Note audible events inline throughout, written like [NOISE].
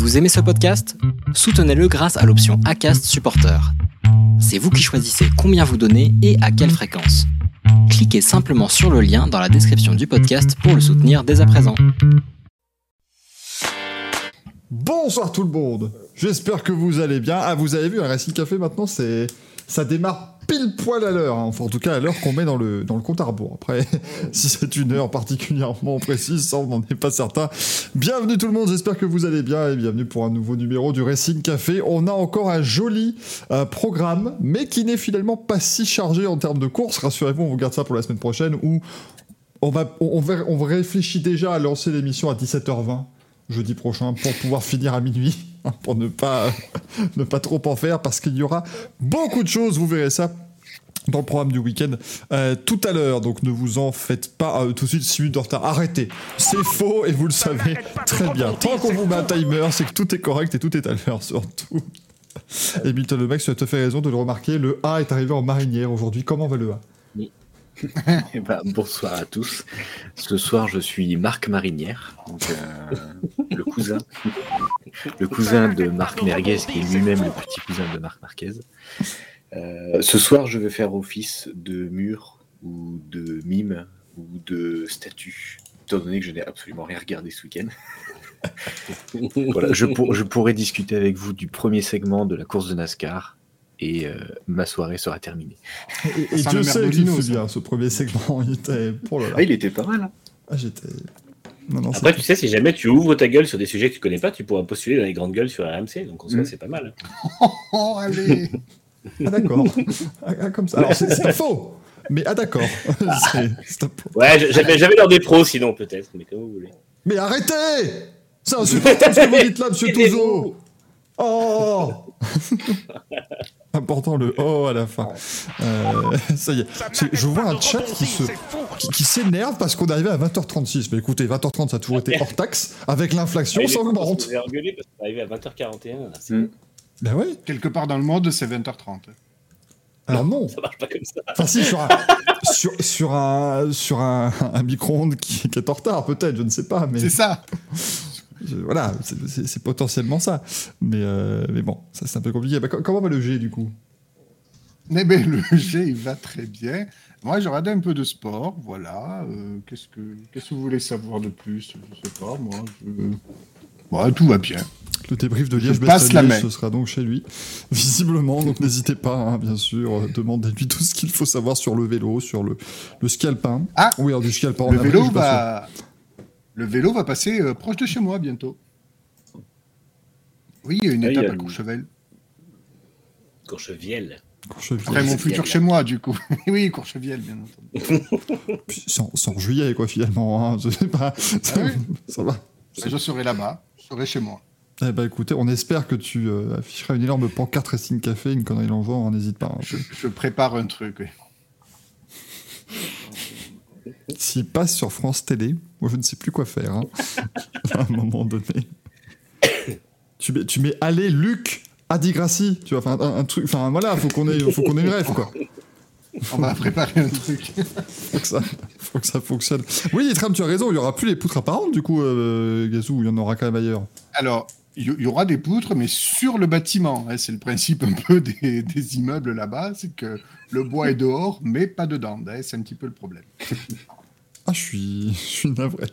Vous aimez ce podcast? Soutenez-le grâce à l'option ACAST Supporter. C'est vous qui choisissez combien vous donnez et à quelle fréquence. Cliquez simplement sur le lien dans la description du podcast pour le soutenir dès à présent. Bonsoir tout le monde. J'espère que vous allez bien. Ah, vous avez vu, un Racing Café maintenant, c'est ça démarre pile poil à l'heure. hein. Enfin, en tout cas, à l'heure qu'on met dans le dans le compte à rebours. Après, [LAUGHS] si c'est une heure particulièrement précise, ça on n'en est pas certain. Bienvenue tout le monde. J'espère que vous allez bien et bienvenue pour un nouveau numéro du Racing Café. On a encore un joli euh, programme, mais qui n'est finalement pas si chargé en termes de courses. Rassurez-vous, on vous garde ça pour la semaine prochaine où on va on, on réfléchit déjà à lancer l'émission à 17h20 jeudi prochain pour pouvoir finir à minuit, [LAUGHS] pour ne pas, [LAUGHS] ne pas trop en faire, parce qu'il y aura beaucoup de choses, vous verrez ça dans le programme du week-end euh, tout à l'heure, donc ne vous en faites pas euh, tout de suite 6 minutes de retard. Arrêtez, c'est faux et vous le savez très bien. Tant qu'on vous met un timer, c'est que tout est correct et tout est à l'heure surtout. [LAUGHS] Et Milton le mec, tu as tout fait raison de le remarquer, le A est arrivé en marinière aujourd'hui. Comment va le A? [LAUGHS] Eh ben, bonsoir à tous. Ce soir, je suis Marc Marinière, donc, euh, le cousin, le cousin de Marc Merguez, qui est lui-même le petit cousin de Marc Marquez. Euh, ce soir, je vais faire office de mur ou de mime ou de statue, étant donné que je n'ai absolument rien regardé ce week-end. [LAUGHS] voilà, je, pour- je pourrai discuter avec vous du premier segment de la course de NASCAR et euh, ma soirée sera terminée. Et, et Dieu le sait que je Merdolino, me ça. souviens, ce premier segment, il était... Là là. Ah, il était pas mal. hein. Ah, j'étais... Non, non, Après, tu sais, si jamais tu ouvres ta gueule sur des sujets que tu connais pas, tu pourras postuler dans les grandes gueules sur RMC. Donc, en soi, Mm. c'est pas mal. [LAUGHS] Oh, allez Ah d'accord. Ah, ah, comme ça. Alors c'est faux. Mais ah d'accord. [LAUGHS] Ouais, j'avais j'avais l'heure des pros, sinon, peut-être. Mais comme vous voulez. Mais arrêtez C'est [LAUGHS] insupportable ce que vous dites là, monsieur. Touzo Oh Important le oh à la fin. Euh, ça y est. Je vois un chat qui se qui, qui s'énerve parce qu'on est arrivé à 20h36. Mais écoutez, 20h30 ça a toujours été hors taxe. Avec l'inflation, Ah, ça augmente. Vous avez parce qu'on est arrivé à 20h41. là, c'est- Mm. Ben oui. Quelque part dans le monde, c'est 20h30. Alors non. Ça marche pas comme ça. Enfin si, sur un, [LAUGHS] sur, sur un, sur un, un micro-ondes qui, qui est en retard, peut-être, je ne sais pas. Mais C'est ça je- voilà, c'est- potentiellement ça. Mais, euh, mais bon, ça c'est un peu compliqué. Bah, co- comment va le G du coup? Mais ben, le [LAUGHS] G, il va très bien. Moi, j'ai regardé un peu de sport, voilà. Euh, Qu'est-ce que vous voulez savoir de plus? Je sais pas, moi. Je... Ouais, tout va bien. Le débrief de liège main. ce sera donc chez lui, [LAUGHS] visiblement. Donc n'hésitez pas, hein, bien sûr, euh, demandez-lui tout ce qu'il faut savoir sur le vélo, sur le, le ski alpin. Ah Oui, alors du ski alpin Le vélo, va... le vélo va passer euh, proche de chez moi bientôt. Oui, il y a une Ah, a étape à le- Courchevel. Courchevielle. sûr. Courchevel. Après mon Courchevel. futur chez moi, du coup. [LAUGHS] oui, Courchevel, bien entendu. [LAUGHS] Puis C'est en, juillet, quoi, finalement. hein, je sais pas. Ça, oui. [LAUGHS] ça va. Je serai là-bas, je serai chez moi. Eh ben écoutez, on espère que tu euh, afficheras une énorme pancarte Racing Café, une connerie dans le genre, hein, n'hésite pas. hein. Je, je prépare un truc. oui. S'il passe sur France Télé, moi je ne sais plus quoi faire, hein, [LAUGHS] à un moment donné. tu, mets, tu mets Allez, Luc, Adi Grassi, tu vois, enfin un, un truc, enfin voilà, faut qu'on ait, faut qu'on ait une rêve, quoi. On va préparer un truc. Faut que ça, faut que ça fonctionne. Oui, Yitram, tu as raison, il y aura plus les poutres apparentes, du coup, euh, Gazou, il y en aura quand même ailleurs. Alors, il y, il y aura des poutres, mais sur le bâtiment. hein. C'est le principe un peu des, des immeubles là-bas, c'est que le bois est dehors, mais pas dedans. hein. C'est un petit peu le problème. Ah, je suis, [LAUGHS] je suis navré.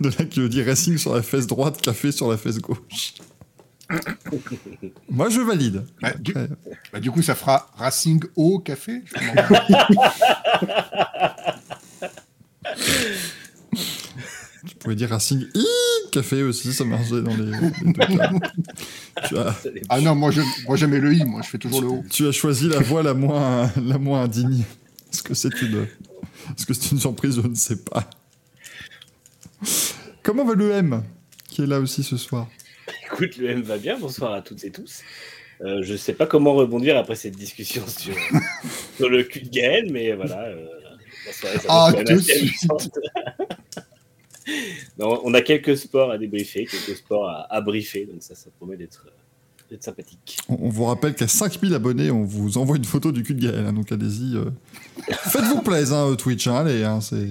De là qui veut dire Racing sur la fesse droite, café sur la fesse gauche. [LAUGHS] Moi, je valide. Bah, du, Après, bah, du coup, ça fera Racing au café. [LAUGHS] Tu pouvais dire Racing I café aussi, ça marchait dans les, les deux cas. Tu as, ah non, moi, je, moi j'aimais le i, moi, je fais toujours le o. tu as choisi la voie la moins, la moins indigne. Est-ce que c'est une, est-ce que c'est une surprise Je ne sais pas. Comment va le M qui est là aussi ce soir? Écoute, le M va bien. Bonsoir à toutes et tous. Euh, je sais pas comment rebondir après cette discussion sur, [LAUGHS] sur le cul de Gaël, mais voilà. euh, la soirée, ça va Ah, tout. [LAUGHS] Non, on a quelques sports à débriefer, quelques sports à, à briefer, donc ça, ça promet d'être d'être sympathique. on, on vous rappelle qu'à 5000 abonnés, on vous envoie une photo du cul de Gaël. hein, donc allez-y. euh, [LAUGHS] Faites-vous plaisir, hein, euh, Twitch. hein, allez, hein, c'est...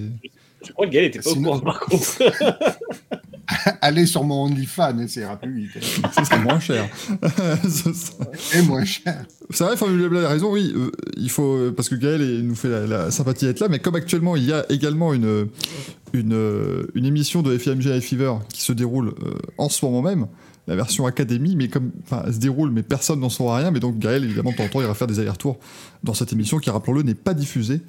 Je crois que Gaël était pas Sinon- au courant par contre. [LAUGHS] allez sur mon OnlyFans, et ça ira plus vite. Ça serait moins cher. [LAUGHS] Et moins cher. C'est vrai, Formule a raison, oui. euh, il faut, parce que Gaël nous fait la, la sympathie d'être là, mais comme actuellement il y a également une, une, euh, une émission de FMG Live Fever qui se déroule euh, en ce moment même, la version Académie, mais comme, elle se déroule, mais personne n'en saura rien. Mais donc Gaël, évidemment, de temps en temps, il va faire des allers-retours dans cette émission qui, rappelons-le, n'est pas diffusée,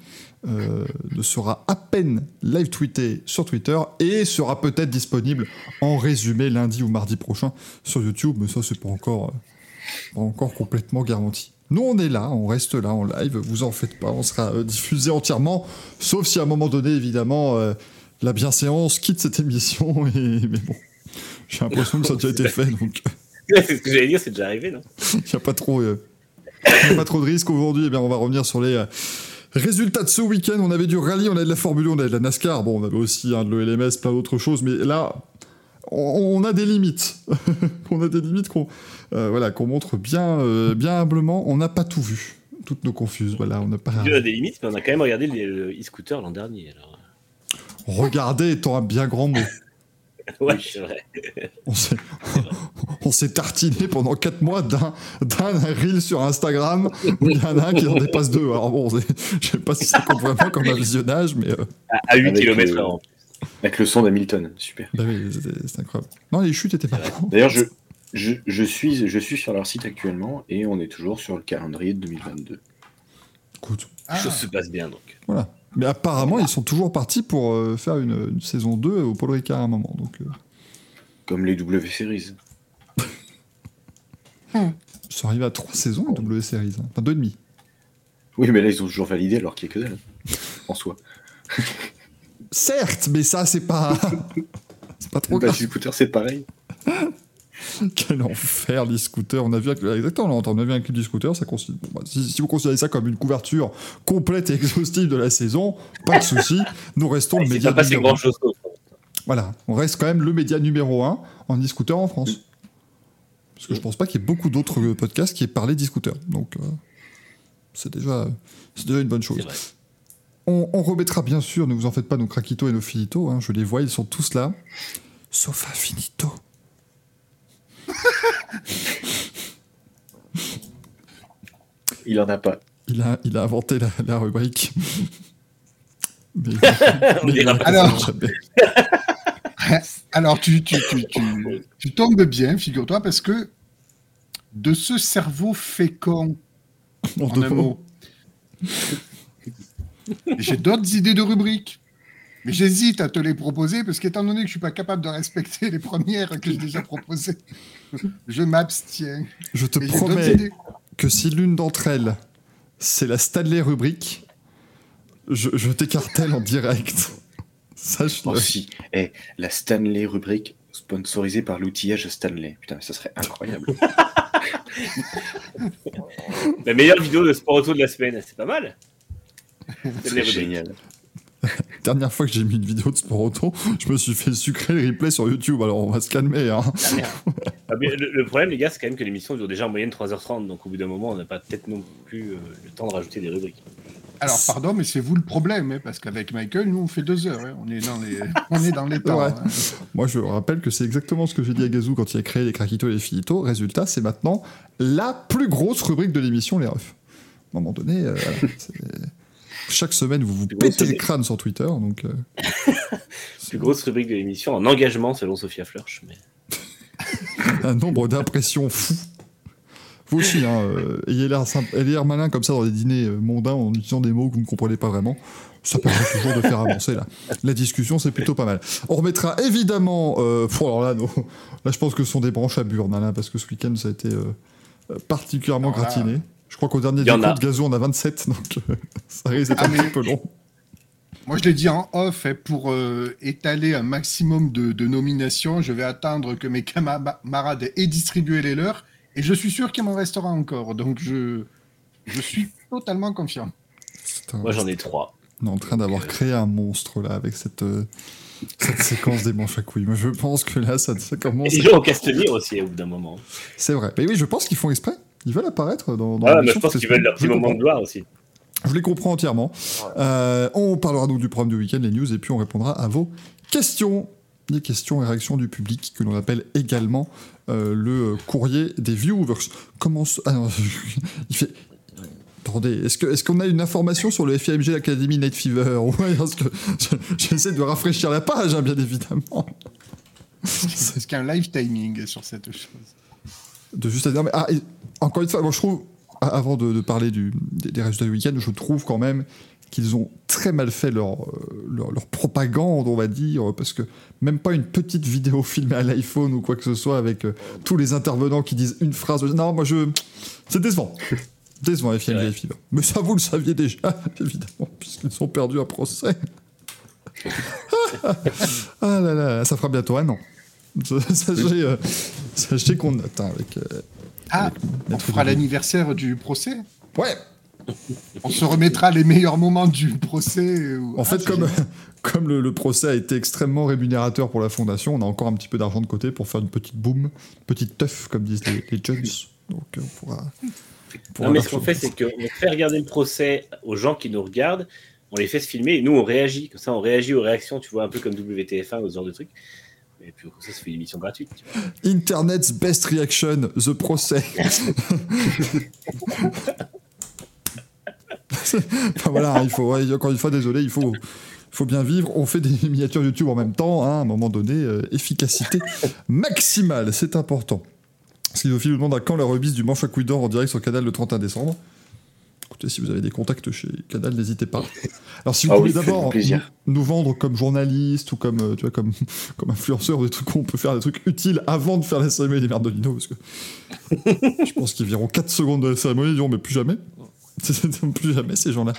euh, ne sera à peine live tweetée sur Twitter et sera peut-être disponible en résumé lundi ou mardi prochain sur YouTube. Mais ça, c'est pas encore, euh, pas encore complètement garanti. Nous, on est là, on reste là en live, vous en faites pas, on sera euh, diffusé entièrement, sauf si à un moment donné, évidemment, euh, la bienséance quitte cette émission. [LAUGHS] Et, mais bon, j'ai l'impression que ça a déjà été fait, donc [LAUGHS] c'est ce que j'allais dire, c'est déjà arrivé, non? Il n'y a pas trop, euh, y a pas trop de risques aujourd'hui. Eh bien, on va revenir sur les euh, résultats de ce week-end. On avait du rallye, on avait de la Formule 1, on avait de la NASCAR. Bon, on avait aussi hein, de l'OLMS, plein d'autres choses, mais là, on, on a des limites. [LAUGHS] on a des limites qu'on euh, voilà, qu'on montre bien, euh, bien humblement. On n'a pas tout vu. Toutes nos confuses, voilà, on n'a pas. Il y a des limites, mais on a quand même regardé les- le e-scooter l'an dernier. Alors. Regardez étant un bien grand mot. Ouais, c'est vrai. On s'est, [LAUGHS] on s'est tartiné pendant 4 mois d'un, d'un reel sur Instagram [LAUGHS] où il y en a un qui en dépasse deux. Alors bon, je sais pas si ça compte vraiment comme un visionnage, mais euh, À, à 8 Avec, km euh, h Avec le son d'Hamilton, super. bah oui, c'est incroyable. Non, les chutes étaient pas. D'ailleurs, je, je, je suis, je suis sur leur site actuellement et on est toujours sur le calendrier de 2022. Écoute, Ah, Chose se passe bien, donc. voilà. Mais apparemment, ils sont toujours partis pour euh, faire une, une saison 2 au Paul Ricard à un moment. Donc, euh, Comme les W Series. [LAUGHS] ils sont arrivés à 3 saisons en W Series. hein. Enfin, 2,5. Oui, mais là, ils ont toujours validé alors qu'il n'y a que dalle. En soi. [LAUGHS] Certes, mais ça, c'est pas. [LAUGHS] c'est pas trop Bah, grave. scooter, c'est pareil. [LAUGHS] Quel enfer, les scooters. On a vu avec, exactement, on a vu scooters, ça considère- bon, bah, si, si vous considérez ça comme une couverture complète et exhaustive de la saison, pas de souci. Nous restons le média pas numéro grand chose. Voilà, on reste quand même le média numéro 1 en e-scooter en France. Parce que je pense pas qu'il y ait beaucoup d'autres euh, podcasts qui aient parlé d'e-scooter. Donc, euh, c'est déjà, une bonne chose. On, on remettra bien sûr, ne vous en faites pas, nos craquitos et nos finitos. hein, je les vois, ils sont tous là. Sauf un finito. [LAUGHS] Il en a pas. Il a, il a inventé la, la rubrique. [LAUGHS] Mais, [LAUGHS] mais il Alors. tu, tu, tu, tu- tu tombes bien, figure-toi, parce que de ce cerveau fécond, En en deux un mots. mot, j'ai d'autres idées de rubriques. Mais j'hésite à te les proposer, parce qu'étant donné que je suis pas capable de respecter les premières que j'ai déjà proposées, [LAUGHS] je m'abstiens. Je te Mais promets que si l'une d'entre elles, c'est la Stanley rubrique, je, je t'écartèle en direct. [LAUGHS] Sache-le. Aussi. Et la Stanley rubrique sponsorisée par l'outillage Stanley. Putain, ça serait incroyable. [LAUGHS] La meilleure vidéo de sport auto de la semaine, c'est pas mal. C'est génial. [LAUGHS] Dernière fois que j'ai mis une vidéo de sport auto, je me suis fait sucrer le replay sur YouTube. Alors on va se calmer. Hein. Ah. Ah, mais le, le problème, les gars, c'est quand même que l'émission dure déjà en moyenne 3h30. Donc au bout d'un moment, on n'a pas peut-être non plus euh, le temps de rajouter des rubriques. Alors, pardon, mais c'est vous le problème, hein, parce qu'avec Michael, nous, on fait deux heures. hein. On, est dans les, [LAUGHS] on est dans les temps. Ouais. hein. Moi, je rappelle que c'est exactement ce que j'ai dit à Gazou quand il a créé les craquitos et les finitos. Résultat, c'est maintenant la plus grosse rubrique de l'émission, les refs. À un moment donné, euh, voilà, c'est- [LAUGHS] chaque semaine, vous vous pétez le crâne sur Twitter. Donc, euh, [LAUGHS] Plus grosse rubrique de l'émission en engagement selon Sophia Flörsch. Mais... [LAUGHS] un nombre d'impressions fou. Vous aussi, hein, euh, ayez l'air malin comme ça dans les dîners euh, mondains en utilisant des mots que vous ne comprenez pas vraiment. Ça permet [LAUGHS] toujours de faire avancer la, la discussion, c'est plutôt pas mal. On remettra évidemment. Euh, alors là, non. là, je pense que ce sont des branches à burne, hein, là, parce que ce week-end, ça a été euh, particulièrement Alors là- gratiné. Je crois qu'au dernier Il y en décompte gazou, on a 27, donc euh, [LAUGHS] ça risque d'être Ah, un mais- petit peu long. Moi, je l'ai dit en off, hein, pour euh, étaler un maximum de, de nominations, je vais attendre que mes camarades aient distribué les leurs, et je suis sûr qu'il m'en restera encore. Donc, je, je suis totalement confiant. Un- Moi, j'en ai trois. On est en train d'avoir créé un monstre là avec cette, euh, cette séquence des manches à couilles. Moi, je pense que là, ça, ça Et commence. les gens au Castellier aussi, au bout d'un moment. C'est vrai. Mais oui, je pense qu'ils font exprès. Ils veulent apparaître dans. dans Ah, mais je pense qu'ils veulent leur petit moment de gloire aussi. Je les comprends entièrement. Euh, on parlera donc du programme du week-end, les news, et puis on répondra à vos questions. les questions et réactions du public, que l'on appelle également euh, le courrier des viewers. Comment ah non, [LAUGHS] il fait. Attendez, est-ce qu'on est qu'on a une information sur le FMG Academy Night Fever? [LAUGHS] Ouais, J'essaie de rafraîchir la page, hein, bien évidemment. Est-ce qu'il y a un live timing sur cette chose De juste à dire, mais ah, encore une fois, moi je trouve, avant de, parler du, des, résultats du week-end, je trouve quand même qu'ils ont très mal fait leur, euh, leur, leur, propagande, on va dire, parce que même pas une petite vidéo filmée à l'iPhone ou quoi que ce soit avec euh, tous les intervenants qui disent une phrase. Non, moi je. C'est décevant. décevant, FIBA. Mais ça, vous le saviez déjà, [LAUGHS] évidemment, puisqu'ils ont perdu un procès. [LAUGHS] ah là là, ça fera bientôt un an. Sachez, euh, sachez qu'on note avec. ah, on fera l'anniversaire du procès Ouais, on se remettra les meilleurs moments du procès. En fait, ah, comme, [LAUGHS] comme le, procès a été extrêmement rémunérateur pour la fondation, on a encore un petit peu d'argent de côté pour faire une petite boom, petite teuf, comme disent les, les Jones. Donc on pourra. non, mais ce qu'on fait, c'est qu'on fait regarder le procès aux gens qui nous regardent, on les fait se filmer et nous on réagit. Comme ça, on réagit aux réactions, tu vois, un peu comme WTF1 ou ce genre de trucs. Et puis ça, ça fait une émission gratuite. Internet's best reaction, the procès. [LAUGHS] enfin, voilà, il faut, encore une fois, désolé, il faut, faut bien vivre. On fait des [LAUGHS] miniatures YouTube en même temps, hein, à un moment donné, euh, efficacité maximale, c'est important. Sylvie nous demande à quand la remise du manche à couilles d'or en direct sur Canal le 31 décembre. Écoutez, si vous avez des contacts chez Canal, n'hésitez pas. [LAUGHS] Alors, si vous ah voulez d'abord nous, vendre comme journaliste ou comme, euh, tu vois, comme, [LAUGHS] comme influenceur, des trucs où on peut faire des trucs utiles avant de faire la cérémonie des Merdolino, parce que [LAUGHS] je pense qu'ils verront 4 secondes de la cérémonie, ils diront, mais plus jamais. plus jamais ces gens-là.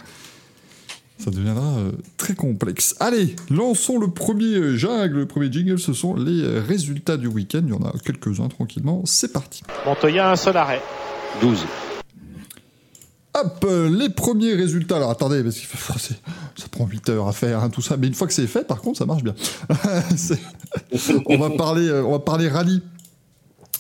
Ça deviendra euh, très complexe. Allez, lançons le premier euh, jungle, le premier jingle. Ce sont les résultats du week-end. Il y en a quelques-uns tranquillement. C'est parti. Montoya, un seul arrêt. 12. Hop, les premiers résultats. Alors attendez, parce que ça prend 8 heures à faire, hein, tout ça. Mais une fois que c'est fait, par contre, ça marche bien. [LAUGHS] on, va parler, on va parler rallye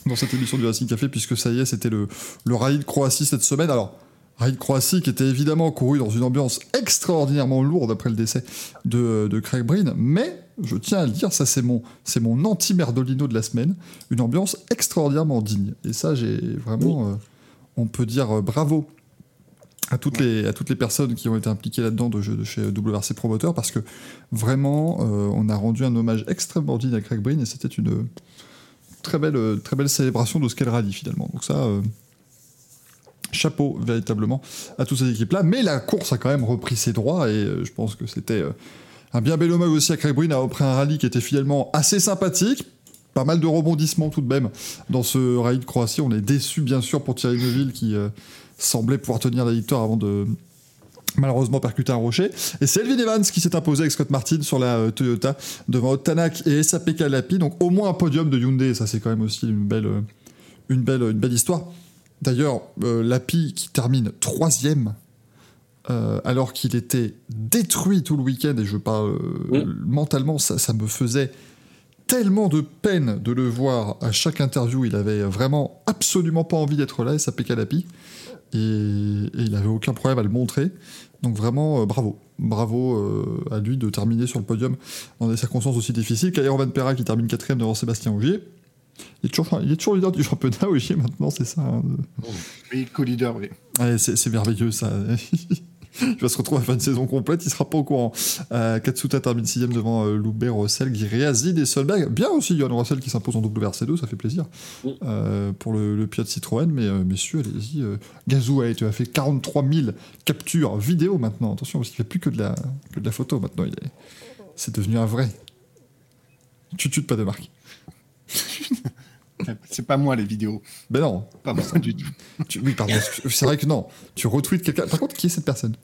dans cette émission du Racing Café, puisque ça y est, c'était le, le rallye de Croatie cette semaine. Alors, Ride Croatie qui était évidemment couru dans une ambiance extraordinairement lourde après le décès de, Craig Breen, mais je tiens à le dire, ça c'est mon, c'est mon anti-merdolino de la semaine, une ambiance extraordinairement digne. Et ça, j'ai vraiment, euh, on peut dire euh, bravo à toutes, les, à toutes les personnes qui ont été impliquées là-dedans de, chez WRC Promoteur, parce que vraiment, euh, on a rendu un hommage extrêmement digne à Craig Breen, et c'était une très belle, très belle célébration de ce qu'elle rallye finalement. Donc ça chapeau véritablement à toutes ces équipes-là. Mais la course a quand même repris ses droits et euh, je pense que c'était euh, un bien bel hommage aussi à Craig Breen a repris un rallye qui était finalement assez sympathique. Pas mal de rebondissements tout de même dans ce rallye de Croatie. On est déçu bien sûr pour Thierry Neuville qui euh, semblait pouvoir tenir la victoire avant de malheureusement percuter un rocher. Et c'est Elvin Evans qui s'est imposé avec Scott Martin sur la Toyota devant Tanak et SAP Kalapi. Donc au moins un podium de Hyundai, ça c'est quand même aussi une belle, une belle, une belle histoire. D'ailleurs, euh, Lapi qui termine troisième, euh, alors qu'il était détruit tout le week-end, et je parle euh, mentalement, ça, me faisait tellement de peine de le voir à chaque interview. Il avait vraiment absolument pas envie d'être là, et ça Lapi. Et, et, il n'avait aucun problème à le montrer. Donc vraiment, bravo. Bravo à lui de terminer sur le podium dans des circonstances aussi difficiles. Kair Van Pera qui termine quatrième devant Sébastien Ogier. Il est toujours, il est toujours leader du championnat, [LAUGHS] oui, maintenant, c'est ça. Hein. Oui, co-leader, oui. c'est merveilleux, ça. [LAUGHS] [LAUGHS] il va se retrouver à faire une saison complète, il sera pas au courant. Euh, Katsuta termine 6 devant euh, Loubert, Russell, Guiréazid et Solberg. Bien aussi, Johan Russell qui s'impose en WRC2, ça fait plaisir. Euh, pour le, le de Citroën, mais euh, messieurs, allez-y. Euh, Gazou tu as fait 43 000 captures vidéo maintenant. Attention, parce qu'il fait plus que de la, que de la photo maintenant. Il est, c'est devenu un vrai. Tu tues pas de marque. [LAUGHS] C'est pas moi les vidéos. Ben non. Pas moi du tout. oui, pardon. C'est vrai que non. Tu retweets quelqu'un. Par contre, qui est cette personne?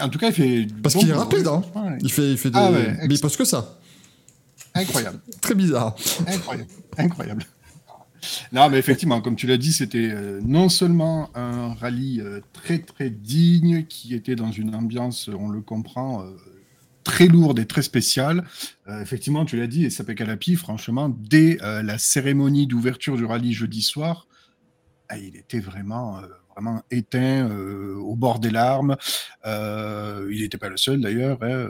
En tout cas, il fait. Parce qu'il est rapide, hein. Il fait, il fait des. Ah mais il poste que ça. Incroyable. [LAUGHS] Très bizarre. Incroyable. Incroyable. Non, mais effectivement, comme tu l'as dit, c'était euh, non seulement un rallye euh, très très digne qui était dans une ambiance, on le comprend, euh, très lourde et très spéciale. Euh, effectivement, tu l'as dit, et ça Calapi, franchement, dès euh, la cérémonie d'ouverture du rallye jeudi soir, ah, il était vraiment, euh, vraiment éteint, au bord des larmes. il n'était pas le seul d'ailleurs. Hein,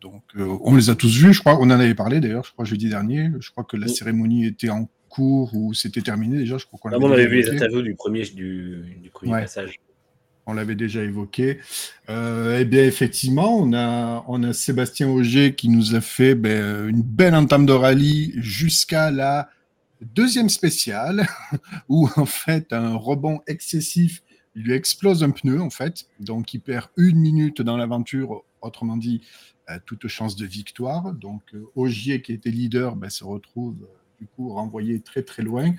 donc, on les a tous vus, je crois. On en avait parlé d'ailleurs, je crois, jeudi dernier. Je crois que la cérémonie était en cours ou c'était terminé déjà. Je crois qu'on ah, on avait vu les interviews du premier, du, du premier passage on l'avait déjà évoqué. Euh, eh bien, effectivement, on a, on a Sébastien Auger qui nous a fait ben, une belle entame de rallye jusqu'à la deuxième spéciale, [LAUGHS] où en fait un rebond excessif lui explose un pneu, en fait. Donc, il perd une minute dans l'aventure, autrement dit, euh, toute chance de victoire. Donc, euh, Augier, qui était leader, ben, se retrouve du coup renvoyé très très loin.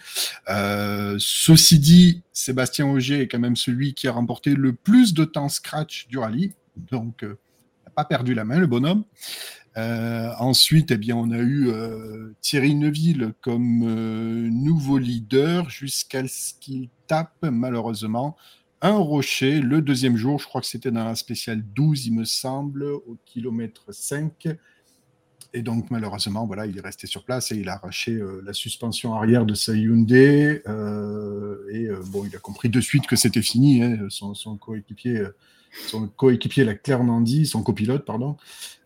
Euh, ceci dit, Sébastien Auger est quand même celui qui a remporté le plus de temps scratch du rallye, donc euh, n'a pas perdu la main le bonhomme. Euh, ensuite, eh bien, on a eu Thierry Neuville comme nouveau leader jusqu'à ce qu'il tape malheureusement un rocher le deuxième jour. Je crois que c'était dans la spéciale 12, il me semble, au kilomètre 5. Et donc, malheureusement, voilà, il est resté sur place et il a arraché euh, la suspension arrière de sa Hyundai. Euh, et euh, bon, il a compris de suite que c'était fini. Hein, son, coéquipier, son coéquipier l'a clairement dit, son copilote, pardon.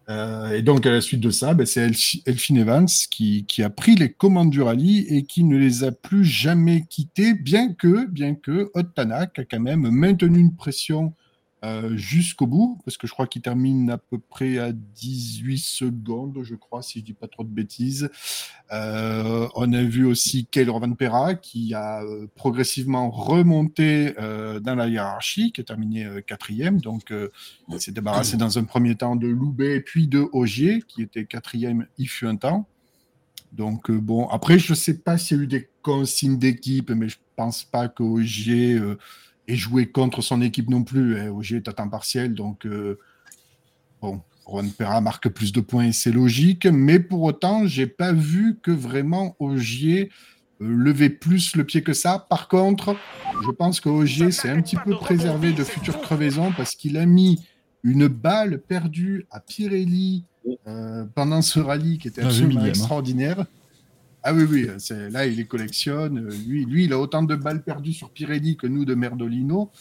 Et donc, à la suite de ça, ben, c'est Elphine Evans qui, a pris les commandes du rallye et qui ne les a plus jamais quittées, bien que, bien que Tanak a quand même maintenu une pression euh, jusqu'au bout, parce que je crois qu'il termine à peu près à 18 secondes, je crois, si je dis pas trop de bêtises. Euh, on a vu aussi Keylor Van Pera qui a euh, progressivement remonté dans la hiérarchie, qui a terminé quatrième. Donc, il s'est débarrassé dans un premier temps de Loubet, puis de Ogier, qui était quatrième, il fut un temps. Donc, bon, après, je ne sais pas s'il y a eu des consignes d'équipe, mais je pense pas qu'Ogier et jouer contre son équipe non plus. Hein. Ogier est à temps partiel, donc euh, bon, Juan Perra marque plus de points et c'est logique. Mais pour autant, j'ai pas vu que vraiment Ogier euh, levait plus le pied que ça. Par contre, je pense que Ogier s'est un petit peu préservé de futures crevaisons parce qu'il a mis une balle perdue à Pirelli euh, pendant ce rallye qui était absolument hein. extraordinaire. Ah oui, oui, là, il les collectionne. Lui, lui, il a autant de balles perdues sur Pirelli que nous de Merdolino.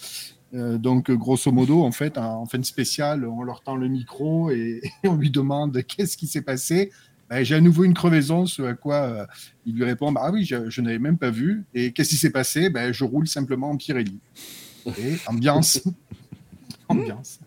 Euh, donc, grosso modo, en fait, en fin de spéciale, on leur tend le micro et, [LAUGHS] on lui demande [LAUGHS] qu'est-ce qui s'est passé. Ben, j'ai à nouveau une crevaison, ce à quoi euh, il lui répond Ah oui, je, n'avais même pas vu. Et qu'est-ce qui s'est passé? Ben, Je roule simplement en Pirelli. Et ambiance. [LAUGHS] ambiance.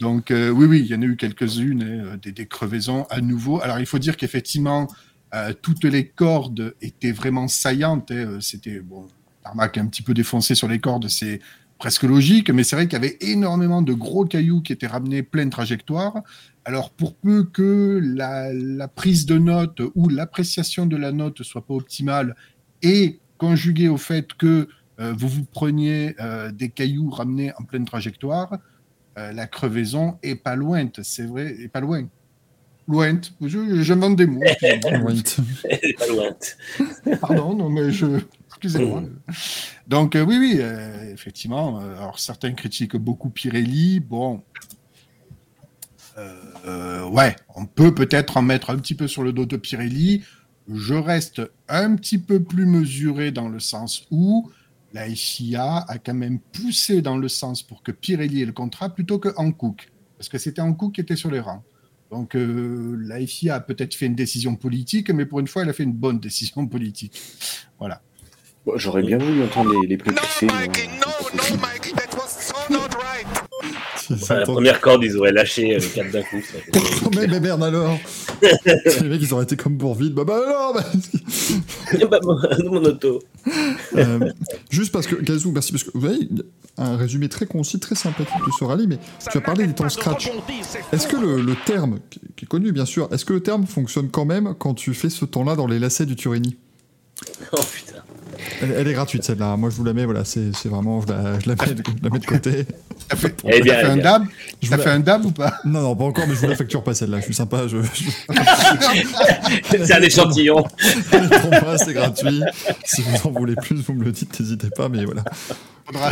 Donc, euh, oui, oui, il y en a eu quelques-unes, des, des, crevaisons à nouveau. Alors, il faut dire qu'effectivement, euh, toutes les cordes étaient vraiment saillantes. Hein. Euh, c'était bon, Tarmac un petit peu défoncé sur les cordes, c'est presque logique, mais c'est vrai qu'il y avait énormément de gros cailloux qui étaient ramenés pleine trajectoire. Alors pour peu que la, prise de note ou l'appréciation de la note soit pas optimale et conjuguée au fait que euh, vous vous preniez des cailloux ramenés en pleine trajectoire, la crevaison est pas loin, c'est vrai, est pas loin. Loin. Je, je des mots. [LAUGHS] [LAUGHS] Pardon, non, mais je. Excusez-moi. Donc, euh, oui, oui, euh, effectivement. Euh, alors, certains critiquent beaucoup Pirelli. Bon. ouais, on peut peut-être en mettre un petit peu sur le dos de Pirelli. Je reste un petit peu plus mesuré dans le sens où la FIA a quand même poussé dans le sens pour que Pirelli ait le contrat plutôt que Hankook. Parce que c'était Hankook qui était sur les rangs. Donc euh, la FIA a peut-être fait une décision politique, mais pour une fois, elle a fait une bonne décision politique. Voilà. J'aurais bien voulu entendre les, les plus poussés. [LAUGHS] la première corde, ils auraient lâché euh, le cap d'un coup. [LAUGHS] mais, mais, merde alors Les mecs, ils auraient été comme pour vide. Bah, bah alors bah... [LAUGHS] bah mon auto. Euh, juste parce que, Gazou, merci, parce que vous voyez, un résumé très concis, très sympathique de ce rallye, mais tu as parlé des temps scratch. Est-ce que le, terme, qui est connu bien sûr, est-ce que le terme fonctionne quand même quand tu fais ce temps-là dans les lacets du Turini Oh putain. Elle, est gratuite celle-là. Moi je vous la mets, voilà, c'est vraiment, je la, je la, mets, de côté. T'as fait, eh bien, fait un dab T'as fait un dab ou pas? Non, non, pas encore, mais je vous la facture pas celle-là. Je suis sympa. Je, [LAUGHS] c'est un échantillon. c'est gratuit. Si vous en voulez plus, vous me le dites, n'hésitez pas, mais voilà. Faudra,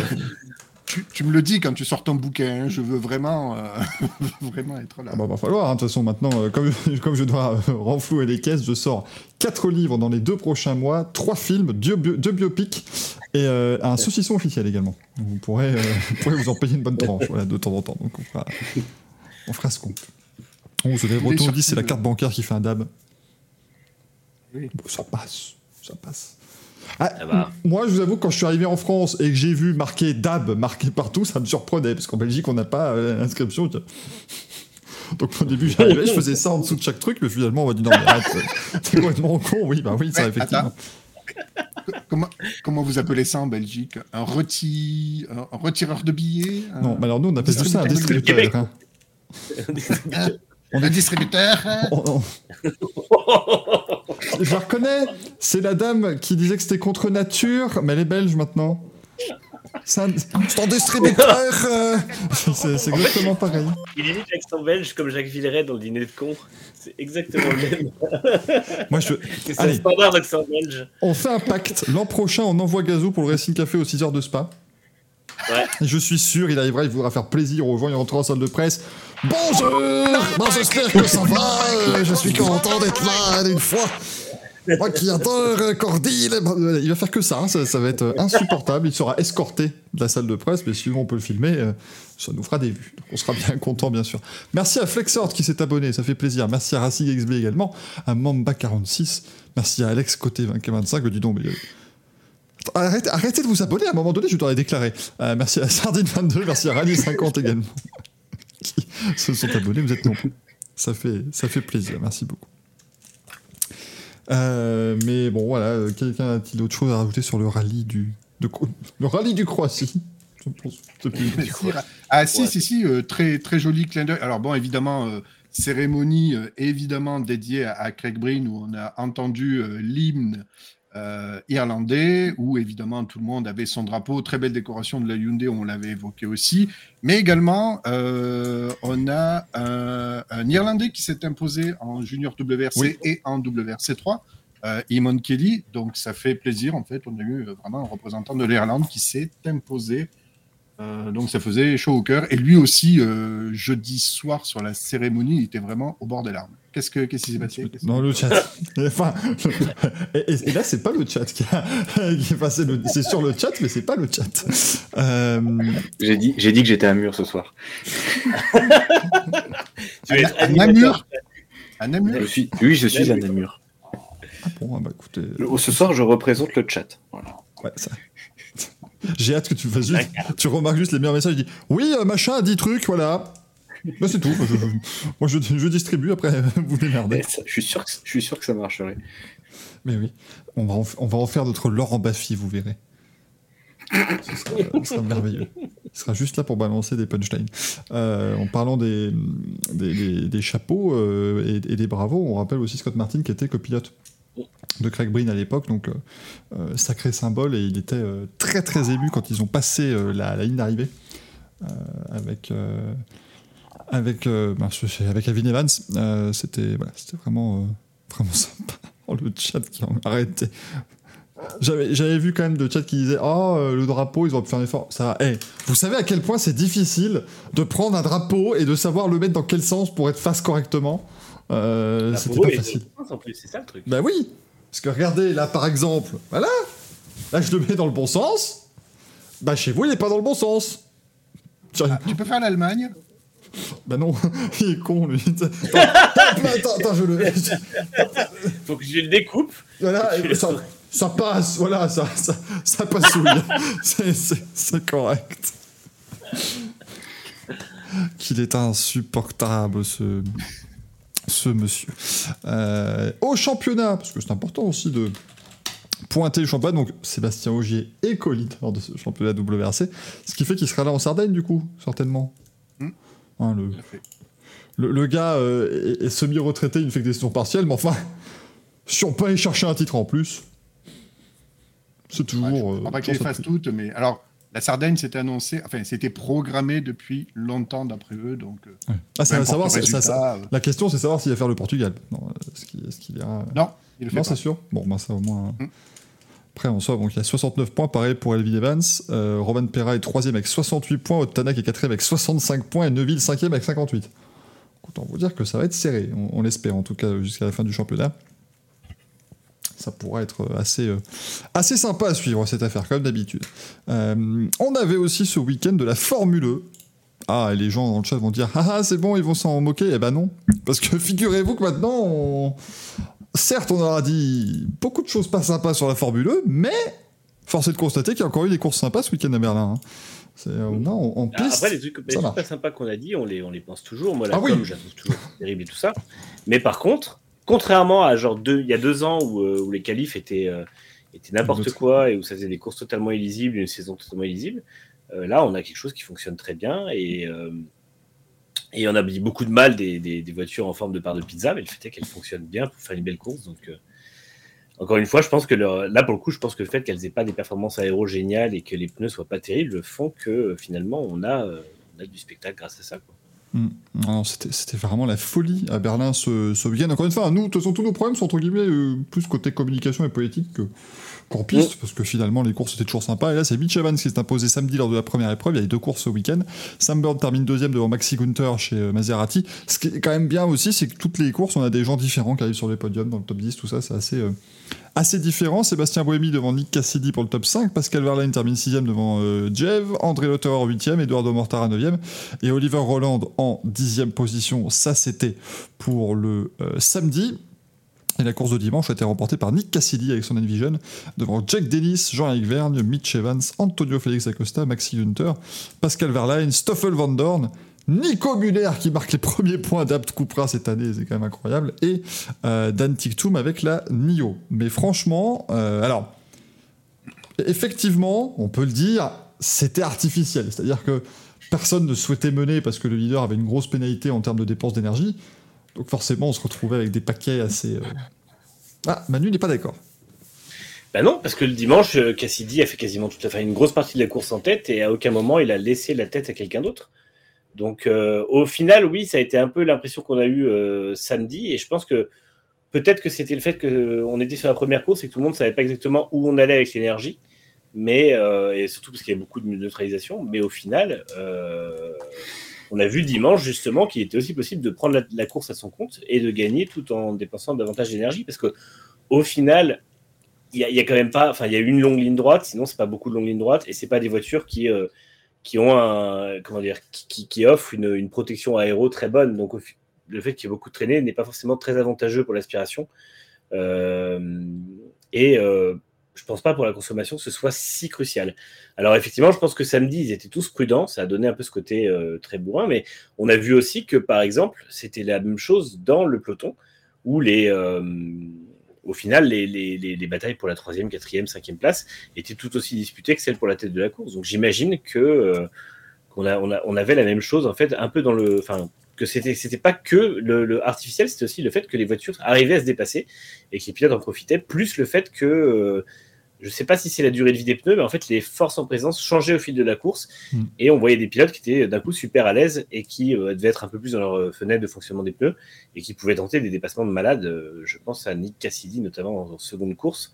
tu, me le dis quand tu sors ton bouquin. Hein. je veux vraiment, euh, [LAUGHS] vraiment être là. Ah bah, va falloir. Hein. De toute façon, maintenant, euh, comme, [LAUGHS] comme je dois euh, renflouer les caisses, je sors quatre livres dans les deux prochains mois, trois films, deux, biopics et un saucisson officiel également. [LAUGHS] Vous pourrez, vous, en payer une bonne tranche voilà, de temps en temps. Donc on fera, on fera ce compte. On vous avez retour dit c'est la carte bancaire qui fait un dab. Oui. ça passe, ça passe. Ah, ah bah. Moi, je vous avoue, quand je suis arrivé en France et que j'ai vu marqué DAB marqué partout, ça me surprenait, parce qu'en Belgique, on n'a pas l'inscription. Euh, Donc au début, j'arrivais, je [LAUGHS] faisais ça en dessous de chaque truc, mais finalement, on m'a dit non, mais arrête, t'es complètement con. Oui, bah oui, ça, effectivement. Comment, comment, vous appelez ça en Belgique? Un, reti... un retireur de billets? Non, mais alors nous, on appelle ça un distributeur. [LAUGHS] On est distributeur. [LAUGHS] Je la reconnais. C'est la dame qui disait que c'était contre nature, mais elle est belge maintenant. C'est un, distributeur. Euh. [LAUGHS] c'est exactement pareil. Il imite l'accent belge comme Jacques Villeray dans le dîner de con. C'est exactement le même. [LAUGHS] Moi, je C'est un standard d'accent belge. On fait un pacte. L'an prochain, on envoie Gazou pour le Racing Café aux 6 heures de spa. [LAUGHS] Je suis sûr, il arrivera, il voudra faire plaisir aux gens, il rentrera en salle de presse. Bonjour bon, J'espère que ça va, je suis content d'être là une fois. Moi qui adore Cordy, il va faire que ça, hein, ça, va être insupportable. Il sera escorté de la salle de presse, mais si on peut le filmer, euh, ça nous fera des vues. On sera bien [LAUGHS] content, bien sûr. Merci à Flexort qui s'est abonné, ça fait plaisir. Merci à Racing XB également, à Mamba46. Merci à Alex Côté 25, dis donc, mais Arrêtez, arrêtez, de vous abonner, à un moment donné, je dois les déclarer. Euh, merci à Sardine22, merci à Rally50 également, [LAUGHS] qui se sont abonnés, vous êtes nombreux. Ça fait, ça fait plaisir, merci beaucoup. Euh, mais bon, voilà, quelqu'un a-t-il autre chose à rajouter sur le rallye du, de, le rallye du Croatie? Ah si, si, si, euh, très, très joli clin d'œil. Alors bon, évidemment, cérémonie évidemment dédiée à, à, Craig Breen, où on a entendu l'hymne euh, irlandais, où évidemment tout le monde avait son drapeau, très belle décoration de la Hyundai, on l'avait évoqué aussi, mais également euh, on a un, Irlandais qui s'est imposé en junior WRC et en WRC 3, euh, Eamon Kelly, donc ça fait plaisir en fait, on a eu vraiment un représentant de l'Irlande qui s'est imposé. Euh, donc ça faisait chaud au cœur. Et lui aussi, euh, jeudi soir sur la cérémonie, il était vraiment au bord des larmes. Qu'est-ce que qu'est-ce qui s'est passé Non, le chat. [LAUGHS] enfin, et, là, c'est pas le chat qui, [LAUGHS] est passé. C'est sur le chat, mais c'est pas le chat. Euh... J'ai dit, j'ai dit que j'étais à Namur ce soir. tu es à Namur. À Namur. Je suis, oui, je suis à Namur. Ah bon, bah écoutez. Ce soir, je représente le chat. Voilà. Ouais, ça. [LAUGHS] J'ai hâte que tu fasses juste, tu remarques juste les meilleurs messages. dis oui, euh, machin a dit truc, voilà. Bah, c'est tout. moi, je, je, distribue, après, [LAUGHS] vous démerdez. je, suis sûr que, je suis sûr que ça marcherait. Mais oui, on va en, on va en faire notre Laurent Baffy, vous verrez. Ce sera, merveilleux. Il sera juste là pour balancer des punchlines. Euh, en parlant des, des, des, chapeaux euh, et, et, des bravos, on rappelle aussi Scott Martin qui était copilote de Craig Breen à l'époque, donc euh, sacré symbole, et il était très très ému quand ils ont passé la, ligne d'arrivée avec avec ben, avec Avin Evans. c'était c'était vraiment vraiment sympa. [LAUGHS] Oh, le chat qui a arrêté. J'avais vu quand même de chat qui disait Oh, le drapeau, ils ont pu faire un effort. Ça, hey, vous savez à quel point c'est difficile de prendre un drapeau et de savoir le mettre dans quel sens pour être face correctement? C'était pas facile. C'est ça le truc. Bah oui parce que regardez, là par exemple, voilà, là je le mets dans le bon sens, bah chez vous il n'est pas dans le bon sens. Ah, tu peux faire l'Allemagne Bah non, [LAUGHS] il est con lui. Attends, attends, je le. [LAUGHS] Faut que je le découpe. Voilà, ça, ça, passe, voilà, ça, ça, ça passe [LAUGHS] C'est correct. Qu'il est insupportable ce ce monsieur. Euh, au championnat, parce que c'est important aussi de pointer le championnat, donc Sébastien Augier est co-leader de ce championnat WRC, ce qui fait qu'il sera là en Sardaigne du coup, certainement. Hein, le, le, gars euh, est, semi-retraité, il ne fait que des sessions partielles, mais enfin, si on peut aller chercher un titre en plus, c'est toujours... Ouais, pas qu'il fasse toutes, mais alors la Sardaigne s'était annoncé, enfin, c'était programmé depuis longtemps d'après eux. Donc, euh, ah, savoir, euh. la question, c'est savoir s'il va faire le Portugal. Non, est-ce qu'il, Non, il le fait non, c'est sûr. Bon, ben ça au moins. Hum. Après, en soi, donc, il y a 69 points, pareil pour Elvin Evans. Euh, Roman Pera est 3 avec 68 points. Otanak est 4 avec 65 points. Et Neuville 5 avec 58. Autant vous dire que ça va être serré, on, l'espère en tout cas jusqu'à la fin du championnat. Ça pourrait être assez, euh, assez sympa à suivre cette affaire, comme d'habitude. Euh, on avait aussi ce week-end de la Formule E. Ah, et les gens dans le chat vont dire Ah, ah c'est bon, ils vont s'en moquer. Eh ben non. Parce que figurez-vous que maintenant, on... certes, on aura dit beaucoup de choses pas sympas sur la Formule E, mais force est de constater qu'il y a encore eu des courses sympas ce week-end à Berlin. Hein. Euh, non, ah, Après, les trucs, pas sympas qu'on a dit, on les, on les pense toujours. Moi, la ah, com, je la trouve toujours terrible et tout ça. Mais par contre, contrairement à genre deux, il y a deux ans où, euh, où les qualifs étaient, euh, étaient n'importe quoi et où ça faisait des courses totalement illisibles, une saison totalement illisible, là, on a quelque chose qui fonctionne très bien et, et on a dit beaucoup de mal des, des, voitures en forme de part de pizza, mais le fait est qu'elles fonctionnent bien pour faire une belle course. Donc, encore une fois, je pense que là, pour le coup, je pense que le fait qu'elles aient pas des performances aéro géniales et que les pneus soient pas terribles font que finalement, on a, euh, on a du spectacle grâce à ça. Quoi. Mm. C'était vraiment la folie à Berlin ce, week-end. Encore une fois, nous, de toute façon, tous nos problèmes sont entre guillemets euh, plus côté communication et politique que, qu'en piste, parce que finalement, les courses étaient toujours sympas. Et là, c'est Mitch Evans qui s'est imposé samedi lors de la première épreuve. Il y a eu deux courses ce week-end. Sam Bird termine deuxième devant Maxi Gunther chez euh, Maserati. Ce qui est quand même bien aussi, c'est que toutes les courses, on a des gens différents qui arrivent sur les podiums, dans le top 10, tout ça, c'est assez. Euh, assez différent. Sébastien Boemi devant Nick Cassidy pour le top 5. Pascal Verlaine termine 6 devant euh, Jev. André Lotterer 8 e Eduardo Mortara 9 Et Oliver Roland en 10 position. Ça, c'était pour le euh, samedi. Et la course de dimanche a été remportée par Nick Cassidy avec son Envision devant Jack Dennis, Jean-Éric Vergne, Mitch Evans, Antonio Félix Acosta, Maxi Hunter, Pascal Verlaine, Stoffel Van Dorn, Nico Muller qui marque les premiers points d'Apt Cupra cette année, c'est quand même incroyable, et euh, Dan Tictum avec la NIO. Mais franchement, euh, alors, effectivement, on peut le dire, c'était artificiel. C'est-à-dire que personne ne souhaitait mener parce que le leader avait une grosse pénalité en termes de dépenses d'énergie. Donc forcément, on se retrouvait avec des paquets assez... Euh, ah, Manu n'est pas d'accord. Ben non, parce que le dimanche, Cassidy a fait quasiment toute la fin, une grosse partie de la course en tête et à aucun moment il a laissé la tête à quelqu'un d'autre. Donc euh, au final, oui, ça a été un peu l'impression qu'on a eue euh, samedi, et je pense que peut-être que c'était le fait qu'on était sur la première course et que tout le monde ne savait pas exactement où on allait avec l'énergie, mais euh, et surtout parce qu'il y a beaucoup de neutralisation. Mais au final, on a vu dimanche justement qu'il était aussi possible de prendre la, course à son compte et de gagner tout en dépensant davantage d'énergie, parce que au final, il y, a quand même pas, enfin, il y a une longue ligne droite, sinon c'est pas beaucoup de longue ligne droite, et c'est pas des voitures qui qui ont un, comment dire, qui, qui offrent une, une, protection aéro très bonne. Donc, le fait qu'il y ait beaucoup de traînées n'est pas forcément très avantageux pour l'aspiration. Euh, et euh, je pense pas pour la consommation que ce soit si crucial. Alors effectivement, je pense que samedi, ils étaient tous prudents, ça a donné un peu ce côté euh, très bourrin, mais on a vu aussi que, par exemple, c'était la même chose dans le peloton, où les, euh, au final, les, batailles pour la troisième, quatrième, cinquième place étaient tout aussi disputées que celles pour la tête de la course. Donc j'imagine que euh, qu'on a, on, avait la même chose en fait, un peu dans le, enfin que c'était c'était pas que le, artificiel, c'était aussi le fait que les voitures arrivaient à se dépasser et que les pilotes en profitaient, plus le fait que je ne sais pas si c'est la durée de vie des pneus, mais en fait, les forces en présence changeaient au fil de la course. Mm. Et on voyait des pilotes qui étaient d'un coup super à l'aise et qui euh, devaient être un peu plus dans leur euh, fenêtre de fonctionnement des pneus et qui pouvaient tenter des dépassements de malades. Euh, je pense à Nick Cassidy, notamment en, seconde course,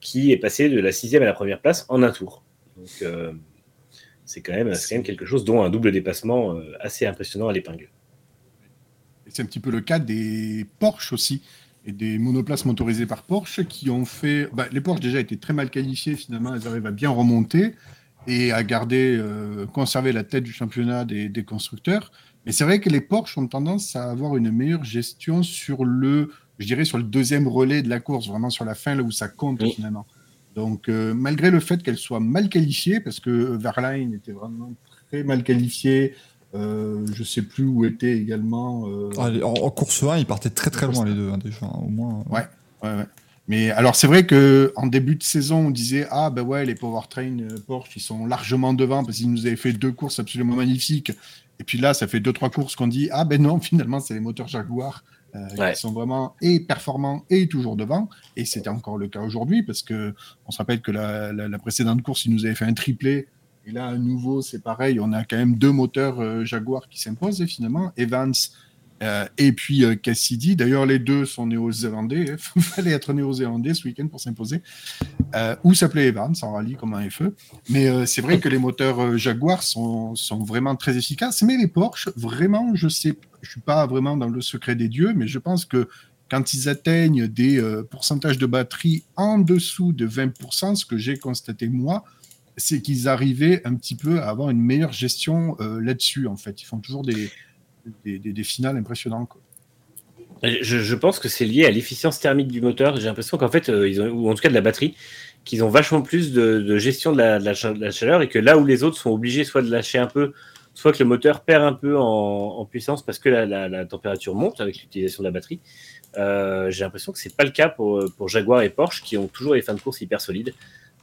qui est passé de la sixième à la première place en un tour. Donc, c'est quand, même, quand même quelque chose dont un double dépassement assez impressionnant à l'épingle. C'est un petit peu le cas des Porsche aussi et des monoplaces motorisées par Porsche qui ont fait. Bah, les Porsche déjà étaient très mal qualifiées, finalement, elles arrivent à bien remonter et à garder, euh, conserver la tête du championnat des, constructeurs. Mais c'est vrai que les Porsche ont tendance à avoir une meilleure gestion sur le, je dirais, sur le deuxième relais de la course, vraiment sur la fin, là où ça compte finalement. Donc, euh, malgré le fait qu'elles soient mal qualifiées, parce que Verlaine était vraiment très mal qualifié, euh, je sais plus où était également. Euh, ah, en, course 1, ils partaient très très loin les deux, hein, déjà, au moins. Ouais, ouais, ouais. Mais alors, c'est vrai que en début de saison, on disait Ah, ben ouais, les powertrain euh, Porsche, ils sont largement devant parce qu'ils nous avaient fait deux courses absolument magnifiques. Et puis là, ça fait deux, trois courses qu'on dit Ah, ben non, [LAUGHS] finalement, c'est les moteurs Jaguar qui sont vraiment et performants et toujours devant. Et c'était encore le cas aujourd'hui parce que on se rappelle que la, la précédente course, ils nous avaient fait un triplé et là, à nouveau, c'est pareil. On a quand même deux moteurs euh, Jaguar qui s'imposent finalement. Evans Euh, et puis euh, Cassidy, d'ailleurs les deux sont néo-zélandais, il hein. [LAUGHS] fallait être néo-zélandais ce week-end pour s'imposer, ou s'appelait Evans en rallye comme un FE. Mais c'est vrai que les moteurs Jaguar sont, sont, vraiment très efficaces, mais les Porsche, vraiment, je sais, je suis pas vraiment dans le secret des dieux, mais je pense que quand ils atteignent des pourcentages de batterie en dessous de 20%, ce que j'ai constaté moi, c'est qu'ils arrivaient un petit peu à avoir une meilleure gestion là-dessus, en fait. Ils font toujours des, des, finales impressionnantes. Je, pense que c'est lié à l'efficience thermique du moteur. J'ai l'impression qu'en fait, euh, ou en tout cas de la batterie, qu'ils ont vachement plus de, gestion de la, chaleur et que là où les autres sont obligés soit de lâcher un peu, soit que le moteur perd un peu en, puissance parce que la, température monte avec l'utilisation de la batterie. Euh, j'ai l'impression que c'est pas le cas pour, pour, Jaguar et Porsche qui ont toujours les fins de course hyper solides.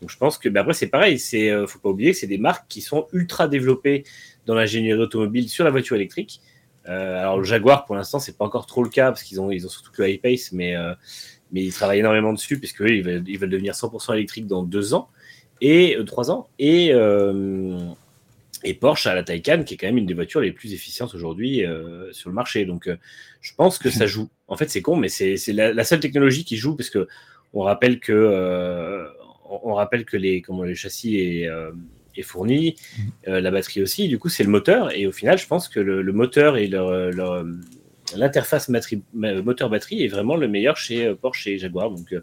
Donc je pense que, bah après c'est pareil, c'est euh, faut pas oublier que c'est des marques qui sont ultra développées dans l'ingénierie automobile sur la voiture électrique euh, alors le Jaguar, pour l'instant, c'est pas encore trop le cas parce qu'ils ont, ils ont surtout que iPace, mais, euh, mais ils travaillent énormément dessus puisque ils veulent, ils veulent devenir 100% électriques dans deux ans et euh, trois ans. Et, et Porsche à la Taycan, qui est quand même une des voitures les plus efficientes aujourd'hui sur le marché. Donc je pense que ça joue. En fait, c'est con, mais c'est la, la, seule technologie qui joue parce que on rappelle que on rappelle que les, comment, les châssis est fourni, mhm. euh, la batterie aussi. Du coup, c'est le moteur. Et au final, je pense que le, moteur et l'interface moteur-batterie est vraiment le meilleur chez euh, Porsche et Jaguar. Donc, euh,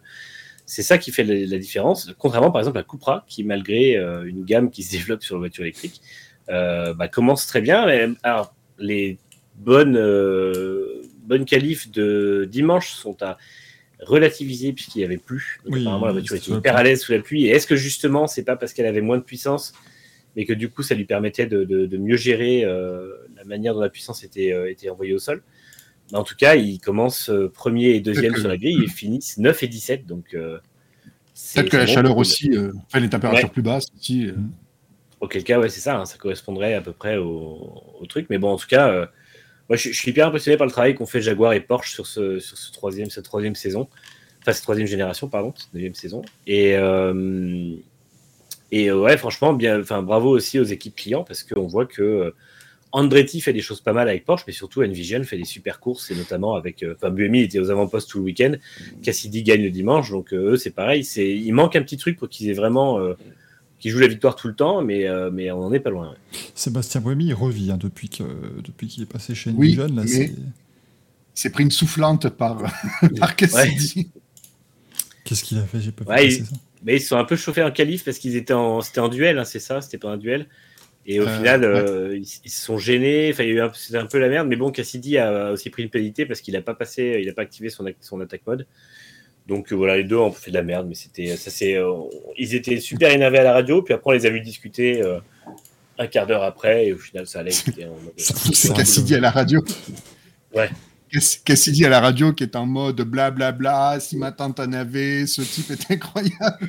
c'est ça qui fait la, différence. Contrairement, par exemple, à Cupra, qui, malgré une gamme qui se [LAUGHS] développe sur la voiture électrique, bah, commence très bien. Alors, les bonnes, bonnes qualifs de dimanche sont à relativiser puisqu'il n'y avait plus. apparemment, la voiture était hyper à l'aise sous la pluie. Et est-ce que justement, c'est pas parce qu'elle avait moins de puissance, mais que du coup, ça lui permettait de, mieux gérer euh, la manière dont la puissance était, euh, était envoyée au sol? En tout cas, il commence euh, premier et deuxième sur la grille, il finissent 9 et 17. Donc, Peut-être que la chaleur aussi, fait les températures plus basses aussi. Auquel cas, ouais, c'est ça, hein, ça correspondrait à peu près au, au, truc. Mais bon, en tout cas moi, je, suis hyper impressionné par le travail qu'ont fait Jaguar et Porsche sur, ce, sur ce troisième, cette troisième saison. Enfin, cette troisième génération, pardon, cette deuxième saison. Et, euh, et euh, ouais, franchement, bien, enfin, bravo aussi aux équipes clients parce qu'on voit que euh, Andretti fait des choses pas mal avec Porsche, mais surtout Envision fait des super courses et notamment avec. Enfin, Buemi était aux avant-postes tout le week-end. Cassidy gagne le dimanche, donc eux, c'est pareil. Il manque un petit truc pour qu'ils aient vraiment qui joue la victoire tout le temps, mais, euh, mais on n'en est pas loin. Sébastien Boemi, il revit hein, depuis qu'il depuis qu'il est passé chez oui, Là, mais c'est pris une soufflante par, [LAUGHS] par Cassidy. Qu'est-ce qu'il a fait? J'ai pas ouais, ça. Mais ils sont un peu chauffés en qualif parce qu'ils étaient en, c'était en duel, hein, c'est ça, c'était pas un duel? Et au euh, final, euh, ils, se sont gênés. Enfin, c'était un peu la merde. Mais bon, Cassidy a aussi pris une pénalité parce qu'il n'a pas passé, il n'a pas activé son, son attaque mode. Donc euh, voilà, les deux ont fait de la merde, mais c'était ça c'est euh, ils étaient super énervés à la radio, puis après on les a vus discuter euh, un quart d'heure après et au final ça allait. C'est Cassidy à la radio. Ouais. Cassidy à la radio qui est en mode blablabla, bla, bla, si ma tante en avait, ce type est incroyable.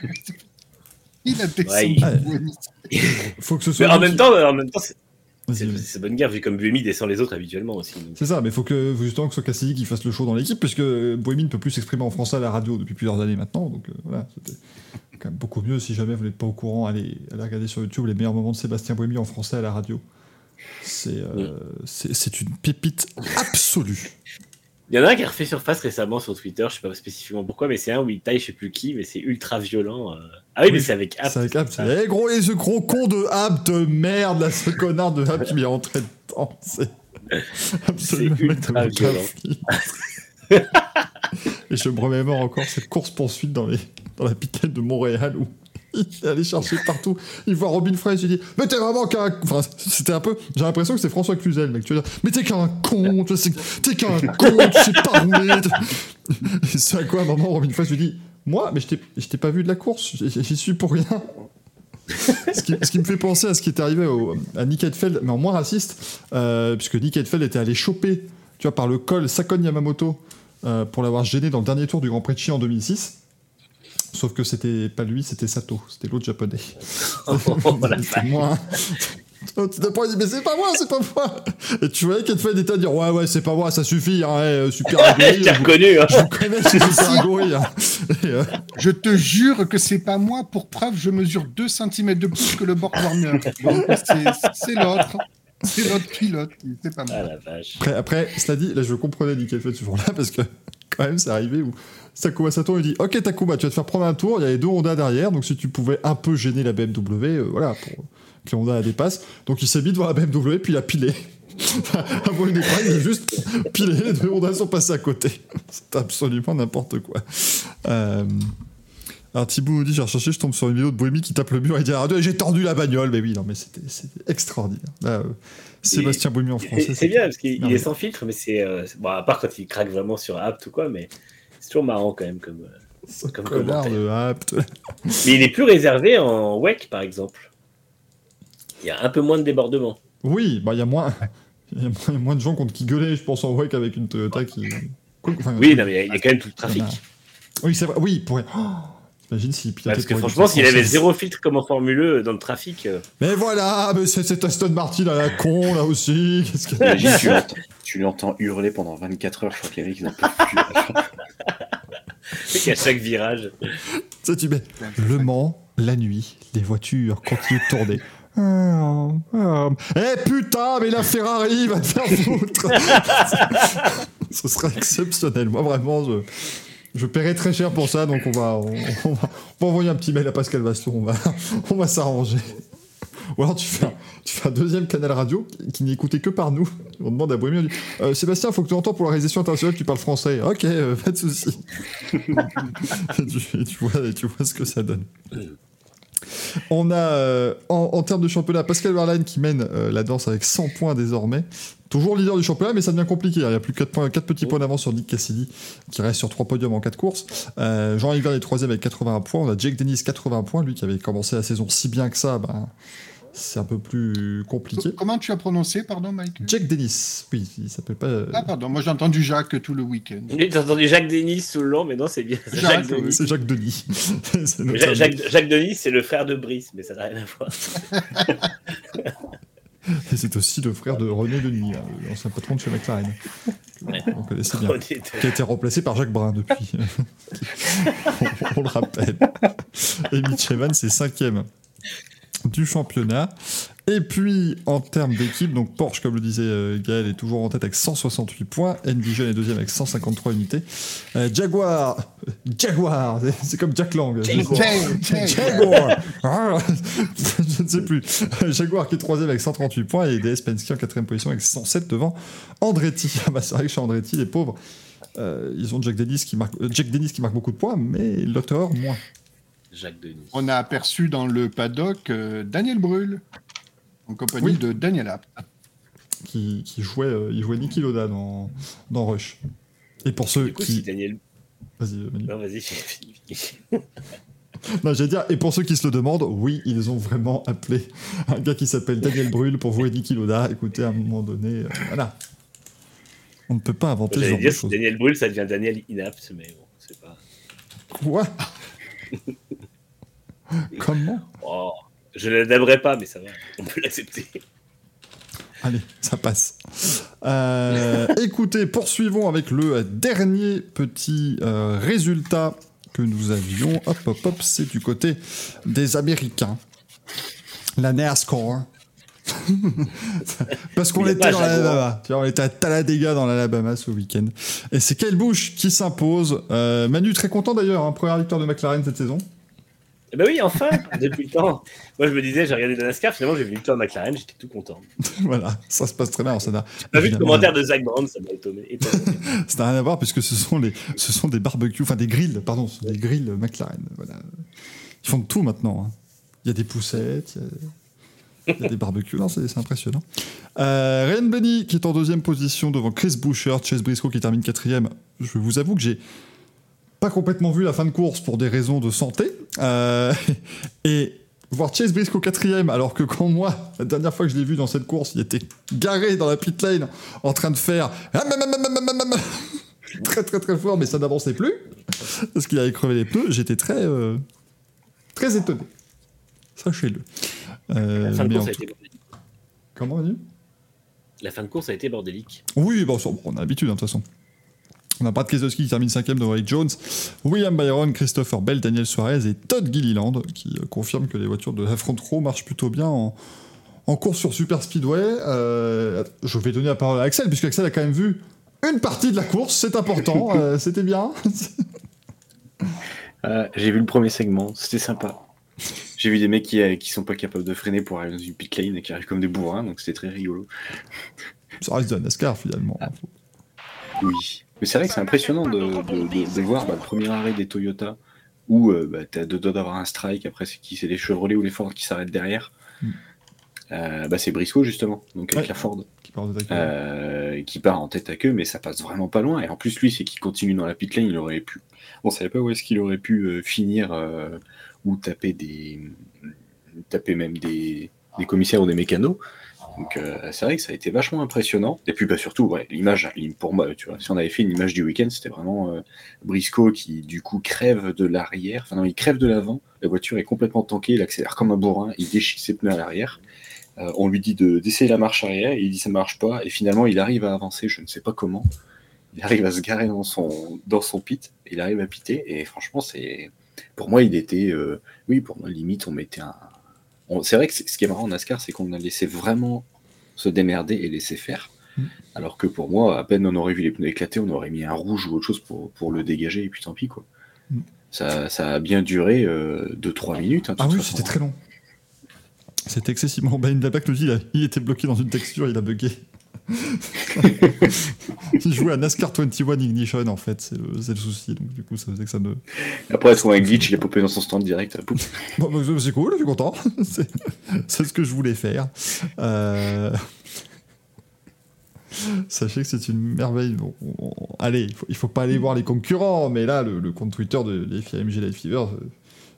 [LAUGHS] il a. Ouais. Faut que ce soit. Mais en même temps, en même temps, c'est bonne guerre, vu comme Buemi descend les autres habituellement aussi. C'est ça, mais il faut que justement que ce soit Cassidy qui fasse le show dans l'équipe, puisque Buemi ne peut plus s'exprimer en français à la radio depuis plusieurs années maintenant. Donc euh, voilà, c'était quand même beaucoup mieux. Si jamais vous n'êtes pas au courant, allez, allez, regarder sur YouTube les meilleurs moments de Sébastien Buemi en français à la radio. C'est euh, une pépite absolue. Il y en a un qui a refait surface récemment sur Twitter, je sais pas spécifiquement pourquoi, mais c'est un où il taille je sais plus qui, mais c'est ultra violent. Euh. Ah oui, mais c'est avec Apt. C'est avec Apt. Eh gros, et ce gros con de Apt, merde, là, ce connard de Apt qui m'est rentré dedans. C'est absolument ultra violent. et je me remémore encore cette course-poursuite dans, les... dans la pitelle de Montréal où il allait chercher partout. Il voit Robin Fraser, il dit Mais t'es vraiment qu'un. Enfin, c'était un peu. J'ai l'impression que c'est François Cluzel, mec. Tu veux dire Mais t'es qu'un con, t'es qu'un [LAUGHS] con, tu sais pas rouler. c'est à quoi, moment, Robin Fraser lui dit Moi, mais je t'ai pas vu de la course, j'y suis pour rien. [LAUGHS] ce, qui, ce, qui, me fait penser à ce qui est arrivé au, à Nick Hedfeld, mais en moins raciste, euh, puisque Nick Hedfeld était allé choper, tu vois, par le col Sakon Yamamoto euh, pour l'avoir gêné dans le dernier tour du Grand Prix de Chine en 2006. Sauf que c'était pas lui, c'était Sato, c'était l'autre japonais. Oh, oh, c'est moi. Tu t'as pas dit, mais c'est pas moi, c'est pas moi. Et tu voyais qu'elle fait des tas de dire, ouais, ouais, c'est pas moi, ça suffit, hein, euh, super [LAUGHS] gorille. J'ai reconnu, hein. Je vous connais, [LAUGHS] c'est super gorille. Hein. Euh, je te jure que c'est pas moi, pour preuve, je mesure 2 cm de plus que le Borg Warner. [LAUGHS] c'est l'autre. C'est notre pilote, c'est pas Ah mal. la vache. Après, après, cela dit, là, je comprenais Nickel fait ce jour-là parce que quand même, c'est arrivé où Takuma Sato lui dit Ok, Takuma, tu vas te faire prendre un tour. Il y a les deux Honda derrière, donc si tu pouvais un peu gêner la BMW, euh, voilà, pour que les Honda la dépassent. Donc il s'est mis devant la BMW, puis il a pilé. [LAUGHS] Avant une écran, il a juste pilé, les deux Honda sont passés à côté. [LAUGHS] C'est absolument n'importe quoi. Euh, Alors Thibaut nous dit J'ai recherché, je tombe sur une vidéo de Bohémie qui tape le mur et dit radio, J'ai tordu la bagnole. Mais oui, non, mais c'était extraordinaire. Là, euh, Sébastien Bohémie en français. C'est bien parce qu'il est sans filtre, mais c'est. euh, bon, à part quand il craque vraiment sur Apt ou quoi, mais c'est toujours marrant quand même. Comme, euh, Ce comme connard de Apt. [LAUGHS] Mais il est plus réservé en WEC par exemple. Il y a un peu moins de débordement. Oui, bah il y a moins. [LAUGHS] Il y, a moins- a de gens contre qui gueuler, je pense, en wake avec une Toyota qui. Enfin, Oui, non, mais il y a quand même tout le trafic. Voilà. Oui, c'est vrai. Oui, pour. Oh, Imagine s'il pilotait Parce que franchement, s'il avait zéro filtre comme en Formule E dans le trafic, euh, Mais voilà, mais c'est Aston Martin à la con, là aussi. [LAUGHS] Qu'est-ce que- Imagine, tu l'entends- hurler pendant 24 heures, je crois qu'il y a qui n'en peuvent plus. c'est qu'à chaque virage. Sais, tu mets Le Mans, la nuit, les voitures continuent de tourner. Ah, ah. Eh putain, mais la Ferrari va te faire foutre [LAUGHS] Ce serait exceptionnel. Moi, vraiment, je, je paierais très cher pour ça, donc on va, envoyer un petit mail à Pascal Vasselon, on va, s'arranger. Ou alors tu fais, un, deuxième canal radio qui n'est écouté que par nous. On demande à Bohémien, Euh, Sébastien, faut que tu entends pour la réalisation internationale, tu parles français. Ok, euh, pas de souci. [LAUGHS] tu vois, et tu vois ce que ça donne. On a, euh, en, termes de championnat, Pascal Verlaine qui mène euh, la danse avec 100 points désormais. Toujours leader du championnat, mais ça devient compliqué. Il y a plus que 4, points, 4 petits points d'avance sur Nick Cassidy, qui reste sur 3 podiums en 4 courses. Euh, Jean-Yves est 3 avec 81 points. On a Jake Dennis, 80 points. Lui qui avait commencé la saison si bien que ça, ben, c'est un peu plus compliqué. Comment tu as prononcé, pardon, Mike Jack Dennis, oui, il s'appelle pas. euh, Ah, pardon, moi j'ai entendu Jacques tout le week-end. Oui, T'as entendu Jacques Denis sous le long, mais non, c'est bien. Jacques, Jacques, oui. Denis. c'est Jacques Denis. [LAUGHS] Jacques, ami. Jacques- Jacques Denis, c'est le frère de Brice, mais ça n'a rien à voir. [LAUGHS] Et c'est aussi le frère de René Denis, hein, l'ancien patron de chez McLaren. Ouais. On connaissait bien. [LAUGHS] Qui a été remplacé par Jacques Brun depuis. on, on le rappelle. Et Mitch Evans, c'est cinquième du championnat. Et puis, en termes d'équipe, donc Porsche, comme le disait euh, Gaël, est toujours en tête avec 168 points. Envision est deuxième avec 153 unités. Euh, Jaguar, [LAUGHS] Jaguar, c'est- comme Jack Lang. Jaguar. Ah, [LAUGHS] Je ne sais plus. Jaguar qui est troisième avec 138 points et DS Penske en quatrième position avec 107 devant Andretti. [LAUGHS] Ah bah c'est vrai que chez Andretti, les pauvres, euh, ils ont Jack Dennis, qui marque, euh, Jack Dennis qui marque beaucoup de points, mais l'auteur moins. Jacques Denis. On a aperçu dans le paddock euh, Daniel Brühl, en compagnie Oui. de Daniel Abt. Qui, qui jouait, euh, il jouait Niki Loda dans, dans Rush. Et pour ceux Du coup, si qui. Daniel. Vas-y, Manu. Non, vas-y. [LAUGHS] [LAUGHS] Non, j'allais dire, et pour ceux qui se le demandent, oui, ils ont vraiment appelé un gars qui s'appelle Daniel Brühl pour jouer Niki Loda. Écoutez, à un moment donné, euh, voilà. On ne peut pas inventer ce J'allais genre de dire, si. Daniel Brühl, ça devient Daniel Inapte, mais bon, c'est pas. Quoi? [LAUGHS] [LAUGHS] Comment Oh, je ne l'adapterai pas, mais ça va, on peut l'accepter. Allez, ça passe. Euh, écoutez, poursuivons avec le dernier petit euh, résultat que nous avions. Hop, hop, hop, c'est du côté des Américains. La NASCAR. [LAUGHS] Parce qu'on était dans l'Alabama. Tu vois, on était à Talladega dans l'Alabama ce week-end. Et c'est Kyle Busch qui s'impose. Euh, Manu, très content d'ailleurs. Hein, première victoire de McLaren cette saison. Eh ben oui, enfin, [LAUGHS] depuis le temps. Moi, je me disais, j'ai regardé la NASCAR, finalement, j'ai vu de McLaren, j'étais tout content. [LAUGHS] voilà, ça se passe très bien. Ça n'a J'ai pas vu le commentaire de Zach Brown, ça m'a [LAUGHS] étonné. Ça n'a rien à voir puisque ce sont, les, ce sont des barbecues, enfin des grilles, pardon, ce sont des grilles McLaren. Voilà. Ils font de tout maintenant. hein. Il y a des poussettes, il y a, il y a des barbecues, non, c'est c'est impressionnant. Euh, Ryan Blaney qui est en deuxième position devant Chris Boucher, Chase Briscoe qui termine quatrième. Je vous avoue que j'ai pas complètement vu la fin de course pour des raisons de santé. Euh, [LAUGHS] et voir Chase Briscoe quatrième, alors que quand moi, la dernière fois que je l'ai vu dans cette course, il était garé dans la pit lane en train de faire très très très fort, mais ça n'avançait plus parce qu'il avait crevé les pneus. J'étais très euh, très étonné. Sachez-le. Euh, La fin de course a été bordélique. Comment La fin de course a été bordélique. Oui, bon, on a l'habitude, hein, de toute façon. On a Brad Keselowski qui termine cinquième devant Rick Jones, William Byron, Christopher Bell, Daniel Suarez et Todd Gilliland qui euh, confirment que les voitures de la front row marchent plutôt bien en, en course sur Super Speedway, euh, je vais donner la parole à Axel, puisque Axel a quand même vu une partie de la course, c'est important, [LAUGHS] euh, c'était bien. J'ai vu le premier segment, c'était sympa. J'ai vu des mecs qui, qui sont pas capables de freiner pour arriver dans une pit lane et qui arrivent comme des bourrins, donc c'était très rigolo. Ça reste de la NASCAR finalement. Ah. Oui. Mais c'est vrai que c'est impressionnant de, de, voir bah, le premier arrêt des Toyota où euh, bah, tu as deux d'avoir un strike, après c'est qui C'est les Chevrolet ou les Ford qui s'arrêtent derrière. Mm. Euh, bah, c'est Briscoe justement, donc avec la Ford. Qui part, euh, qui part, en tête à queue, mais ça passe vraiment pas loin. Et en plus, lui, c'est qu'il continue dans la pit lane, il aurait pu. On savait pas où est-ce qu'il aurait pu finir ou taper des. taper même des, des commissaires ou des mécanos. Donc euh, c'est vrai que ça a été vachement impressionnant. Et puis bah, surtout, l'image, pour moi, si on avait fait une image du week-end, c'était vraiment euh, Briscoe qui du coup crève de l'arrière. Enfin non, il crève de l'avant. La voiture est complètement tankée, il accélère comme un bourrin, il déchire ses pneus à l'arrière. Euh, on lui dit d'essayer la marche arrière, il dit ça marche pas, et finalement il arrive à avancer, je ne sais pas comment. Il arrive à se garer dans son, dans son pit, il arrive à piter, et franchement, c'est pour moi, il était, oui, pour moi, limite, on mettait un, c'est vrai que ce qui est marrant en NASCAR, c'est qu'on a laissé vraiment se démerder et laisser faire. Mm. Alors que pour moi, à peine on aurait vu les pneus éclater, on aurait mis un rouge ou autre chose pour, pour le dégager, et puis tant pis. quoi. Mm. Ça, ça, a bien duré 2-3 euh, minutes. Hein, ah oui, c'était très long. C'était excessivement. Ben Black nous dit il était bloqué dans une texture, il a bugué. Il jouait à NASCAR 21 Ignition en fait, c'est le, le, souci. Donc du coup, ça faisait que ça ne. Après, soit un glitch, il est popé dans son stand direct. bon, bah, c'est cool, je suis content. [LAUGHS] c'est ce que je voulais faire. Euh... Sachez que c'est une merveille. Bon, allez, il faut, faut pas aller voir les concurrents, mais là, le, compte Twitter de l'FIMG Life Fever euh,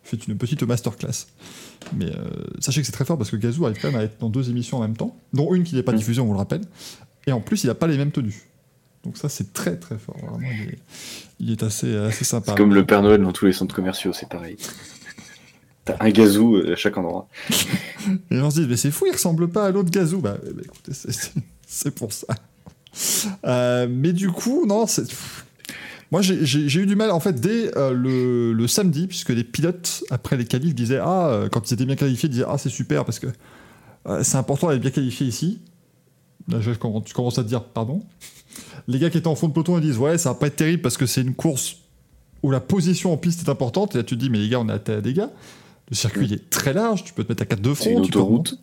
fait une petite masterclass. Mais euh, sachez que c'est très fort parce que Gazou arrive quand même à être dans deux émissions en même temps, dont une qui n'est pas mm. diffusée, on vous le rappelle. Et en plus, il n'a pas les mêmes tenues. Donc ça, c'est très très fort. Vraiment, il est, assez, assez sympa. C'est comme le Père Noël dans tous les centres commerciaux, c'est pareil. [LAUGHS] T'as un gazou à chaque endroit. Et on se dit, mais c'est fou, il ressemble pas à l'autre gazou. Bah, bah écoutez, c'est pour ça. Euh, mais du coup, non, c'est moi, j'ai eu du mal, en fait, dès euh, le, samedi, puisque les pilotes, après les qualifs, disaient Ah, euh, quand ils étaient bien qualifiés, ils disaient Ah, c'est super, parce que euh, c'est important d'être bien qualifié ici. Là, je, tu commences à te dire Pardon. Les gars qui étaient en fond de peloton, ils disent Ouais, ça va pas être terrible parce que c'est une course où la position en piste est importante. Et là, tu te dis Mais les gars, on est à des gars. Le circuit est très large, tu peux te mettre à 4 de front. tu autoroute.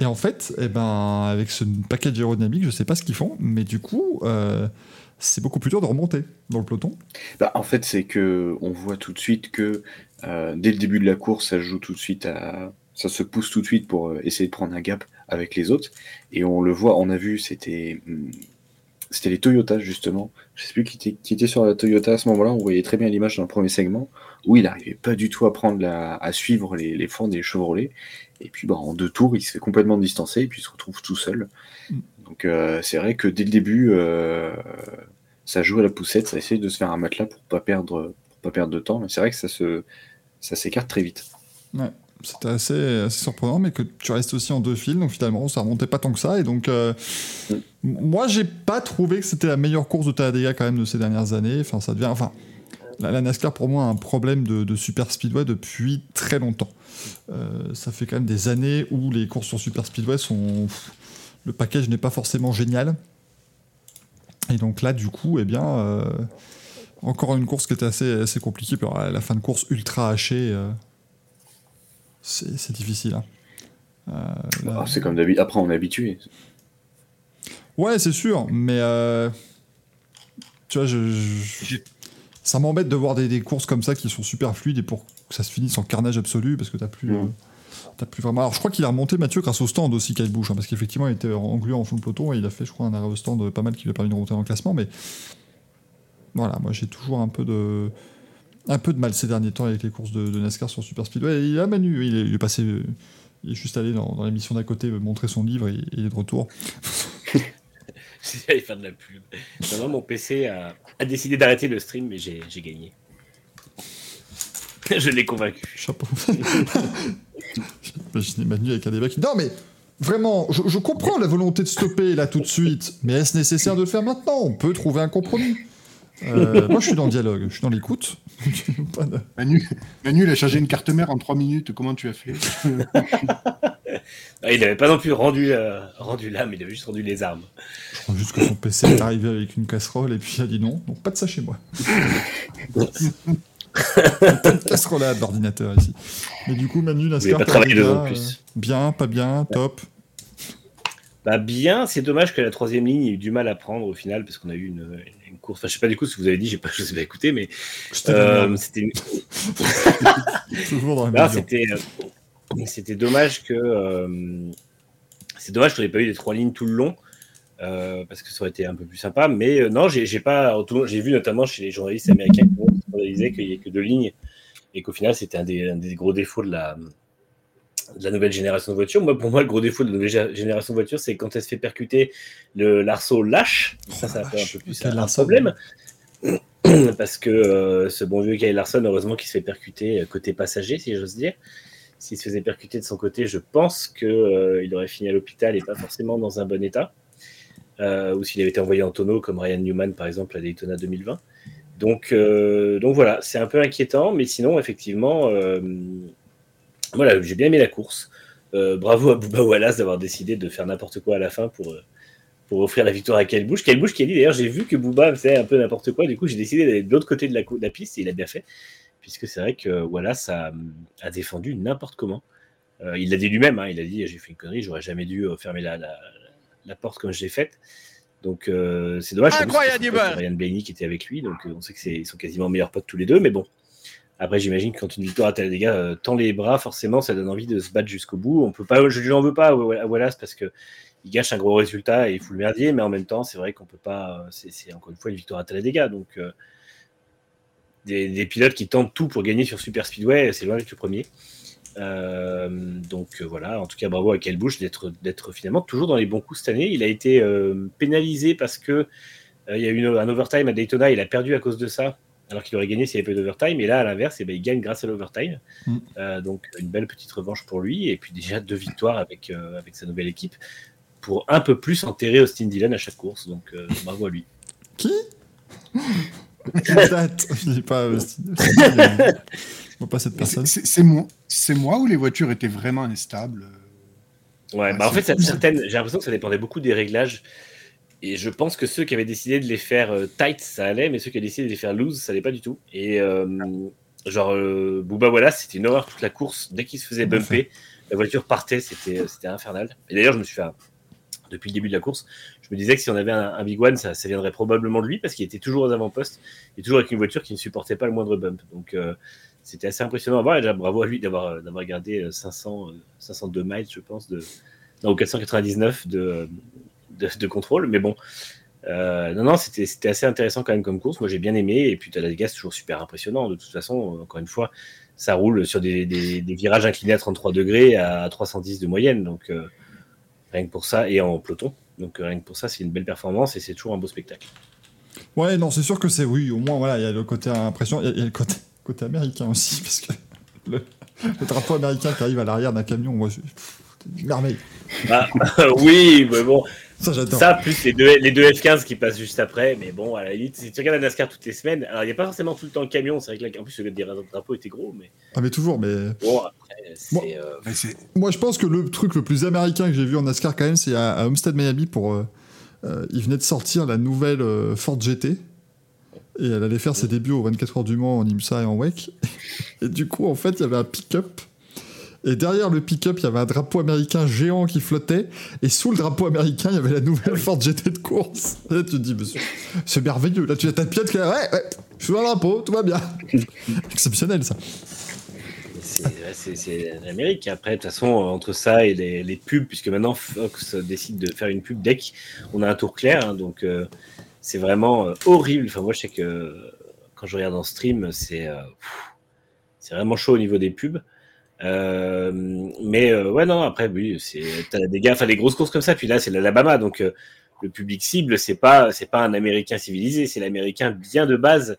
Et en fait, eh ben, avec ce paquet aérodynamique, je sais pas ce qu'ils font, mais du coup, c'est beaucoup plus dur de remonter dans le peloton. Bah, en fait, c'est que on voit tout de suite que euh, dès le début de la course, ça joue tout de suite à, ça se pousse tout de suite pour euh, essayer de prendre un gap avec les autres. Et on le voit, on a vu, c'était hmm, c'était les Toyota justement. Je sais plus qui était, qui était sur la Toyota à ce moment-là. On voyait très bien l'image dans le premier segment où il n'arrivait pas du tout à prendre la, à suivre les, les Ford et les Chevrolet. Et puis bah, en deux tours, il se fait complètement distancer et puis il se retrouve tout seul. Donc euh, c'est vrai que dès le début, euh, ça joue à la poussette, ça essaie de se faire un matelas pour pas perdre, pour pas perdre de temps. Mais c'est vrai que ça se, ça s'écarte très vite. Ouais, c'était assez, surprenant, mais que tu restes aussi en deux fils, donc finalement ça remontait pas tant que ça. Et donc euh, mm. moi j'ai pas trouvé que c'était la meilleure course de Talladega quand même de ces dernières années. Enfin ça devient, enfin la, NASCAR pour moi a un problème de, de super speedway depuis très longtemps. ça fait quand même des années où les courses sur super speedway sont le package n'est pas forcément génial. Et donc là, du coup, eh bien, euh, encore une course qui était assez, assez compliquée. Puis la fin de course ultra hachée, euh, c'est difficile. Hein. Euh, ah, c'est comme d'habitude. Après, on est habitué. Ouais, c'est sûr, mais tu vois, je, ça m'embête de voir des, courses comme ça qui sont super fluides et pour que ça se finisse en carnage absolu parce que t'as plus. Mm plus vraiment. Alors, je crois qu'il a remonté Mathieu grâce au stand aussi, Kyle Busch, hein, parce qu'effectivement, il était englué en fond de peloton et il a fait, je crois, un arrêt au stand pas mal qui lui a permis de remonter dans le classement. Mais voilà, moi j'ai toujours un peu de un peu de mal ces derniers temps avec les courses de, NASCAR sur Super Speedway. il a Manu, il est, passé, il est juste allé dans, l'émission d'à côté montrer son livre et, il est de retour. [LAUGHS] Aller faire de la pub. mon PC a, a décidé d'arrêter le stream, mais j'ai gagné. [LAUGHS] Je l'ai convaincu. Chapeau. [LAUGHS] J'imaginais Manu avec un débat qui Non, mais vraiment, je, comprends la volonté de stopper là tout de suite, mais est-ce nécessaire de le faire maintenant? On peut trouver un compromis. Euh, moi, je suis dans le dialogue, je suis dans l'écoute. [LAUGHS] Manu, Manu, il a chargé une carte mère en 3 minutes. Comment tu as fait? [LAUGHS] Il n'avait pas non plus rendu, euh, rendu l'âme, il avait juste rendu les armes. Je crois juste que son PC est arrivé avec une casserole et puis il a dit non, donc pas de ça chez moi. [LAUGHS] casserolade d'ordinateur ici? Mais du coup, Manu, NASCAR, pas travaillé deux ans de plus. euh, bien, pas bien, top. Bah bien, c'est dommage que la troisième ligne ait eu du mal à prendre au final parce qu'on a eu une, une course. Enfin, je sais pas du coup ce que vous avez dit, j'ai pas, [LAUGHS] je sais pas écouté, mais euh, c'était une- [LAUGHS] toujours dans c'était euh, c'était dommage que euh, c'est dommage qu'on n'ait pas eu les trois lignes tout le long euh, parce que ça aurait été un peu plus sympa. Mais euh, non, j'ai pas j'ai vu notamment chez les journalistes américains qui disaient qu'il n'y a que deux lignes et qu'au final c'était un des, un des gros défauts de la de la nouvelle génération de voitures. Moi, pour moi, le gros défaut de la nouvelle gé- génération de voitures, c'est quand elle se fait percuter, le l'arceau lâche. Ça, ça Oh, fait un peu plus un, problème. [CLEARS THROAT] Parce que euh, ce bon vieux Kyle Larson, heureusement qu'il se fait percuter euh, côté passager, si j'ose dire. S'il se faisait percuter de son côté, je pense qu'il aurait fini à l'hôpital et pas forcément dans un bon état. Euh, ou s'il avait été envoyé en tonneau, comme Ryan Newman, par exemple, à Daytona 2020. Donc, euh, donc voilà, c'est un peu inquiétant, mais sinon, effectivement, euh, voilà, j'ai bien aimé la course. Euh, bravo à Bouba Wallace d'avoir décidé de faire n'importe quoi à la fin pour, pour offrir la victoire à. Kyle Busch qui a dit d'ailleurs, j'ai vu que Bouba faisait un peu n'importe quoi, du coup j'ai décidé d'aller de l'autre côté de la, piste et il a bien fait, puisque c'est vrai que Wallace a, défendu n'importe comment. Il l'a dit lui-même, hein, il a dit j'ai fait une connerie, j'aurais jamais dû fermer la, la porte comme je l'ai faite. Donc euh, c'est dommage. plus, Incroyable. Ryan Blaney qui était avec lui, donc euh, on sait que c'est ils sont quasiment meilleurs potes tous les deux, mais bon. Après, j'imagine que quand une victoire à dégâts euh, tend les bras, forcément, ça donne envie de se battre jusqu'au bout. On peut pas, je lui en veux pas à Wa- à Wallace parce que il gâche un gros résultat et il fout le merdier, mais en même temps, c'est vrai qu'on peut pas. C'est encore une fois une victoire à dégâts, donc euh, des, des pilotes qui tentent tout pour gagner sur Super Speedway, c'est loin d'être le premier. Euh, donc euh, voilà, en tout cas bravo à Busch d'être d'être finalement toujours dans les bons coups cette année. Il a été euh, pénalisé parce que il y a eu une- un overtime à Daytona, il a perdu à cause de ça, alors qu'il aurait gagné s'il n'y avait pas d'overtime. Et là, à l'inverse, eh ben, il gagne grâce à l'overtime. Mm. Donc une belle petite revanche pour lui. Et puis déjà deux victoires avec, avec sa nouvelle équipe pour un peu plus enterrer Austin Dillon à chaque course. Donc bravo à lui. Qui? [LAUGHS] date Je dis pas. euh, euh, pas cette personne. C'est moi, c'est moi où les voitures étaient vraiment instables. Ouais, Ah, bah en fait, certaines, j'ai l'impression que ça dépendait beaucoup des réglages. Et je pense que ceux qui avaient décidé de les faire euh, tight, ça allait, mais ceux qui avaient décidé de les faire loose, ça allait pas du tout. Et euh, genre, euh, Booba Wallace, c'était une horreur toute la course. Dès qu'il se faisait bumper, la voiture partait, c'était c'était infernal. Et d'ailleurs, je me suis fait, un- depuis le début de la course, je me disais que si on avait un, Big One, ça, viendrait probablement de lui, parce qu'il était toujours aux avant-postes, et toujours avec une voiture qui ne supportait pas le moindre bump. Donc, euh, c'était assez impressionnant à voir. Et bravo à lui d'avoir d'avoir gardé euh, 500, euh, 502 miles, je pense, de, non, ou 499 de, contrôle. Mais bon, euh, non, non, c'était assez intéressant quand même comme course. Moi, j'ai bien aimé. Et puis, Talladega, c'est toujours super impressionnant. De toute façon, euh, encore une fois, ça roule sur des, virages inclinés à 33 degrés à 310 de moyenne. Donc, euh, rien que pour ça, et en peloton. Donc, euh, rien que pour ça, c'est une belle performance et c'est toujours un beau spectacle. Ouais, non, c'est sûr que c'est. Oui, au moins, voilà, il y a le côté impression. Il y a- il y, a le côté, [LAUGHS] côté américain aussi, parce que [LAUGHS] le, le drapeau américain qui arrive à l'arrière d'un camion, moi, je. pff, c'est une merveille. Bah, [LAUGHS] oui, mais bon, Ça, j'adore. Ça, plus les deux, les deux F15 qui passent juste après. Mais bon, à la limite, si tu regardes la NASCAR toutes les semaines, alors il n'y a pas forcément tout le temps le camion. C'est vrai que là, en plus, le drapeau était gros. Mais Ah, mais toujours, mais. bon, après, c'est. Bon. euh, Mais Moi, je pense que le truc le plus américain que j'ai vu en NASCAR, quand même, c'est à, à Homestead, Miami, pour. euh, euh, il venait de sortir la nouvelle euh, Ford GT. Et elle allait faire ses débuts aux 24 heures du Mans en IMSA et en WEC. Et du coup, en fait, il y avait un pick-up. Et derrière le pick-up, il y avait un drapeau américain géant qui flottait. Et sous le drapeau américain, il y avait la nouvelle Ford GT de course. Et là, tu te dis, mais c'est- merveilleux. Là, tu as ta pièce qui est ouais, ouais, je suis dans le drapeau, tout va bien. [LAUGHS] Exceptionnel, ça. C'est l'Amérique. Après, de toute façon, entre ça et les, les pubs, puisque maintenant Fox décide de faire une pub dès qu'on a un tour clair, hein, donc euh, c'est vraiment euh, horrible. Enfin, moi, je sais que euh, quand je regarde en stream, c'est euh, c'est vraiment chaud au niveau des pubs. Euh, mais euh, ouais, non, après, oui, t'as des gars, enfin, les grosses courses comme ça. Puis là, c'est l'Alabama, donc euh, le public cible, c'est pas c'est pas un Américain civilisé, c'est l'Américain bien de base.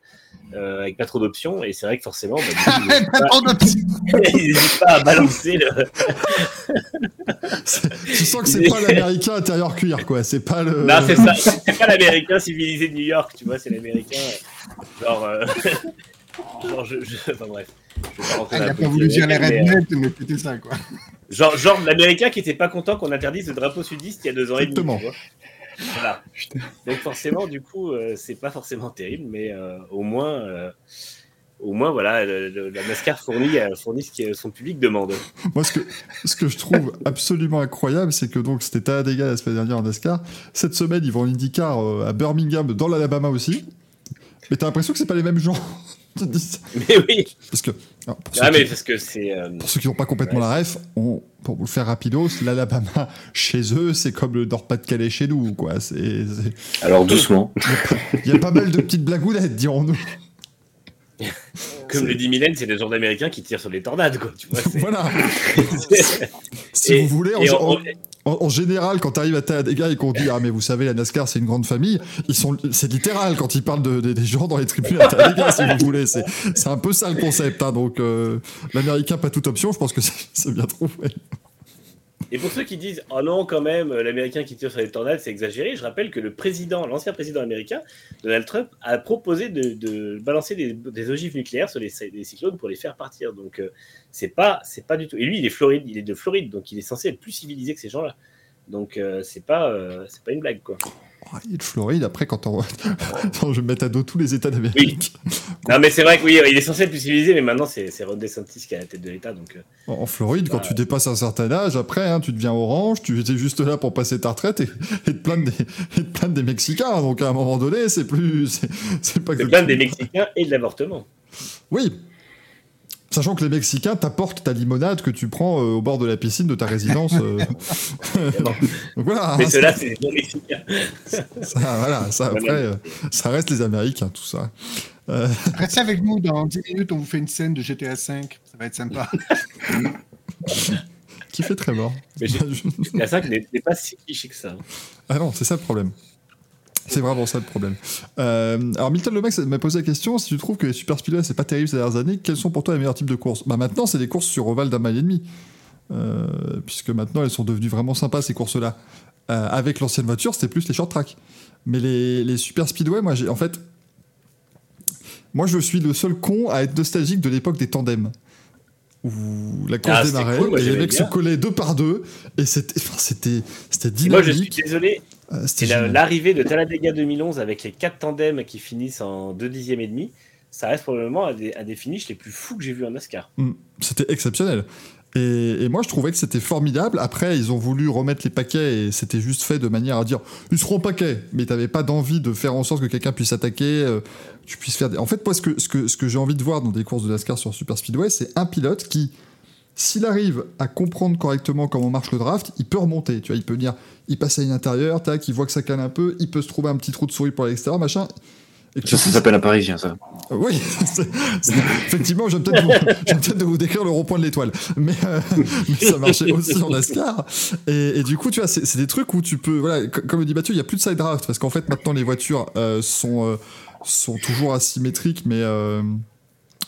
euh, avec pas trop d'options et c'est vrai que forcément bah, du coup, [LAUGHS] il n'hésite pas- Trop d'options. [LAUGHS] il n'hésite pas à balancer le, Tu sens que c'est pas l'américain intérieur cuir, quoi. C'est pas le. Non, c'est ça. C'est pas l'américain civilisé de New York, tu vois, c'est l'américain. Genre. euh, Genre, je, je- Enfin bref. Je vais pas rentrer Ah, dans il la a pas voulu dire les américaine, mais, c'était ça, quoi. euh, Genre, genre l'américain qui était pas content qu'on interdise le drapeau sudiste il y a deux ans et demi. Exactement. tu vois. Voilà. Donc forcément, du coup, euh, c'est pas forcément terrible, mais euh, au moins, euh, au moins, voilà, le- le- la NASCAR fournit, euh, fournit ce que son public demande. Moi, ce que, ce que je trouve absolument incroyable, c'est que donc c'était Talladega la semaine dernière en NASCAR. Cette semaine, ils vont en IndyCar euh, à Birmingham, dans l'Alabama aussi. Mais t'as l'impression que c'est pas les mêmes gens. Te dis ça. Mais oui. Parce que, alors, pour, ceux Ah mais qui, parce que c'est. euh, pour ceux qui n'ont pas complètement la ref, on, pour vous le faire rapido, l'Alabama [LAUGHS] chez eux, c'est comme le Nord-Pas-de-Calais chez nous, quoi. C'est, Alors doucement. il y a pas mal de petites blagounettes, dirons-nous. [LAUGHS] Comme le dit Mylène, c'est des gens d'Américains qui tirent sur les tornades, quoi. Tu vois, c'est- voilà. [LAUGHS] Si Et- vous voulez, on- en- en- général, quand tu arrives à Talladega et qu'on dit Ah, mais vous savez, la NASCAR, c'est une grande famille, ils sont, c'est littéral quand ils parlent de, de- des gens dans les tribunes à Talladega, [LAUGHS] si vous voulez. C'est, c'est un peu ça le concept. hein. donc, euh, l'américain, pas toute option, je pense que c'est, c'est bien trouvé. Et pour ceux qui disent oh non quand même l'américain qui tire sur les tornades c'est exagéré, je rappelle que le président, l'ancien président américain Donald Trump a proposé de, balancer des, ogives nucléaires sur les, les cyclones pour les faire partir. Donc euh, c'est pas c'est pas du tout. Et lui il est Floride, il est de Floride donc il est censé être plus civilisé que ces gens-là. Donc euh, c'est pas euh, c'est pas une blague quoi. Oh, il est de Floride, après, quand on. [LAUGHS] Je vais mettre à dos tous les États d'Amérique. Non mais c'est vrai que oui il est censé être plus civilisé mais maintenant c'est Ron DeSantis qui est à la tête de l'État donc. euh, En Floride, quand Bah, tu dépasses un certain âge, après, hein, tu deviens orange, tu étais juste là pour passer ta retraite et, et te plaindre des, et te plaindre des Mexicains. Donc, à un moment donné, c'est plus. C'est, pas c'est que- plein des Mexicains et de l'avortement. Oui. Sachant que les Mexicains t'apportent ta limonade que tu prends euh, au bord de la piscine de ta résidence. euh. [LAUGHS] [LAUGHS] Donc voilà, Mais hein, ceux-là c'est des non Mexicains. [LAUGHS] ça, voilà, ça après, euh, ça reste les Américains, tout ça. Euh, Restez avec nous, dans 10 minutes, on vous fait une scène de GTA V. Ça va être sympa. qui fait très mort. Mais La 5 n'est n'est pas si cliché que ça. Ah non, c'est ça le problème. C'est vraiment ça le problème. Euh, alors Milton Lomax m'a posé la question si tu trouves que les super speedway c'est pas terrible ces dernières années, quels sont pour toi les meilleurs types de courses? Bah maintenant c'est des courses sur ovale d'un mile et demi, Euh, puisque maintenant elles sont devenues vraiment sympas ces courses-là. Euh, avec l'ancienne voiture c'était plus les short track, mais les, les super speedway, moi j'ai en fait, moi je suis le seul con à être nostalgique de l'époque des tandems. Où la course Ah, démarrait cool, moi, et les mecs bien. se collaient deux par deux et c'était enfin, c'était c'était Et Moi, je dynamique. suis désolé, Euh, génial. l'arrivée de Talladega 2011 avec les 4 tandems qui finissent en 2 dixièmes et demi. Ça reste probablement à des, finishes les plus fous que j'ai vus en NASCAR. Mm. C'était exceptionnel. Et, et moi, je trouvais que c'était formidable. Après, ils ont voulu remettre les paquets et c'était juste fait de manière à dire ils seront paquets, mais t'avais pas d'envie de faire en sorte que quelqu'un puisse attaquer, euh, tu puisses faire. Des... En fait, moi, ce que, ce que, ce que j'ai envie de voir dans des courses de NASCAR sur Super Speedway, c'est un pilote qui, s'il arrive à comprendre correctement comment marche le draft, il peut remonter. Tu vois, il peut venir, il passe à l'intérieur, tac, il voit que ça cale un peu, il peut se trouver un petit trou de souris pour l'extérieur, machin. Et Ça, ça s'appelle un parisien, ça. Oui, [LAUGHS] effectivement, je vais peut-être vous, [LAUGHS] vous décrire le rond-point de l'étoile, mais, euh, mais ça marchait aussi en NASCAR. Et, et du coup, tu vois, c'est des trucs où tu peux, voilà, comme le dit Mathieu, il y a plus de side draft parce qu'en fait, maintenant, les voitures euh, sont euh, sont toujours asymétriques, mais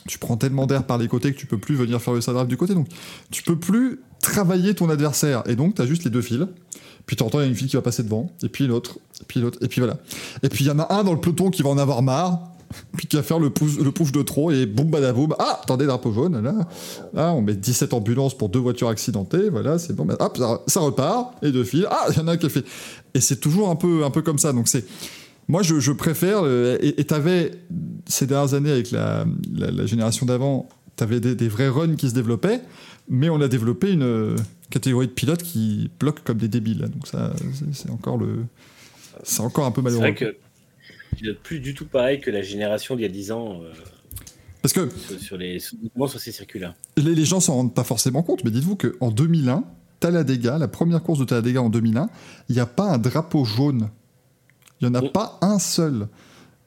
tu prends tellement d'air par les côtés que tu peux plus venir faire le side du côté, donc tu peux plus travailler ton adversaire, et donc tu as juste les deux fils. Puis tu entends, il y a une fille qui va passer devant, et puis l'autre, et puis l'autre, et puis voilà. Et puis il y en a un dans le peloton qui va en avoir marre, puis qui va faire le push de trop, et boum badaboum. Ah, attendez, drapeau jaune, là. Là, on met 17 ambulances pour deux voitures accidentées, voilà, c'est bon. hop, ça, ça repart, et deux fils. Ah, il y en a un qui a fait. Et c'est toujours un peu, un peu comme ça, donc c'est. Moi, je, je préfère. euh, et t'avais, ces dernières années, avec la, la, la génération d'avant, t'avais des, des vrais runs qui se développaient, mais on a développé une euh, catégorie de pilotes qui bloquent comme des débiles. Donc, ça, c'est- c'est encore le. C'est encore un peu C'est malheureux. vrai que je pilote plus du tout pareil que la génération d'il y a 10 ans euh, Parce que sur, les, sur ces circuits-là. les, les gens s'en rendent pas forcément compte, mais dites-vous qu'en 2001, Talladega, la première course de Talladega en 2001, il n'y a pas un drapeau jaune. Il n'y en a pas un seul.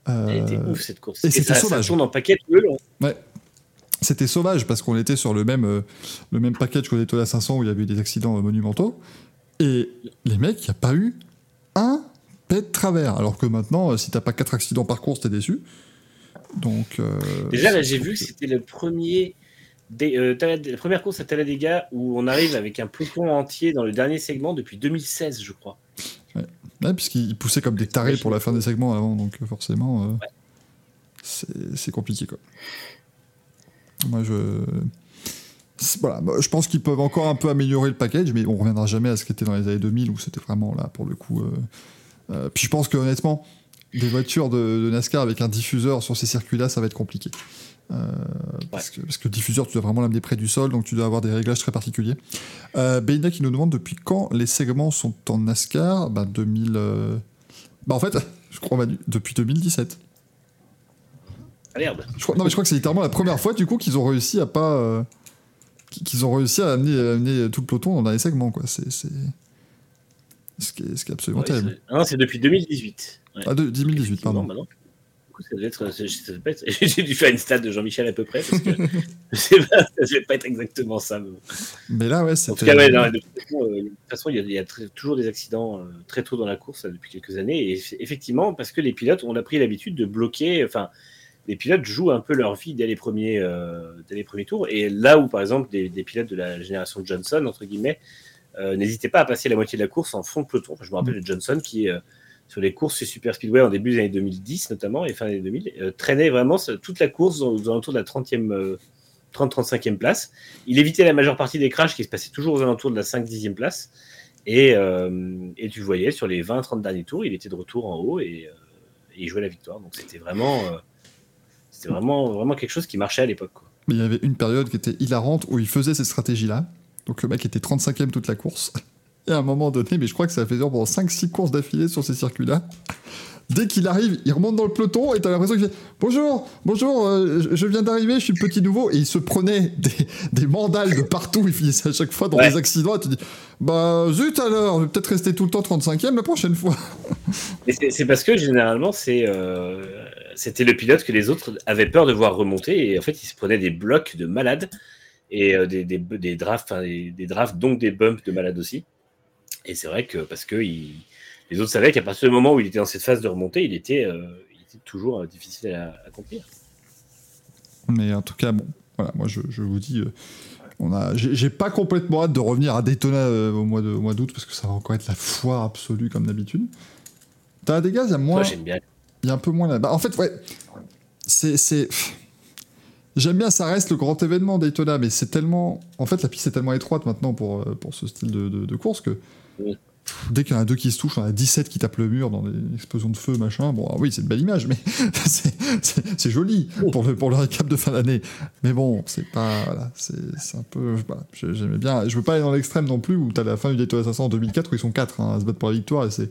Était Euh, ouf cette course. et c'était ça sauvage. tourne en paquet tout le long. C'était sauvage parce qu'on était sur le même, euh, le même package que les Daytona 500 où il y avait eu des accidents euh, monumentaux. Et les mecs, il n'y a pas eu un pet de travers. Alors que maintenant, euh, si t'as pas quatre accidents par course, t'es déçu. Donc. euh, Déjà, là, j'ai vu que c'était le premier. Des, euh, la première course à Talladega où on arrive avec un peloton entier dans le dernier segment depuis 2016, je crois. Ouais, puisqu'ils poussaient comme des tarés pour la fin des segments avant, donc euh, forcément. euh, c'est compliqué, quoi. Moi, je. Voilà, je pense qu'ils peuvent encore un peu améliorer le package, mais on reviendra jamais à ce qui était dans les années 2000 où c'était vraiment là pour le coup. Euh, euh, puis je pense que honnêtement, des voitures de, NASCAR avec un diffuseur sur ces circuits-là, ça va être compliqué. Euh, parce, que, parce, que, diffuseur, tu dois vraiment l'amener près du sol, donc tu dois avoir des réglages très particuliers. Euh, qui nous demande depuis quand les segments sont en NASCAR? Bah, 2000. Bah, en fait, [LAUGHS] je crois depuis 2017. Ah merde. Je crois, non, mais je crois que c'est littéralement la première fois du coup qu'ils ont réussi à pas qu'ils ont réussi à amener, tout le peloton dans les segments. Quoi. C'est, ce, qui est, ce qui est absolument terrible. Non, c'est depuis 2018. Ah, de, 2018, pardon. Bah [LAUGHS] j'ai dû faire une stade de Jean-Michel à peu près, parce que [LAUGHS] je sais pas, ça ne pas être exactement ça. Mais, là, ouais. En tout cas, ouais, de, toute façon, il y a, toujours des accidents euh, très tôt dans la course depuis quelques années. Et effectivement, parce que les pilotes, on a pris l'habitude de bloquer. Enfin, les pilotes jouent un peu leur vie dès les premiers, euh, dès les premiers tours. Et là où, par exemple, des, pilotes de la génération Johnson, entre guillemets, euh, n'hésitaient pas à passer la moitié de la course en fond de peloton. je me rappelle de Johnson qui, euh, sur les courses Super Speedway en début des années 2010 notamment, et fin des années 2000, traînait vraiment toute la course aux, alentours de la 30e, 30-35e place. Il évitait la majeure partie des crashs qui se passaient toujours aux alentours de la 5-10e place. Et, et, tu voyais sur les 20-30 derniers tours, il était de retour en haut et, il jouait la victoire. Donc c'était vraiment vraiment, vraiment quelque chose qui marchait à l'époque. Mais il y avait une période qui était hilarante où il faisait cette stratégie-là. Donc le mec était 35ème toute la course. Et à un moment donné, mais je crois que ça fait pendant 5-6 courses d'affilée sur ces circuits-là. Dès qu'il arrive, il remonte dans le peloton et t'as l'impression qu'il fait Bonjour, bonjour, euh, je viens d'arriver, je suis le petit nouveau. Et il se prenait des, des mandales de partout, il finissait à chaque fois dans des accidents. Et tu dis Bah zut alors, je vais peut-être rester tout le temps 35ème la prochaine fois. [LAUGHS] C'est parce que généralement, c'est. Euh, c'était le pilote que les autres avaient peur de voir remonter et en fait, il se prenait des blocs de malades et euh, des, des, des, drafts, des, des, drafts, donc des bumps de malades aussi. Et c'est vrai que parce que il, les autres savaient qu'à partir du moment où il était dans cette phase de remontée, il était, euh, il était toujours euh, difficile à, accomplir. Mais en tout cas, bon, voilà, moi je, je vous dis, on a, j'ai pas complètement hâte de revenir à Daytona au mois de, mois d'août parce que ça va encore être la foire absolue comme d'habitude. T'as des gaz, il y a moins. j'aime bien. Il y a un peu moins là. bas en fait, ouais. C'est. J'aime bien, ça reste le grand événement Daytona, mais c'est tellement. En fait, la piste est tellement étroite maintenant pour, euh, pour ce style de, de, course que. Dès qu'il y en a deux qui se touchent, on a 17 qui tapent le mur dans des explosions de feu, machin. Bon, ah oui, c'est une belle image, mais [LAUGHS] c'est joli pour le, pour le récap de fin d'année. Mais bon, c'est pas. Voilà, c'est un peu. Voilà, J'aimais bien. Je veux pas aller dans l'extrême non plus où t'as la fin du Daytona 500 en 2004 où ils sont 4 hein, à se battre pour la victoire et c'est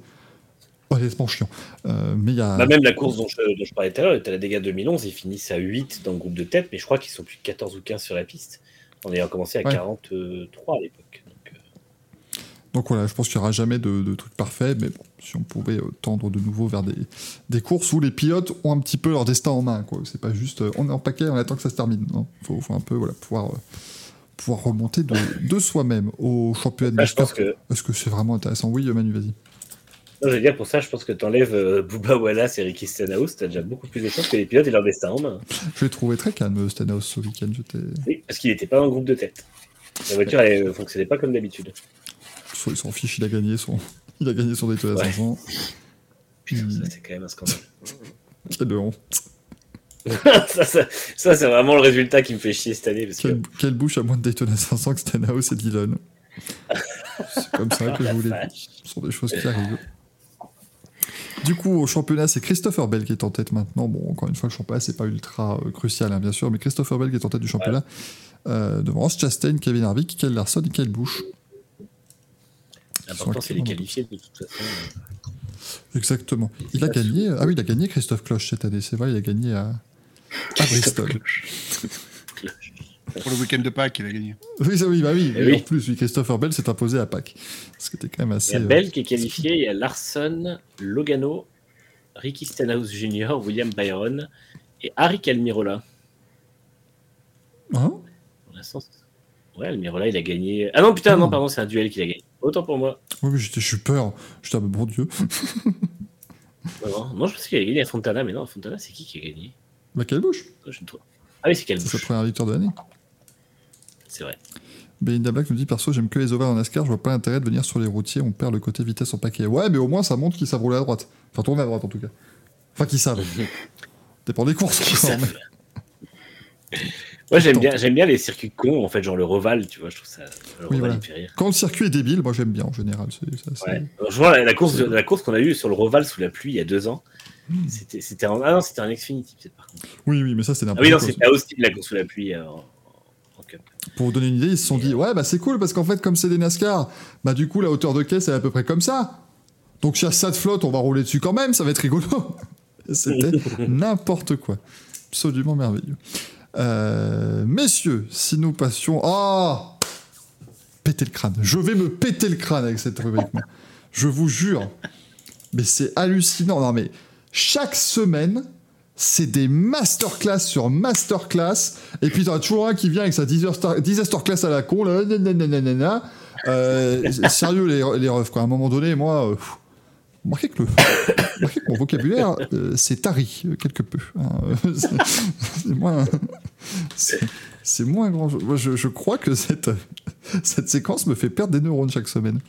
honnêtement chiant. Euh, mais y a... Bah, même la course dont je, parlais tout à l'heure, la dégâts 2011, ils finissent à 8 dans le groupe de tête, mais je crois qu'ils sont plus de 14 ou 15 sur la piste. On ayant commencé à 43 à l'époque. Donc, euh. voilà, je pense qu'il n'y aura jamais de, de, truc parfait, mais bon, si on pouvait euh, tendre de nouveau vers des, des, courses où les pilotes ont un petit peu leur destin en main. C'est pas juste on est en paquet, on attend que ça se termine. Il faut, faut, un peu voilà, pouvoir pouvoir remonter de, de soi-même au championnat de que... Est-ce que c'est vraiment intéressant? Oui, Manu, vas-y. Non, je veux dire, pour ça, je pense que tu enlèves euh, Booba Wallace et Ricky Stenhouse, tu as déjà beaucoup plus de chances que les pilotes aient leur destin en main. Je l'ai trouvé très calme, Stenhouse, ce week-end. Oui, parce qu'il n'était pas le groupe de tête. La voiture, elle ne fonctionnait pas comme d'habitude. Il s'en fiche, il a gagné son, [LAUGHS] il a gagné son Daytona ouais. 500. Putain, ça, c'est quand même un scandale. [LAUGHS] Quelle honte. [LAUGHS] ça, ça, ça c'est vraiment le résultat qui me fait chier cette année. Parce quelle, que... quelle bouche à moins de Daytona 500 que Stenhouse et Dillon. c'est comme ça que je voulais. Ce sont des choses qui arrivent. Du coup, au championnat, c'est Christopher Bell qui est en tête maintenant. Bon, encore une fois, le championnat, c'est pas ultra euh, crucial, hein, bien sûr, mais Christopher Bell qui est en tête du championnat euh, devant Ross Chastain, Kevin Harvick, Kel Larson et Kyle Busch. L'important, c'est les qualifier de toute façon. Exactement. Il a gagné. Ah oui, il a gagné Christophe Cloche cette année. C'est vrai, il a gagné à, à Bristol. [LAUGHS] Pour le week-end de Pâques, il a gagné. Oui, oui, bah oui. oui. En plus, oui, Christopher Bell s'est imposé à Pâques. Ce qui était quand même assez. Il y a Bell qui est qualifié, il y a Larson, Logano, Ricky Stenhouse Jr., William Byron et Harry Almirola. Hein? Ouais, Almirola, il a gagné. Ah non, putain, non, pardon, c'est un duel qu'il a gagné. Autant pour moi. Oui, mais j'étais, je suis peur. J'étais un bon Dieu. [LAUGHS] non, non, je pense qu'il a gagné à Fontana, mais non, à Fontana, c'est qui qui a gagné? Bah, quelle bouche? Ah oui, c'est quelle bouche C'est sa première victoire de l'année. C'est vrai. Belinda Black nous dit perso, j'aime que les overs en NASCAR, je vois pas l'intérêt de venir sur les routiers, on perd le côté vitesse en paquet. Ouais, mais au moins ça montre qu'ils savent rouler à droite. Enfin, tourner à droite en tout cas. Enfin, qu'ils savent. [LAUGHS] Dépend des courses. encore, mais- [LAUGHS] Moi, j'aime bien, j'aime bien les circuits cons, en fait, genre le Roval, tu vois, je trouve ça. Le Oui, Roval, voilà. il me fait rire. Quand le circuit est débile, moi j'aime bien en général. c'est- Ouais. Franchement, la, la course, la course qu'on a eue sur le Roval sous la pluie il y a deux ans, Hmm. c'était, c'était en, ah non, c'était en Xfinity, peut-être par contre. Oui, oui, mais ça c'est Ah n'importe oui, non, c'était à Austin la course sous la pluie euh, en, en Cup. Pour vous donner une idée, ils se sont dit ouais bah c'est cool parce qu'en fait comme c'est des NASCAR, bah du coup la hauteur de caisse elle est à peu près comme ça. Donc si ça de flotte, on va rouler dessus quand même, ça va être rigolo. [LAUGHS] C'était [LAUGHS] n'importe quoi, absolument merveilleux. Euh, messieurs, si nous passions, oh, péter le crâne. Je vais me péter le crâne avec cette rubrique. Je vous jure, mais c'est hallucinant. Non mais chaque semaine. C'est des masterclass sur masterclass. Et puis, t'as toujours un qui vient avec sa disaster, class à la con, là, nananana. Euh, sérieux, les, les refs, quoi. À un moment donné, moi, euh, remarquez que, le, [COUGHS] remarquez que mon vocabulaire, euh, c'est tari, euh, quelque peu. hein. [LAUGHS] Euh, c'est moins. C'est c'est moins grand. Moi, je, je crois que cette, cette séquence me fait perdre des neurones chaque semaine.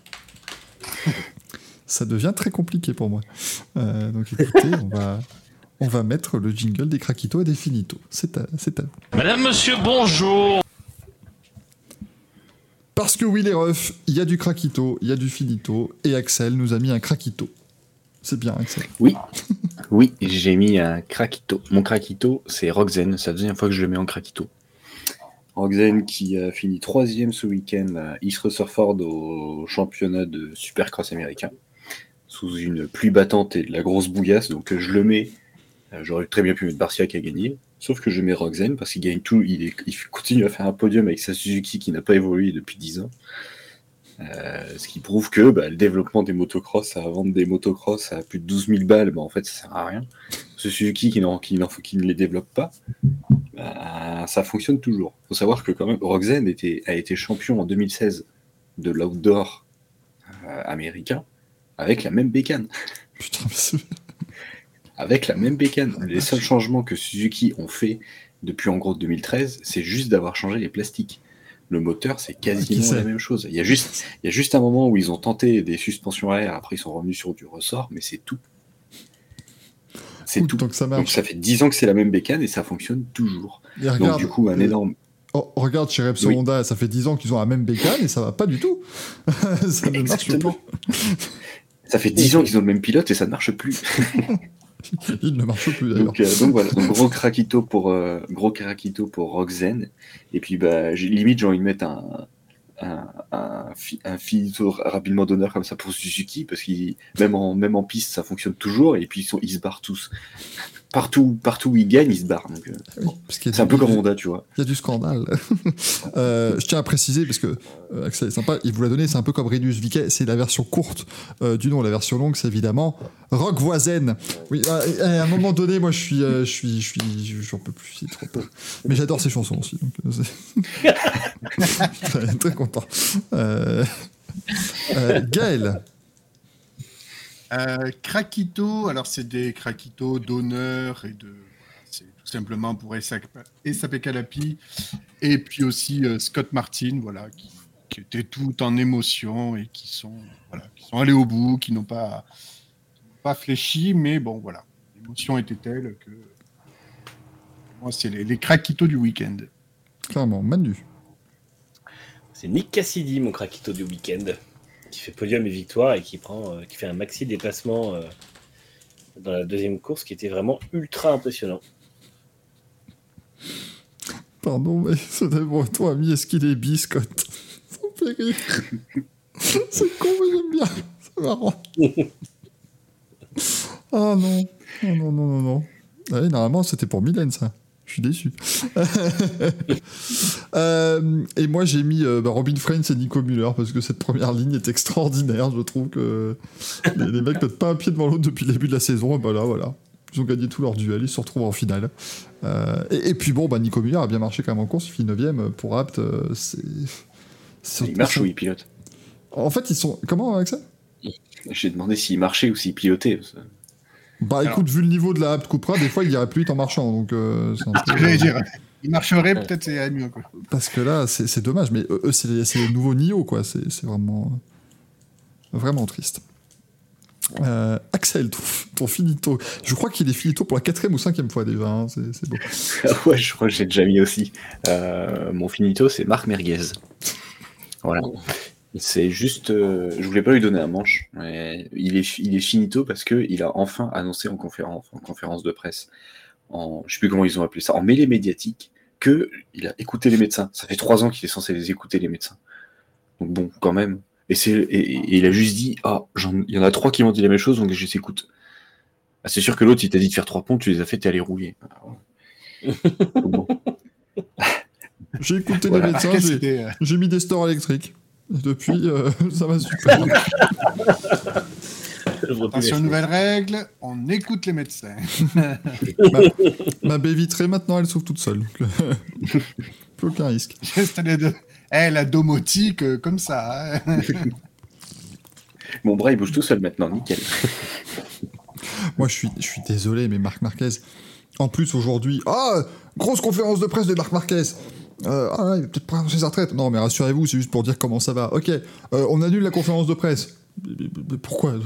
Ça devient très compliqué pour moi. Euh, donc écoutez, on va, on va mettre le jingle des craquitos et des finitos. C'est à, c'est à vous. Madame, monsieur, bonjour. Parce que oui, les refs, il y a du craquito, il y a du finito, et Axel nous a mis un craquito. C'est bien, Axel. Oui, oui, j'ai mis un craquito. Mon craquito, c'est Roxen. C'est la deuxième fois que je le mets en craquito. Roxen qui a fini troisième ce week-end à East Rutherford au championnat de Supercross américain, sous une pluie battante et de la grosse bouillasse. Donc euh, je le mets. Euh, J'aurais très bien pu mettre Barcia qui a gagné. Sauf que je mets Roxen parce qu'il gagne tout. Il, est- il continue à faire un podium avec sa Suzuki qui n'a pas évolué depuis 10 ans. Euh, ce qui prouve que bah, le développement des motocross, à vendre des motocross à plus de 12 000 balles, bah, en fait, ça sert à rien. Ce Suzuki qui, n'en- qui, qui ne les développe pas, bah, ça fonctionne toujours. Il faut savoir que quand même, était, a été champion en 2016 de l'outdoor euh, américain avec la même bécane. [LAUGHS] Putain, mais c'est- Avec la même bécane. Les seuls changements que Suzuki ont fait depuis en gros 2013, c'est juste d'avoir changé les plastiques. Le moteur, c'est quasiment la même chose. Il y, a juste, il y a juste un moment où ils ont tenté des suspensions à air, après ils sont revenus sur du ressort, mais c'est tout. C'est tout. tant que ça Donc marche. ça fait 10 ans que c'est la même bécane et ça fonctionne toujours. Et Donc regarde, du coup, un euh, énorme. oh, regarde chez Repsol Oui. Honda, ça fait 10 ans qu'ils ont la même bécane et ça va pas du tout. [LAUGHS] ça ne marche Exactement. Ça fait 10 ans qu'ils ont le même pilote et ça ne marche plus. [LAUGHS] [LAUGHS] Il ne marche plus d'ailleurs. Donc, euh, voilà, donc gros craquito pour euh, gros craquito pour Roxen. Et puis bah limite j'ai envie de mettre un un, un, fi- un finito rapidement d'honneur comme ça pour Suzuki parce qu'il même en même en piste ça fonctionne toujours et puis ils se barrent tous partout partout où ils gagnent ils se barrent donc euh, Oui, c'est un peu comme Honda tu vois Il y a du scandale. [LAUGHS] Euh, je tiens à préciser, parce que euh, Axel est sympa, il vous l'a donné, c'est un peu comme Redius Viquet, c'est la version courte euh, du nom. La version longue, c'est évidemment Rock Voisine. Oui, euh, à un moment donné, moi, je suis, je suis, je suis, j'en peux plus, c'est trop peu. Mais j'adore ces chansons aussi, donc euh, c'est- [LAUGHS] très, content. Gaël, Euh, Krakito, alors c'est des Krakito d'honneur et de. C'est tout simplement pour SAP Calapi. Et puis aussi euh, Scott Martin, voilà, qui, qui étaient tout en émotion et qui sont, voilà, qui sont allés au bout, qui n'ont pas, pas fléchi, mais bon, voilà. L'émotion était telle que. Moi, c'est les, les Krakito du week-end. clairement, Manu. C'est Nick Cassidy, mon craquito du week-end, qui fait podium et victoire et qui prend, euh, qui fait un maxi déplacement euh, dans la deuxième course, qui était vraiment ultra impressionnant. Pardon, mais ce bon, ton ami, est-ce qu'il est bi, Scott? [LAUGHS] Ça me fait rire. [LAUGHS] C'est con, mais j'aime bien. [LAUGHS] C'est marrant. Ah non. Oh non, non, non, non. Ah normalement, c'était pour Mylène, ça. Je suis déçu. [LAUGHS] Euh, et moi, j'ai mis euh, bah, Robin Friends et Nico Müller parce que cette première ligne est extraordinaire. Je trouve que les, les mecs mettent pas un pied devant l'autre depuis le début de la saison. Et bah là, voilà. Ils ont gagné tous leurs duels. Ils se retrouvent en finale. Euh, et, et puis bon, bah, Nico Müller a bien marché quand même en course. Il finit 9ème pour Apt. c'est. il marche ou il pilote? En fait, ils sont. Comment avec ça j'ai demandé s'il marchait ou s'il pilotait Bah Alors- écoute, vu le niveau de la Apt Cupra, des fois il irait plus vite en marchant. Donc euh, c'est un Ce peu- que j'allais dire. Il marcherait, peut-être irait mieux. Quoi. Parce que là, c'est c'est dommage, mais eux, c'est les, les nouveaux Nio, quoi. C'est c'est vraiment, vraiment triste. Euh, Axel, ton, finito. Je crois qu'il est finito pour la quatrième ou cinquième fois déjà. Hein, c'est beau. [LAUGHS] ouais, je crois que j'ai déjà mis aussi. Euh, mon finito, c'est Marc Merguez. Voilà. C'est juste, euh, je voulais pas lui donner un manche. Mais il est, il est finito parce que il a enfin annoncé en conférence, en conférence de presse, en, je sais plus comment ils ont appelé ça, en mêlée médiatique, que il a écouté les médecins. Ça fait trois ans qu'il est censé les écouter les médecins. Donc bon, quand même. Et, c'est, et, il a juste dit, ah, il y en a trois qui m'ont dit la même chose, donc je les écoute. Ah, c'est sûr que l'autre, il t'a dit de faire trois ponts, tu les as fait, t'es allé rouiller. [LAUGHS] J'ai écouté les médecins, euh, j'ai, mis des stores électriques. Depuis, euh, [LAUGHS] ça va super. Attention, nouvelle règle, on écoute les médecins. [LAUGHS] ma, baie vitrée, maintenant, elle s'ouvre toute seule. [LAUGHS] plus aucun risque. J'ai installé de... Eh, la domotique, euh, comme ça. Hein. Mon bras, il bouge tout seul maintenant, nickel. Moi, je suis, je suis désolé, mais Marc Marquez, en plus aujourd'hui, ah, grosse conférence de presse de Marc Marquez. Euh, ah, il va peut-être pas annoncer sa retraite. Non, mais rassurez-vous, c'est juste pour dire comment ça va. Ok, euh, on annule la conférence de presse. pourquoi [LAUGHS]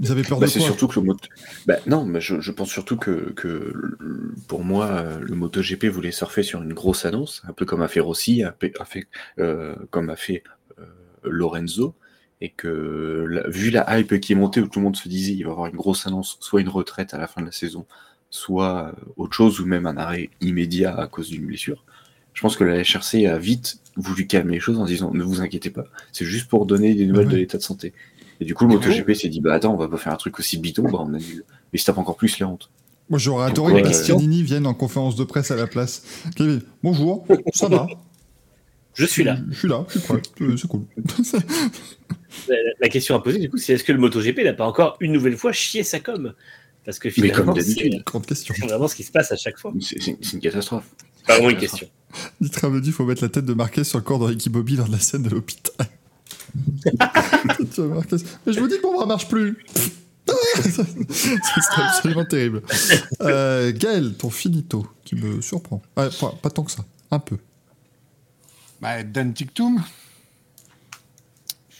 Vous avez peur bah, de quoi surtout que le moto... bah, Non, mais je, pense surtout que, que, pour moi, le MotoGP voulait surfer sur une grosse annonce, un peu comme a fait Rossi, a fait, euh, comme a fait Lorenzo, et que vu la hype qui est montée, où tout le monde se disait il va y avoir une grosse annonce, soit une retraite à la fin de la saison, soit autre chose, ou même un arrêt immédiat à cause d'une blessure. Je pense que la HRC a vite voulu calmer les choses en disant ne vous inquiétez pas, c'est juste pour donner des nouvelles de l'état de santé. Et du coup, le MotoGP s'est dit bah attends, on va pas faire un truc aussi bidon, bah on annule. Mais ça tape encore plus les honte. Moi j'aurais adoré que Bastianini vienne en conférence de presse à la place. bonjour, ça va? Je suis là. Je suis là, je suis prêt, c'est cool. [LAUGHS] la question à poser du coup, c'est est-ce que le MotoGP n'a pas encore une nouvelle fois chié sa com? Parce que finalement, c'est vraiment ce qui se passe à chaque fois. C'est une catastrophe. Pas vraiment une question. Nitra me dit qu'il faut mettre la tête de Marquez sur le corps de Ricky Bobby lors de la scène de l'hôpital. [LAUGHS] Mais je vous dis que mon bras marche plus. C'est absolument terrible. Euh, Gaël, ton finito, qui me surprend. pas, tant que ça, un peu. Bah, Dan Tictum.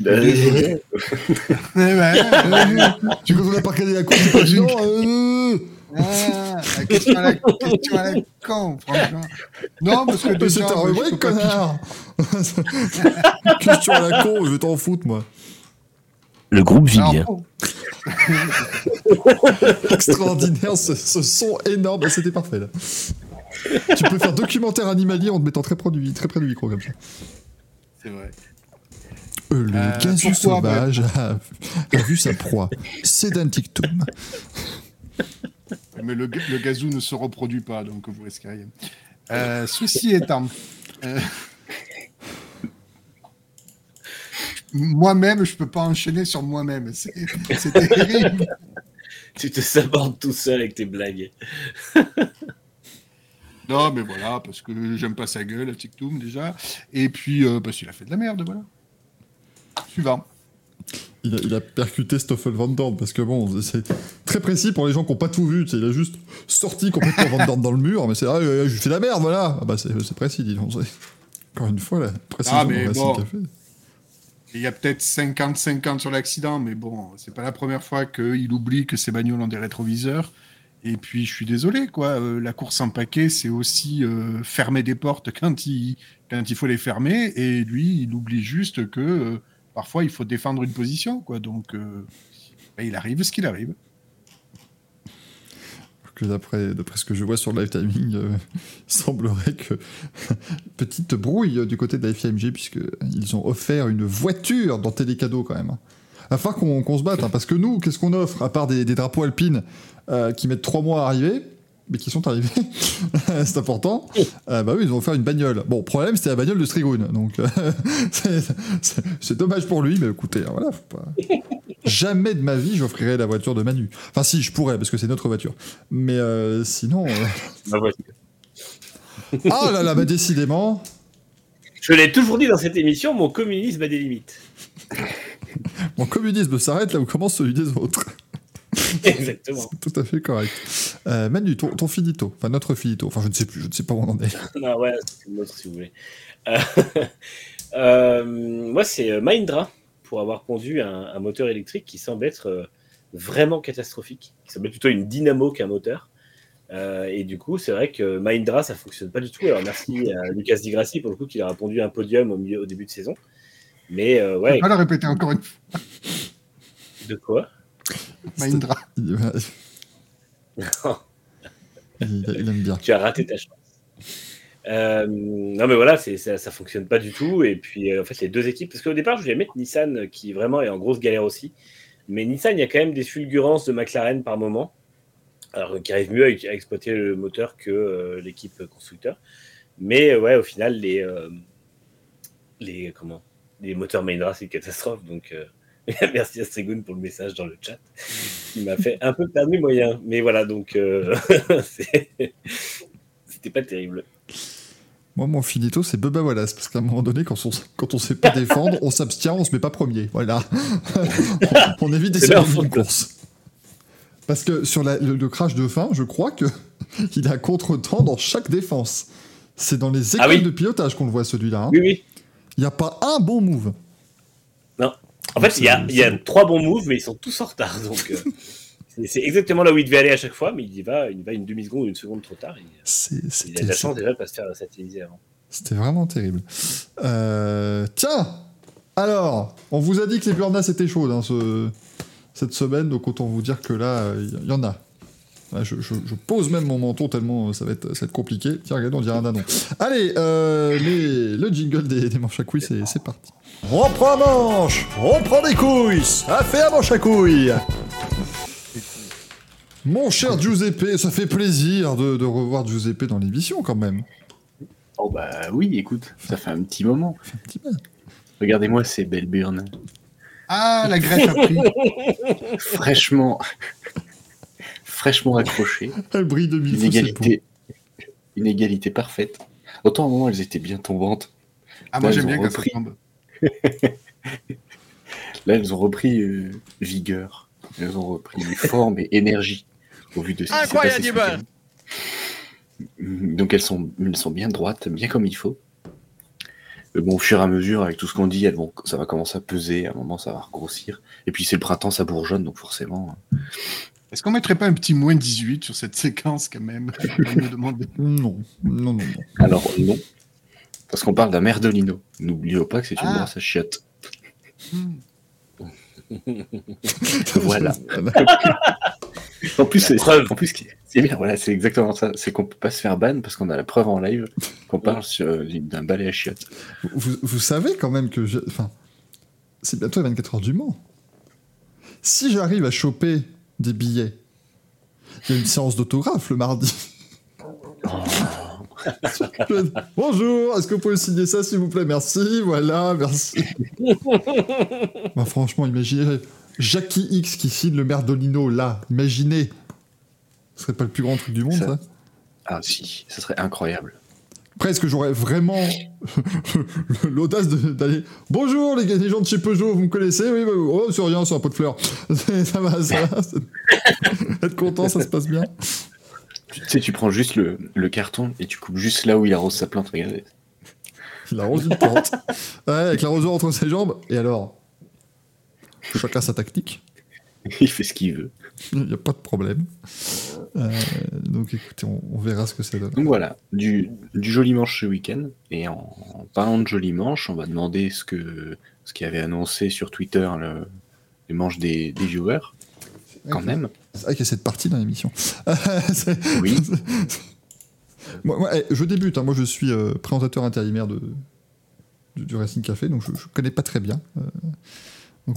Ben, désolé. [LAUGHS] tu veux pas regarder la course, tu pas [LAUGHS] non euh... ah, question à la, question à la con, franchement. Non, parce que déjà... C'est un rubrique, connard [LAUGHS] Question à la con, je vais t'en foutre, moi. Le groupe vit bien. Extraordinaire, ce, son énorme. Bah, c'était parfait, là. tu peux faire documentaire animalier en te mettant très près du, très près du micro, comme ça. C'est vrai. Euh, le euh, sauvage a, vu sa proie. C'est d'un tictum. Mais le, le, gazou ne se reproduit pas, donc vous risquez rien. Euh, ceci étant, euh, moi-même, je peux pas enchaîner sur moi-même. C'est terrible. tu te sabordes tout seul avec tes blagues. non, mais voilà, parce que j'aime pas sa gueule, à Tictum déjà. Et puis, parce qu'il a fait de la merde, voilà. Suivant. Il a, percuté Stoffel Van Dorn parce que bon, c'est très précis pour les gens qui n'ont pas tout vu. Il a juste sorti complètement Van Dorn dans le mur, mais c'est ah, je fais la merde, voilà. Ah bah c'est précis, dis donc. Encore une fois, la précision ah, mais bon, Il y a peut-être 50-50 sur l'accident, mais bon, c'est pas la première fois qu'il oublie que ses bagnoles ont des rétroviseurs. Et puis, je suis désolé, quoi. Euh, la course en paquet, c'est aussi euh, fermer des portes quand il, quand il faut les fermer. Et lui, il oublie juste que euh, parfois il faut défendre une position, quoi. Donc, euh, il arrive ce qu'il arrive. D'après, ce que je vois sur le live timing, euh, il semblerait que [LAUGHS] petite brouille du côté de la FIMG, puisqu'ils ont offert une voiture dans Télécadeau quand même. Afin qu'on se batte, hein, parce que nous, qu'est-ce qu'on offre, à part des, drapeaux alpines euh, qui mettent trois mois à arriver mais qui sont arrivés. [LAUGHS] c'est important. Euh, bah oui, ils ont offert une bagnole. Bon, problème, c'était la bagnole de Strigoun. Donc, euh, [LAUGHS] c'est dommage pour lui, mais écoutez, hein, voilà, faut pas... Jamais de ma vie, j'offrirai la voiture de Manu. Enfin, si, je pourrais, parce que c'est notre voiture. Mais euh, sinon. [LAUGHS] ah là là, bah décidément. Je l'ai toujours dit dans cette émission, mon communisme a des limites. mon communisme s'arrête là où commence celui des autres. [LAUGHS] Exactement. tout à fait correct. Euh, Manu, ton, finito, enfin notre finito, enfin je ne sais plus, je ne sais pas où on en est. [LAUGHS] non, ouais, c'est l'autre si vous voulez. Euh, [LAUGHS] euh, moi, c'est Mindra pour avoir pondu un, moteur électrique qui semble être vraiment catastrophique, qui semble être plutôt une dynamo qu'un moteur. et du coup, c'est vrai que Mahindra, ça fonctionne pas du tout. Alors merci à Lucas Di Grassi pour le coup qui a répondu un podium au, milieu, au début de saison. Mais ouais. Je pas le répéter encore une fois. De quoi? Mahindra. [LAUGHS] il, aime bien. Tu as raté ta chance. Euh, non, mais voilà, ça, ça fonctionne pas du tout. Et puis, euh, en fait, les deux équipes, parce qu'au départ, je voulais mettre Nissan qui vraiment est en grosse galère aussi. Mais Nissan, il y a quand même des fulgurances de McLaren par moment, alors qui arrivent mieux à, exploiter le moteur que euh, l'équipe constructeur. Mais ouais, au final, les, les, comment, les moteurs Mahindra, c'est une catastrophe. Donc, [LAUGHS] Merci à Segun pour le message dans le chat, qui m'a fait un peu perdre mes moyens. Mais voilà, donc euh, [LAUGHS] c'était pas terrible. Moi, mon finito, c'est Bubba Wallace, parce qu'à un moment donné, quand on, quand on sait pas défendre, on s'abstient, on se met pas premier. Voilà. [LAUGHS] on, évite des de course. Parce que sur le, crash de fin, je crois que il a contre-temps dans chaque défense. C'est dans les ah écoles de pilotage qu'on le voit celui-là. Hein. Oui, oui. Il n'y a pas un bon move. Non. En fait, il y, a, il y a trois bons moves, mais ils sont tous en retard. [LAUGHS] Donc, euh, c'est exactement là où il devait aller à chaque fois, mais il y va, il va une demi-seconde ou une seconde trop tard. il a de la chance déjà de pas se faire satelliser avant. C'était vraiment terrible. Euh, tiens Alors, on vous a dit que les burnas étaient chaudes hein, ce, cette semaine, donc autant vous dire que là, il y, en a. Je, pose même mon menton tellement ça va être, ça va être compliqué. Tiens, regardez, on dirait un danon. Allez, euh, le jingle des, des manches à couilles, c'est parti. On prend manche, on prend des couilles, ça fait un manche à couilles. Mon cher Giuseppe, ça fait plaisir de, revoir Giuseppe dans l'émission quand même. Oh bah oui, écoute, ça fait un petit moment. Regardez-moi ces belles burnes. Ah, la greffe a pris. [LAUGHS] fraîchement, fraîchement accrochées. [LAUGHS] Elle brille de mille une égalité, une égalité parfaite. Autant à un moment elles étaient bien tombantes. Ah moi j'aime bien quand ça tombe. [LAUGHS] Là, elles ont repris euh, vigueur, elles ont repris forme et énergie au vu de ce qui s'est passé. Donc elles sont, elles sont bien droites, bien comme il faut. Mais bon, au fur et à mesure, avec tout ce qu'on dit, elles vont, ça va commencer à peser, à un moment ça va grossir. Et puis c'est le printemps, ça bourgeonne, donc forcément. Est-ce qu'on mettrait pas un petit moins 18 sur cette [LAUGHS] séquence quand même Non, non, non, non. Alors non, parce qu'on parle d'un merdolino. N'oublions pas que c'est une ah. brosse à chiottes. [LAUGHS] voilà. [LAUGHS] en plus, c'est, en plus, c'est bien, voilà, c'est exactement ça. C'est qu'on peut pas se faire ban parce qu'on a la preuve en live qu'on parle sur, d'un balai à chiottes. Vous, savez quand même que, enfin, c'est bientôt les 24 heures du Mans. Si j'arrive à choper des billets, il y a une séance d'autographe le mardi. [LAUGHS] Bonjour, est-ce que vous pouvez signer ça s'il vous plaît? Merci, voilà, merci. bah, franchement, imaginez Jackie X qui signe le Merdolino là, imaginez. Ce serait pas le plus grand truc du monde, ça, Ah si, ce serait incroyable. Presque, j'aurais vraiment [LAUGHS] l'audace d'aller. Bonjour les, les gens de chez Peugeot, vous me connaissez? Oui, bah, oh, c'est rien, c'est un pot de fleurs. [LAUGHS] ça va, ça va. [LAUGHS] Être content, ça se passe bien. Tu sais, tu prends juste le, le, carton et tu coupes juste là où il arrose sa plante, regardez. Il arrose une plante. ouais, avec l'arroseur entre ses jambes. Et alors? Chacun sa tactique. Il fait ce qu'il veut. Il n'y a pas de problème. Euh, donc écoutez, on, verra ce que ça donne. Donc voilà, du, du joli manche ce week-end. Et en, parlant de joli manche, on va demander ce que ce qui avait annoncé sur Twitter le, les manches des, des viewers. Quand même. C'est vrai qu'il y a cette partie dans l'émission. [LAUGHS] oui. [LAUGHS] moi, eh, je débute. Hein. Moi, je suis euh, présentateur intérimaire de, du, Racing Café, donc je ne connais pas très bien. Euh, donc,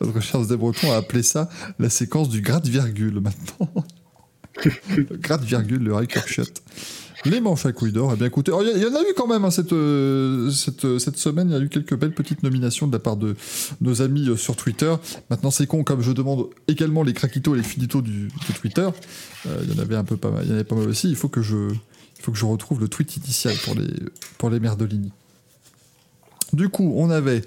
notre cher Breton a appelé ça la séquence du grade-virgule maintenant. [LAUGHS] grade-virgule, le record shot. Les manches à couilles d'or, eh bien écoutez, oh, il y, en a eu quand même hein, cette, euh, cette, cette, semaine, il y a eu quelques belles petites nominations de la part de nos amis euh, sur Twitter. Maintenant c'est con, comme je demande également les craquitos et les finitos du, de Twitter, euh, il y en avait un peu pas mal, il y en avait pas mal aussi, il faut que je, il faut que je retrouve le tweet initial pour les, pour les Merdolini. Du coup, on avait,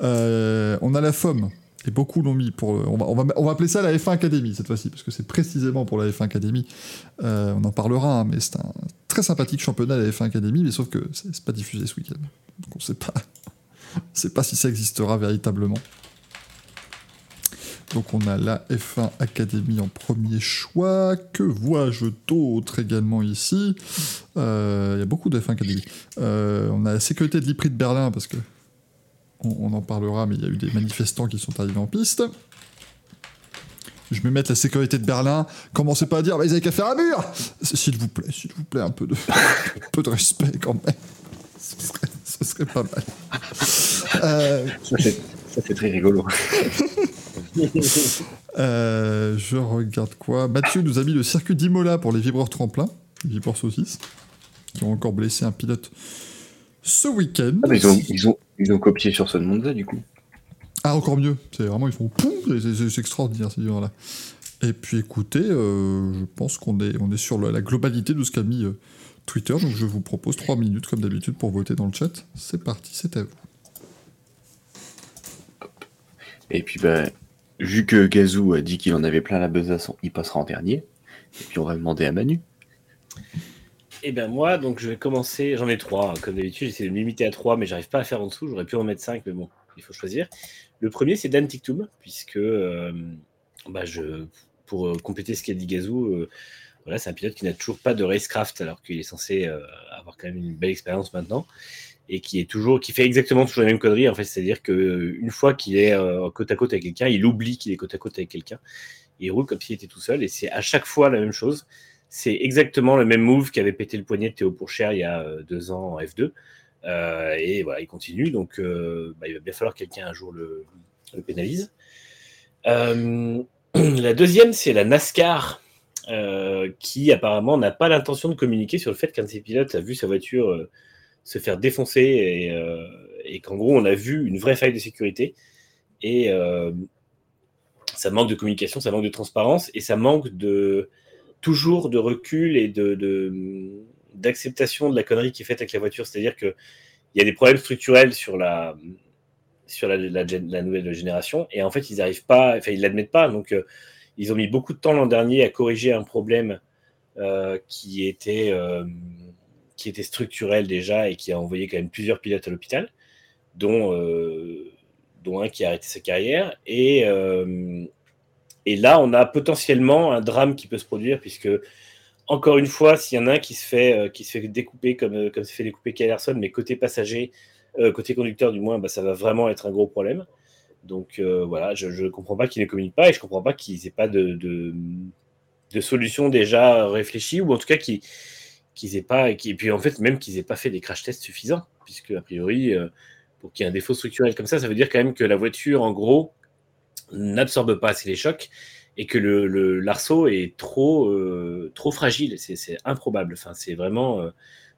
on a la FOM, et beaucoup l'ont mis pour. On va, on, va, on va, appeler ça la F1 Academy cette fois-ci, parce que c'est précisément pour la F1 Academy. Euh, on en parlera, hein, mais c'est un très sympathique championnat, la F1 Academy, mais sauf que c'est pas diffusé ce week-end. Donc on sait pas. Je sais pas si ça existera véritablement. Donc on a la F1 Academy en premier choix. Que vois-je d'autre également ici? Euh, Il y a beaucoup de F1 Academy. Euh, on a la sécurité de l'IPRI de Berlin parce que on, on en parlera, mais il y a eu des manifestants qui sont arrivés en piste. Je vais mettre la sécurité de Berlin. Commencez pas à dire, bah, ils avaient qu'à faire un mur S'il vous plaît, s'il vous plaît, un peu de, un [LAUGHS] peu de respect quand même. Ce serait, ce serait pas mal. Euh, Ça, c'est ça, c'est très rigolo. [LAUGHS] euh, je regarde quoi? Mathieu nous a mis le circuit d'Imola pour les vibreurs tremplins, les vibreurs saucisses, qui ont encore blessé un pilote ce week-end. Ah, ils, ont, ils, ont, ils ont copié sur Son Monza, du coup. Ah, encore mieux. C'est vraiment, ils font poum, c'est- extraordinaire ces là Et puis écoutez, euh, je pense qu'on est, on est sur la, la globalité de ce qu'a mis euh, Twitter, donc je vous propose 3 minutes comme d'habitude pour voter dans le chat. C'est parti, c'est à vous. Et puis, bah, vu que Gazou a dit qu'il en avait plein la besace, il passera en dernier. Et puis, on va demander à Manu. Et ben moi, donc je vais commencer. J'en ai trois, hein, comme d'habitude. J'essaie de me limiter à trois, mais j'arrive pas à faire en dessous. J'aurais pu en mettre cinq, mais bon, il faut choisir. Le premier, c'est Dan Tiktum, puisque euh, bah, je, pour euh, compléter ce qu'a dit Gazou, euh, voilà, c'est un pilote qui n'a toujours pas de racecraft, alors qu'il est censé avoir quand même une belle expérience maintenant, et qui fait exactement toujours la même connerie. En fait, c'est-à-dire que euh, une fois qu'il est côte à côte avec quelqu'un, il oublie qu'il est côte à côte avec quelqu'un. Il roule comme s'il était tout seul, et c'est à chaque fois la même chose. C'est exactement le même move qu'avait pété le poignet de Théo Pourchère il y a euh, deux ans en F2. Euh, et voilà, il continue. Donc, euh, bah, il va bien falloir que quelqu'un un jour le, pénalise. [CLEARS THROAT] La deuxième, c'est la NASCAR, qui apparemment n'a pas l'intention de communiquer sur le fait qu'un de ses pilotes a vu sa voiture se faire défoncer et, et qu'en gros, on a vu une vraie faille de sécurité. Et ça manque de communication, ça manque de transparence et ça manque de toujours de recul et de, d'acceptation de la connerie qui est faite avec la voiture. C'est-à-dire qu'il y a des problèmes structurels sur la, sur la, nouvelle génération et en fait, ils n'arrivent pas, enfin, ils l'admettent pas. Donc, euh, ils ont mis beaucoup de temps l'an dernier à corriger un problème euh, qui, était, euh, qui était structurel déjà et qui a envoyé quand même plusieurs pilotes à l'hôpital, dont, dont un qui a arrêté sa carrière. Et, et là, on a potentiellement un drame qui peut se produire, puisque, encore une fois, s'il y en a un qui se fait, euh, qui se fait découper comme, euh, comme se fait découper Kellerson, mais côté passager, euh, côté conducteur du moins, bah, ça va vraiment être un gros problème. Donc voilà, je ne comprends pas qu'ils ne communiquent pas et je ne comprends pas qu'ils n'aient pas de, de, de solution déjà réfléchie, ou en tout cas qu'ils aient pas, et, puis en fait même qu'ils n'aient pas fait des crash tests suffisants, puisque a priori, pour qu'il y ait un défaut structurel comme ça, ça veut dire quand même que la voiture, en gros, n'absorbe pas assez les chocs et que le, le- l'arceau est trop, euh, trop fragile. C'est, c'est improbable. Enfin, c'est vraiment, euh,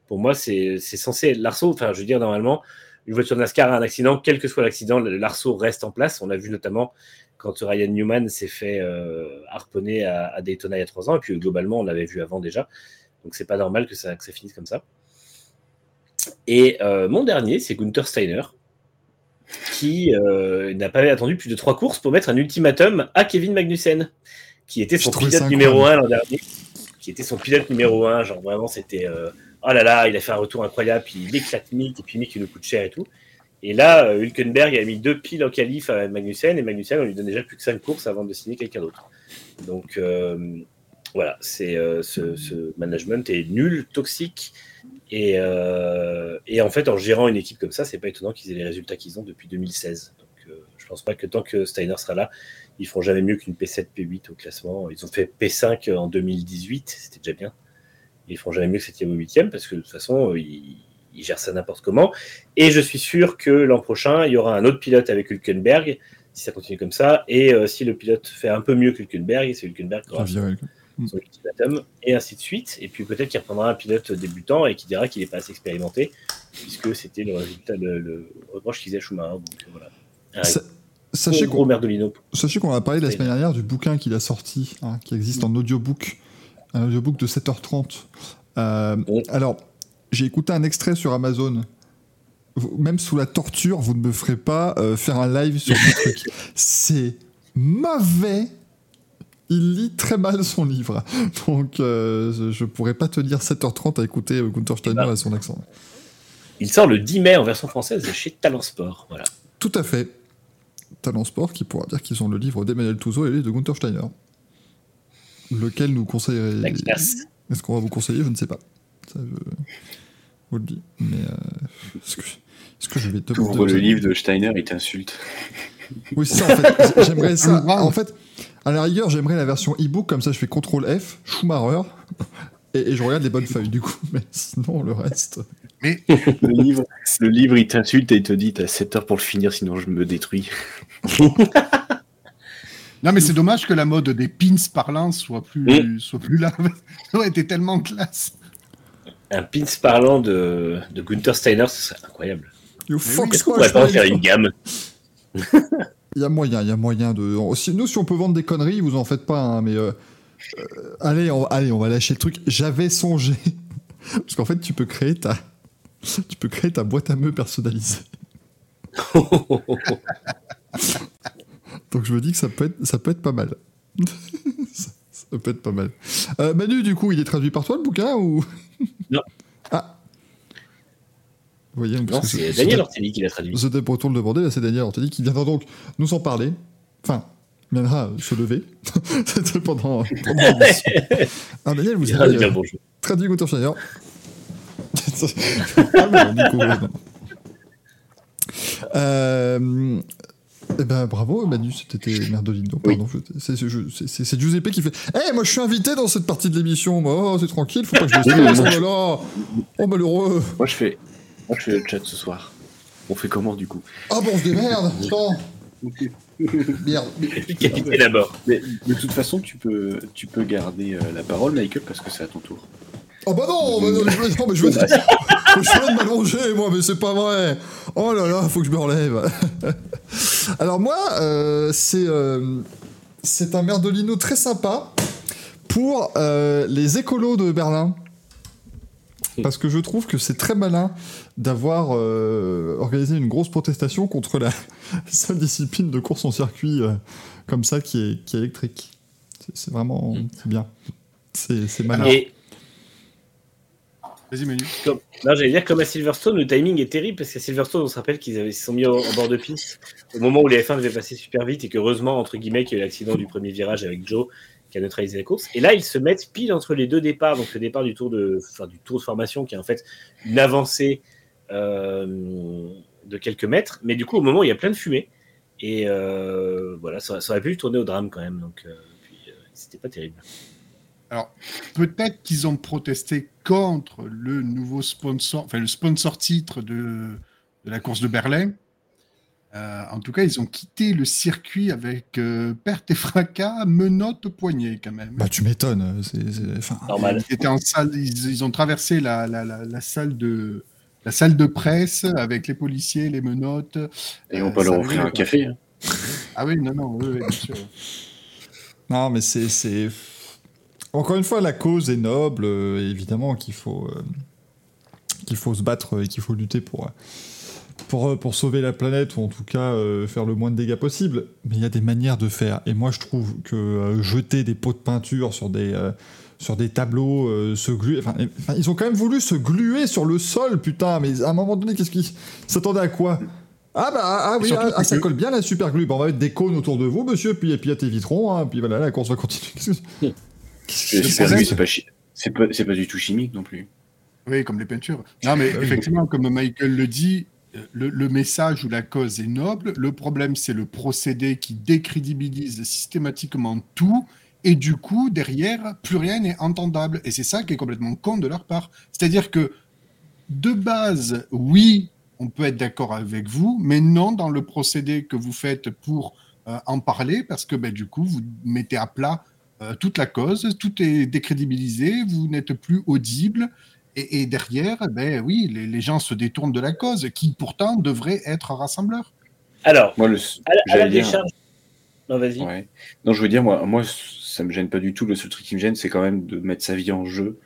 pour moi, c'est, c'est censé l'arceau. Enfin, je veux dire, normalement, une voiture NASCAR a un accident, quel que soit l'accident, l'arceau reste en place. On l'a vu notamment quand Ryan Newman s'est fait euh, harponner à, à Daytona il y a trois ans, et puis globalement, on l'avait vu avant déjà. Donc, c'est pas normal que ça, que ça finisse comme ça. Et euh, mon dernier, c'est Gunther Steiner, qui euh, n'a pas attendu plus de trois courses pour mettre un ultimatum à Kevin Magnussen, qui était son pilote numéro un l'an dernier, qui était son pilote numéro un, genre vraiment c'était euh, oh là là, il a fait un retour incroyable, puis il éclate Mick, et puis Mick il nous coûte cher et tout. Et là, euh, Hülkenberg a mis deux piles en qualif à Magnussen, et Magnussen, on lui donne déjà plus que cinq courses avant de signer quelqu'un d'autre. Donc euh, voilà, c'est ce, ce management est nul, toxique, et, euh, et en fait, en gérant une équipe comme ça, c'est pas étonnant qu'ils aient les résultats qu'ils ont depuis 2016. Donc, euh, je pense pas que tant que Steiner sera là, ils feront jamais mieux qu'une P7, P8 au classement. Ils ont fait P5 en 2018, c'était déjà bien. Ils feront jamais mieux que 7e ou 8e parce que de toute façon, ils, gèrent ça n'importe comment. Et je suis sûr que l'an prochain, il y aura un autre pilote avec Hülkenberg, si ça continue comme ça. Et euh, si le pilote fait un peu mieux que Hülkenberg, c'est Hülkenberg qui aura son ultimatum, et ainsi de suite. Et puis peut-être qu'il reprendra un pilote débutant et qui dira qu'il n'est pas assez expérimenté, puisque c'était le résultat, le, le reproche qu'il faisait Schumacher. Donc voilà. Un gros, Sachez qu'on merdolino. sachez qu'on a parlé la semaine dernière du bouquin qu'il a sorti, hein, qui existe en audiobook, un audiobook de 7h30. Euh. Alors, j'ai écouté un extrait sur Amazon. Même sous la torture, vous ne me ferez pas euh, faire un live sur ce [LAUGHS] truc. C'est mauvais. Il lit très mal son livre. Donc, euh, je- pourrais pas tenir 7h30 à écouter euh, Gunther Steiner et son accent. Il sort le 10 mai en version française chez Talent Sport. Voilà. Tout à fait. Talent Sport qui pourra dire qu'ils ont le livre d'Emmanuel Touzeau et le livre de Gunther Steiner. Lequel nous conseillerait Est-ce qu'on va vous conseiller? Je ne sais pas. Ça, je vous le dis. Mais euh, est-ce, que, je vais te Ouvre le livre de Steiner et t'insulte. Oui, c'est ça, en fait. J'aimerais ça. [LAUGHS] En fait, à la rigueur, j'aimerais la version e-book, comme ça je fais CTRL F, Schumacher, et, et, je regarde les bonnes feuilles, du coup. [LAUGHS] Mais sinon, le reste. Mais le livre, le livre il t'insulte et il te dit T'as 7 heures pour le finir, sinon je me détruis. [LAUGHS] non, mais c'est dommage que la mode des pins parlants soit plus, soit plus là. [LAUGHS] Ça aurait été tellement classe. Un pins parlant de, de Gunther Steiner, ce serait incroyable. You fuck Est-ce qu'on pourrait pas en faire une gamme? Il y a moyen, il y a moyen de. Nous, si on peut vendre des conneries, vous en faites pas, hein, mais. Euh, euh, allez, on, allez, on va lâcher le truc. J'avais songé. [LAUGHS] Parce qu'en fait, tu peux créer ta. [LAUGHS] Tu peux créer ta boîte à meux personnalisée. [LAUGHS] Donc je me dis que ça peut être, ça peut être pas mal. ça, ça, peut être pas mal. Euh, Manu, du coup, il est traduit par toi le bouquin ou? Non. Voyez, non, c'est Daniel Ortelli qui l'a traduit. C'était pour tout le demander, c'est Daniel Ortelli qui viendra donc nous en parler. Enfin, viendra se lever. [LAUGHS] C'était pendant, pendant [LAUGHS] Ah, Daniel, vous avez euh, traduit Gunther Schneider. ah non, Nico, non. Euh, eh ben bravo Manu, c'était Merdolino. Pardon, oui. c'est Giuseppe qui fait. Eh hey, moi je suis invité dans cette partie de l'émission. Oh, c'est tranquille, faut pas que je stresse. oh là, oh malheureux. Moi je fais, moi je fais le chat ce soir. On fait comment du coup? Ah bon, on se démerde. [LAUGHS] Attends. Merde. Capitaine à bord. Mais de toute façon, tu peux, tu peux garder euh, la parole, Michael, parce que c'est à ton tour. Oh bah non, bah non, je, non mais je veux dire, je suis là de m'allonger, moi, mais c'est pas vrai. Oh là là, faut que je me relève. [LAUGHS] Alors moi, euh, c'est euh, c'est un merdolino très sympa pour euh, les écolos de Berlin. Parce que je trouve que c'est très malin d'avoir euh, organisé une grosse protestation contre la [LAUGHS] seule discipline de course en circuit euh, comme ça qui est, qui est électrique. C'est vraiment c'est bien. C'est malin. Et... Vas-y, Manu. Comme, non, j'allais dire, comme à Silverstone, le timing est terrible parce qu'à Silverstone, on se rappelle qu'ils se sont mis en bord de piste au moment où les F1 devaient passer super vite et qu'heureusement, entre guillemets, qu'il y a eu l'accident du premier virage avec Joe qui a la course. Et là, ils se mettent pile entre les deux départs, donc le départ du tour de, enfin, du tour de formation qui est en fait une avancée euh, de quelques mètres, mais du coup, au moment où il y a plein de fumée, et euh, voilà, ça, aurait pu tourner au drame quand même, donc euh, c'était pas terrible. Alors, peut-être qu'ils ont protesté contre le nouveau sponsor, enfin le sponsor titre de la course de Berlin. Euh, en tout cas, ils ont quitté le circuit avec euh, perte et fracas, menottes, poignet quand même. Bah, tu m'étonnes. Enfin... Normal. Ils, étaient en salle, ils, ils ont traversé la, la, la, la, salle de, la salle de presse avec les policiers, les menottes. Et on peut leur offrir un café. Hein. Ah oui, non, non, oui, bien sûr. non, mais c'est, c'est. Encore une fois, la cause est noble, euh, évidemment qu'il faut, euh, qu'il faut se battre et qu'il faut lutter pour, pour, pour sauver la planète, ou en tout cas euh, faire le moins de dégâts possible. Mais il y a des manières de faire. Et moi, je trouve que euh, jeter des pots de peinture sur des, euh, sur des tableaux, se gluer. Enfin, ils ont quand même voulu se gluer sur le sol, putain. Mais à un moment donné, qu'est-ce qu'ils s'attendaient à quoi? Ah bah ah, oui, ah, ça colle bien la super glue. Bon, on va mettre des cônes autour de vous, monsieur, puis et puis à tes vitrons, hein, puis voilà, la course va continuer. Qu'est-ce que super glue, c'est pas, c'est pas, pas, du tout chimique non plus. Oui, comme les peintures. Non, mais effectivement, comme Michael le dit, le, message ou la cause est noble. Le problème, c'est le procédé qui décrédibilise systématiquement tout. Et du coup, derrière, plus rien n'est entendable. Et c'est ça qui est complètement con de leur part. C'est-à-dire que, de base, oui, on peut être d'accord avec vous, mais non dans le procédé que vous faites pour euh, en parler, parce que ben, du coup, vous mettez à plat euh, toute la cause, tout est décrédibilisé, vous n'êtes plus audible. Et, et, derrière, ben oui, les, les, gens se détournent de la cause, qui pourtant devrait être rassembleur. Alors, moi, le, à, à la décharge. Non, vas-y. Ouais. Non, je veux dire, moi, moi, ça me gêne pas du tout. Le seul truc qui me gêne, c'est quand même de mettre sa vie en jeu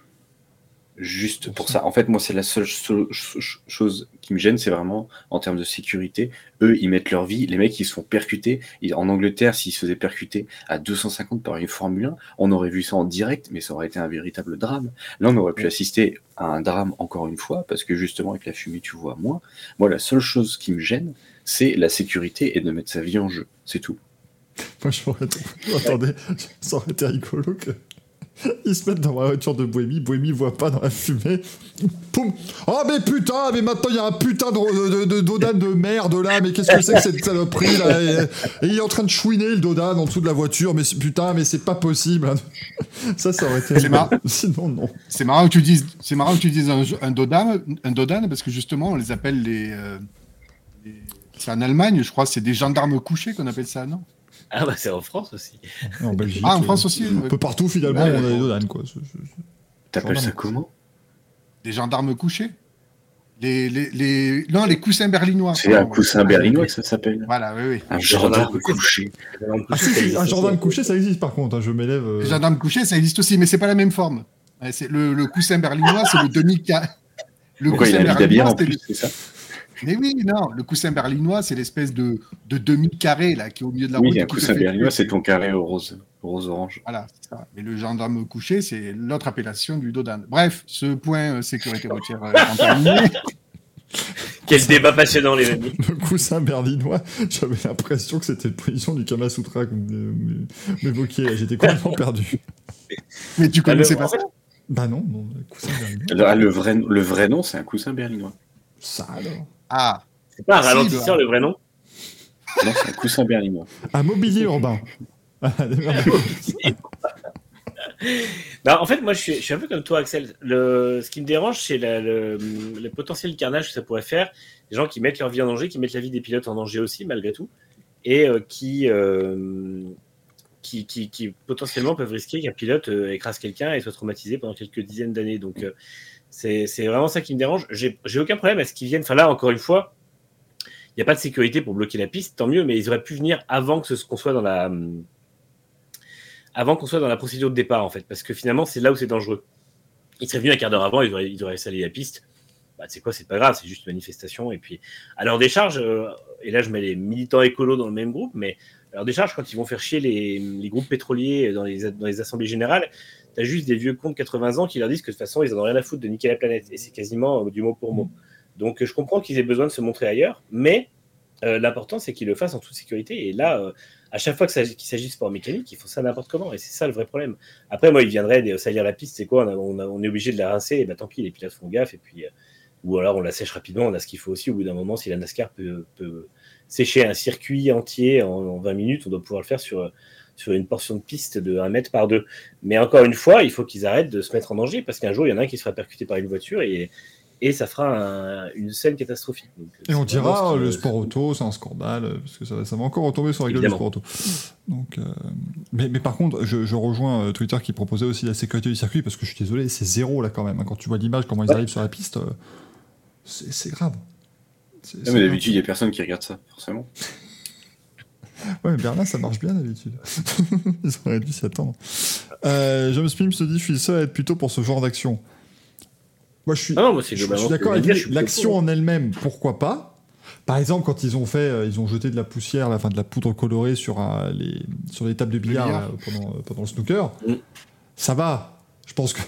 juste pour ça. En fait, moi, c'est la seule chose qui me gêne, c'est vraiment en termes de sécurité. Eux, ils mettent leur vie. Les mecs, ils se font percuter. En Angleterre, s'ils se faisaient percuter à 250 par une Formule 1, on aurait vu ça en direct, mais ça aurait été un véritable drame. Là, on aurait pu assister à un drame encore une fois, parce que justement, avec la fumée, tu vois moins. Moi, la seule chose qui me gêne, c'est la sécurité et de mettre sa vie en jeu. C'est tout. Moi, je. [LAUGHS] Attendez, ça aurait été rigolo que [LAUGHS] Ils se mettent dans la voiture de Bohémie, Bohémie voit pas dans la fumée. Poum Oh mais putain, mais maintenant il y a un putain de, de, de, de merde là, mais qu'est-ce que c'est que cette saloperie là? Et, il est en train de chouiner le Dodan en dessous de la voiture, mais putain, mais c'est pas possible. [LAUGHS] Ça, ça aurait été. C'est marrant. [LAUGHS] Sinon, non. C'est marrant que tu dises, c'est marrant que tu dises un, un, Dodan, un Dodan, parce que justement, on les appelle les. Euh, les... C'est en Allemagne, je crois, c'est des gendarmes couchés qu'on appelle ça, non? Ah bah c'est en France aussi. En Belgique. Ah en France aussi. Un peu partout finalement on a des dodanes quoi. T'appelles ça comment? Des gendarmes couchés? Les, les, les, Non, les coussins berlinois. C'est un coussin berlinois que ça s'appelle. Voilà, oui, oui. Un gendarme couché. Ah, si, un gendarme couché, ça existe par contre, hein, je m'élève. Euh... Les gendarmes couchés, ça existe aussi, mais c'est pas la même forme. Le, le coussin berlinois, c'est le demi-cas. Le Pourquoi coussin il a berlinois, c'est ça? Mais oui, non, le coussin berlinois, c'est l'espèce de, de demi-carré là qui est au milieu de la route. Oui, un coussin berlinois, c'est ton carré au rose, rose orange. Voilà, c'est ça. Mais le gendarme couché, c'est l'autre appellation du Dodan. Bref, ce point euh, sécurité routière euh, terminé. [LAUGHS] Quel débat passionnant, les amis. Le coussin berlinois, j'avais l'impression que c'était une position du Kama Sutra que vous m'évoquiez. J'étais complètement perdu. Mais tu connaissais pas ça? Bah non, non, le coussin berlinois. le, vrai, le vrai nom, c'est un coussin berlinois. Ça alors? Ah. C'est pas un ralentisseur le vrai nom Non, c'est un coussin berlinois. [LAUGHS] Un mobilier urbain. [LAUGHS] non, en fait, moi, je suis, un peu comme toi, Axel. Le, ce qui me dérange, c'est le, potentiel carnage que ça pourrait faire. Des gens qui mettent leur vie en danger, qui mettent la vie des pilotes en danger aussi, malgré tout, et euh, euh, qui, qui, qui, potentiellement peuvent risquer qu'un pilote euh, écrase quelqu'un et soit traumatisé pendant quelques dizaines d'années. Donc, c'est vraiment ça qui me dérange. J'ai aucun problème à ce qu'ils viennent. Enfin, là, encore une fois, il n'y a pas de sécurité pour bloquer la piste, tant mieux, mais ils auraient pu venir avant que qu'on soit dans la. Avant qu'on soit dans la procédure de départ, en fait, parce que finalement, c'est là où c'est dangereux. Ils seraient venus un quart d'heure avant, ils auraient, ils auraient salé la piste. Bah, c'est quoi, c'est pas grave, c'est juste une manifestation. Et puis, à leur décharge, euh, et là, je mets les militants écolos dans le même groupe, mais à leur décharge, quand ils vont faire chier les, les groupes pétroliers dans les, dans les assemblées générales, tu as juste des vieux cons de 80 ans qui leur disent que de toute façon, ils n'en ont rien à foutre de niquer la planète. Et c'est quasiment euh, du mot pour mot. Donc, je comprends qu'ils aient besoin de se montrer ailleurs, mais euh, l'important, c'est qu'ils le fassent en toute sécurité. Et là, euh, à chaque fois qu'il s'agit de sport mécanique, ils font ça n'importe comment. Et c'est ça le vrai problème. Après, moi, ils viendraient salir la piste, c'est quoi on, est obligé de la rincer, et bah tant pis, les pilotes font gaffe. Et puis, ou alors on la sèche rapidement, on a ce qu'il faut aussi. Au bout d'un moment, si la NASCAR peut, sécher un circuit entier en, en, 20 minutes, on doit pouvoir le faire sur sur une portion de piste de 1 mètre par 2. Mais encore une fois, il faut qu'ils arrêtent de se mettre en danger parce qu'un jour, il y en a un qui sera percuté par une voiture et, et ça fera une scène catastrophique. et on dira le sport auto, c'est un scandale, parce que ça, ça va encore retomber sur la gueule du sport auto. Donc, euh, mais, mais, par contre, je, rejoins euh, Twitter qui proposait aussi la sécurité du circuit, parce que je suis désolé, c'est zéro là quand même. Hein. Quand tu vois l'image, comment ils arrivent sur la piste, euh, c'est grave. mais d'habitude, il n'y a personne qui regarde ça, forcément. Ouais, mais Berlin, ça marche bien d'habitude. [LAUGHS] Ils auraient dû s'y attendre. Euh, James Pim se dit Je suis le seul à être plutôt pour ce genre d'action. Moi, je suis, ah je, suis d'accord avec lui. L'action en elle-même, pourquoi pas? Par exemple, quand ils ont fait, euh, ils ont jeté de la poussière, la, fin, de la poudre colorée sur, euh, les, sur les tables de billard, pendant, pendant, le snooker, mm. ça va. Je pense que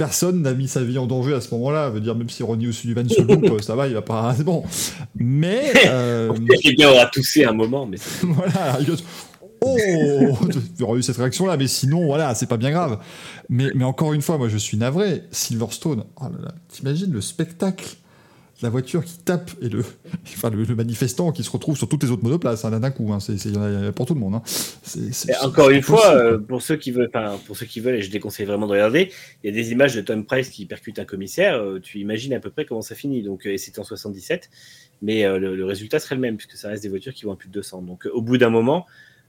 personne n'a mis sa vie en danger à ce moment-là. Veut dire, même si Ronnie O'Sullivan se loupe, [LAUGHS] ça va, il va pas. [LAUGHS] C'est bon. Mais. [LAUGHS] Euh... Quelqu'un aura toussé un moment, mais. voilà, Oh Tu aurais eu cette réaction-là, mais sinon, voilà, c'est pas bien grave. Mais, mais encore une fois, moi, je suis navré. Silverstone, oh là là, t'imagines le spectacle la voiture qui tape et le, [LAUGHS] enfin, le, manifestant qui se retrouve sur toutes les autres monoplaces hein, d'un coup. Hein, c'est, pour tout le monde. Hein. encore une fois, euh, pour ceux qui veulent, pour ceux qui veulent, et je déconseille vraiment de regarder, il y a des images de Tom Price qui percute un commissaire. Euh, tu imagines à peu près comment ça finit. Donc, euh, et c'était en 77, mais le, résultat serait le même puisque ça reste des voitures qui vont à plus de 200. Donc, au bout d'un moment,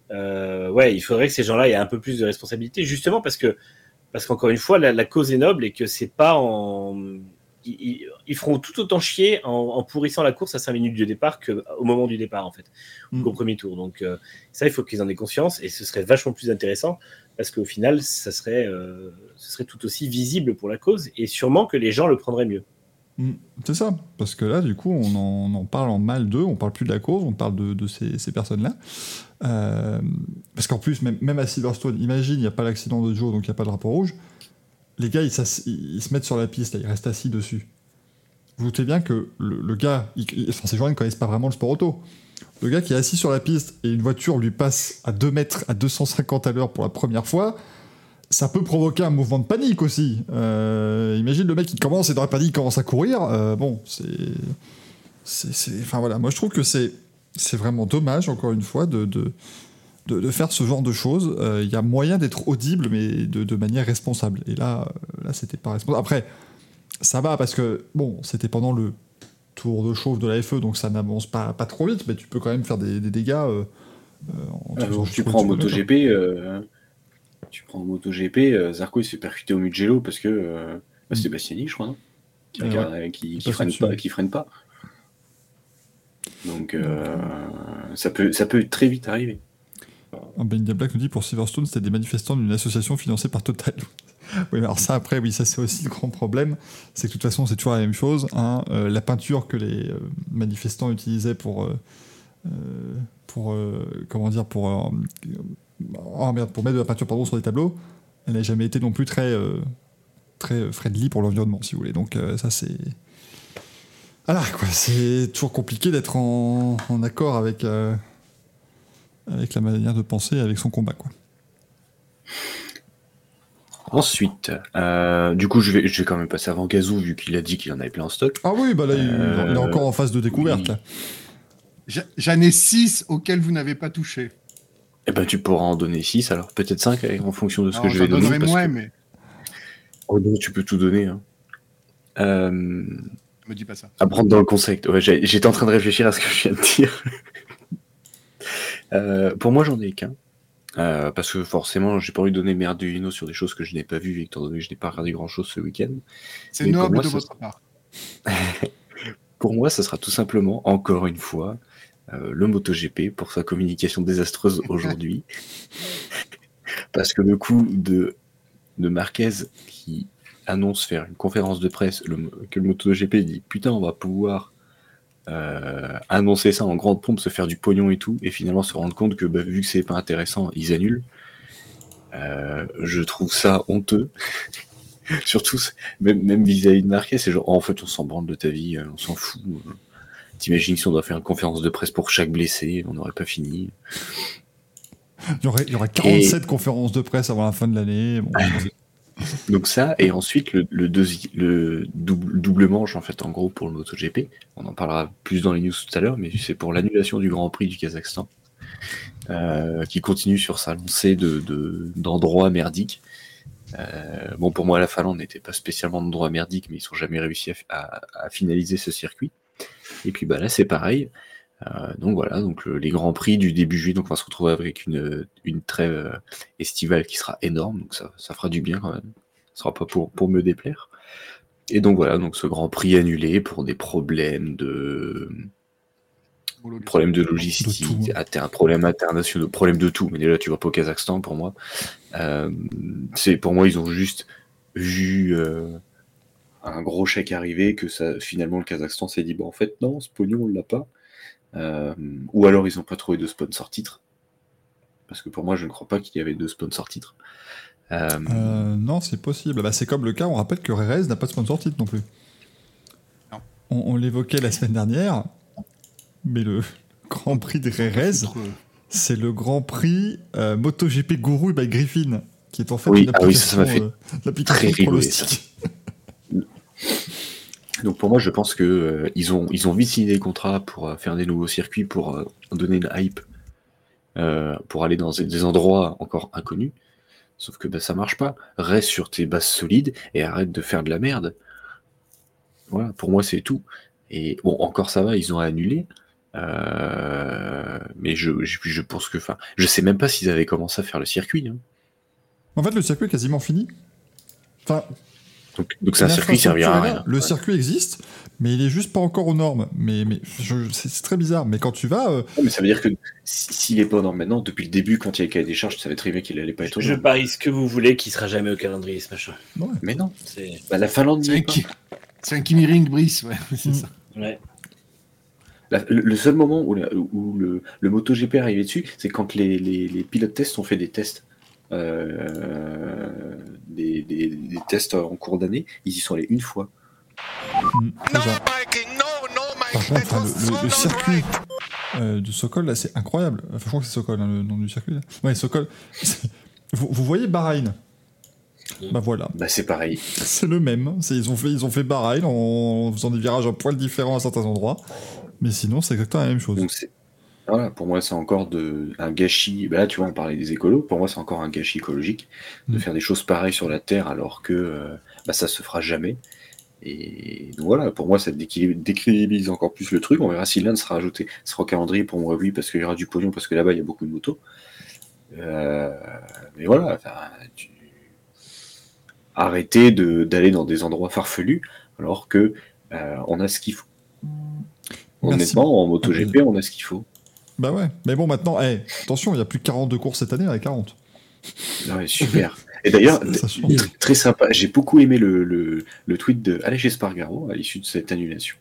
ouais, il faudrait que ces gens-là aient un peu plus de responsabilité, justement parce que parce qu'encore une fois, la, la, cause est noble et que c'est pas en ils, feront tout autant chier en, pourrissant la course à 5 minutes du départ qu'au moment du départ, en fait, mm. au premier tour. Donc, euh, ça, il faut qu'ils en aient conscience et ce serait vachement plus intéressant parce qu'au final, ça serait, euh, ce serait tout aussi visible pour la cause et sûrement que les gens le prendraient mieux. Mm. C'est ça, parce que là, du coup, on en, parle en mal d'eux, on parle plus de la cause, on parle de, ces, personnes-là. Euh, parce qu'en plus, même, même, à Silverstone, imagine, il n'y a pas l'accident de Joe, donc il n'y a pas de drapeau rouge les gars, ils, se mettent sur la piste, ils restent assis dessus. Vous doutez bien que le, gars, enfin, ces gens ne connaissent pas vraiment le sport auto. Le gars qui est assis sur la piste et une voiture lui passe à 2 mètres à 250 à l'heure pour la première fois, ça peut provoquer un mouvement de panique aussi. Euh, imagine le mec qui commence et dans la panique commence à courir. Euh, bon, c'est. Enfin voilà, moi je trouve que c'est vraiment dommage, encore une fois, de, faire ce genre de choses. Il euh, y a moyen d'être audible, mais de, manière responsable. Et là, euh, là c'était pas responsable. Après, ça va parce que, bon, c'était pendant le tour de chauffe de la FE, donc ça n'avance pas, pas trop vite, mais tu peux quand même faire des, dégâts. Euh, tu, prends MotoGP, tu prends MotoGP, Zarco il s'est percuté au Mugello parce que bah, c'est Bastiani, je crois, qui, qui, freine pas, qui freine pas. Donc ça, peut, ça peut très vite arriver. Ben Black nous dit pour Silverstone, c'était des manifestants d'une association financée par Total. [LAUGHS] oui, alors ça, après, oui, ça c'est aussi le grand problème. C'est que de toute façon, c'est toujours la même chose. Hein. Euh, la peinture que les euh, manifestants utilisaient pour. Euh, pour comment dire Pour. oh merde, pour mettre de la peinture pardon, sur des tableaux, elle n'a jamais été non plus très. très friendly pour l'environnement, si vous voulez. Donc, ça, c'est. Voilà, quoi. C'est toujours compliqué d'être en, accord avec avec la manière de penser, avec son combat. Quoi. Ensuite, euh, du coup, je vais, je vais quand même passer avant Gazou, vu qu'il a dit qu'il en avait plein en stock. Ah oui, bah là, il, est euh, encore en phase de découverte. J'en ai 6 auxquels vous n'avez pas touché. Eh ben, tu pourras en donner 6, alors peut-être 5 en fonction de ce que je vais donner. Parce moins, mais. Oh non, tu peux tout donner. Hein. Euh... Me dis pas ça. À prendre dans le concept. Ouais, J'étais en train de réfléchir à ce que je viens de dire. Euh, pour moi, j'en ai qu'un. Euh, parce que forcément, j'ai pas envie de donner mes Arduino sur des choses que je n'ai pas vues, étant donné que je n'ai pas regardé grand chose ce week-end. C'est noble de votre part. [LAUGHS] pour moi, ça sera tout simplement, encore une fois, euh, le MotoGP pour sa communication désastreuse [LAUGHS] aujourd'hui. parce que le coup de, de Marquez qui annonce faire une conférence de presse, que le MotoGP dit Putain, on va pouvoir euh, annoncer ça en grande pompe, se faire du pognon et tout, et finalement se rendre compte que bah, vu que c'est pas intéressant, ils annulent. Euh, je trouve ça honteux. [LAUGHS] Surtout, même, vis-à-vis de Marquez, c'est genre, oh, en fait, on s'en branle de ta vie, euh, on s'en fout. T'imagines si on doit faire une conférence de presse pour chaque blessé, on n'aurait pas fini. Il y aurait, il y 47 conférences de presse avant la fin de l'année. [LAUGHS] Donc ça, et ensuite le, le, double, manche, en fait, en gros, pour le MotoGP. On en parlera plus dans les news tout à l'heure, mais c'est pour l'annulation du Grand Prix du Kazakhstan, euh, qui continue sur sa lancée d'endroits de, merdiques. Euh, bon, pour moi, la Finlande n'était pas spécialement d'endroit merdique, mais ils n'ont jamais réussi à, finaliser ce circuit. Et puis bah, là, c'est pareil. Euh, donc voilà, donc les grands prix du début juillet, donc on va se retrouver avec une, une trêve euh, estivale qui sera énorme, donc ça, ça fera du bien quand même. Ce sera pas pour, pour me déplaire. Et donc voilà, donc ce grand prix annulé pour des problèmes de problème de logistique, un problème international, problème de tout. Mais déjà, tu vois pas au Kazakhstan pour moi. Euh, c'est pour moi, ils ont juste vu un gros chèque arriver que ça, finalement, le Kazakhstan s'est dit bon, en fait, non, ce pognon, on l'a pas. Euh, ou alors ils n'ont pas trouvé de sponsor titre. Parce que pour moi, je ne crois pas qu'il y avait de sponsor titre. Euh, euh, non, c'est possible. Bah, c'est comme le cas, on rappelle que Rerez n'a pas de sponsor titre non plus. On, l'évoquait la semaine dernière, mais le [LAUGHS] Grand Prix de Rerez, c'est le Grand Prix MotoGP Guru by Griffin, qui est en fait oui, une ah oui, ça, fait très [LAUGHS] Donc pour moi, je pense que euh, ils ont ils ont vite signé des contrats pour euh, faire des nouveaux circuits, pour euh, donner une hype, pour aller dans des endroits encore inconnus. Sauf que bah, ça marche pas. Reste sur tes bases solides et arrête de faire de la merde. Voilà, pour moi c'est tout. Et bon, encore ça va, ils ont annulé. mais je, je, pense que, enfin, je sais même pas s'ils avaient commencé à faire le circuit. Hein. En fait, le circuit est quasiment fini. Enfin, Donc, donc c'est un circuit qui servira à rien. Le circuit existe, mais il est juste pas encore aux normes. Mais, mais c'est très bizarre. Mais quand tu vas. Euh, mais ça veut dire que s'il est pas aux normes maintenant, depuis le début, quand il y a cahier des charges, tu savais très bien qu'il allait pas être aux normes. Je parie ce que vous voulez qu'il sera jamais au calendrier, ce machin. Mais non. Bah, la Finlande, c'est un, Kimi Ring Brice, ouais. [LAUGHS] c'est mm. ça. Ouais le, seul moment où, où le, le MotoGP est arrivé dessus, c'est quand les, les, pilotes tests ont fait des tests. Euh, des, des, tests en cours d'année, ils y sont allés une fois. Mm, Par contre, le, circuit euh, de Sokol, là, c'est incroyable. Enfin, je crois que c'est Sokol, hein, le nom du circuit. Là. Ouais, Sokol. [LAUGHS] Vous, vous, voyez Bahreïn? Bah voilà. Bah c'est pareil. C'est le même. Ils ont, fait, ils ont fait Bahreïn en faisant des virages un poil différents à certains endroits. Mais sinon, c'est exactement la même chose. Voilà, pour moi, c'est encore de, un gâchis. Bah là, tu vois, on parlait des écolos. Pour moi, c'est encore un gâchis écologique de mm. faire des choses pareilles sur la Terre alors que euh, bah, ça se fera jamais. Et donc voilà, pour moi, ça décrédibilise encore plus le truc. On verra si l'Inde sera ajouté, sera au calendrier pour moi, oui, parce qu'il y aura du pognon, parce que là-bas, il y a beaucoup de motos. Euh, mais voilà, arrêtez d'aller dans des endroits farfelus alors que euh, on a ce qu'il faut. Honnêtement, en MotoGP, on a ce qu'il faut. Bah ouais, mais bon, maintenant, attention, il n'y a plus que 42 courses cette année, avec 40. Ouais, super. Et d'ailleurs, très sympa, j'ai beaucoup aimé le, le, tweet de Alex Espargaro à l'issue de cette annulation,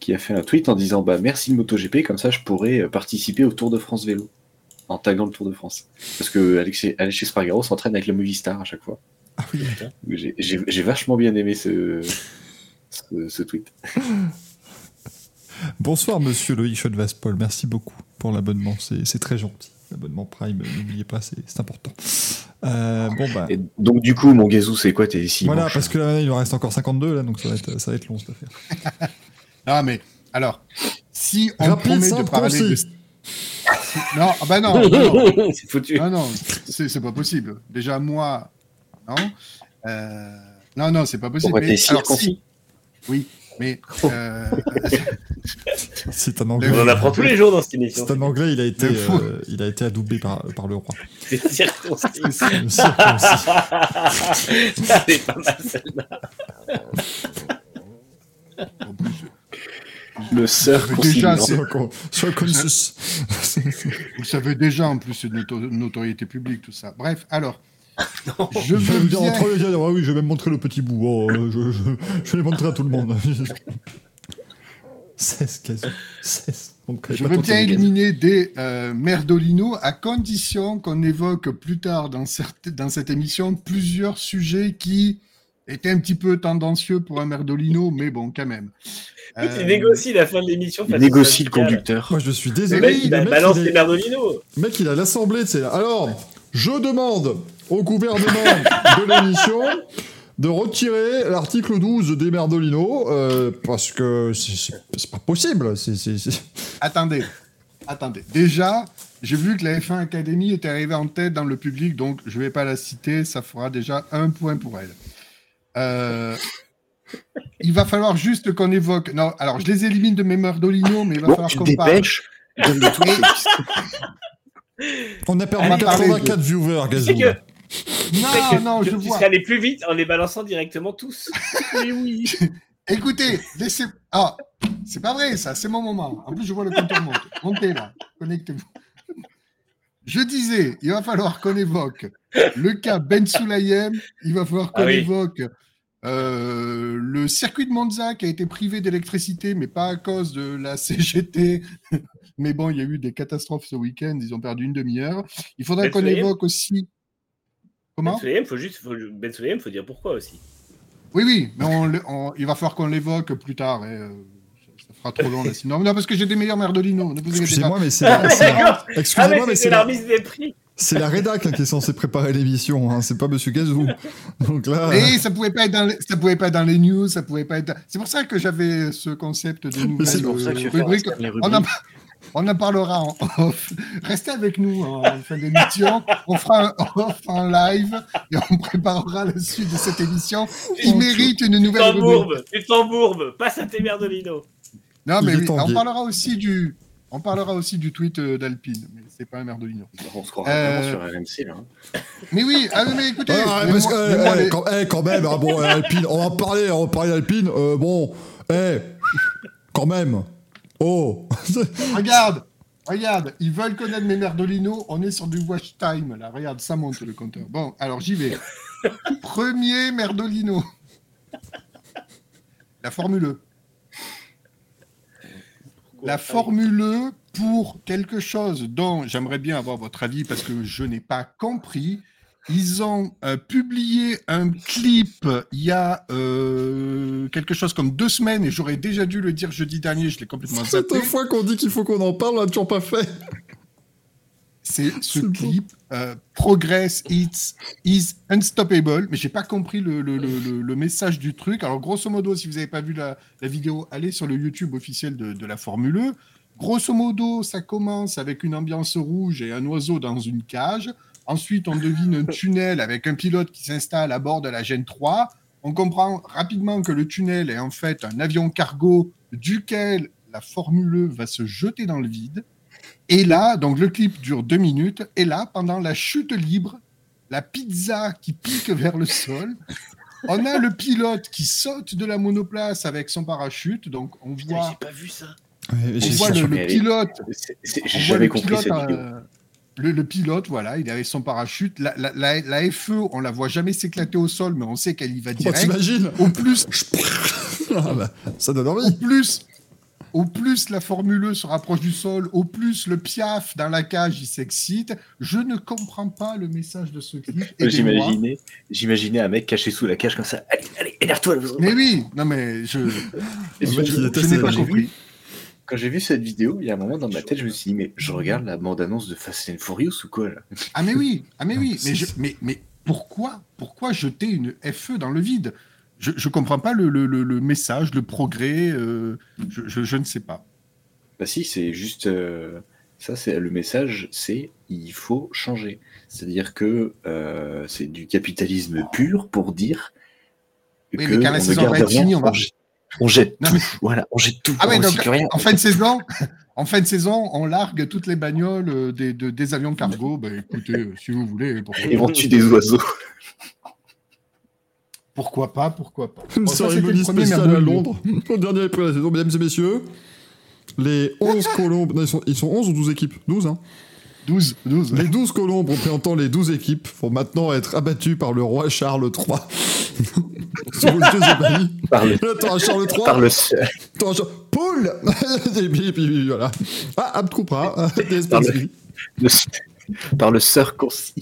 qui a fait un tweet en disant bah, Merci de MotoGP, comme ça je pourrais euh, participer au Tour de France vélo, en taguant le Tour de France. Parce que Alex, Espargaro s'entraîne avec la Movistar à chaque fois. Ah oui, J'ai vachement bien aimé ce, ce, ce tweet. [LAUGHS] Bonsoir, monsieur Loïc Chodvaspol. Merci beaucoup pour l'abonnement. C'est très gentil. L'abonnement Prime, n'oubliez pas, c'est important. Euh, bon, bah. donc, du coup, mon gazou, c'est quoi tes six Voilà, parce que là, il en reste encore 52, là, donc ça va être, ça va être long, cette affaire. [LAUGHS] non, mais, alors, si on Rapide, promet de parler de... Non, ah bah [LAUGHS] non, non. c'est foutu. Non, non, c'est pas possible. Déjà, moi, non. Euh... Non, non, c'est pas possible. Mais, alors, si... Oui, mais euh, [LAUGHS] c'est un anglais. On en apprend tous les jours dans cette émission. C'est un anglais, il a été, euh, il a été adoubé par, par le roi. C'est circoncis. [LAUGHS] C'est pas mal celle-là. Le sœur déjà. Vous savez déjà en plus c'est de notoriété publique tout ça. Bref, alors [LAUGHS] je veux bien... entre... oui, je vais même montrer le petit bout. Oh, je, je, je, vais montrer à tout le monde. 16 quasi. 16. Donc, je veux bien éliminer des euh, Merdolino à condition qu'on évoque plus tard dans, cette, dans cette émission plusieurs sujets qui étaient un petit peu tendancieux pour un Merdolino, mais bon, quand même. Euh... Il négocie la fin de l'émission. Il négocie le conducteur. Moi, je suis désolé. il, balance les Merdolino. Le mec, il a l'assemblée, c'est alors, je demande au gouvernement de l'émission de retirer l'article 12 des Merdolino euh, parce que c'est pas possible. Attendez, attendez. Déjà, j'ai vu que la F1 Academy était arrivée en tête dans le public, donc je vais pas la citer, ça fera déjà un point pour elle. Euh, il va falloir juste qu'on évoque. Non, alors je les élimine de mes Merdolino, mais il va falloir qu'on parle. On a perdu 84 viewers, Gazou. Non, non, je tu serais allé plus vite en les balançant directement tous. [LAUGHS] oui, oui. [LAUGHS] Écoutez, laissez. Ah, c'est pas vrai, ça, c'est mon moment. En plus, je vois le compteur monter. Montez là, connectez-vous. Je disais, il va falloir qu'on évoque le cas Ben Sulayem, il va falloir qu'on ah évoque euh, le circuit de Monza qui a été privé d'électricité, mais pas à cause de la CGT. [LAUGHS] mais bon, il y a eu des catastrophes ce week-end, ils ont perdu une demi-heure. Il faudrait ben qu'on évoque aussi Comment Ben faut juste, Ben faut dire pourquoi aussi. Oui, oui, mais on, il va falloir qu'on l'évoque plus tard. Et, euh, ça fera trop long là, [LAUGHS] sinon. Non, parce que j'ai des meilleurs Merdolino. Excusez-moi, mais c'est. Excusez-moi, ah, mais c'est la remise des prix. C'est la rédac hein, qui est censée préparer l'émission, hein. c'est pas Monsieur Gazou. [LAUGHS] Donc là. Et ça pouvait pas être dans les, ça pouvait pas être dans les news, ça pouvait pas être. C'est pour ça que j'avais ce concept de nouvelles rubriques. On a, on en parlera en off. Restez avec nous en fin d'émission. On fera un off en live et on préparera la suite de cette émission qui mérite une nouvelle rubrique. Tu t'embourbes, passe à tes Merdolino. Non, mais on parlera aussi du, On parlera aussi du tweet euh, d'Alpine, mais c'est pas un merdolino. On se croira vraiment Euh, sur RMC hein. Mais oui, ah, mais écoutez, Ah, mais parce moi- que, mais moi, eh, les- quand, eh, quand même, ah, bon, Alpine, on va parler, on va parler d'Alpine. euh, bon, eh, quand même. Oh, [LAUGHS] regarde, regarde, ils veulent connaître mes merdolinos, on est sur du watch time, là, regarde, ça monte le compteur. Bon, alors j'y vais. [LAUGHS] Premier merdolino. La Formule E. La Formule E pour quelque chose dont j'aimerais bien avoir votre avis parce que je n'ai pas compris. Ils ont euh, publié un clip il y a euh, quelque chose comme deux semaines et j'aurais déjà dû le dire jeudi dernier, je l'ai complètement cette zappé. fois qu'on dit qu'il faut qu'on en parle, on l'a toujours pas fait. C'est [LAUGHS] ce C'est clip euh, Progress It's is unstoppable, mais j'ai pas compris le, le- le- message du truc. Alors grosso modo, si vous n'avez pas vu la, la vidéo, allez sur le YouTube officiel de, de la Formule E. Grosso modo, ça commence avec une ambiance rouge et un oiseau dans une cage. Ensuite, on devine un tunnel avec un pilote qui s'installe à bord de la Gen 3. On comprend rapidement que le tunnel est en fait un avion cargo duquel la Formule E va se jeter dans le vide. Et là, donc le clip dure deux minutes. Et là, pendant la chute libre, la pizza qui pique vers le sol, on a le pilote qui saute de la monoplace avec son parachute. Donc on Putain, voit, j'ai pas vu ça. on voit le, pilote J'ai jamais compris cette vidéo. Le, le pilote, voilà, il est avec son parachute. La, la, la- la FE, on la voit jamais s'éclater au sol, mais on sait qu'elle y va Oh, direct. T'imagines Au plus, [LAUGHS] Ah, bah, Ça donne au envie. plus, au plus la Formule E se rapproche du sol, au plus le piaf dans la cage, il s'excite. Je ne comprends pas le message de ce clip. J'imaginais, j'imaginais un mec caché sous la cage comme ça. Allez, allez, énerve-toi. Mais oui, non mais je, je- je déteste n'ai pas compris. Quand j'ai vu cette vidéo, il y a un moment dans ma tête, je me suis dit, mais je regarde la bande-annonce de Fast and Furious ou quoi là? Ah mais oui, ah mais oui, mais, je- mais, mais pourquoi, pourquoi jeter une FE dans le vide? Je ne comprends pas le, le- le- le message, le progrès, euh, je, je- je ne sais pas. Bah si, c'est juste euh, ça, c'est le message, c'est il faut changer. C'est-à-dire que euh, c'est du capitalisme pur pour dire Oui, que mais quand la saison va être finie, on va- on jette Non, tout. mais- Voilà, on jette tout. Ah ouais, donc rien. en fin de saison, en fin de saison, on largue toutes les bagnoles euh, des, de- des avions cargo. Ben, écoutez, euh, si vous voulez, pourquoi, Et on tue des oiseaux. pourquoi pas, pourquoi pas. Une Bon, ça, cérémonie c'était le premier spéciale à. Londres, [LAUGHS] au dernier épisode de la saison. Mesdames et messieurs, les 11 [LAUGHS] colombes, non, ils sont, ils sont 11 ou 12 équipes? 12, hein 12, 12. Les 12 colombes représentant les 12 équipes vont maintenant être abattues par le roi Charles III. [LAUGHS] Par le, Attends, Charles III. par le seul. Attends, Charles- Poule [LAUGHS] Et puis, puis, voilà. Ah, [LAUGHS] des Par le- le- par le sœur concis.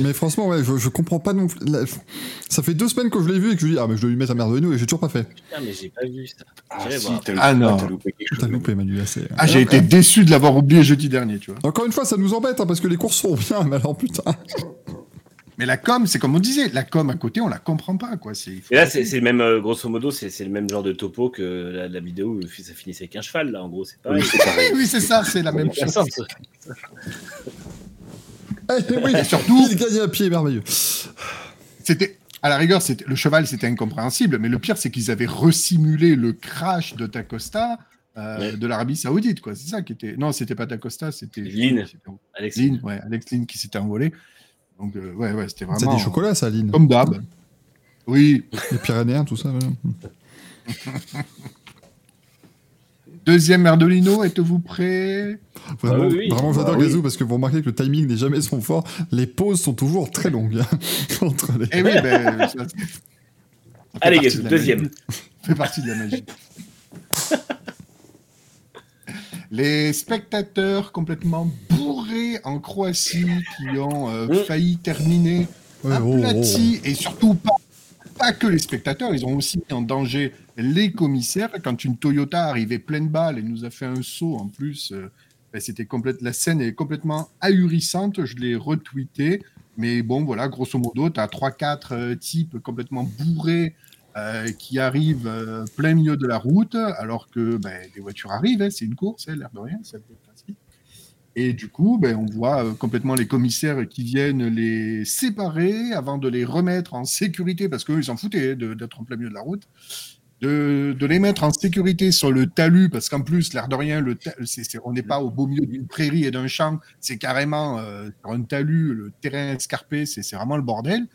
Mais franchement, ouais, je, je comprends pas non plus. la- Ça fait deux semaines que je l'ai vu et que je lui dis, ah, mais je dois lui mettre un merde de nous et j'ai toujours pas fait. Putain, mais j'ai pas vu ça. Ah, J'irai si, voir. t'as Ah, non. t'as loupé quelque chose. T'as loupé, Manu, là, c'est. Ah, j'ai été déçu de l'avoir oublié jeudi dernier, tu vois. Encore une fois, ça nous embête hein, parce que les courses sont bien, mais alors putain. Mais la com, c'est comme on disait, la com à côté, on la comprend pas, quoi. C'est. Et là, c'est c'est le même, euh, grosso modo, c'est c'est le même genre de topo que la, la vidéo où ça finissait avec un cheval, là, en gros, c'est pareil. Oui, c'est pareil. Oui, c'est ça, c'est la même chose. Eh, oui, Et surtout- il gagne à pied merveilleux. C'était, à la rigueur, c'était, le cheval, c'était incompréhensible, mais le pire, c'est qu'ils avaient resimulé le crash de Tacosta euh, Ouais. de l'Arabie Saoudite, quoi. C'est ça qui était. Non, c'était pas Tacosta, c'était. Lynn. c'était Alex, Lynn, ouais, Alex Lynn qui s'était envolé. Donc, euh, ouais, ouais, c'était C'est vraiment. des chocolats, ça, Aline. Comme d'hab. Oui. Les Pyrénéens, tout ça. voilà. [LAUGHS] Deuxième Merdolino, êtes-vous prêts Vraiment, Ah oui, vraiment j'adore Ah oui. Gazou parce que vous remarquez que le timing n'est jamais son fort. Les pauses sont toujours très longues. hein, [LAUGHS] entre les... Eh oui, ben. ça- [LAUGHS] ça fait Allez, Gazou, de deuxième. fait partie de la magie. [LAUGHS] Les spectateurs complètement bourrés en Croatie qui ont euh, Mm. failli terminer Ouais, oh, aplatis et surtout pas, pas que les spectateurs, ils ont aussi mis en danger les commissaires. Quand une Toyota arrivait pleine balle et nous a fait un saut en plus, euh, ben, c'était complète, la scène est complètement ahurissante. Je l'ai retweeté, mais bon, voilà, grosso modo, tu as 3-4 types complètement bourrés. euh, qui arrivent euh, plein milieu de la route, alors que ben, les voitures arrivent, hein, c'est une course, hein, l'air de rien. Et du coup, ben, on voit euh, complètement les commissaires qui viennent les séparer avant de les remettre en sécurité, parce qu'eux, ils s'en foutaient d'être en plein milieu de la route, de, les mettre en sécurité sur le talus, parce qu'en plus, l'air de rien, le on n'est pas au beau milieu d'une prairie et d'un champ, c'est carrément euh, sur un talus, le terrain escarpé, c'est vraiment le bordel.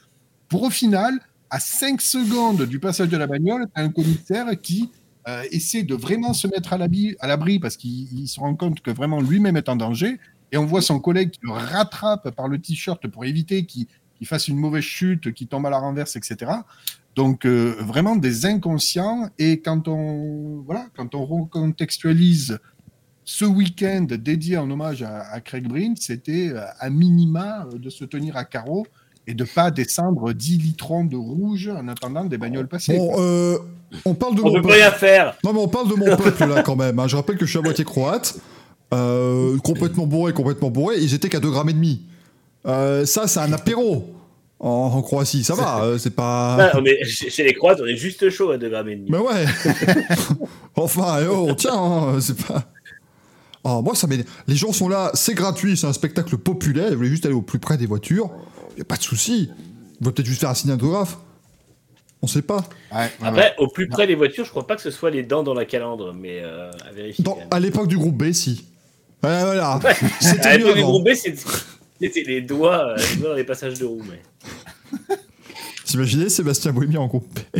Pour au final, à 5 secondes du passage de la bagnole, un commissaire qui euh, essaie de vraiment se mettre à l'abri parce qu'il se rend compte que vraiment lui-même est en danger. Et on voit son collègue qui le rattrape par le t-shirt pour éviter qu'il fasse une mauvaise chute, qu'il tombe à la renverse, etc. Donc euh, vraiment des inconscients. Et quand on voilà, quand on recontextualise ce week-end dédié en hommage à, Craig Breen, c'était euh, à minima de se tenir à carreau et de pas descendre 10 litrons de rouge en attendant des bagnoles passées. Bon, euh, on parle de on mon peut rien faire. Non, mais on parle de mon [LAUGHS] peuple là quand même. Hein. Je rappelle que je suis à moitié croate, euh, complètement bourré, complètement bourré. Ils étaient qu'à 2 grammes et demi. Euh, ça, c'est un apéro. En, Croatie, ça va, c'est pas. [LAUGHS] chez les Croates, on est juste chaud à 2 grammes et demi. Mais ouais. [LAUGHS] enfin, eh oh, tiens, hein, c'est pas. Oh, moi, ça Les gens sont là, c'est gratuit, c'est un spectacle populaire. Ils voulaient juste aller au plus près des voitures. Y a pas de souci. On va peut-être juste faire un signe autographe. On sait pas. Après, au plus près des voitures, je crois pas que ce soit les dents dans la calandre, mais euh, à vérifier. à l'époque du groupe B, si. Ouais, voilà. [LAUGHS] C'était à l'époque du groupe B, c'était les doigts, euh, les doigts dans les passages de roue. Mais... [LAUGHS] T'imagines Sébastien Bouémy en groupe B? [LAUGHS]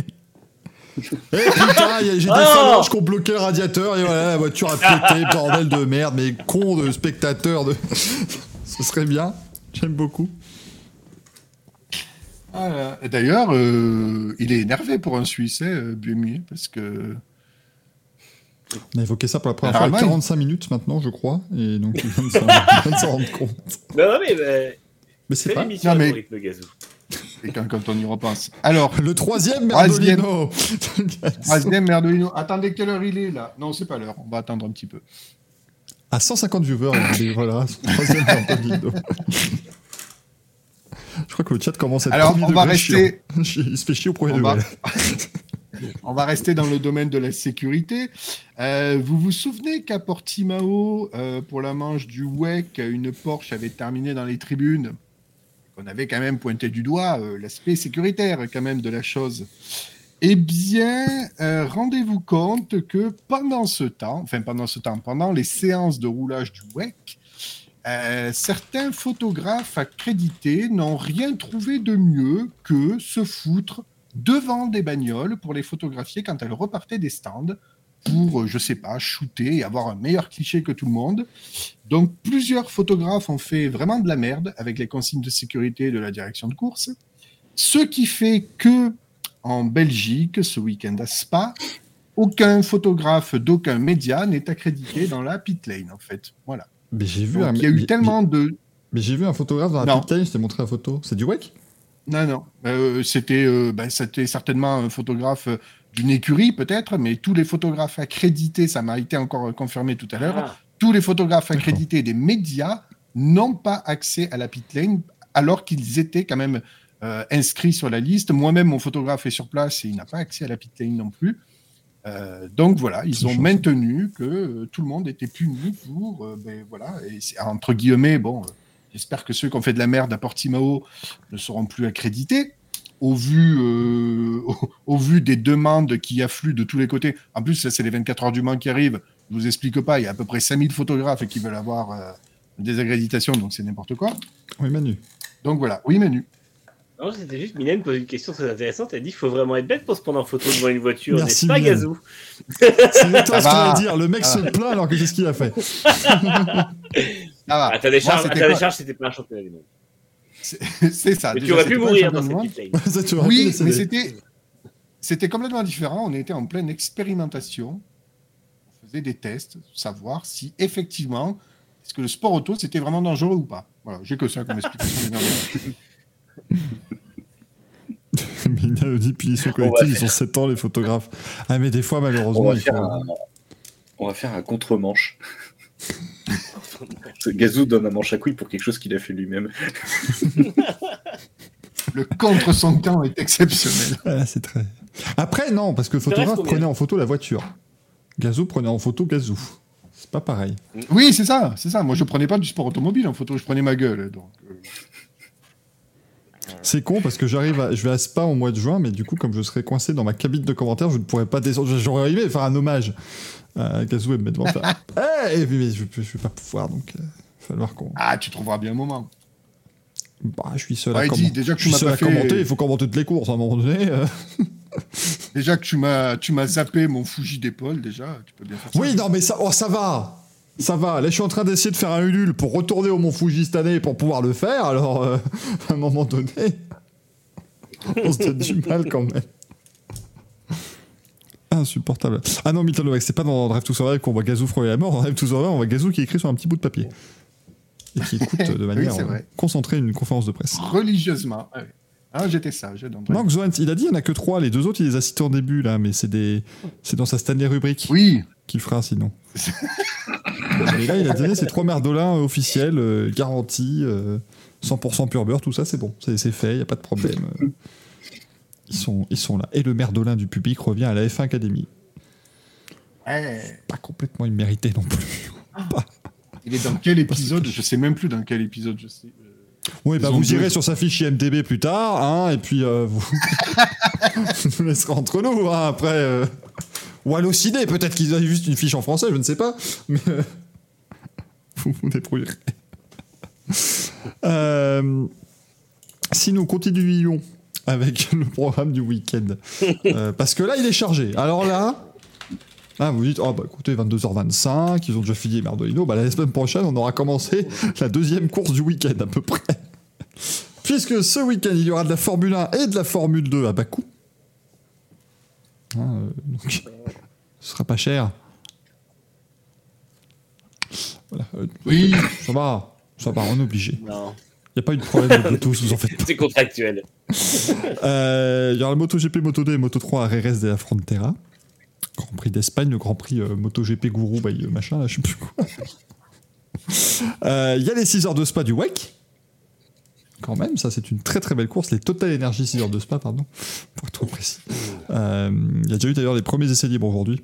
Eh putain, j'ai des oh phalanges qui ont bloqué le radiateur et voilà, la voiture a pété, bordel de merde, mais con de spectateur de. Ce serait bien. J'aime beaucoup. Ah, d'ailleurs, euh, il est énervé pour un Suisse, hein, parce que. On a évoqué ça pour la première fois il y a 45 minutes maintenant, je crois, et donc il vient de s'en [LAUGHS] rendre compte. Non, mais, mais c'est pas. Non, mais... rythme gazou. Et quand, quand, on y repense. Alors. Le troisième Merdolino. [LAUGHS] troisième Merdolino. Attendez, quelle heure il est là? Non, c'est pas l'heure. On va attendre un petit peu. À 150 viewers, voilà. [LAUGHS] Troisième Merdolino. Je crois que le chat commence à être Alors, on va rester. [LAUGHS] Il se fait chier au premier on Va... [LAUGHS] on va rester dans le domaine de la sécurité. Euh, vous vous souvenez qu'à Portimao, euh, pour la manche du WEC, une Porsche avait terminé dans les tribunes? On avait quand même pointé du doigt euh, l'aspect sécuritaire quand même de la chose. Eh bien, rendez-vous compte que pendant ce temps, enfin pendant ce temps, pendant les séances de roulage du WEC, euh, certains photographes accrédités n'ont rien trouvé de mieux que se foutre devant des bagnoles pour les photographier quand elles repartaient des stands pour, euh, je sais pas, shooter et avoir un meilleur cliché que tout le monde. Donc plusieurs photographes ont fait vraiment de la merde avec les consignes de sécurité de la direction de course. Ce qui fait que en Belgique, ce week-end à Spa, aucun photographe d'aucun média n'est accrédité dans la pit lane, en fait. Voilà. Mais j'ai vu un... Il y a eu tellement de. Mais j'ai vu un photographe dans la pit je t'ai montré la photo. C'est du WEC Non, non. Euh, c'était euh, ben, c'était certainement un photographe euh, d'une écurie, peut-être, mais tous les photographes accrédités, ça m'a été encore confirmé tout à l'heure, ah. tous les photographes accrédités des médias n'ont pas accès à la pit lane alors qu'ils étaient quand même inscrits sur la liste. Moi-même, mon photographe est sur place et il n'a pas accès à la pit lane non plus. Euh, donc voilà, ils ont maintenu que euh, tout le monde était puni pour, euh, ben, voilà, et entre guillemets, bon, j'espère que ceux qui ont fait de la merde à Portimao ne seront plus accrédités. Au vu, [LAUGHS] au, vu des demandes qui affluent de tous les côtés. En plus, ça, c'est les 24 heures du Mans qui arrivent. Je vous explique pas, il y a à peu près 5000 photographes qui veulent avoir des accréditations, donc c'est n'importe quoi. Oui, Manu. Donc voilà, oui, Manu. Non, c'était juste Mylène pose une question très intéressante. Elle dit qu'il faut vraiment être bête pour se prendre en photo devant une voiture, n'est-ce pas, Gazou C'est exactement ce qu'il dire. Le mec se plaint alors que c'est ce qu'il a fait. [LAUGHS] Ah, ta décharge, c'était pas un championnat du monde. C'est [LAUGHS] ça. Mais tu aurais pu mourir dans cette petite [LAUGHS] Oui, mais c'était, c'était complètement différent. On était en pleine expérimentation. On faisait des tests, savoir si effectivement, est-ce que le sport auto, c'était vraiment dangereux ou pas. Voilà, j'ai que ça comme explication. Mais il a dit punition collective, ils sont 7 ans les photographes. Ah mais des fois malheureusement on va, faire, un... On va faire un contre-manche. [LAUGHS] Gazou donne un manche à couilles pour quelque chose qu'il a fait lui-même. le contre son temps est exceptionnel. [LAUGHS] Ah, c'est très. Après non, parce que le photographe prenait en photo la voiture. Gazou prenait en photo Gazou. C'est pas pareil. Oui, c'est ça, c'est ça. Moi, je prenais pas du sport automobile en photo, je prenais ma gueule. Donc, euh, C'est con parce que j'arrive à, je vais à Spa au mois de juin, mais du coup, comme je serais coincé dans ma cabine de commentaires, je ne pourrais pas descendre. J'aurais aimé faire un hommage à Gazou et me mettre devant ça. [LAUGHS] Eh, mais je, je vais pas pouvoir, donc il va falloir qu'on. Ah, tu trouveras bien un moment. Bah, je suis seul à, dis, comment- déjà que je tu suis m'as seul pas à fait- commenter, il faut commenter toutes les courses à un moment donné. euh. Déjà que tu m'as, tu m'as zappé mon Fuji d'épaule, déjà, tu peux bien faire ça. Oui, non, mais ça, oh, ça va. Ça va. Là, je suis en train d'essayer de faire un Ulule pour retourner au Mont Fuji cette année pour pouvoir le faire. Alors, euh, [LAUGHS] à un moment donné, on se donne du mal quand même. Insupportable. Ah non, Milton Novak, c'est pas dans Drive to Survive qu'on voit Gazou frôler la mort. Dans Drive to Survive, on voit Gazou qui écrit sur un petit bout de papier. Et qui écoute de [LAUGHS] manière concentrée une conférence de presse. Religieusement. ouais. Ah, j'étais sage. Non, Xoant, il a dit il n'y en a que trois. Les deux autres, il les a cités en début, là, mais c'est des... c'est dans sa Stanley rubrique Oui, qu'il fera sinon. [LAUGHS] Mais là, il a donné ses trois merdolins euh, officiels, euh, garantis, euh, 100% pur beurre, tout ça, c'est bon, c'est c'est fait, il n'y a pas de problème. euh. Ils sont, ils sont là. Et le merdolin du public revient à la F1 Academy. Eh, Pas complètement immérité non plus. il est dans quel épisode Je sais même plus dans quel épisode je sais. Euh, Oui, bah vous irez sur sa fiche IMDB plus tard, hein, et puis euh, vous [LAUGHS] vous nous laisserez entre nous, hein, après. euh, Ou Allociné, peut-être qu'ils ont juste une fiche en français, je ne sais pas, mais euh, vous [LAUGHS] vous. Euh, si nous continuions avec [LAUGHS] le programme du week-end, euh, parce que là, il est chargé. Alors là. Vous dites, oh bah écoutez, 22h25, ils ont déjà fini Merdolino, bah la semaine prochaine, on aura commencé [LAUGHS] la deuxième course du week-end à peu près. Puisque ce week-end, il y aura de la Formule 1 et de la Formule 2 à Bakou. Hein, euh, donc, ce sera pas cher. Voilà, euh, Oui, ça va, ça va, on est obligé. Non, Il n'y a pas eu de problème de Bluetooth, vous en faites pas. [LAUGHS] c'est contractuel. Euh, Il y aura le MotoGP, Moto2 et Moto3 à Jerez de la Frontera. Grand Prix d'Espagne, le Grand Prix euh, MotoGP Gourou, bah, euh, machin, là, je sais plus quoi. [LAUGHS] Euh, Il y a les 6 heures de Spa du WEC. Quand même, ça c'est une très très belle course. Les Total Energy 6 heures de Spa, pardon, pour être trop précis. Euh, Il y a déjà eu d'ailleurs les premiers essais libres aujourd'hui.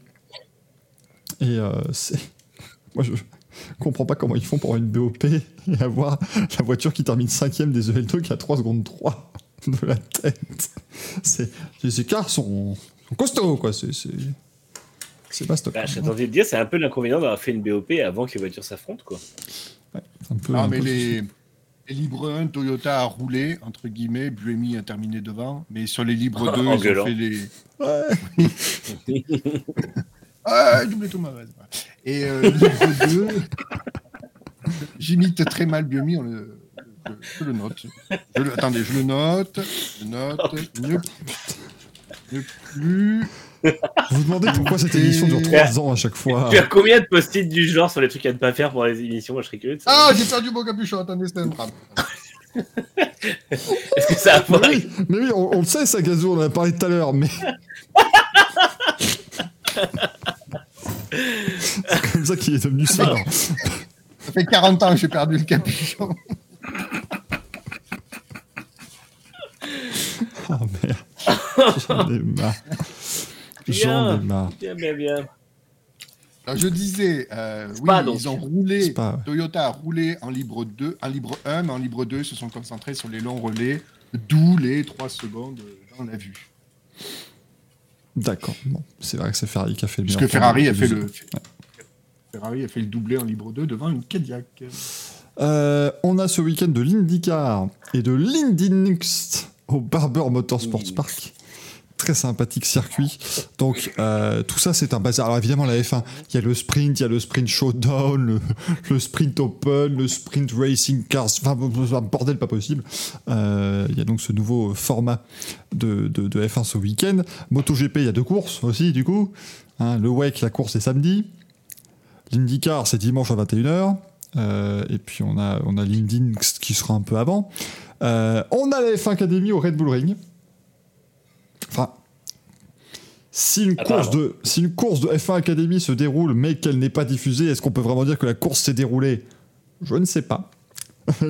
Et euh, c'est. [LAUGHS] Moi je [LAUGHS] comprends pas comment ils font pour avoir une BOP et avoir la voiture qui termine 5ème des EL2 qui a 3 secondes 3 de la tête. C'est, ces écarts sont, sont costauds, quoi. C'est, c'est, c'est pas stock. Bah, de dire, c'est un peu l'inconvénient d'avoir fait une BOP avant que les voitures s'affrontent, quoi. Un peu- un mais peu- les, les libres 1, Toyota a roulé, entre guillemets, Buemi a terminé devant, mais sur les libres [LAUGHS] 2, En ils ont fait les. Ouais. [LAUGHS] Ah, doublé tout ma Et euh, libre 2, [LAUGHS] j'imite très mal Buemi, on le, je, je le note. Je le- attendez, je le note. Je note. Ne, ne plus. Vous demandez pourquoi cette émission dure 3 ans à chaque fois. Tu as combien de post-it du genre sur les trucs à ne pas faire pour les émissions? Moi, je serais curieux de. Ah, j'ai perdu mon capuchon. Attendez, c'était un drame. [LAUGHS] Est-ce que ça a Mais oui, mais oui, on, on le sait, ça, Gazou, on en a parlé tout à l'heure, mais. [LAUGHS] C'est comme ça qu'il est devenu ça. Ça fait 40 ans que j'ai perdu le capuchon. Oh merde. J'en ai marre. J'en ai marre. Bien, bien, bien. Alors, je disais, euh, oui, ils ont roulé, ouais. Toyota a roulé en libre 2, en libre 1, mais en libre 2, ils se sont concentrés sur les longs relais, d'où les 3 secondes dans la vue. D'accord. Bon, c'est vrai que c'est Ferrari qui a fait le Puisque Ferrari a fait le. Ferrari a fait le doublé en libre 2 devant une Cadillac. Euh, on a ce week-end de l'IndyCar et de l'Indy Next au Barber Motorsports Park. Très sympathique circuit. Donc, euh, tout ça, c'est un bazar. Alors, évidemment, la F1, il y a le sprint, il y a le sprint showdown, le, sprint open, le sprint racing cars. Enfin, bordel pas possible. Euh, il y a donc ce nouveau format de, de- de F1 ce week-end. MotoGP, il y a deux courses aussi, du coup. Hein, le WEC, la course est samedi. L'IndyCar, c'est dimanche à 21h. Euh, et puis on a, on a l'Indy Next qui sera un peu avant. On a la F1 Academy au Red Bull Ring. Enfin, si une, course de, si une course de F1 Academy se déroule mais qu'elle n'est pas diffusée, est-ce qu'on peut vraiment dire que la course s'est déroulée? Je ne sais pas. [LAUGHS]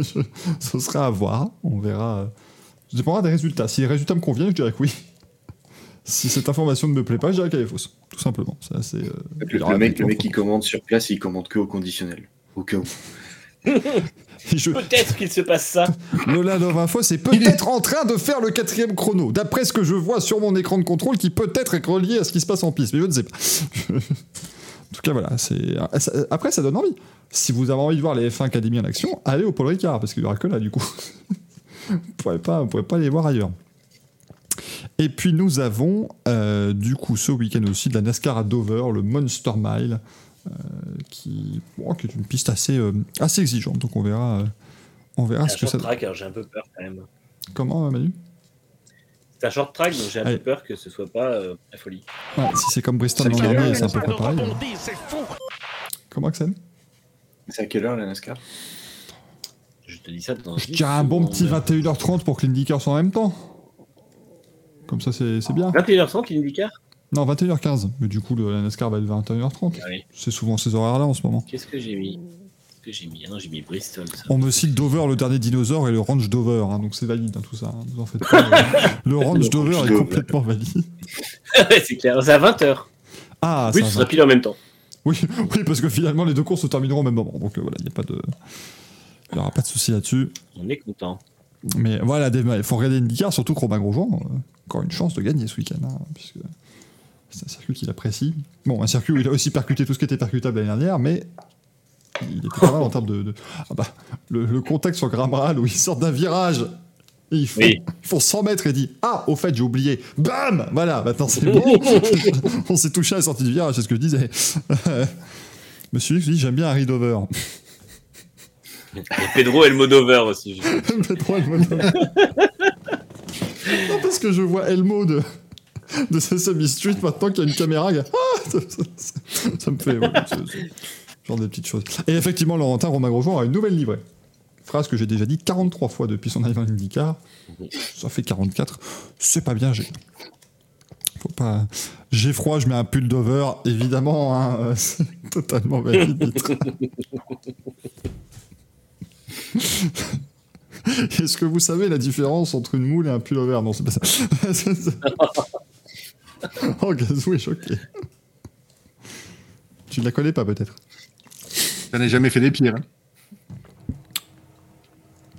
Ce sera à voir. On verra. Ça dépendra des résultats. Si les résultats me conviennent, je dirais que oui. [LAUGHS] Si cette information ne me plaît pas, je dirais qu'elle est fausse. tout simplement. C'est assez, euh, Le, mec, le mec qui commande sur place, il commande que au conditionnel. Au cas où. Je- Peut-être qu'il se passe ça. Lola Love Info, c'est peut-être en train de faire le quatrième chrono, d'après ce que je vois sur mon écran de contrôle, qui peut-être est relié à ce qui se passe en piste, mais je ne sais pas. [LAUGHS] en tout cas, voilà. c'est ça- Après, ça donne envie. Si vous avez envie de voir les F1 Academy en action, allez au Paul Ricard, parce qu'il n'y aura que là, du coup. [LAUGHS] vous ne pourrez pas, vous pourrez pas les voir ailleurs. Et puis nous avons, euh, du coup, ce week-end aussi, de la NASCAR à Dover, le Monster Mile, euh, qui, bon, qui est une piste assez, euh, assez exigeante. Donc on verra, euh, on verra C'est un ce que ça short track, alors j'ai un peu peur quand même. Comment, euh, Manu? C'est un short track, donc j'ai un peu peur que ce soit pas euh, la folie. Ouais, Si c'est comme Bristol C'est l'an dernier, c'est un peu pas pareil. Comment, Axel? C'est à quelle heure la NASCAR Je te dis ça dans. Je 10 dirais un bon petit 21h30 pour que l'IndyCar soit en même temps. Comme ça, c'est c'est bien. 21h30 l'IndyCar Non, 21h15. Mais du coup, le, la NASCAR va être 21h30. Allez, C'est souvent ces horaires-là en ce moment. qu'est-ce que j'ai mis Qu'est-ce que j'ai mis? Ah non, j'ai mis Bristol. Ça. On me cite Dover, le dernier dinosaure, et le ranch Dover. hein, donc c'est valide, hein, tout ça. hein, vous en faites pas. [LAUGHS] le, le ranch Le Dover ranch est Dover. complètement valide. [LAUGHS] C'est clair, c'est à 20h. Ah, oui, ce sera pile en même temps. Oui, [LAUGHS] oui, parce que finalement, les deux courses se termineront au même moment. Donc euh, voilà, il n'y a pas de. Il n'y aura pas de souci là-dessus. On est content. Mais voilà, il faut regarder IndyCar, surtout que Romain Grosjean, euh, encore une chance de gagner ce week-end, puisque c'est un circuit qu'il apprécie. Bon, un circuit où il a aussi percuté tout ce qui était percutable l'année dernière, mais il était pas mal en termes de. de- Ah bah, le, le contact sur Gramral où il sort d'un virage. Et ils font, Oui. ils font 100 mètres et dit Ah, au fait, j'ai oublié. Bam Voilà, maintenant c'est bon. [LAUGHS] On s'est touché à la sortie du virage, c'est ce que je disais. [LAUGHS] Monsieur X dit J'aime bien Harry Dover. Et Pedro et le Modover aussi. [LAUGHS] Pedro Elmo. non, parce que je vois Elmo de, de Sesame Street maintenant qu'il y a une caméra. Ah, ça, me fait. ouais, genre des petites choses. Et effectivement, Laurentin Romain Grosjean a une nouvelle livrée. Phrase que j'ai déjà dit 43 fois depuis son arrivée en IndyCar. Ça fait 44. C'est pas bien, j'ai. Faut pas. J'ai froid, je mets un pull d'over. Évidemment, hein, [LAUGHS] c'est totalement valide. [LAUGHS] Est-ce que vous savez la différence entre une moule et un pullover? Non, c'est pas ça. [LAUGHS] [LAUGHS] oh, Gazou est choqué. Tu ne la connais pas peut-être J'en ai jamais fait des pires. hein.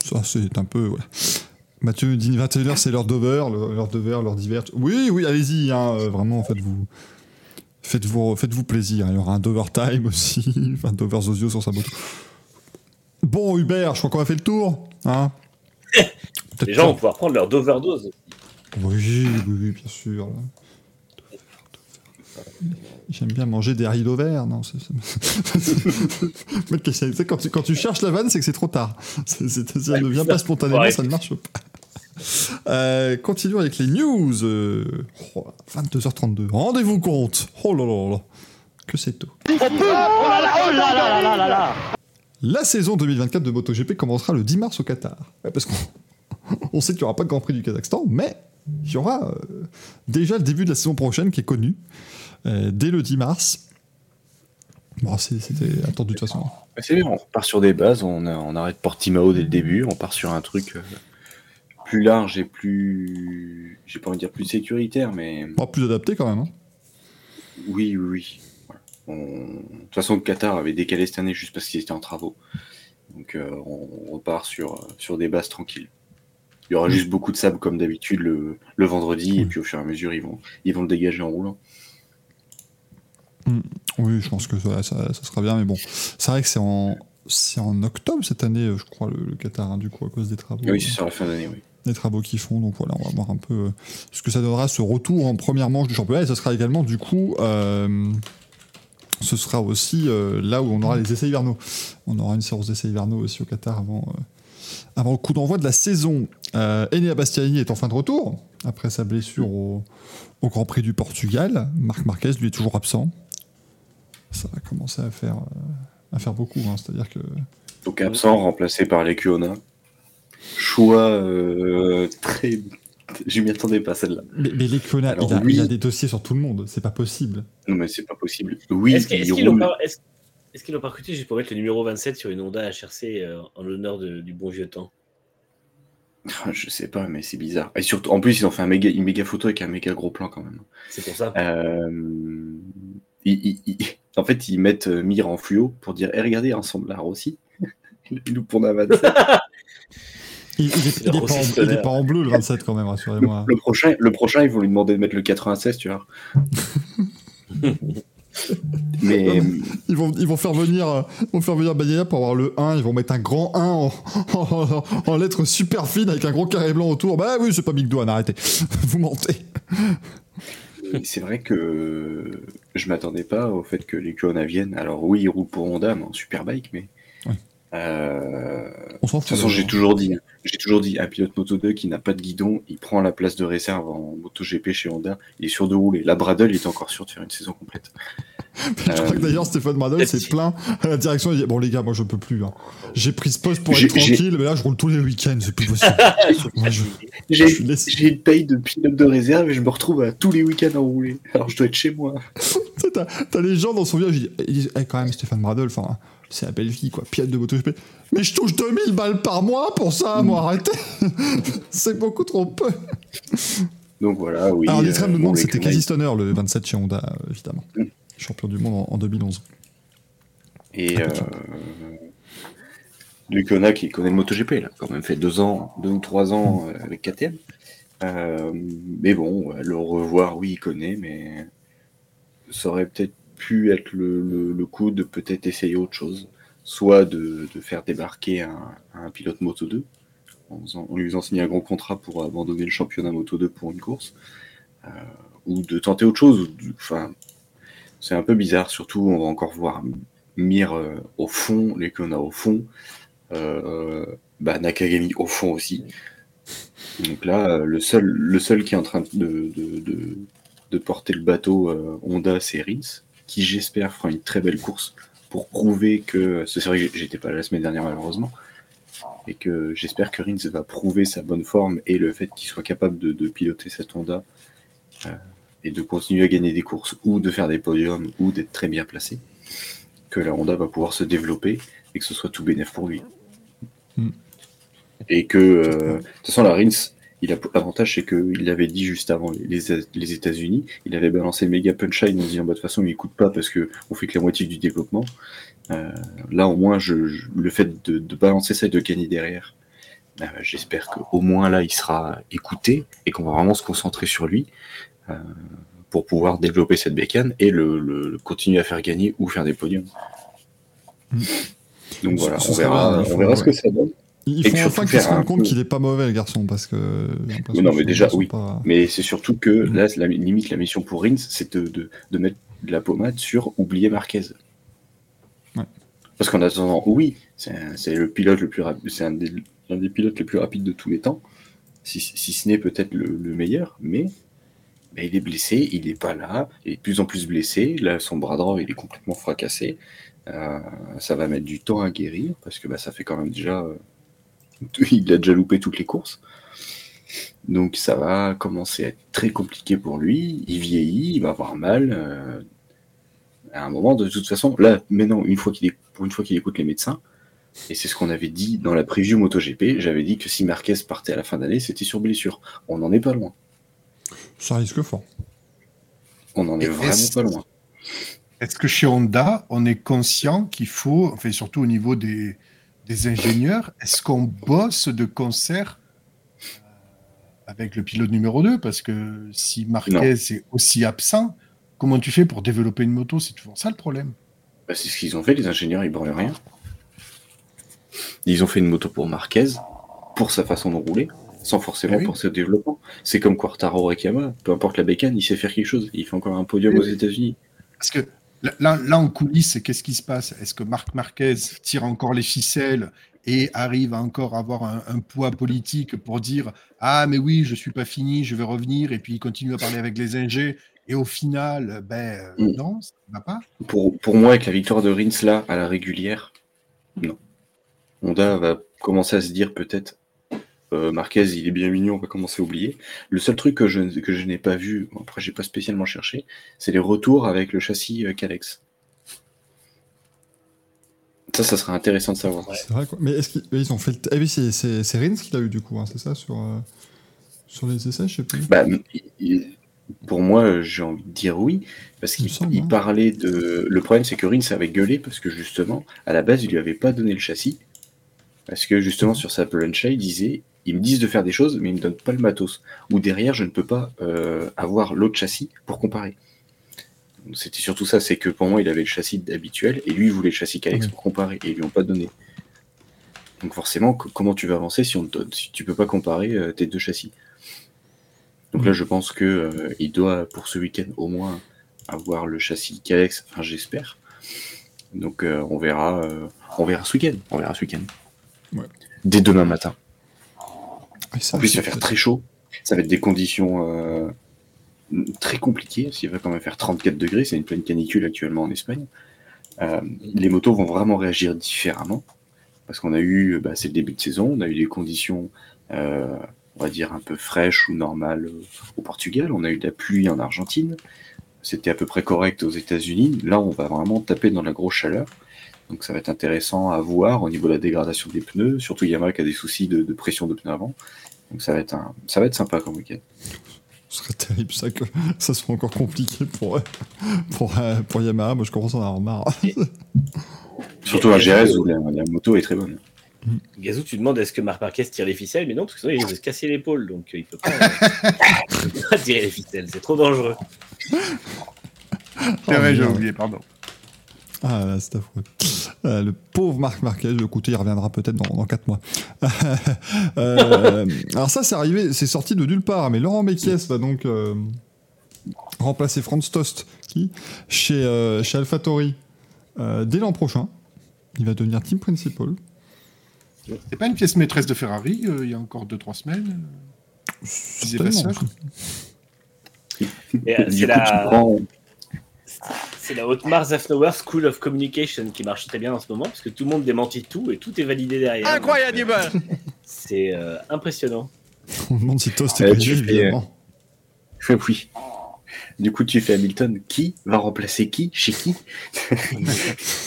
Ça, c'est un peu. Voilà. Mathieu dit 21h, c'est l'heure d'over, l'heure d'over, l'heure d'hiver. Oui, oui, allez-y, hein, euh, vraiment, faites-vous. Faites-vous faites d'over Il y aura un dover time aussi, [LAUGHS] enfin, dover Zozio sur sa moto. Bon, Hubert, je crois qu'on a fait le tour. Hein [LAUGHS] Les gens vont pouvoir prendre leur d'overdose. Oui, oui, oui, bien sûr. Là. J'aime bien manger des rideaux verts. Non, [LAUGHS] c'est- quand, tu, quand tu cherches la vanne, c'est que c'est trop tard. C'est- ça ne vient pas spontanément, Ouais. ça ne marche pas. Euh, continuons avec les news. euh, oh, 22h32. Rendez-vous compte. Oh là là là. Que c'est tôt. La saison 2024 de MotoGP commencera le 10 mars au Qatar. Ouais, parce qu'on [LAUGHS] on sait qu'il n'y aura pas de Grand Prix du Kazakhstan, mais il y aura euh, déjà le début de la saison prochaine qui est connu, euh, dès le 10 mars. Bon, c'était attendu de toute façon. C'est bien, on repart sur des bases, on, a- on arrête Portimao dès le début, on part sur un truc euh, plus large et plus. J'ai pas envie de dire plus sécuritaire, mais Pas plus adapté quand même. hein. oui, oui, oui. Voilà. On- De toute façon, le Qatar avait décalé cette année juste parce qu'il était en travaux. Donc euh, on repart sur, euh, sur des bases tranquilles. Il y aura juste beaucoup de sable comme d'habitude le, le vendredi, et puis au fur et à mesure, ils vont, ils vont le dégager en roulant. Oui, je pense que ça, ça- ça sera bien, mais bon. C'est vrai que c'est en, octobre cette année, je crois, le, le Qatar, hein, du coup, à cause des travaux. Oui, c'est sur la fin d'année, oui. des travaux qu'ils font. Donc voilà, on va voir un peu euh, ce que ça donnera ce retour en première manche du championnat. Et ce sera également, du coup, euh, ce sera aussi euh, là où on aura les essais hivernaux. On aura une séance d'essais hivernaux aussi au Qatar avant, euh, avant le coup d'envoi de la saison. Euh, Enea Bastianini est en fin de retour après sa blessure au, au Grand Prix du Portugal. Marc Marquez, lui, est toujours absent. Ça va commencer à faire, euh, à faire beaucoup. hein. C'est-à-dire que Donc absent, remplacé par les Kuona. Choix euh, très. Je m'y attendais pas celle-là. mais, mais les il, a, oui. il a des dossiers sur tout le monde. C'est pas possible. Non mais c'est pas possible. Oui, Est-ce que- il est-ce qu'ils l'ont roule. est-ce- qu'ils l'ont pas recruté juste pour mettre le numéro 27 sur une Honda HRC euh, en l'honneur de- du bon vieux temps? Je sais pas, mais c'est bizarre. Et surtout, en plus, ils ont fait un méga, une méga photo avec un méga gros plan quand même. C'est pour ça. Euh, en fait, ils mettent euh, Mir en fluo pour dire Eh, regardez, ensemble là aussi. [LAUGHS] il nous pour un [LAUGHS] Il, il, est, il, est pas en, il, est, pas en, bleu le 27 quand même, rassurez-moi. Le, le, prochain, le prochain, ils vont lui demander de mettre le 96, tu vois. [LAUGHS] Mais ils vont, ils vont faire venir, ils vont faire venir pour avoir le 1. Ils vont mettre un grand 1 en, en, en lettres super fines avec un gros carré blanc autour. Bah oui, c'est pas Big Doan, arrêtez. Vous mentez. C'est vrai que je m'attendais pas au fait que les Kona viennent. Alors oui, ils roulent pour Honda, mais en superbike, mais. Euh, de toute façon, j'ai toujours dit, j'ai toujours dit, un pilote Moto 2 qui n'a pas de guidon, il prend la place de réserve en Moto GP chez Honda, il est sûr de rouler. La Bradle, il est encore sûr de faire une saison complète. Je crois que d'ailleurs Stéphane Bradle s'est plaint à la direction. Il dit bon les gars, moi je peux plus. Hein. J'ai pris ce poste pour être tranquille, mais là je roule tous les week-ends, c'est plus possible. [LAUGHS] j'ai je... une paye de pilote de réserve et je me retrouve à tous les week-ends à rouler. Alors je dois être chez moi. [LAUGHS] T'as as les gens dans son village, ils disent, eh, quand même Stéphane enfin c'est la belle vie, quoi. Pilote de MotoGP. Mais je touche 2000 balles par mois pour ça, moi, arrêtez. [LAUGHS] c'est beaucoup trop peu. Donc voilà, oui. Alors, l'Israël euh, me demande c'était Casey Stoner, le 27 chez Honda, euh, évidemment. Mm. Champion du monde en, en 2011. Et euh, Lucona qui connaît le MotoGP, là, quand même fait deux ans, deux ou trois ans euh, avec KTM. Euh, mais bon, le revoir, oui, il connaît, mais ça aurait peut-être pu être le, le, le coup de peut-être essayer autre chose, soit de, de faire débarquer un, un, pilote Moto 2 en, en, lui faisant signer un gros contrat pour abandonner le championnat Moto 2 pour une course, euh, ou de tenter autre chose. Enfin, c'est un peu bizarre, surtout on va encore voir Mir euh, au fond, les qu'on a au fond, euh, bah, Nakagami au fond aussi. Donc là, le seul, le seul qui est en train de, de, de, porter le bateau euh, Honda, c'est Rins qui j'espère fera une très belle course pour prouver que. C'est vrai que j'étais pas là la semaine dernière malheureusement. Et que j'espère que Rins va prouver sa bonne forme et le fait qu'il soit capable de, piloter cette Honda euh, et de continuer à gagner des courses ou de faire des podiums ou d'être très bien placé. Que la Honda va pouvoir se développer et que ce soit tout bénéf pour lui. Mm. Et que, euh, de toute façon, la Rins, l'avantage c'est qu'il l'avait dit juste avant les, les, États-Unis, il avait balancé méga punchline en disant bah, de toute façon il écoute pas parce que on fait que la moitié du développement. Euh, là au moins je, je, le fait de, de, balancer ça et de gagner derrière, euh, j'espère qu'au moins là il sera écouté et qu'on va vraiment se concentrer sur lui pour pouvoir développer cette bécane et le, continuer à faire gagner ou faire des podiums. Mmh. Donc voilà, on verra, on verra ce que ça donne. Il faut enfin qu'il se rende compte peu... qu'il est pas mauvais, le garçon, parce que. Non, mais déjà, oui. Pas... Mais c'est surtout que là, la limite, la mission pour Rins, c'est de, de, de, mettre de la pommade sur oublier Marquez. Ouais. Parce qu'en attendant, oui, c'est le pilote le plus rapide, c'est un, un, des pilotes les plus rapides de tous les temps, si, si ce n'est peut-être le, le, meilleur, mais il est blessé, il n'est pas là, il est de plus en plus blessé. Là, son bras droit, il est complètement fracassé. Euh, ça va mettre du temps à guérir, parce que bah, ça fait quand même déjà. Euh, [LAUGHS] il a déjà loupé toutes les courses. Donc ça va commencer à être très compliqué pour lui. Il vieillit, il va avoir mal. Euh, à un moment, de toute façon, là, maintenant, une fois qu'il une fois qu'il écoute les médecins, et c'est ce qu'on avait dit dans la preview MotoGP, j'avais dit que si Marquez partait à la fin d'année, c'était sur blessure. On n'en est pas loin. Ça risque fort. On n'en est, est vraiment pas loin. Est-ce que chez Honda, on est conscient qu'il faut, enfin surtout au niveau des, des ingénieurs, est-ce qu'on bosse de concert avec le pilote numéro 2 Parce que si Marquez non. est aussi absent, comment tu fais pour développer une moto? C'est toujours ça le problème. Bah, c'est ce qu'ils ont fait, les ingénieurs, ils branlent rien. Ils ont fait une moto pour Marquez, pour sa façon de rouler, sans forcément oui. pour ce développement. C'est comme Quartaro Rekama, peu importe la bécane, il sait faire quelque chose. Il fait encore un podium oui. aux États-Unis. Parce que Là, là, en coulisses, qu'est-ce qui se passe? Est-ce que Marc Marquez tire encore les ficelles et arrive à encore avoir un, un, poids politique pour dire Ah, mais oui, je suis pas fini, je vais revenir, et puis il continue à parler avec les ingés, et au final, ben mm. non, ça ne va pas pour, pour moi, avec la victoire de Rins là, à la régulière, non. Honda va commencer à se dire peut-être euh, Marquez, il est bien mignon, on va commencer à oublier. Le seul truc que je, que je n'ai pas vu, après j'ai pas spécialement cherché, c'est les retours avec le châssis euh, Calex. Ça, ça serait intéressant de savoir. C'est vrai, quoi. Mais est-ce qu'ils ont fait le. Eh oui, c'est, Rins qui l'a eu, du coup, hein, c'est ça, sur, euh, sur les essais, je sais plus. Bah, il- pour moi, j'ai envie de dire oui, parce qu'il hein. parlait de. Le problème, c'est que Rins avait gueulé parce que justement, à la base, il lui avait pas donné le châssis. Parce que justement, sur sa plancha, il disait ils me disent de faire des choses, mais ils me donnent pas le matos. Ou derrière, je ne peux pas euh, avoir l'autre châssis pour comparer. C'était surtout ça, c'est que pour moi, il avait le châssis habituel et lui, il voulait le châssis Calex Oui. pour comparer et ils lui ont pas donné. Donc forcément, co- comment tu vas avancer si on te donne, si tu peux pas comparer euh, tes deux châssis? Donc là, je pense que euh, il doit pour ce week-end au moins avoir le châssis Calex. Enfin, j'espère. Donc on verra, on verra ce week-end. On verra ce week-end. Ouais. Dès demain matin. Oui, ça, En plus, il va faire très chaud. Ça va être des conditions euh, très compliquées. Il va quand même faire 34 degrés. C'est une pleine canicule actuellement en Espagne. Euh, les motos vont vraiment réagir différemment. Parce qu'on a eu, bah, c'est le début de saison, on a eu des conditions, euh, on va dire, un peu fraîches ou normales au Portugal. On a eu de la pluie en Argentine. C'était à peu près correct aux États-Unis. Là, on va vraiment taper dans la grosse chaleur. Donc ça va être intéressant à voir au niveau de la dégradation des pneus. Surtout Yamaha qui a des soucis de, de pression de pneus avant. Donc ça va être, un, ça va être sympa comme week-end. Ce serait terrible, ça, que [LAUGHS] ça soit encore compliqué pour, euh, pour, euh, pour Yamaha. Moi, je commence à en avoir marre. [LAUGHS] Surtout à Jerez où la, la moto est très bonne. Gazou, tu demandes est-ce que Marc Marquez tire les ficelles, mais non, parce que sinon il de se casser l'épaule, donc euh, il peut pas, il [LAUGHS] peut pas tirer les ficelles, c'est trop dangereux. C'est vrai, j'ai oublié, pardon. Ah là, c'est affreux. Euh, le pauvre Marc Marquez, écoutez, il reviendra peut-être dans, dans 4 mois. [LAUGHS] Euh, alors ça, c'est arrivé, c'est sorti de nulle part, mais Laurent Mekies va donc euh, remplacer Franz Tost, qui, chez, euh, chez AlphaTauri, euh, dès l'an prochain. Il va devenir team principal. C'est pas une pièce maîtresse de Ferrari, euh, il y a encore 2-3 semaines? C'est coup, tu la, prends- c'est la Otmar Zafnauer School of Communication qui marche très bien en ce moment, parce que tout le monde démentit tout et tout est validé derrière. Incroyable euh, C'est euh, impressionnant. On demande si Tost est Euh, tu fais, évidemment. Oui. Du coup, tu fais Hamilton. Qui va remplacer qui Chez qui?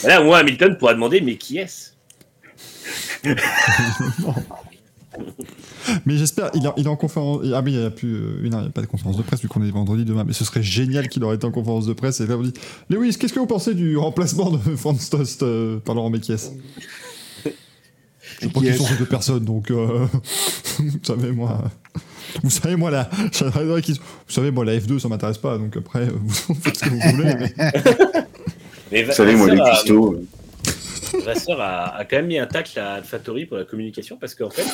Voilà, moi, Hamilton pourra demander, mais qui est-ce? [LAUGHS] [LAUGHS] Mais j'espère, il, est- il est en conférence. Ah, mais il n'y a plus. euh, non, il n'y a pas de conférence de presse vu qu'on est vendredi demain. Mais ce serait génial qu'il aurait été en conférence de presse et là, vous dit Lewis, qu'est-ce que vous pensez du remplacement de [LAUGHS] Franz Tost euh, par Laurent Mekies Je sais pas qui Mekies. sont ces deux personnes, donc. euh, [LAUGHS] vous savez, moi. Vous savez, moi, la, [LAUGHS] qu'ils- vous savez, moi, la F2, ça m'intéresse pas, donc après, vous faites ce que vous voulez. mais- Mais Vous savez, moi, les Vasseur a- pistos. euh, Vasseur a, a quand même mis un tacle à AlphaTauri pour la communication parce qu'en fait,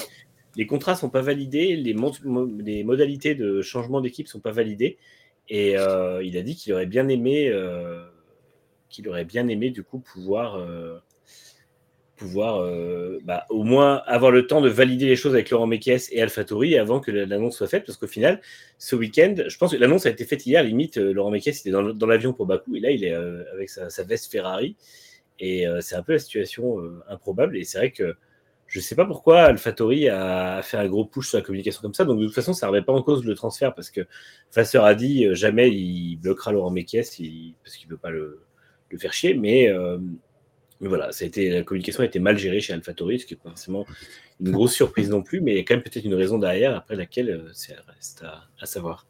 les contrats sont pas validés, les, modalités de changement d'équipe sont pas validées. Et euh, il a dit qu'il aurait bien aimé, euh, qu'il aurait bien aimé du coup pouvoir, euh, pouvoir bah, au moins avoir le temps de valider les choses avec Laurent Mekies et AlphaTauri avant que l'annonce soit faite, parce qu'au final, ce week-end, je pense que l'annonce a été faite hier. Limite, Laurent Mekies était dans, dans l'avion pour Bakou et là, il est avec sa, sa veste Ferrari. Et c'est un peu la situation improbable. Et c'est vrai que je ne sais pas pourquoi AlphaTauri a fait un gros push sur la communication comme ça. Donc de toute façon, ça ne remet pas en cause le transfert parce que Vasseur a dit euh, jamais il bloquera Laurent Mekies il- parce qu'il ne veut pas le, le faire chier. Mais, euh, mais voilà, ça a été, la communication a été mal gérée chez AlphaTauri, ce qui n'est pas forcément une grosse surprise non plus. Mais il y a quand même peut-être une raison derrière après laquelle euh, c'est reste à, à savoir.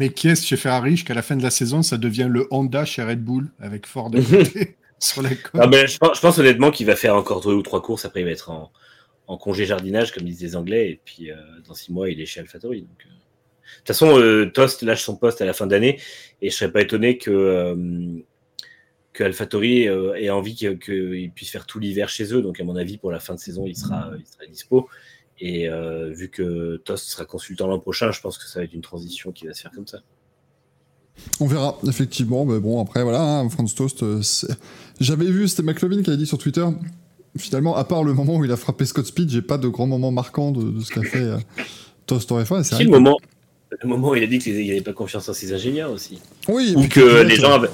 Est chez Ferrari jusqu'à la fin de la saison, ça devient le Honda chez Red Bull avec Ford à côté, [LAUGHS] sur la côte. Ah ben, je, pense, je pense honnêtement qu'il va faire encore deux ou trois courses. Après, il va être en, en congé jardinage, comme disent les Anglais. Et puis, euh, dans six mois, il est chez AlphaTauri. Donc, euh. De toute façon, euh, Tost lâche son poste à la fin d'année. Et je serais pas étonné que, euh, que AlphaTauri euh, ait envie qu'il puisse faire tout l'hiver chez eux. Donc, à mon avis, pour la fin de saison, il sera, il sera dispo. Et euh, vu que Tost sera consultant l'an prochain, je pense que ça va être une transition qui va se faire comme ça. On verra, effectivement. Mais bon, après, voilà, hein, Franz Toast. J'avais vu, c'était McLovin qui avait dit sur Twitter. Finalement, à part le moment où il a frappé Scott Speed, j'ai pas de grand moment marquant de, de ce qu'a fait euh, Toast en F1. et c'est vrai le moment, le moment où il a dit qu'il n'avait pas confiance en ses ingénieurs aussi. Oui, Ou que les gens avaient,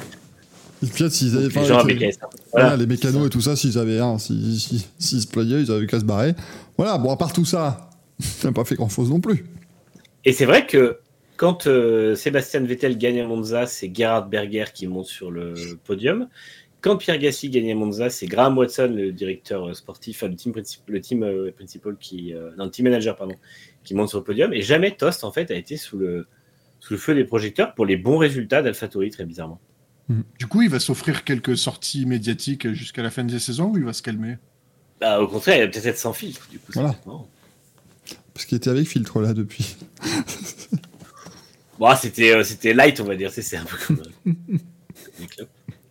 Les s'ils avaient les pas- gens avaient être- voilà, Voilà. les mécanos et tout ça, s'ils avaient un, s'ils s'ils- s'ils se plaignaient, ils avaient qu'à se barrer. Voilà, bon, à part tout ça, [LAUGHS] ça n'a pas fait grand chose non plus. Et c'est vrai que quand euh, Sébastien Vettel gagne à Monza, c'est Gerhard Berger qui monte sur le podium. Quand Pierre Gassi gagnait Monza, c'est Graham Watson, le directeur sportif, le team, le team principal qui, non, le team manager pardon, qui monte sur le podium. Et jamais Tost en fait a été sous le, sous le feu des projecteurs pour les bons résultats d'AlphaTauri, très bizarrement. Hmm. Du coup, il va s'offrir quelques sorties médiatiques jusqu'à la fin de la saison ou il va se calmer? Bah, Au contraire, il va peut-être être sans filtre. Du coup, voilà. Parce qu'il était avec filtre là depuis. bon, c'était, euh, c'était light, on va dire. C'est, un peu comme. [LAUGHS]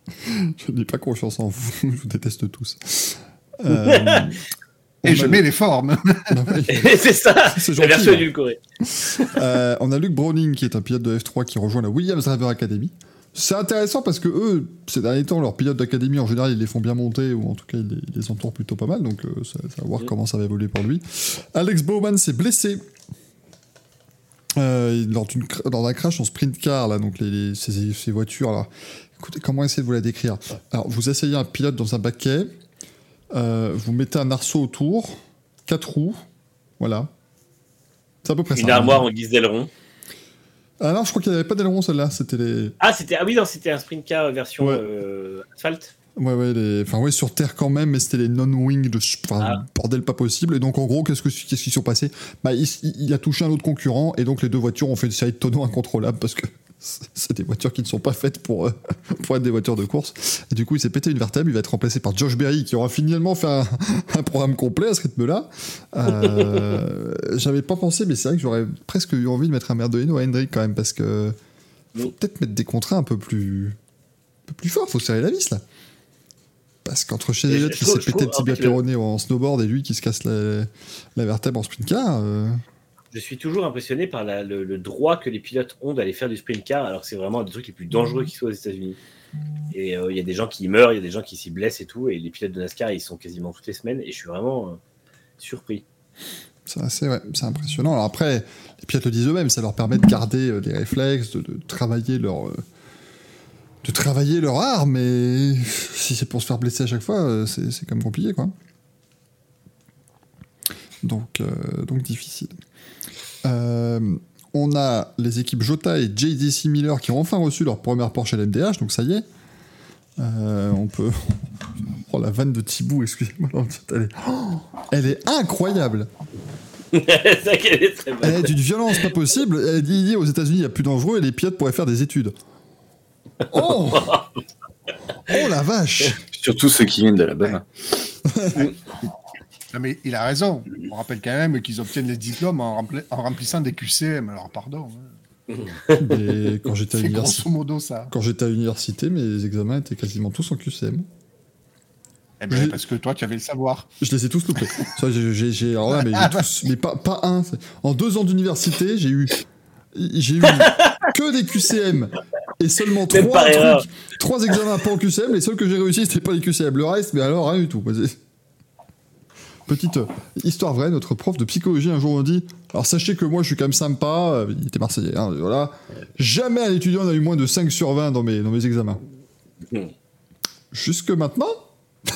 [LAUGHS] Je n'ai pas confiance en vous, [LAUGHS] je vous déteste tous. Euh, [LAUGHS] et je mets les formes. c'est ça, c'est la version Corée. Euh, on a Luc Browning qui est un pilote de F3 qui rejoint la Williams Driver Academy. C'est intéressant parce que eux, ces derniers temps, leurs pilotes d'académie, en général, ils les font bien monter, ou en tout cas, ils les, entourent plutôt pas mal, donc euh, ça, va voir mm. comment ça va évoluer pour lui. Alex Bowman s'est blessé euh, lors, dans un crash en sprint car, là, donc les, ces, voitures, là. Écoutez, comment essayer de vous la décrire? Alors, vous essayez un pilote dans un baquet, euh, vous mettez un arceau autour, quatre roues, voilà. C'est à peu près Une ça. Une armoire en guise d'aileron. Ah non, je crois qu'il n'y avait pas d'aileron celle-là, c'était les. Ah, c'était ah oui, non, c'était un sprint car version euh, asphalte. Ouais, ouais, les... enfin, ouais, sur Terre quand même, mais c'était les non-wing de enfin, ah. bordel pas possible. Et donc, en gros, qu'est-ce qu'ils ce qui sont passés bah, il, il, a touché un autre concurrent, et donc les deux voitures ont fait une série de tonneaux incontrôlables parce que [LAUGHS] c'est des voitures qui ne sont pas faites pour, euh, [LAUGHS] pour être des voitures de course. Et du coup, il s'est pété une vertèbre. Il va être remplacé par Josh Berry, qui aura finalement fait un, [LAUGHS] programme complet à ce rythme-là. Euh, J'avais pas pensé, mais c'est vrai que j'aurais presque eu envie de mettre un Merdolino à Hendrick quand même, parce que faut peut-être mettre des contrats un peu plus, un peu plus forts. Faut serrer la vis là. Parce qu'entre chez Elliott qui s'est pété le tibia péroné en snowboard et lui qui se casse la, la vertèbre en sprint car. Euh, je suis toujours impressionné par le, droit que les pilotes ont d'aller faire du sprint car, alors que c'est vraiment un des trucs les plus dangereux qui soient aux États-Unis. Et euh, il y a des gens qui meurent, il y a des gens qui s'y blessent et tout, et les pilotes de NASCAR, ils sont quasiment toutes les semaines, et je suis vraiment euh, surpris. C'est assez, ouais, c'est impressionnant. Alors après, les pilotes le disent eux-mêmes, ça leur permet de garder euh, des réflexes, de, travailler leur, de travailler leur art, mais si c'est pour se faire blesser à chaque fois, c'est, c'est quand même compliqué, quoi. Donc, donc difficile. Euh, on a les équipes Jota et JDC Miller qui ont enfin reçu leur première Porsche LMDH, donc ça y est. Euh, on peut. [LAUGHS] Oh la vanne de Thibou, excusez-moi. Elle, elle, est incroyable. [LAUGHS] elle est très Elle est d'une violence pas possible. Elle dit, aux États-Unis, il y a plus dangereux et les pilotes pourraient faire des études. [LAUGHS] Oh Oh la vache Surtout ceux qui viennent de la bas Non, mais il a raison. On rappelle quand même qu'ils obtiennent les diplômes en, remplissant des QCM. Alors, pardon. Hein. [LAUGHS] quand j'étais à l'université, quand j'étais à l'université, mes examens étaient quasiment tous en QCM. Eh ben, parce que toi, tu avais le savoir. Je les ai tous loupés. [LAUGHS] j'ai, mais, [LAUGHS] mais pas, pas un. En deux ans d'université, j'ai eu, j'ai eu que des QCM et seulement trois, trucs, trois examens pas en QCM. Les seuls que j'ai réussi, c'était pas les QCM. Le reste, mais alors rien du tout. Petite euh, histoire vraie, notre prof de psychologie un jour m'a dit Alors sachez que moi je suis quand même sympa, euh, il était marseillais, hein, voilà. Jamais un étudiant n'a eu moins de 5 sur 20 dans mes, dans mes examens. Jusque maintenant? [LAUGHS]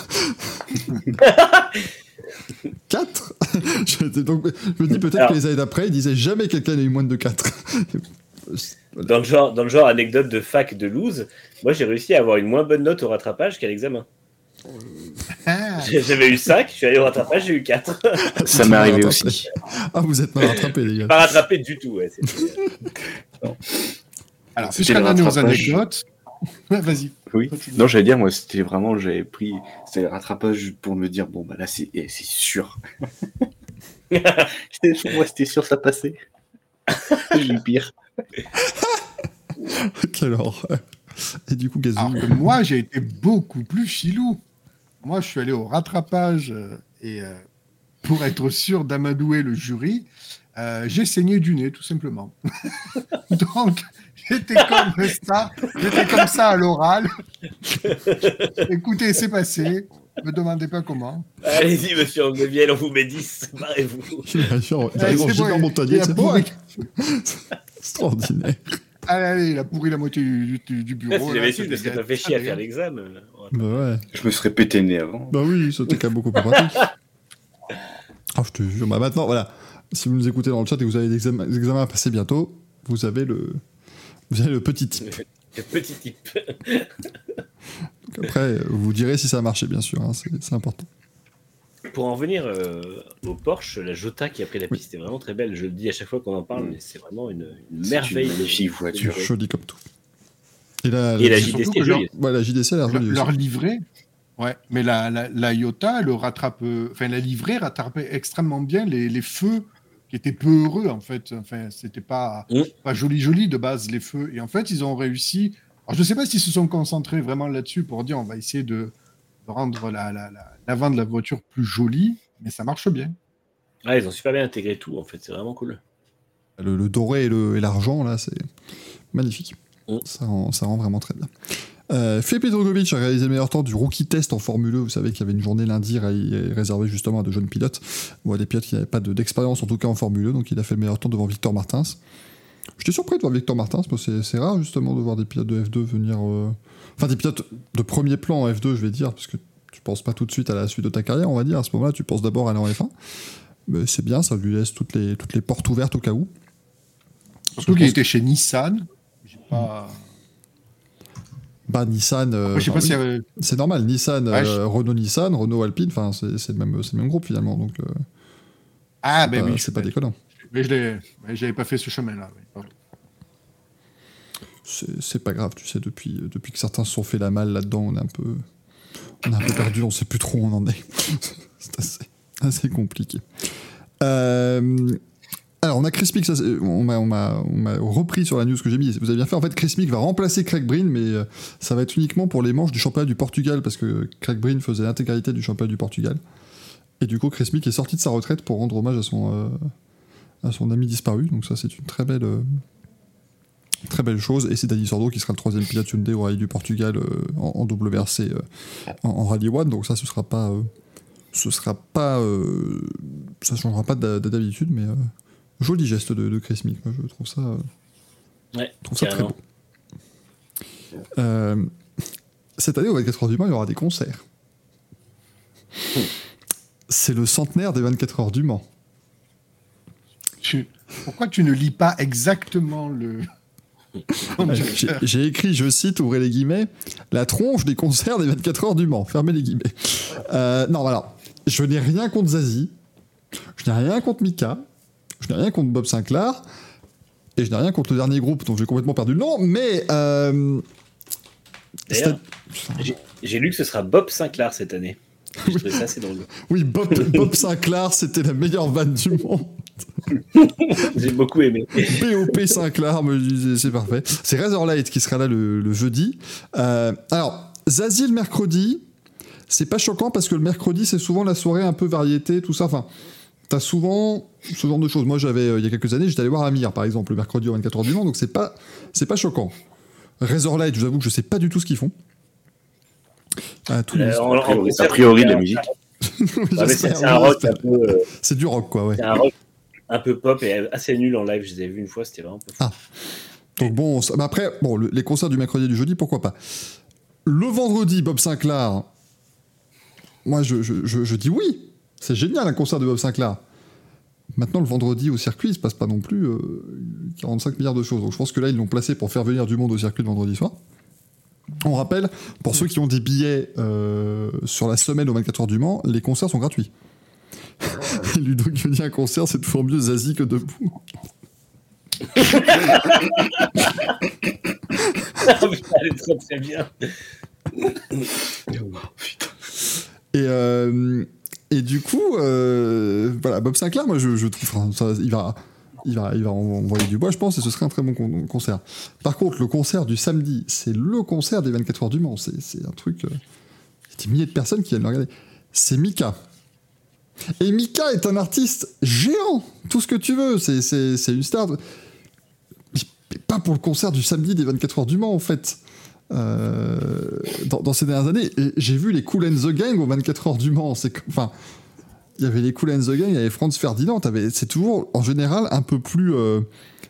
4 [LAUGHS] je, donc, je me dis peut-être que les années d'après, il disait jamais quelqu'un n'a eu moins de 4. [LAUGHS] dans, le genre, dans le genre anecdote de fac de loose, moi j'ai réussi à avoir une moins bonne note au rattrapage qu'à l'examen. Ah. J'avais eu 5, je suis allé au rattrapage, j'ai eu 4. [LAUGHS] Ça m'est arrivé aussi. Ah, vous êtes mal rattrapé, les gars. Pas rattrapé du tout, ouais. [LAUGHS] Alors, puisqu'on a nos anecdotes. [LAUGHS] Vas-y. Oui. Non, j'allais dire, moi, c'était vraiment, j'avais pris, c'était le rattrapage pour me dire, bon, bah là, c'est eh, sûr. moi, c'était sûr, ça passait. J'ai eu pire. Quelle horreur. Et du coup, Gazou. Moi, j'ai été beaucoup plus chilou. Moi, je suis allé au rattrapage euh, et euh, pour être sûr d'amadouer le jury, euh, j'ai saigné du nez, tout simplement. [LAUGHS] Donc, j'étais comme ça, j'étais comme ça à l'oral. [LAUGHS] Écoutez, c'est passé. Ne me demandez pas comment. Allez-y, monsieur Angeviel, on vous met 10. Barrez-vous. Bien sûr, c'est. [LAUGHS] C'est extraordinaire. Allez, allez, il a pourri la moitié du, du, bureau. Si j'avais su, parce que t'as fait chier à faire l'examen. Bah ouais. Je me serais pété le nez avant. Bah oui, c'était quand même beaucoup plus pratique. Ah, je te jure. Bah maintenant, voilà. Si vous nous écoutez dans le chat et que vous avez des examens, des examens à passer bientôt, vous avez le, vous avez le petit type. Le petit type. Donc après, vous direz si ça a marché, bien sûr, hein, c'est important. Pour en venir euh, au Porsche, la Jota qui a pris la piste est vraiment très belle. Je le dis à chaque fois qu'on en parle, mais c'est vraiment une, merveille. Une magnifique voiture. Jolie comme tout. Et la, JDC, leur, ouais, la JDC a l'air jolie Leur livret, ouais, mais la, la, la Iota, le rattrape, enfin la livrée rattrapait extrêmement bien les, les, feux qui étaient peu heureux en fait. Enfin, c'était pas, mmh. pas joli joli de base les feux. Et en fait, ils ont réussi. Alors, je ne sais pas s'ils se sont concentrés vraiment là-dessus pour dire on va essayer de, de rendre la, la, l'avant de la voiture plus jolie, mais ça marche bien. Ouais, ils ont super bien intégré tout, en fait, c'est vraiment cool. Le, doré et l'argent, là, c'est magnifique. Ça, rend, ça, rend, vraiment très bien. Euh, Felipe Drogovic a réalisé le meilleur temps du rookie test en Formule 1. Vous savez qu'il y avait une journée lundi réservée justement à de jeunes pilotes, ou à des pilotes qui n'avaient pas d'expérience en tout cas en Formule 1. Donc il a fait le meilleur temps devant Victor Martins. J'étais surpris de voir Victor Martins, parce que c'est rare justement de voir des pilotes de F2 venir. Euh, enfin, des pilotes de premier plan en F2, je vais dire, parce que tu penses pas tout de suite à la suite de ta carrière, on va dire. À ce moment-là, tu penses d'abord à aller en F1. Mais c'est bien, ça lui laisse toutes les, toutes les portes ouvertes au cas où. Surtout qu'il était chez Nissan. Pas... Bah, Nissan. Euh, si C'est normal. Nissan, euh, Renault Nissan, Renault Alpine, enfin, c'est le, même, le même groupe finalement. Donc, euh, ah, ben oui. C'est pas déconnant. Mais je n'avais pas fait ce chemin-là. C'est pas grave, tu sais, depuis, depuis que certains se sont fait la malle là-dedans, on est un peu on a un peu perdu, on sait plus trop où on en est. [LAUGHS] c'est assez, compliqué. Euh, alors, on a Chris Mick, on m'a repris sur la news que j'ai mis. Vous avez bien fait. En fait, Chris Mick va remplacer Craig Breen, mais euh, ça va être uniquement pour les manches du championnat du Portugal, parce que Craig Breen faisait l'intégralité du championnat du Portugal. Et du coup, Chris Mick est sorti de sa retraite pour rendre hommage à son, euh, ami disparu. Donc, ça, c'est une très belle. Très belle chose. Et c'est Dani Sordo qui sera le troisième pilote Hyundai au Rallye du Portugal euh, en, WRC euh, en, Rallye One. Donc ça, ce sera pas. Euh, ce sera pas. ça changera pas d'habitude, mais joli geste de, Chris Mick. Moi, je trouve ça. ouais, je trouve ça très beau. cette année, au 24 heures du Mans, il y aura des concerts. [LAUGHS] C'est le centenaire des 24 heures du Mans. Pourquoi tu ne lis pas exactement le. [LAUGHS] J'ai écrit, je cite, ouvrez les guillemets, la tronche des concerts des 24 heures du Mans. Fermez les guillemets. Euh, non, voilà. Je n'ai rien contre Zazie. Je n'ai rien contre Mika. Je n'ai rien contre Bob Sinclair. Et je n'ai rien contre le dernier groupe dont j'ai complètement perdu le nom. Mais. Euh, j'ai lu que ce sera Bob Sinclair cette année. [LAUGHS] Je ça assez drôle. Oui, Bob, Bob Sinclair, c'était la meilleure vanne du monde. [LAUGHS] J'ai beaucoup aimé. BOP Sinclair, c'est parfait. C'est Razorlight qui sera là le, jeudi. Euh, alors, Zazie le mercredi, c'est pas choquant parce que le mercredi, c'est souvent la soirée un peu variété, tout ça. Enfin, t'as souvent ce genre de choses. Moi, j'avais, euh, il y a quelques années, j'étais allé voir Amir, par exemple, le mercredi au 24h du Mans, donc c'est pas, c'est pas choquant. Razorlight, je vous avoue que je sais pas du tout ce qu'ils font. Ah, euh, a priori, de la musique. c'est un rock [LAUGHS] un peu. c'est du rock, quoi, ouais. C'est un rock un peu pop et assez nul en live. Je les ai vus une fois, c'était vraiment pas Ah. Donc bon, mais après, bon, les concerts du mercredi et du jeudi, pourquoi pas. Le vendredi, Bob Sinclair, moi je, je, je, dis oui. C'est génial un concert de Bob Sinclair. Maintenant, le vendredi au circuit, il se passe pas non plus 45 euh, milliards de choses. Donc je pense que là, ils l'ont placé pour faire venir du monde au circuit le vendredi soir. On rappelle, pour ceux qui ont des billets euh, sur la semaine au 24 heures du Mans, les concerts sont gratuits. [LAUGHS] Ludo qui dit un concert, c'est toujours mieux Zazie que debout. [LAUGHS] très très bien. Et, euh, et du coup, euh, voilà, Bob Sinclair, moi je, je trouve, il va, il va, il va envoyer du bois, je pense, et ce serait un très bon concert. Par contre, le concert du samedi, c'est le concert des 24 heures du Mans. C'est un truc. Euh, il y a des milliers de personnes qui viennent le regarder. C'est Mika. Et Mika est un artiste géant, tout ce que tu veux, c'est une star. Mais pas pour le concert du samedi des 24 heures du Mans, en fait. Euh, dans, ces dernières années, j'ai vu les Cool and the Gang aux 24 heures du Mans. Enfin, il y avait les Cool and the Gang, il y avait Franz Ferdinand. C'est toujours, en général, un peu plus. Euh,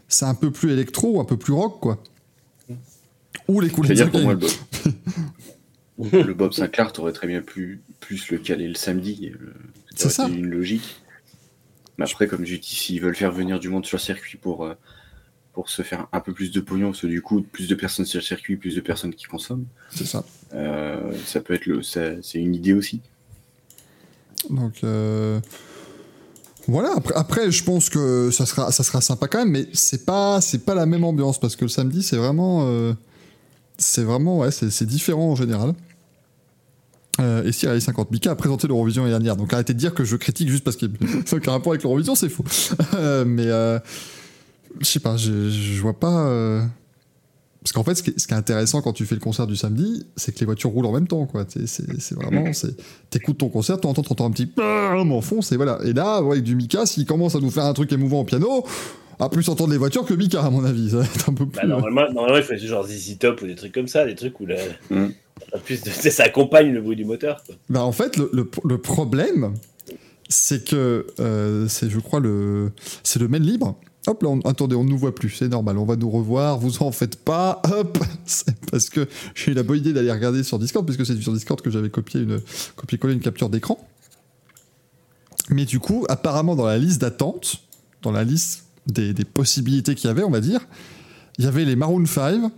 c'est un peu plus électro ou un peu plus rock, quoi. Ou les Cool and the Gang. [LAUGHS] le Bob Sinclair, t'aurais très bien pu plus le caler le samedi. Euh, c'est ça. une logique. Mais après, comme je dis, s'ils veulent faire venir du monde sur le circuit pour, euh, pour se faire un peu plus de pognon, parce que du coup, plus de personnes sur le circuit, plus de personnes qui consomment. C'est ça. Euh, ça peut être le, c'est une idée aussi. Donc euh, voilà. Après, après, je pense que ça sera, ça sera sympa quand même, mais c'est pas, c'est pas la même ambiance parce que le samedi, c'est vraiment, euh, c'est vraiment, ouais, c'est différent en général. Euh, et si Rally 50 Mika a présenté l'Eurovision l'année dernière, donc arrêtez de dire que je critique juste parce qu'il n'y a [LAUGHS] aucun rapport avec l'Eurovision, c'est faux. [LAUGHS] Euh, mais euh, je sais pas, je, je vois pas. euh, Parce qu'en fait, ce qui, est, ce qui est intéressant quand tu fais le concert du samedi, c'est que les voitures roulent en même temps, quoi. C'est vraiment, c'est t'écoutes ton concert, tu entends, t'entends un petit bam en fond, c'est voilà. Et là, ouais, avec du Mika, s'il commence à nous faire un truc émouvant au piano, à plus entendre les voitures que Mika, à mon avis. Ça va être un peu plus. Bah, normalement, normalement, il faut genre ZZ Top ou des trucs comme ça, des trucs où la... Mm. en plus de... [LAUGHS] ça accompagne le bruit du moteur. Quoi. Bah, en fait, le, le- le problème, c'est que euh, c'est, je crois, le, c'est le main libre. Hop là, on- attendez, on ne nous voit plus, c'est normal, on va nous revoir, vous en faites pas, hop, [LAUGHS] c'est parce que j'ai eu la bonne idée d'aller regarder sur Discord, puisque c'est sur Discord que j'avais copié une, copié-collé une capture d'écran. Mais du coup, apparemment, dans la liste d'attente, dans la liste des, des possibilités qu'il y avait, on va dire, il y avait les Maroon 5,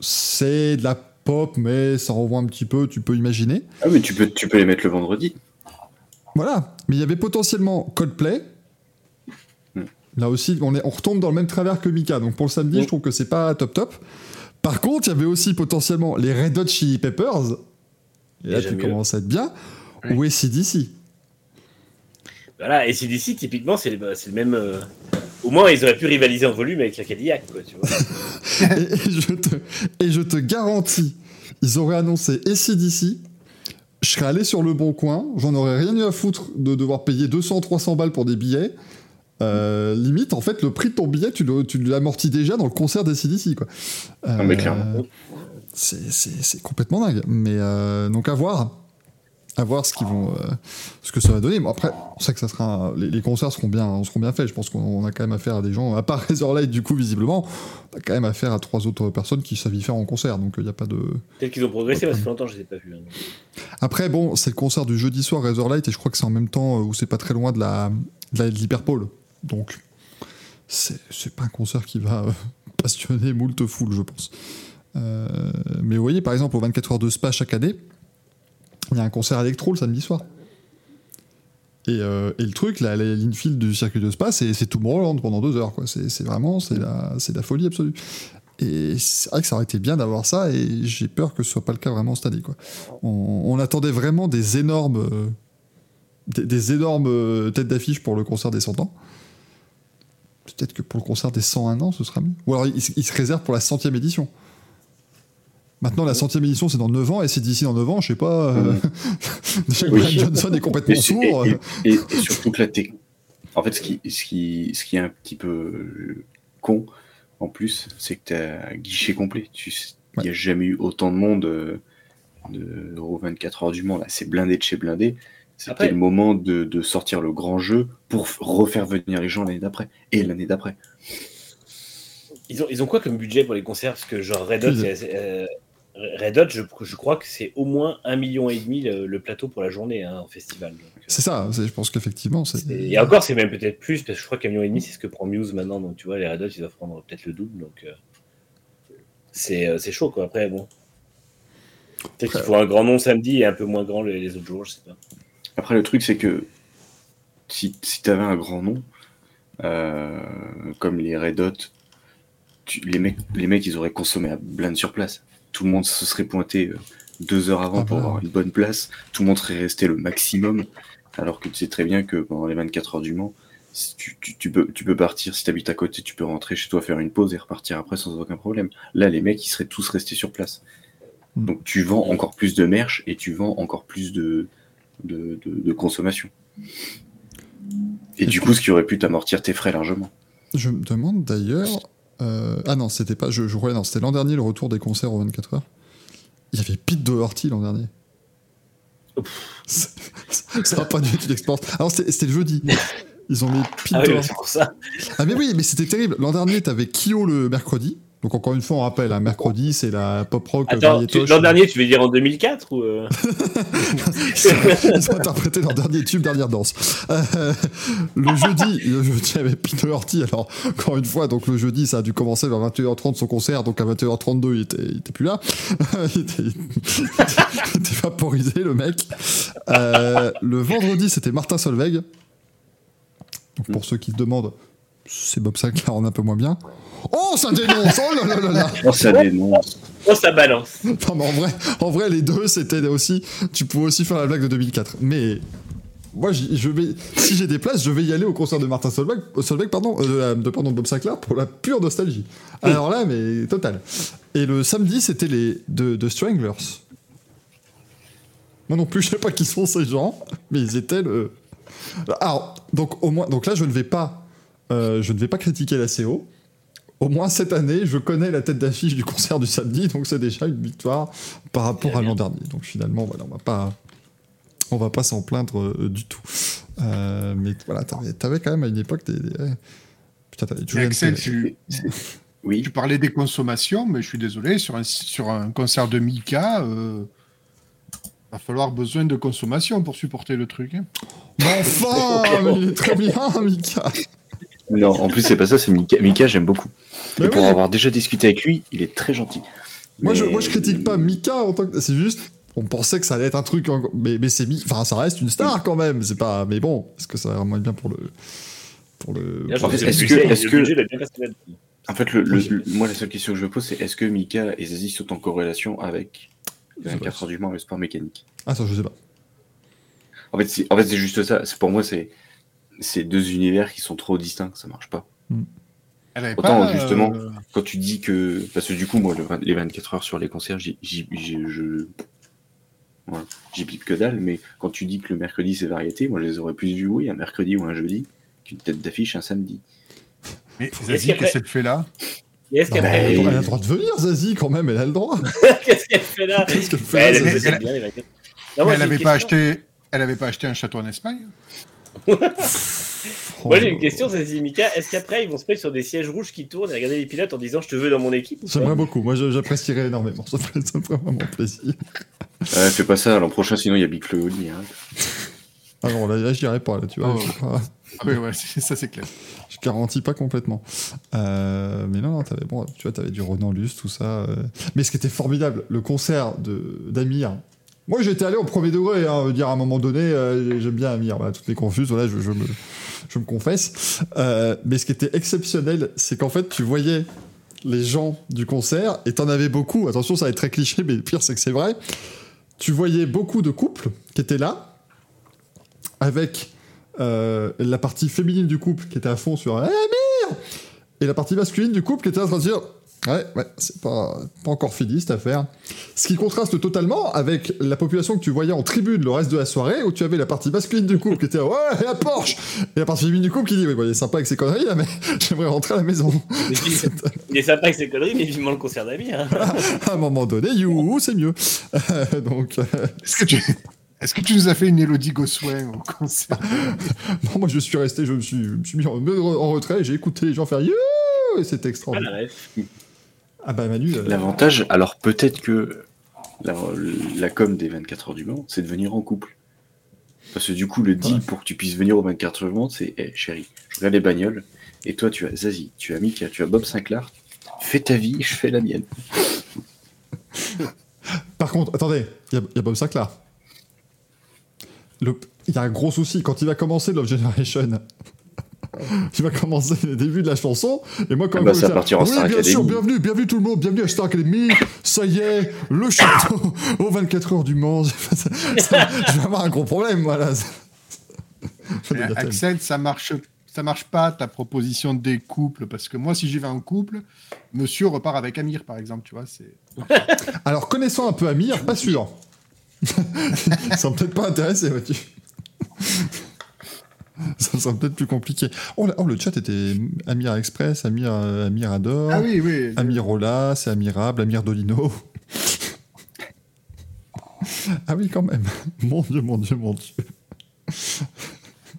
c'est de la pop, mais ça renvoie un petit peu, tu peux imaginer. Ah, mais tu peux, tu peux les mettre le vendredi. Voilà, mais il y avait potentiellement Coldplay. Là aussi, on, est, on retombe dans le même travers que Mika, donc pour le samedi, je trouve que c'est pas top top. Par contre, il y avait aussi potentiellement les Red Hot Chili Peppers. Et là, tu commences à être bien. Ouais. Ou ACDC. Voilà, et CDC, typiquement, c'est le, le même. euh, Au moins, ils auraient pu rivaliser en volume avec la Cadillac, quoi, tu vois. [LAUGHS] et, et je te, et je te garantis, ils auraient annoncé ACDC. Je serais allé sur le bon coin, j'en aurais rien eu à foutre de devoir payer 200-300 balles pour des billets. Euh, limite, en fait, le prix de ton billet, tu le- tu l'amortis déjà dans le concert d'ACDC, quoi. Non, mais Euh, clairement. C'est c'est- c'est complètement dingue. Mais euh, donc à voir. À voir ce, qu'ils vont, euh, ce que ça va donner. Bon, après, on sait que ça sera, un- les, les concerts seront bien, seront bien faits. Je pense qu'on a quand même affaire à des gens, à part [LAUGHS] Razorlight, du coup, visiblement, on a quand même affaire à trois autres personnes qui savent y faire en concert. Donc il n'y a pas de. Peut-être qu'ils ont progressé, parce que longtemps je les ai pas vus. hein. Après, bon, c'est le concert du jeudi soir Razorlight et je crois que c'est en même temps euh, où c'est pas très loin de la de la- de l'Hyperpole. Donc, c'est pas un concert qui va euh, [LAUGHS] passionner moult foule, je pense. Euh, mais vous voyez, par exemple, au 24 heures de Spa chaque année, il y a un concert électro le samedi soir. Et, euh, et le truc, la, la l'infield du circuit de Spa, c'est c'est Tomorrowland pendant deux heures. C'est vraiment c'est la, folie absolue. Et c'est vrai que ça aurait été bien d'avoir ça, et j'ai peur que ce soit pas le cas vraiment cette année. Quoi. On, attendait vraiment des énormes, des, énormes têtes d'affiche pour le concert des 100 ans. Peut-être que pour le concert des 101 ans, ce sera mieux. Ou alors il, se- il se réserve pour la centième édition. Maintenant, la centième édition, c'est dans 9 ans, et c'est d'ici dans 9 ans, je sais pas. euh, [LAUGHS] que Oui. Johnson est complètement sourd. et, et- et surtout que la. En fait, ce qui, ce, qui, ce qui est un petit peu euh, con, en plus, c'est que tu as guichet complet. Il n'y a jamais eu autant de monde de Euro 24 heures du Mans. Là, c'est blindé de chez blindé. C'était Après- le moment de, de sortir le grand jeu pour refaire venir les gens l'année d'après et l'année d'après. Ils ont, ils ont quoi comme budget pour les concerts? Parce que, genre, Red Hot, euh, Red Hot je, je crois que c'est au moins un million et demi le, le plateau pour la journée hein, en festival. Euh, C'est ça, je pense qu'effectivement, Et encore, c'est même peut-être plus, parce que je crois qu'un million et demi, c'est ce que prend Muse maintenant. Donc, tu vois, les Red Hot, ils doivent prendre peut-être le double. Donc, euh, c'est euh, c'est chaud, quoi. Après, bon. Peut-être qu'il faut un grand nom samedi et un peu moins grand les, les autres jours, je sais pas. Après, le truc, c'est que si, si tu avais un grand nom, euh, comme les Red Hot, tu- les, mecs, les mecs, ils auraient consommé à blinde sur place. Tout le monde se serait pointé euh, deux heures avant Ah pour bah, avoir une bonne place. Tout le monde serait resté le maximum. Alors que tu sais très bien que pendant les 24 heures du Mans, si tu, tu- tu peux, tu peux partir, si tu habites à côté, tu peux rentrer chez toi, faire une pause et repartir après sans aucun problème. Là, les mecs, ils seraient tous restés sur place. Mm. Donc tu vends encore plus de merch et tu vends encore plus de, de, de- de consommation. Et du coup, ce qui aurait pu t'amortir tes frais largement. Je me demande d'ailleurs. euh, Ah non, c'était pas. Je, je non, c'était l'an dernier le retour des concerts aux 24 heures. Il y avait Pete Doherty l'an dernier. Ça [LAUGHS] n'a pas dû être une expérience. Alors c'était le jeudi. Ils ont mis Pete Ah oui, Doherty. c'est pour ça. Ah mais oui, mais c'était terrible. L'an dernier, t'avais Kyo le mercredi. Donc encore une fois, on rappelle, un mercredi, c'est la pop rock. Attends, l'an dernier, tu veux dire en 2004 ou euh... [LAUGHS] Ils ont interprété leur dernier tube, dernière danse. Euh, le jeudi, le jeudi avec Peter Horty. Alors encore une fois, donc le jeudi, ça a dû commencer vers 21h30 son concert, donc à 21h32, il était, il était plus là. il, était, il était vaporisé le mec. Euh, le vendredi, c'était Martin Solveig. Donc pour ceux qui se demandent, c'est Bob Sinclair en un peu moins bien. Oh, ça dénonce Oh là là là là Oh, ça dénonce Oh, ça balance Non, mais en vrai, en vrai les deux, c'était aussi... Tu pouvais aussi faire la blague de 2004. Mais... Moi, je vais, si j'ai des places, je vais y aller au concert de Martin Solveig, Solveig pardon, euh, de, pardon, Bob Sinclair pour la pure nostalgie. Alors là, mais total. Et le samedi, c'était les de, de Stranglers. Moi non plus, je sais pas qui sont ces gens, mais ils étaient le. Alors, donc au moins, donc là, je ne vais pas, euh, je ne vais pas critiquer la CO. Au moins cette année, je connais la tête d'affiche du concert du samedi, donc c'est déjà une victoire par rapport à l'an dernier. Donc finalement, voilà, on va pas, on va pas s'en plaindre euh, du tout. Euh, mais voilà, t'avais, avais quand même à une époque des. des... Putain, t'avais toujours. Axel, tu... Oui. Tu parlais des consommations, mais je suis désolé, sur un, sur un concert de Mika, euh, va falloir besoin de consommation pour supporter le truc. Hein. Mais enfin, mais il est très bien, Mika. Non, en plus, c'est pas ça, c'est Mika. Mika, j'aime beaucoup. Et pour avoir déjà discuté avec lui, il est très gentil. Moi, je, moi, je critique pas Mika en tant que. C'est juste. On pensait que ça allait être un truc. Mais, mais c'est. Enfin, ça reste une star quand même. C'est pas. Mais bon, est-ce que ça va vraiment être bien pour le. Pour le. Est-ce que. Est-ce que... En fait, le, moi, la seule question que je me pose, c'est est-ce que Mika et Zazie sont en corrélation avec 24 heures du le sport mécanique? Ah, ça, je sais pas. En fait, c'est, en fait, c'est juste ça. C'est, pour moi, c'est, c'est deux univers qui sont trop distincts, ça marche pas. Hmm. Autant, justement, euh, quand tu dis que. Parce que du coup, moi, les 24 heures sur les concerts, j'y, je. Voilà, pipe que dalle, mais quand tu dis que le mercredi c'est variété, moi je les aurais plus vus, oui, un mercredi ou un jeudi, qu'une tête d'affiche un samedi. Mais Zazie, qu'est-ce qu'elle fait là? Elle a le droit de venir, Zazie, quand même, elle a le droit. [LAUGHS] Qu'est-ce qu'elle fait là? Qu'est-ce qu'elle fait là, Elle n'avait pas, acheté... Elle pas acheté un château en Espagne? [LAUGHS] Moi j'ai une question, Zazie Mika. Est-ce qu'après ils vont se mettre sur des sièges rouges qui tournent et regarder les pilotes en disant je te veux dans mon équipe J'aimerais beaucoup, moi j'apprécierais énormément, ça ferait, vraiment plaisir. [LAUGHS] Ouais, fais pas ça, l'an prochain sinon il y a Big Flo Hein. Ah non, là, là j'irai pas, là, tu vois. Oh. Ah oui, ouais, ça c'est clair. Je garantis pas complètement. Euh, mais non, non, avais, bon, tu vois, avais du Renan Luce, tout ça. Euh. Mais ce qui était formidable, le concert d'Amir. Moi, j'étais allé au premier degré, hein, dire à un moment donné, euh, j'aime bien Amir, voilà, toutes les confuses, voilà, je, me, confesse. mais ce qui était exceptionnel, c'est qu'en fait, tu voyais les gens du concert, et t'en avais beaucoup, attention, ça va être très cliché, mais le pire, c'est que c'est vrai. Tu voyais beaucoup de couples qui étaient là, avec euh, la partie féminine du couple qui était à fond sur eh, et la partie masculine du couple qui était en train de dire Ouais, ouais, c'est pas, pas encore fini cette affaire. Ce qui contraste totalement avec la population que tu voyais en tribune le reste de la soirée, où tu avais la partie masculine du couple qui était Ouais, la Porsche Et la partie féminine du couple qui dit Ouais, il est sympa avec ses conneries là, mais [LAUGHS] j'aimerais rentrer à la maison. il est sympa avec ses conneries, mais vivement le concert d'amis. Hein. [LAUGHS] à un moment donné, you, c'est mieux. [LAUGHS] donc. Euh, Est-ce que tu. Est-ce que tu nous as fait une Elodie Gossuin au concert? Non, moi je suis resté, je me suis, mis en, retrait, j'ai écouté les gens faire You et c'était extraordinaire. Ah, bah Manu. Euh, L'avantage, alors peut-être que la, com des 24 heures du Mans, c'est de venir en couple. Parce que du coup, le deal pour que tu puisses venir aux 24 heures du Mans, c'est hey, chérie, je regarde les bagnoles, et toi tu as Zazie, tu as Mika, tu as Bob Sinclair, fais ta vie, je fais la mienne. [LAUGHS] Par contre, attendez, il y, y, a Bob Sinclair il y a un gros souci. Quand il va commencer Love Generation, [LAUGHS] il va commencer le début de la chanson, et moi, quand ah bah, ça partir en Oui, bien sûr, bienvenue, bienvenue tout le monde, bienvenue à Star Academy, ça y est, le château [LAUGHS] aux 24 heures du Mans. [LAUGHS] je vais avoir un gros problème, voilà. Axel, ça marche ça marche pas ta proposition des couples parce que moi si j'y vais en couple, monsieur repart avec Amir par exemple, tu vois, c'est Alors connaissant un peu Amir, pas sûr. ça peut-être pas intéressé, vois-tu. Ça sera peut-être plus compliqué. Oh, oh, le chat était Amir Express, Amir, Amir Adore, ah oui, oui. Amir Ola, c'est Amirable, Amir Dolino. [LAUGHS] ah oui, quand même. Mon Dieu, mon Dieu, mon Dieu.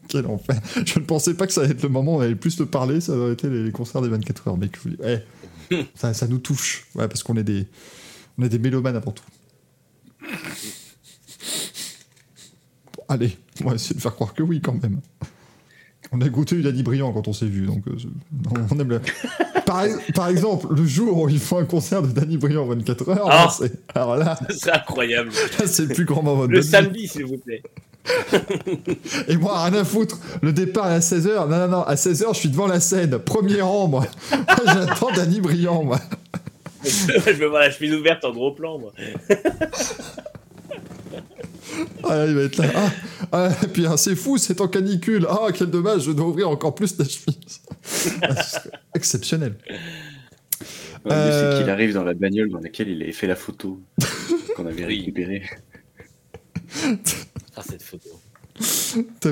Quel enfer. Je ne pensais pas que ça allait être le moment où on allait plus te parler, ça aurait été les concerts des 24 heures. Mais eh, ça, ça nous touche, ouais, parce qu'on est des, on est des mélomanes avant tout. Allez, on va essayer de faire croire que oui quand même. On a goûté une Danny Brillant quand on s'est vu, donc euh, on aime le... par, par, exemple, le jour où ils font un concert de Danny Brillant 24 heures, Ah. là, c'est- alors là, [LAUGHS] C'est incroyable. c'est le plus grand moment de Le samedi, s'il vous plaît. [LAUGHS] Et moi, rien à foutre. Le départ est à 16h. Non, non, non. À 16h, je suis devant la scène. Premier rang, moi. [LAUGHS] J'attends Danny Brillant, moi. je veux voir la chemise ouverte en gros plan, moi. [LAUGHS] Ah, là, il va être là. Ah, ah, et puis, ah, c'est fou, c'est en canicule. Ah, quel dommage, je dois ouvrir encore plus la chemise. [LAUGHS] Ah, exceptionnel. Ouais, Euh. c'est qu'il arrive dans la bagnole dans laquelle il avait fait la photo [LAUGHS] qu'on avait récupérée. Ah, cette photo. C'était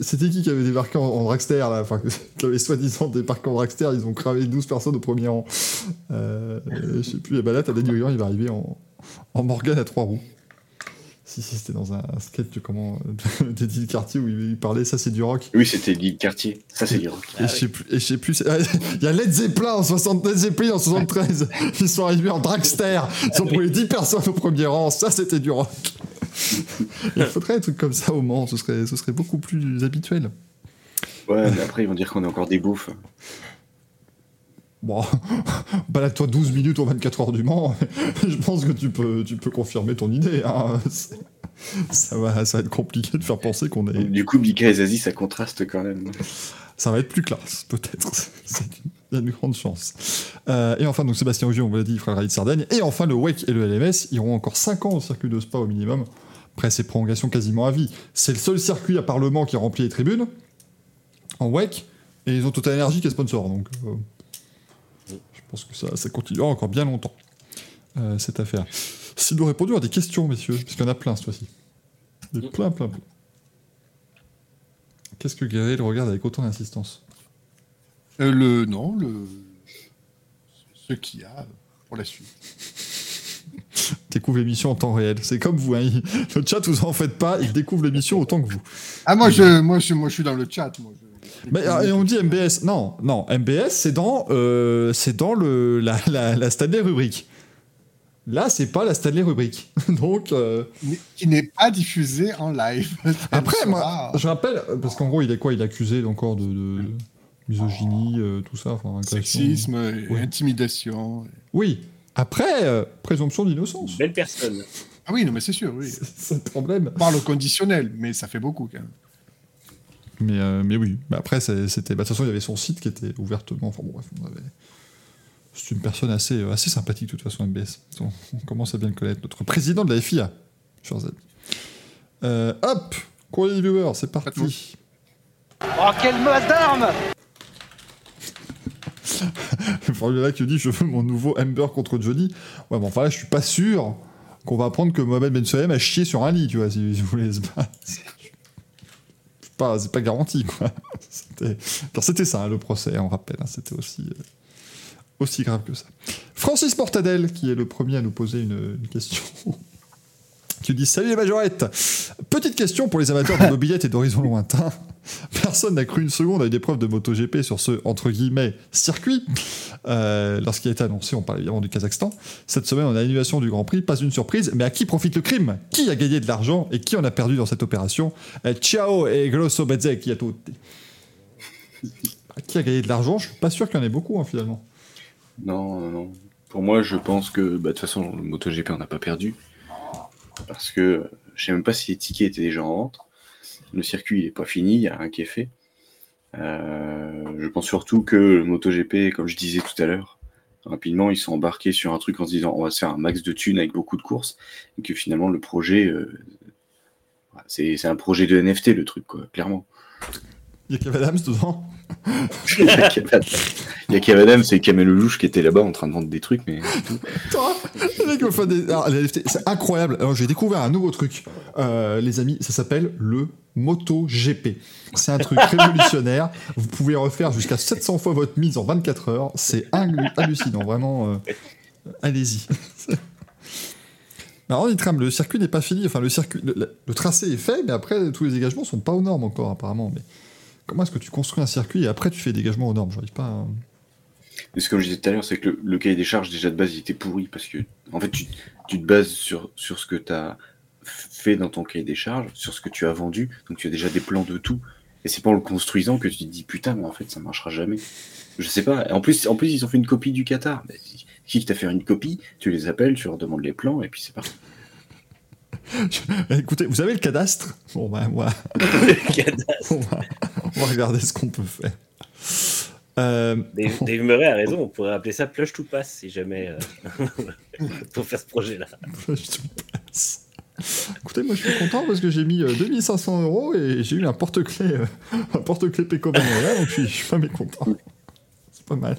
c'était qui qui avait débarqué en, en dragster, là? Enfin, qui avait soi-disant débarqué en dragster. Ils ont cravé 12 personnes au premier rang. Euh, je sais plus. Et bah là, t'as Brillant, il va arriver en, en Morgane à trois roues. Si, si, c'était dans un sketch de comment [LAUGHS] d'Edith Cartier où il parlait, ça c'est du rock. Oui, c'était Guy Cartier. Ça, c'est du rock. Et je sais plus, et je sais plus, [LAUGHS] il y a Led Zeppelin en 60, Led Zeppelin en 73. Ils sont arrivés en dragster. Ils ont brûlé 10 personnes au premier rang. Ça, c'était du rock. [LAUGHS] Il faudrait un truc comme ça au Mans. Ce serait, ce serait beaucoup plus habituel. Ouais, mais après, ils vont dire qu'on est encore des bouffes. Bon, [LAUGHS] balade-toi 12 minutes aux 24 heures du Mans. Je pense que tu peux, tu peux confirmer ton idée. hein. Ça va, ça va être compliqué de faire penser qu'on est. Du coup, Bika et Zazie, ça contraste quand même. Ça va être plus classe, peut-être. Il y a une grande chance. Euh, et enfin, donc Sébastien Ogier, on vous l'a dit, il fera le rallye de Sardaigne. Et enfin, le WEC et le LMS iront encore 5 ans au circuit de Spa au minimum. Après, c'est prolongation quasiment à vie. C'est le seul circuit à Parlement qui remplit les tribunes en WEC. Et ils ont Total Energy qui est sponsor. Donc, euh, je pense que ça, ça continuera encore bien longtemps, euh, cette affaire. S'il nous répondu à des questions, messieurs, parce qu'il y en a plein cette fois-ci. Des plein, plein, plein. Qu'est-ce que Guerrier regarde avec autant d'insistance? Euh, le non, le ce qu'il y a pour la suite. [LAUGHS] découvre l'émission en temps réel. C'est comme vous, hein. le chat, vous en faites pas, il découvre l'émission autant que vous. Ah moi je moi je moi je suis dans le chat moi. je- Mais euh, et on dit MBS, non, non, MBS c'est dans, euh, c'est dans le la, la, la Stanley rubrique. Là, c'est pas la Stanley rubrique. [LAUGHS] Donc euh, qui n'est pas diffusé en live. [LAUGHS] après, moi, je rappelle parce qu'en gros, il est quoi? Il est accusé encore de, de misogynie, euh, tout ça, enfin. Sexisme, et intimidation. Oui. Après, euh, présomption d'innocence. Belle personne. Ah oui, non, mais c'est sûr, oui. [LAUGHS] C'est le problème. On parle au conditionnel, mais ça fait beaucoup quand même. Mais, euh, mais oui, mais après, c'était. bah, De toute façon, il y avait son site qui était ouvertement. Enfin bon, bref, on avait. C'est une personne assez, euh, assez sympathique, de toute façon, MBS. On, on commence à bien le connaître. Notre président de la FIA, chers amis. Euh, hop Courrier des viewers, c'est parti. Oh, quelle masse d'armes [LAUGHS] Formula qui dit Je veux mon nouveau Amber contre Johnny. Ouais, bon, enfin là, je suis pas sûr qu'on va apprendre que Mohamed Ben Sohem a chié sur un lit, tu vois, si, si vous voulez se battre. C'est pas, c'est pas garanti, quoi. [LAUGHS] C'était, ça, hein, le procès, on rappelle. hein, c'était aussi, euh, aussi grave que ça. Francis Mortadel, qui est le premier à nous poser une, une question. [LAUGHS] qui dit Salut les majorettes Petite question pour les amateurs de [LAUGHS] mobilette et d'horizons lointains. Personne n'a cru une seconde à une épreuve de MotoGP sur ce, entre guillemets, circuit. Euh, Lorsqu'il a été annoncé, on parle évidemment du Kazakhstan. Cette semaine, on a l'annulation du Grand Prix, pas une surprise, mais à qui profite le crime? Qui a gagné de l'argent et qui en a perdu dans cette opération? Euh, Ciao et grosso bezze qui a tout. Qui a gagné de l'argent? Je suis pas sûr qu'il y en ait beaucoup, hein, finalement. Non, non, non. Pour moi, je pense que bah, de toute façon, MotoGP, on n'a pas perdu. Parce que je sais même pas si les tickets étaient déjà en vente. Le circuit n'est pas fini, il n'y a rien qui est fait. Euh, je pense surtout que le MotoGP, comme je disais tout à l'heure, rapidement, ils sont embarqués sur un truc en se disant on va se faire un max de thunes avec beaucoup de courses. Et que finalement, le projet, euh, c'est un projet de NFT, le truc, quoi, clairement. Il y a Kev Adams dedans. [LAUGHS] Il y a Kev- y Adams et Kamel Lelouch qui étaient là-bas en train de vendre des trucs, mais c'est incroyable. Alors, j'ai découvert un nouveau truc, Euh, les amis. Ça s'appelle le MotoGP. C'est un truc révolutionnaire. Vous pouvez refaire jusqu'à 700 fois votre mise en 24 heures. C'est hallu- hallucinant, vraiment. euh, Allez-y. Alors, Nitram, le circuit n'est pas fini. Enfin, le circuit, le, tracé est fait, mais après, tous les dégagements sont pas aux normes encore, apparemment. Mais comment est-ce que tu construis un circuit et après tu fais des dégagements aux normes? J'arrive pas. à- ce que je disais tout à l'heure, c'est que le, cahier des charges, déjà de base, il était pourri parce que, en fait, tu, te bases sur, sur ce que tu as fait dans ton cahier des charges, sur ce que tu as vendu. Donc, tu as déjà des plans de tout. Et c'est pas en le construisant que tu te dis putain, mais en fait, ça marchera jamais. Je sais pas. En plus, en plus ils ont fait une copie du Qatar. qui t'a fait une copie Tu les appelles, tu leur demandes les plans, et puis c'est parti. [LAUGHS] Écoutez, vous avez le cadastre? Bon, bah, moi. le [LAUGHS] on, va, on va regarder ce qu'on peut faire. Euh... Dave, Murray a raison, on pourrait appeler ça Plush to Pass si jamais euh, [LAUGHS] pour faire ce projet-là. Plush to Pass. Écoutez, moi je suis content parce que j'ai mis 2500 euh, euros et j'ai eu un porte-clés euh, [LAUGHS] un porte-clés Peco donc je suis, je suis pas mécontent. C'est pas mal.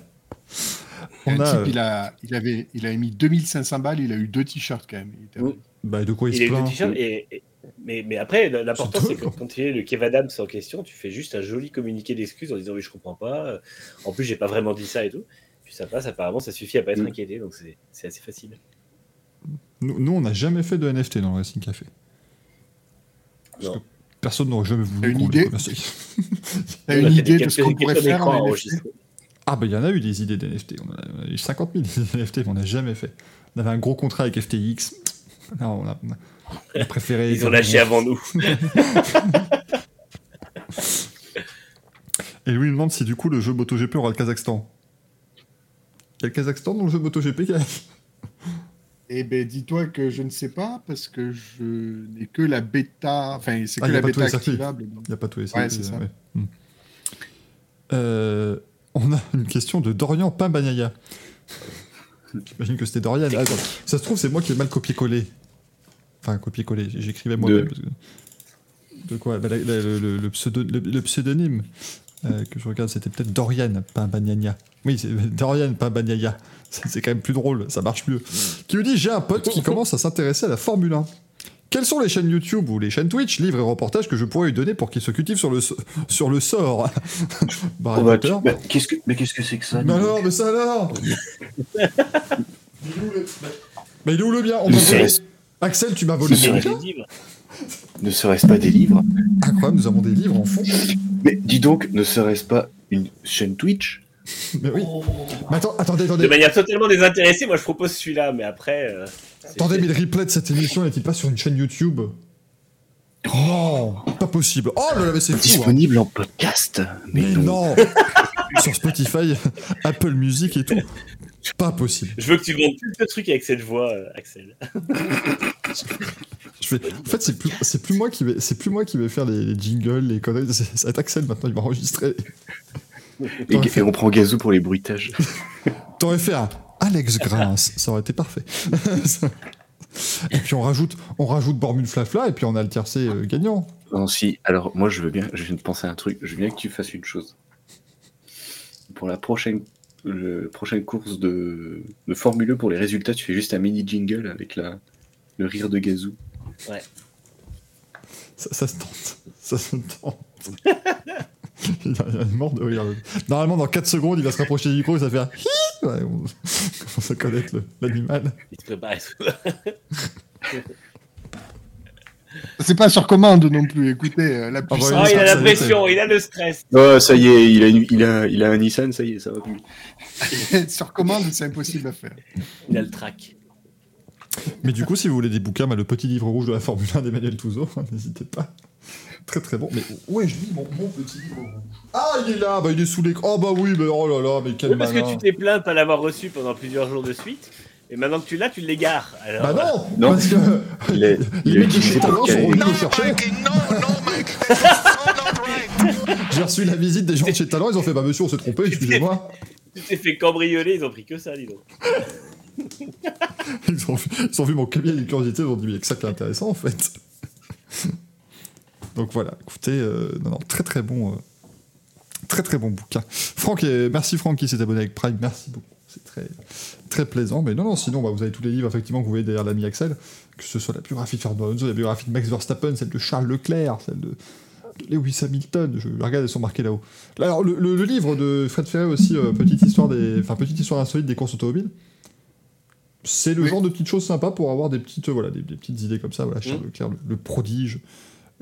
On a, type, il, a, il, avait, il avait mis 2500 balles, il a eu deux t-shirts quand même. Bah, de quoi il, il se plaint a eu deux et, mais, mais, après, l'important, c'est que quand tu es le Kev Adams en question, tu fais juste un joli communiqué d'excuses en disant oui, je comprends pas. En plus, j'ai pas vraiment dit ça et tout. Puis ça passe, apparemment, ça suffit à pas être mm. inquiété, donc c'est assez facile. Nous, nous on n'a jamais fait de NFT dans le Racing Café. Parce que personne n'aurait jamais voulu. une idée T'as [LAUGHS] une idée de ce qu'on pourrait faire en Ah, bah il y en a eu des idées d'NFT. On, a eu 50 000 NFT, mais on n'a jamais fait. On avait un gros contrat avec FTX. Non, on a, on a préféré. Ils ont lâché avant nous. [LAUGHS] Et lui, il demande si du coup le jeu MotoGP aura le Kazakhstan. Il y a le Kazakhstan dans le jeu MotoGP eh ben, dis-toi que je ne sais pas parce que je n'ai que la bêta. Enfin, c'est ah, que la bêta activable. Il n'y a pas tous les ouais, c'est ça. Hmm. Euh, on a [LAUGHS] une question de Dorian Pimbanyaya. [LAUGHS] J'imagine que c'était Dorian. Attends, ça se trouve, c'est moi qui ai mal copié-collé. Enfin, copié-collé. J'écrivais moi-même. De... quoi? Bah, le, pseudonyme euh, que je regarde, c'était peut-être Dorian Pimbanyaya. Oui, c'est [LAUGHS] Dorian Pimbanyaya. [LAUGHS] C'est quand même plus drôle, ça marche mieux. Qui me dit J'ai un pote qui commence à s'intéresser à la Formule 1. Quelles sont les chaînes YouTube ou les chaînes Twitch, livres et reportages que je pourrais lui donner pour qu'il se cultive sur le, sur le sort [LAUGHS] bah, oh bah, mais qu'est-ce que Mais qu'est-ce que c'est que ça Mais alors, mais ça alors [LAUGHS] Mais il est où le bien Axel, tu m'as volé le livre Ne serait-ce pas des livres? Incroyable, nous avons des livres en fond. Mais dis donc, ne serait-ce pas une chaîne Twitch? Mais oui. Mais attends, attendez, attendez. De manière totalement désintéressée, moi je propose celui-là, mais après. Euh, attendez, mais le replay de cette émission n'est-il pas sur une chaîne YouTube? Oh, pas possible. Oh là là, mais c'est fou. Hein. Disponible en podcast. Mais, non. [LAUGHS] sur Spotify, [LAUGHS] Apple Music et tout. Pas possible. Je veux que tu vendes plus de trucs avec cette voix, euh, Axel. Je vais... En fait, c'est plus, c'est plus moi qui vais, c'est plus moi qui vais faire les, jingles, les conneries. Être Axel maintenant. Il va enregistrer. Et, on prend Gazou pour les bruitages. [LAUGHS] T'aurais fait un Alex Grince, ça aurait été parfait. [LAUGHS] et puis on rajoute, on rajoute Bormule Flafla et puis on a le tiercé euh, gagnant. Non, si. Alors moi je veux bien, je viens de penser à un truc. Je veux bien que tu fasses une chose. Pour la prochaine, le, prochaine course de, de Formule e, pour les résultats, tu fais juste un mini jingle avec la, le rire de Gazou. Ouais. Ça, ça se tente. Ça se tente. [LAUGHS] il [LAUGHS] est mort de rire. Normalement, dans 4 secondes, il va se rapprocher du micro et ça fait un [LAUGHS] ouais, on [LAUGHS] commence à connaître l'animal. Il se prépare C'est pas sur commande non plus, écoutez, euh, la ah, puissance. Oh, il a la pression, il a le stress. Oh, ça y est, il a, il, a, il a un Nissan, ça y est, ça va plus. sur commande, c'est impossible à faire. Il a le track. Mais du coup, si vous voulez des bouquins, bah, le petit livre rouge de la Formule 1 d'Emmanuel Touzeau, n'hésitez pas. Très très bon. Mais ouais, je lis mon, petit livre Ah, il est là Bah, il est sous l'écran. Oh, bah oui, mais oh là là, mais quel oui, parce que tu t'es plaint de pas l'avoir reçu pendant plusieurs jours de suite. Et maintenant que tu l'as, tu l'égares. Alors... Bah non, non, parce que il est, [LAUGHS] les mecs de chez Talent sont revenus le chercher. [LAUGHS] J'ai reçu la visite des gens de chez Talent, ils ont fait Bah monsieur, on s'est trompé, excusez-moi. Tu t'es fait cambrioler, ils ont pris que ça, dis donc. [LAUGHS] ils, ont vu, ils ont vu mon cabinet de curiosité, ils ont dit Mais que ça qui est intéressant en fait. Donc voilà, écoutez, euh, non, non, très très bon, euh, très très bon bouquin. Franck, merci Franck qui s'est abonné avec Prime, merci beaucoup. C'est très, très plaisant. Mais non, non, sinon, bah, vous avez tous les livres effectivement que vous voyez derrière l'ami Axel, que ce soit la biographie de Fernando Alonso, la biographie de Max Verstappen, celle de Charles Leclerc, celle de, Lewis Hamilton. Je regarde, elles sont marquées là-haut. Alors, le, livre de Fred Ferret aussi, euh, petite histoire des, enfin petite histoire insolite des courses automobiles. C'est le genre de petites choses sympas pour avoir des petites, voilà, des, petites idées comme ça. Voilà, Charles mmh. Leclerc, le prodige.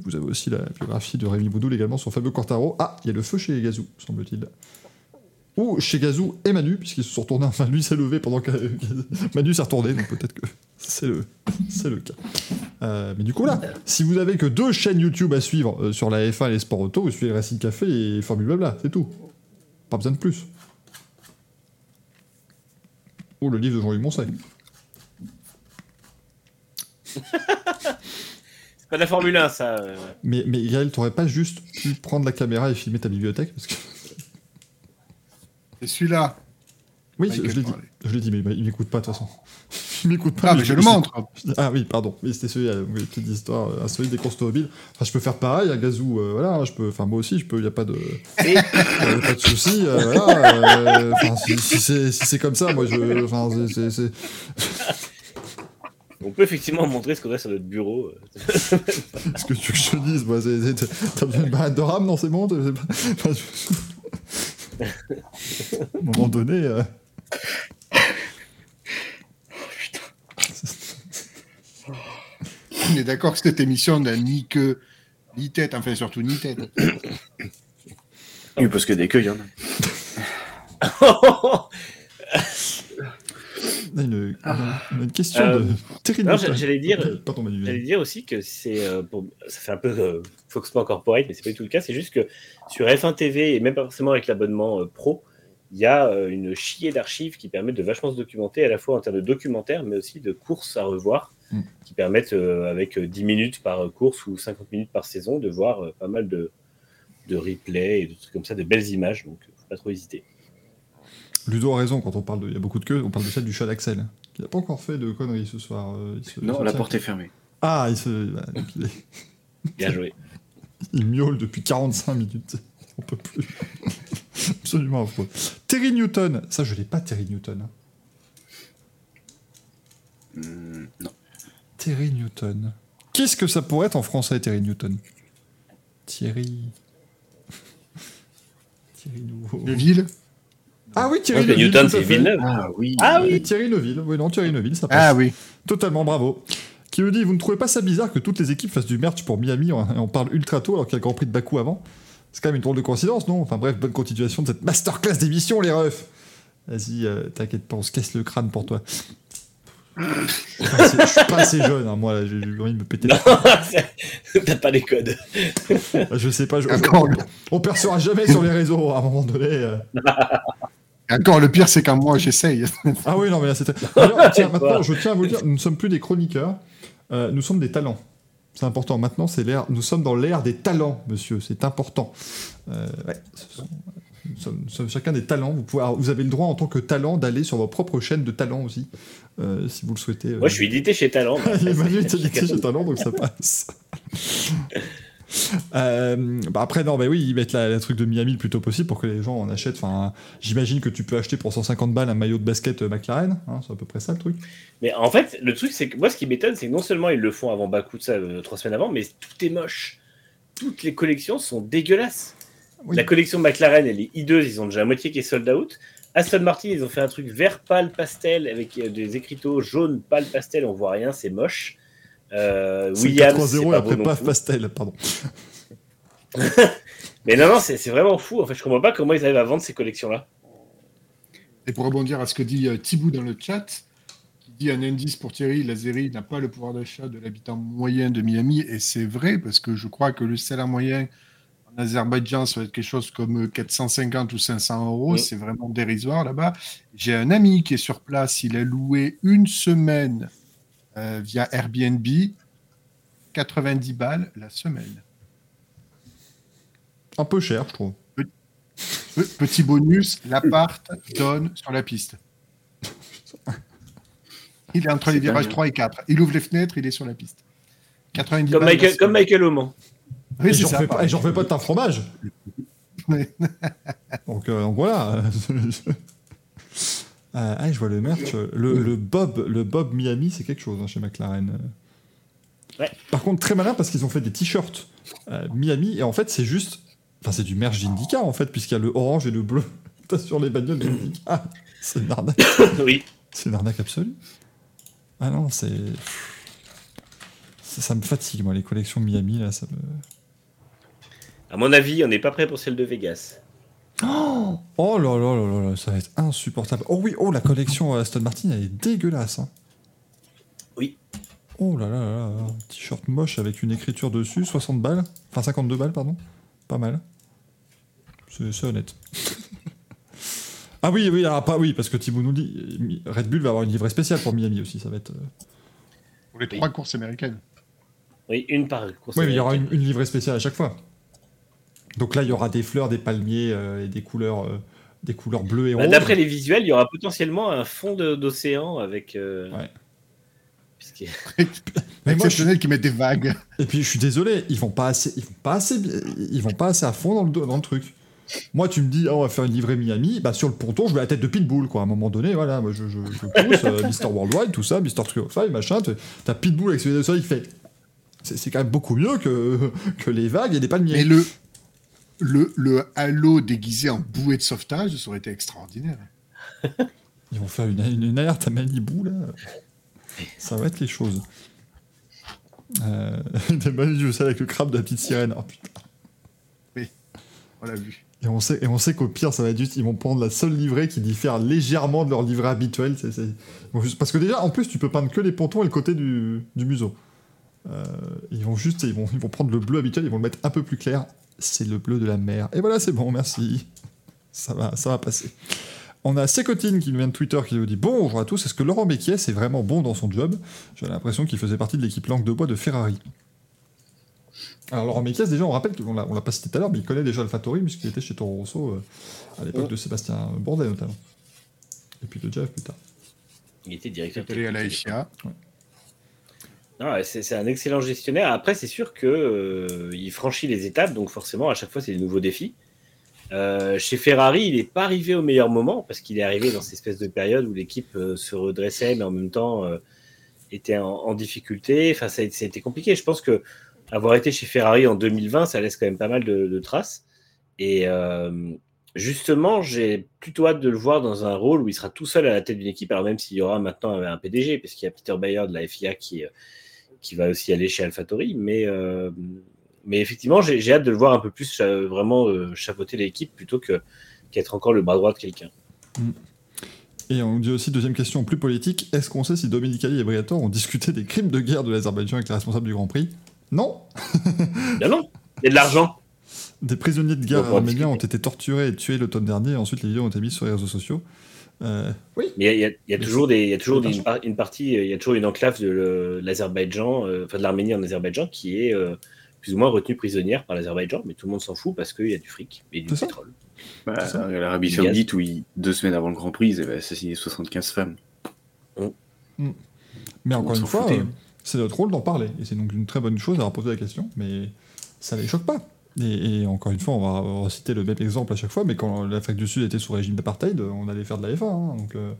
Vous avez aussi la biographie de Rémi Boudoul également sur Fabio Quartaro. Ah, il y a le feu chez Gazou, semble-t-il. ou chez Gazou et Manu, puisqu'ils se sont retournés. Enfin, lui s'est levé pendant que [LAUGHS] Manu s'est retourné, donc peut-être que [LAUGHS] c'est le, [LAUGHS] c'est le cas. Euh, mais du coup, là, si vous avez que deux chaînes YouTube à suivre euh, sur la F1 et les sports auto, vous suivez Racing Café et Formule Blabla, c'est tout. Pas besoin de plus. Ou le livre de Jean-Louis Moncey. C'est pas de la Formule 1, ça. euh. Mais, mais Gaël, t'aurais pas juste pu prendre la caméra et filmer ta bibliothèque parce que... C'est celui-là. Oui, Michael je l'ai dit. parlait. Je l'ai dit, mais il m'écoute pas de toute façon. Il m'écoute pas. Ah, mais je le montre. Ah oui, pardon. Oui, c'était celui, euh, oui, petite histoire euh, insolite des courses automobiles. Enfin, je peux faire pareil à Gazou, euh, voilà, je peux, enfin moi aussi, je peux, y a pas de, Et pas de souci, euh, voilà. euh, Enfin, si, si c'est si c'est comme ça, moi je, enfin, c'est- on peut effectivement [LAUGHS] montrer ce qu'on a sur notre bureau. euh. [LAUGHS] ce que tu veux que je te dise, moi, c'est- c'est- t'as besoin d'une barrette de rame, non, c'est bon. pas- [LAUGHS] À un moment donné. euh, On est d'accord que cette émission n'a ni queue, ni tête, enfin surtout ni tête. [COUGHS] Oui, parce que des queues, il y en a. une, on a une question Euh, de Newton. j'allais dire-. J'allais dire aussi que c'est. euh, Ça fait un peu euh, Fox Sports Corporate, mais c'est pas du tout le cas. C'est juste que sur F1 TV, et même pas forcément avec l'abonnement euh, pro, il y a euh, une chier d'archives qui permettent de vachement se documenter, à la fois en termes de documentaire, mais aussi de courses à revoir, Mm. qui permettent, euh, avec euh, 10 minutes par euh, course ou 50 minutes par saison, de voir euh, pas mal de, de replays et de trucs comme ça, de belles images. Donc, euh, faut pas trop hésiter. Ludo a raison quand on parle de. Il y a beaucoup de queues, on parle de celle du chat d'Axel, qui n'a pas encore fait de conneries ce soir. euh, il se- il Non, se la tient- porte est fermée. Ah, il se. donc il, est- Bien joué. [LAUGHS] il miaule depuis 45 minutes. On peut plus. [LAUGHS] Absolument affreux. Terry Newton, ça je l'ai pas, Terry Newton. Hmm, non. Terry Newton. Qu'est-ce que ça pourrait être en français, Terry Newton? Thierry. [LAUGHS] Thierry Nouveau. Neville Ah oui, Thierry Neuville. Newton, c'est. Villeneuve. Ah oui. Ah Et Thierry Neuville. Oui, non, Thierry Neuville, ça passe. Ah oui. Totalement, bravo. Qui me dit, vous ne trouvez pas ça bizarre que toutes les équipes fassent du merch pour Miami on, on parle ultra tôt alors qu'il y a le Grand Prix de Bakou avant? C'est quand même une drôle de coïncidence, non? Enfin bref, bonne continuation de cette masterclass d'émission, les refs. Vas-y, euh, t'inquiète pas, on se casse le crâne pour toi. Je suis pas assez, je suis pas assez jeune, hein, moi, j'ai envie de me péter. [LAUGHS] T'as pas les codes. Je sais pas, je- le- on percera jamais sur les réseaux à un moment donné. euh. [LAUGHS] encore le pire, c'est quand moi j'essaye. [LAUGHS] Ah oui, non, mais là c'était. [LAUGHS] Maintenant, je tiens à vous le dire, nous ne sommes plus des chroniqueurs, euh, nous sommes des talents. C'est important. Maintenant, c'est l'ère. Nous sommes dans l'ère des talents, monsieur. C'est important. Euh, ouais, ce sont- nous, sommes, nous sommes chacun des talents. Vous, pouvez, alors, vous avez le droit, en tant que talent, d'aller sur vos propres chaînes de talents aussi, euh, si vous le souhaitez. Moi, je suis édité chez Talent. [LAUGHS] Emmanuel est édité chez Talent, donc ça passe. Euh, bah après, non, bah oui, ils mettent la, la truc de Miami le plus tôt possible pour que les gens en achètent. Enfin, j'imagine que tu peux acheter pour 150 balles un maillot de basket euh, McLaren. hein, c'est à peu près ça le truc. Mais en fait, le truc, c'est que moi, ce qui m'étonne, c'est que non seulement ils le font avant Bakou, de ça, euh, trois semaines avant, mais tout est moche. Toutes les collections sont dégueulasses. Oui. La collection McLaren, elle est hideuse, ils ont déjà la moitié qui est sold out. Aston Martin, ils ont fait un truc vert pâle pastel avec des écriteaux jaunes pâle pastel, on voit rien, c'est moche. Euh, Williams, 4-0 c'est et pas après paf pastel, pardon. [LAUGHS] Mais non, non, c'est vraiment fou. En fait, je comprends pas comment ils arrivent à vendre ces collections-là. Et pour rebondir à ce que dit euh, Thibaut dans le chat, qui dit un indice pour Thierry, l'Azérie n'a pas le pouvoir d'achat de l'habitant moyen de Miami. Et c'est vrai, parce que je crois que le salaire moyen en Azerbaïdjan, ça va être quelque chose comme euh, 450 ou 500 euros. Oui. C'est vraiment dérisoire là-bas. J'ai un ami qui est sur place, il a loué une semaine euh, via Airbnb, 90 balles la semaine. Un peu cher, je trouve. Pe- Petit bonus, l'appart donne sur la piste. Il est entre les virages dingue. 3 et 4. Il ouvre les fenêtres, il est sur la piste. 90 Comme balles Michael, la comme. Michael Aumont. Oui, j'en fais, pas- de ta fromage. Donc, euh, donc voilà. [LAUGHS] Euh, ah, je vois le merch. Le, le Bob, le Bob Miami, c'est quelque chose hein, chez McLaren. Ouais. Par contre, très malin parce qu'ils ont fait des t-shirts euh, Miami et en fait, c'est juste. Enfin, c'est du merch d'Indica en fait, puisqu'il y a le orange et le bleu [LAUGHS] sur les bagnoles d'Indica. C'est une arnaque. [LAUGHS] oui. C'est une arnaque absolue. Ah non, c'est. Ça, ça me fatigue, moi, les collections Miami, là, ça me. À mon avis, on n'est pas prêt pour celle de Vegas. Oh, oh là là là là, ça va être insupportable. Oh oui, oh la collection Aston Martin, elle est dégueulasse. Hein. Oui. Oh là là là là, t-shirt moche avec une écriture dessus, 60 balles, enfin 52 balles, pardon. Pas mal. C'est honnête. [LAUGHS] ah oui, oui, alors pas oui, parce que Thibaut nous dit, Red Bull va avoir une livrée spéciale pour Miami aussi, ça va être. Pour les trois courses américaines. Oui, une par course. Oui, mais il y aura une, une livrée spéciale à chaque fois. Donc là, il y aura des fleurs, des palmiers euh, et des couleurs, euh, des couleurs bleues et bah. D'après les visuels, il y aura potentiellement un fond d'océan avec. euh, Ouais. Mais [LAUGHS] moi, je qui mettent des vagues. Et puis, je suis désolé, ils vont pas assez, ils vont pas assez, ils vont pas assez à fond dans le, dans le truc. Moi, tu me dis, ah, on va faire une livrée Miami, bah sur le ponton, je veux la tête de Pitbull, quoi. À un moment donné, voilà, moi, je, je, je pousse, euh, Mister Worldwide, tout ça, Mister Trio 5, machin. t'as- Pitbull avec ses yeux de soleil, il fait. C'est quand même beaucoup mieux que, que les vagues et des palmiers. Mais le, le, le halo déguisé en bouée de sauvetage, ça aurait été extraordinaire. [LAUGHS] Ils vont faire une, une, une alerte à Malibu, là. Ça va être quelque chose. Euh, [LAUGHS] des Malibu, ça avec le crabe de la petite sirène. Oh putain. On l'a vu. Et on sait, et on sait qu'au pire, ça va être juste, ils vont prendre la seule livrée qui diffère légèrement de leur livrée habituelle. juste- parce que déjà, en plus, tu peux peindre que les pontons et le côté du, du museau. Euh, ils vont juste, ils vont, ils vont prendre le bleu habituel, ils vont le mettre un peu plus clair. C'est le bleu de la mer. Et voilà, c'est bon, merci. Ça va, ça va passer. On a Sécotine qui nous vient de Twitter qui nous dit Bonjour à tous, est-ce que Laurent Mekies est vraiment bon dans son job? J'ai l'impression qu'il faisait partie de l'équipe langue de bois de Ferrari. Alors Laurent Mekies, déjà, on rappelle qu'on l'a, on l'a pas cité tout à l'heure, mais il connaît déjà AlphaTauri puisqu'il était chez Toro Rosso euh, à l'époque de Sébastien Bourdet notamment. Et puis de Jeff plus tard. Il était directeur. Il est allé à la. FIA. Ouais, c'est un excellent gestionnaire. Après, c'est sûr que euh, franchit les étapes, donc forcément, à chaque fois, c'est des nouveaux défis. Euh, chez Ferrari, il n'est pas arrivé au meilleur moment parce qu'il est arrivé dans cette espèce de période où l'équipe euh, se redressait, mais en même temps était en, difficulté. Enfin, ça a, été compliqué. Je pense que avoir été chez Ferrari en 2020, ça laisse quand même pas mal de, de traces. Et justement, j'ai plutôt hâte de le voir dans un rôle où il sera tout seul à la tête d'une équipe. Alors même s'il y aura maintenant un PDG, parce qu'il y a Peter Bayer de la FIA qui qui va aussi aller chez AlphaTauri. Mais, euh, mais effectivement, j'ai hâte de le voir un peu plus euh, vraiment euh, chapeauter l'équipe plutôt que qu'être encore le bras droit de quelqu'un. Et on dit aussi, deuxième question plus politique, est-ce qu'on sait si Domenicali et Briatore ont discuté des crimes de guerre de l'Azerbaïdjan avec les responsables du Grand Prix? Non Ben non, il y a de l'argent. Des prisonniers de guerre arméniens ont été torturés et tués l'automne dernier, et ensuite les vidéos ont été mises sur les réseaux sociaux. Euh, oui, Mais il y a, y toujours, des, il y a toujours des- une, par- une partie, euh, il y a toujours une enclave de l'Azerbaïdjan, euh, enfin de l'Arménie en Azerbaïdjan, qui est euh, plus ou moins retenue prisonnière par l'Azerbaïdjan, mais tout le monde s'en fout parce qu'il y a du fric et du pétrole. Bah. L'Arabie Saoudite, où il- deux semaines avant le Grand Prix, ils avaient assassiné 75 femmes. mais encore On une fois, euh, c'est notre rôle d'en parler. Et c'est donc une très bonne chose d'avoir posé la question, mais ça les choque pas. Et, et encore une fois, on va, on va citer le même exemple à chaque fois, mais quand l'Afrique du Sud était sous régime d'apartheid, on allait faire de la F1. hein, donc, euh,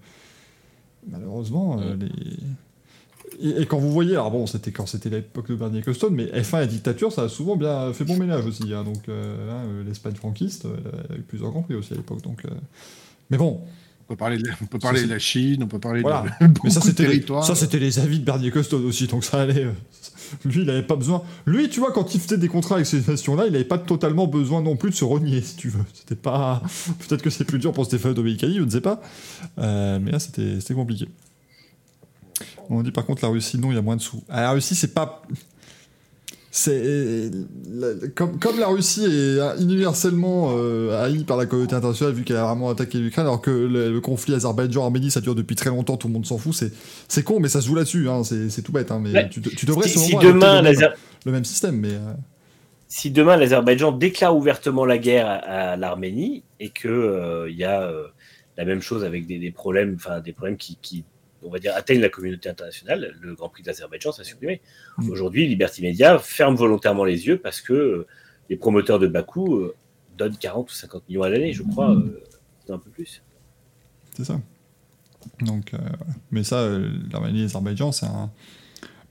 malheureusement, euh, les... Et, et quand vous voyez, alors bon, c'était quand c'était l'époque de Bernie Ecclestone, mais F1 et dictature, ça a souvent bien fait bon ménage aussi. hein, donc, euh, hein, l'Espagne franquiste, elle a eu plusieurs grands prix aussi à l'époque. Donc, mais bon, On peut parler, de, on peut parler Ça, de la Chine, on peut parler voilà. de beaucoup Mais ça, c'était les, ça, c'était les avis de Bernie Ecclestone aussi, donc ça allait. euh, [LAUGHS] Lui, il avait pas besoin. Lui, tu vois, quand il faisait des contrats avec ces nations-là, il avait pas totalement besoin non plus de se renier, si tu veux. C'était pas. [LAUGHS] Peut-être que c'est plus dur pour Stéphane Domenicali, je ne sais pas. Euh, mais là, c'était c'était compliqué. On dit par contre la Russie, non, il y a moins de sous. Ah, la Russie, c'est pas. C'est la- comme, comme la Russie est universellement euh, haïe par la communauté internationale vu qu'elle a vraiment attaqué l'Ukraine, alors que le, le conflit Azerbaïdjan-Arménie ça dure depuis très longtemps, tout le monde s'en fout. C'est con, mais ça se joue là-dessus. Hein, c'est tout bête. Hein, mais Ouais. tu, tu devrais Si, si demain, le, même, l'Azer- le même système, mais euh, si demain l'Azerbaïdjan déclare ouvertement la guerre à, à l'Arménie et que euh, il y a euh, la même chose avec des, des problèmes, enfin des problèmes qui, qui, on va dire, atteignent la communauté internationale, le Grand Prix d'Azerbaïdjan sera supprimé. Mm. Aujourd'hui, Liberty Media ferme volontairement les yeux parce que euh, les promoteurs de Bakou euh, donnent 40 ou 50 millions à l'année, je crois, c'est un peu plus. c'est ça. Donc, euh, mais ça, euh, l'Arménie et l'Azerbaïdjan, c'est un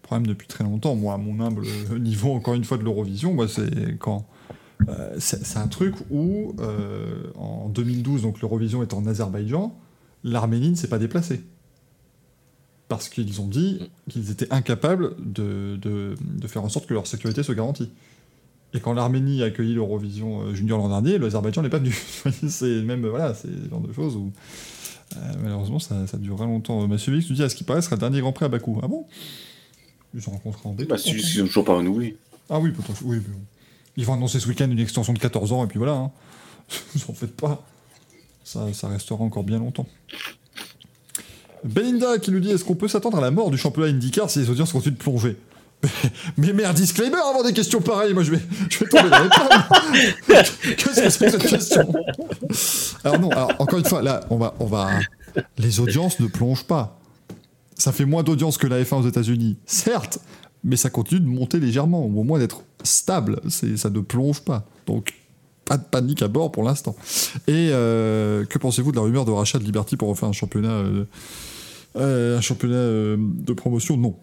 problème depuis très longtemps. Moi, à mon humble [LAUGHS] niveau, encore une fois, de l'Eurovision, moi, c'est quand. euh, c'est un truc où, en 2012, donc l'Eurovision est en Azerbaïdjan, l'Arménie ne s'est pas déplacée. Parce qu'ils ont dit qu'ils étaient incapables de, de, de faire en sorte que leur sécurité se garantit. Et quand l'Arménie a accueilli l'Eurovision euh, Junior l'an dernier, l'Azerbaïdjan n'est pas venu. [LAUGHS] c'est même, voilà, c'est le genre de choses où. euh, malheureusement, ça, ça durera longtemps. Monsieur Vix nous dit à ce qui paraît, ce sera le dernier Grand Prix à Bakou. Ah bon? Ils ont rencontré en décembre. Bah, c'est juste qu'ils toujours pas renouvelé. Ah oui, peut-être. Oui, mais bon. Ils vont annoncer ce week-end une extension de 14 ans, et puis voilà. Hein. [LAUGHS] Vous en faites pas. Ça, ça restera encore bien longtemps. Belinda qui nous dit est-ce qu'on peut s'attendre à la mort du championnat IndyCar si les audiences continuent de plonger? [LAUGHS] Mais merde, disclaimer avant des questions pareilles, moi je vais, je vais tomber dans les. [LAUGHS] Qu'est-ce que c'est que cette question? Alors non, encore une fois, là, on va, on va. Les audiences ne plongent pas. Ça fait moins d'audience que la F1 aux États-Unis, certes, mais ça continue de monter légèrement, au moins d'être stable. Ça ne plonge pas. Donc, pas de panique à bord pour l'instant. Et euh, que pensez-vous de la rumeur de rachat de Liberty pour refaire un championnat, euh, euh, un championnat euh, de promotion? Non.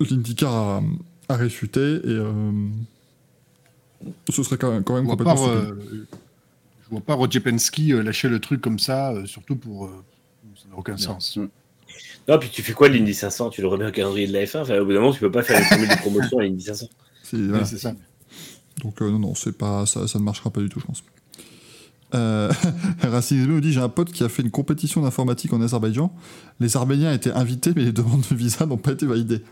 L'IndyCar a, a réfuté et euh, ce serait quand même, quand même Je vois complètement pas, stupide. euh, je vois pas Roger Penske lâcher le truc comme ça, euh, surtout pour. euh, ça n'a aucun sens. Non, puis tu fais quoi l'Indy 500 Tu le remets au calendrier de la F1 enfin, Au bout d'un moment, tu peux pas faire une formule de promotion à l'Indy 500. C'est- Oui, voilà. c'est ça. Donc euh, non, non, c'est pas, ça, ça ne marchera pas du tout, je pense. Euh, [LAUGHS] nous dit j'ai un pote qui a fait une compétition d'informatique en Azerbaïdjan. Les Arméniens étaient invités, mais les demandes de visa n'ont pas été validées.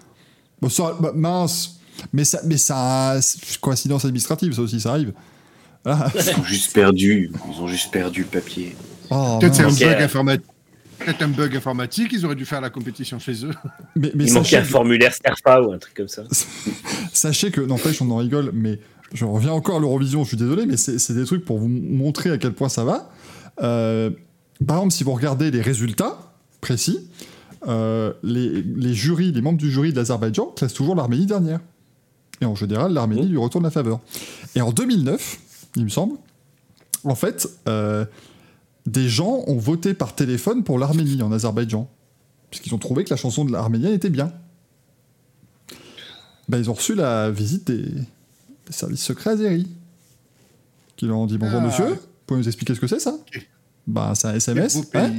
Bon, ça, bah, mince, mais ça, mais ça, coïncidence administrative, ça aussi, ça arrive. Voilà. Ils ont juste perdu. Ils ont juste perdu le papier. Oh, Peut-être c'est un bug informatique. Peut-être un bug informatique, ils auraient dû faire la compétition chez eux. mais, mais Il manquait un formulaire STERFA ou un truc comme ça. [LAUGHS] sachez que, n'empêche, on en rigole, mais je reviens encore à l'Eurovision, je suis désolé, mais c'est des trucs pour vous montrer à quel point ça va. Euh, par exemple, si vous regardez les résultats précis, euh, les, les jurys, les membres du jury de l'Azerbaïdjan classent toujours l'Arménie dernière. Et en général, l'Arménie lui retourne la faveur. Et en 2009, il me semble, en fait, euh, des gens ont voté par téléphone pour l'Arménie en Azerbaïdjan. Puisqu'ils ont trouvé que la chanson de l'Arménien était bien. Ben, ils ont reçu la visite des, des services secrets azéris. Qui leur ont dit Bonjour Ah. monsieur, vous pouvez nous expliquer ce que c'est ça? Ben, c'est un SMS. hein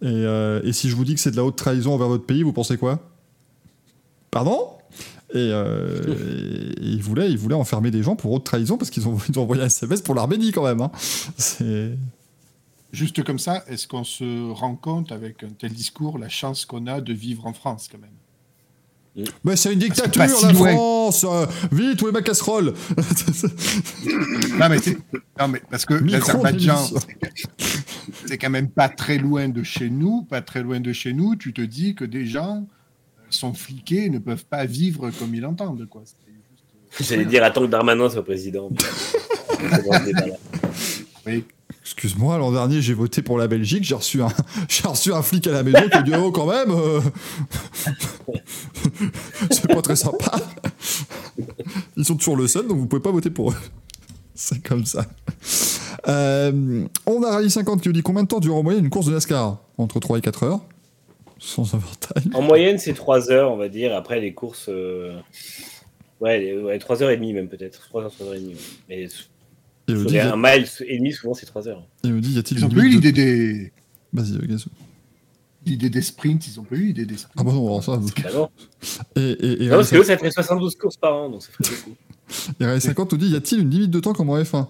et, euh, et si je vous dis que c'est de la haute trahison envers votre pays, vous pensez quoi? Pardon? Et, euh, [LAUGHS] et ils, voulaient, ils voulaient enfermer des gens pour haute trahison parce qu'ils ont, [LAUGHS] ils ont envoyé un SMS pour l'Arménie quand même. hein. C'est. Juste comme ça, est-ce qu'on se rend compte avec un tel discours la chance qu'on a de vivre en France quand même? Mais c'est une que dictature, si la loin. France euh, Vite, où est ma casserole [LAUGHS] non, mais c'est- non, mais parce que l'Azerbaïdjan, c'est quand même pas très loin de chez nous. Pas très loin de chez nous, tu te dis que des gens euh, sont fliqués et ne peuvent pas vivre comme ils l'entendent. Quoi. Juste- J'allais dire, attends que Darmanin soit président. [LAUGHS] Oui. Excuse-moi, l'an dernier, j'ai voté pour la Belgique, j'ai reçu un, [LAUGHS] reçu un flic à la maison qui a dit Oh, quand même euh, [LAUGHS] C'est pas très sympa. Ils sont toujours le seul, donc vous pouvez pas voter pour eux. [LAUGHS] C'est comme ça. Euh, on a Rallye 50 qui nous dit combien de temps dure en moyenne une course de NASCAR? Entre 3 et 4 heures. Sans overtime. En moyenne, c'est 3 heures, on va dire. Après, les courses. euh, Ouais, les- ouais, 3h30 même peut-être. 3h, 3h30. ouais. Mais Et sur me dit, les un mile et demi, souvent, c'est 3 heures. il me dit y a-t-il Ils ont une pas eu l'idée des, Vas-y, euh, Gazou. l'idée des sprints, ils ont pas eu l'idée des sprints. Ah bah non, ça. Ah Et, et, et, Non, parce que eux, ça ferait 72 courses par an, donc ça ferait beaucoup. [LAUGHS] Et Rallye 50 nous dit y a-t-il une limite de temps comme en F1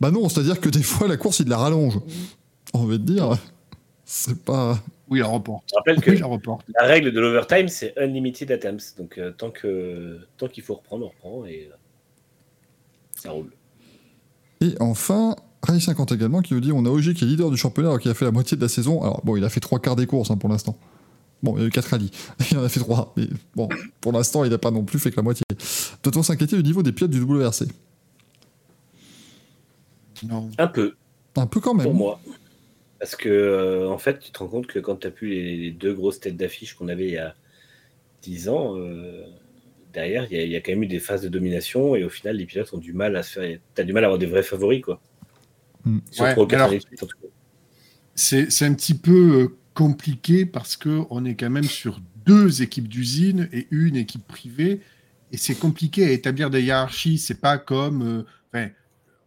Bah non, c'est-à-dire que des fois la course il la rallonge. On va te dire, c'est pas. Oui, la reporte. Je rappelle que Oui, la reporte. la règle de l'overtime, c'est unlimited attempts. Donc, euh, tant que tant qu'il faut reprendre, on reprend et euh, ça roule. Et enfin, Rallye 50 également qui nous dit on a OG qui est leader du championnat alors qu'il a fait la moitié de la saison. Alors bon, il a fait trois quarts des courses hein, pour l'instant. Bon, il y a eu 4 rallyes. [LAUGHS] Il en a fait 3. Mais bon, pour l'instant, il n'a pas non plus fait que la moitié. Doit-on s'inquiéter du niveau des pilotes du WRC Non. Un peu, Un peu quand même. pour moi. Parce que, euh, en fait, tu te rends compte que quand tu as pu les, les deux grosses têtes d'affiche qu'on avait il y a 10 ans, euh, derrière, il y, a- il y a quand même eu des phases de domination et au final, les pilotes ont du mal à se faire. Tu as du mal à avoir des vrais favoris, quoi. Surtout Ouais. C'est c'est un petit peu euh, compliqué parce que on est quand même sur deux équipes d'usine et une équipe privée. Et c'est compliqué à établir des hiérarchies. C'est pas comme. euh, enfin,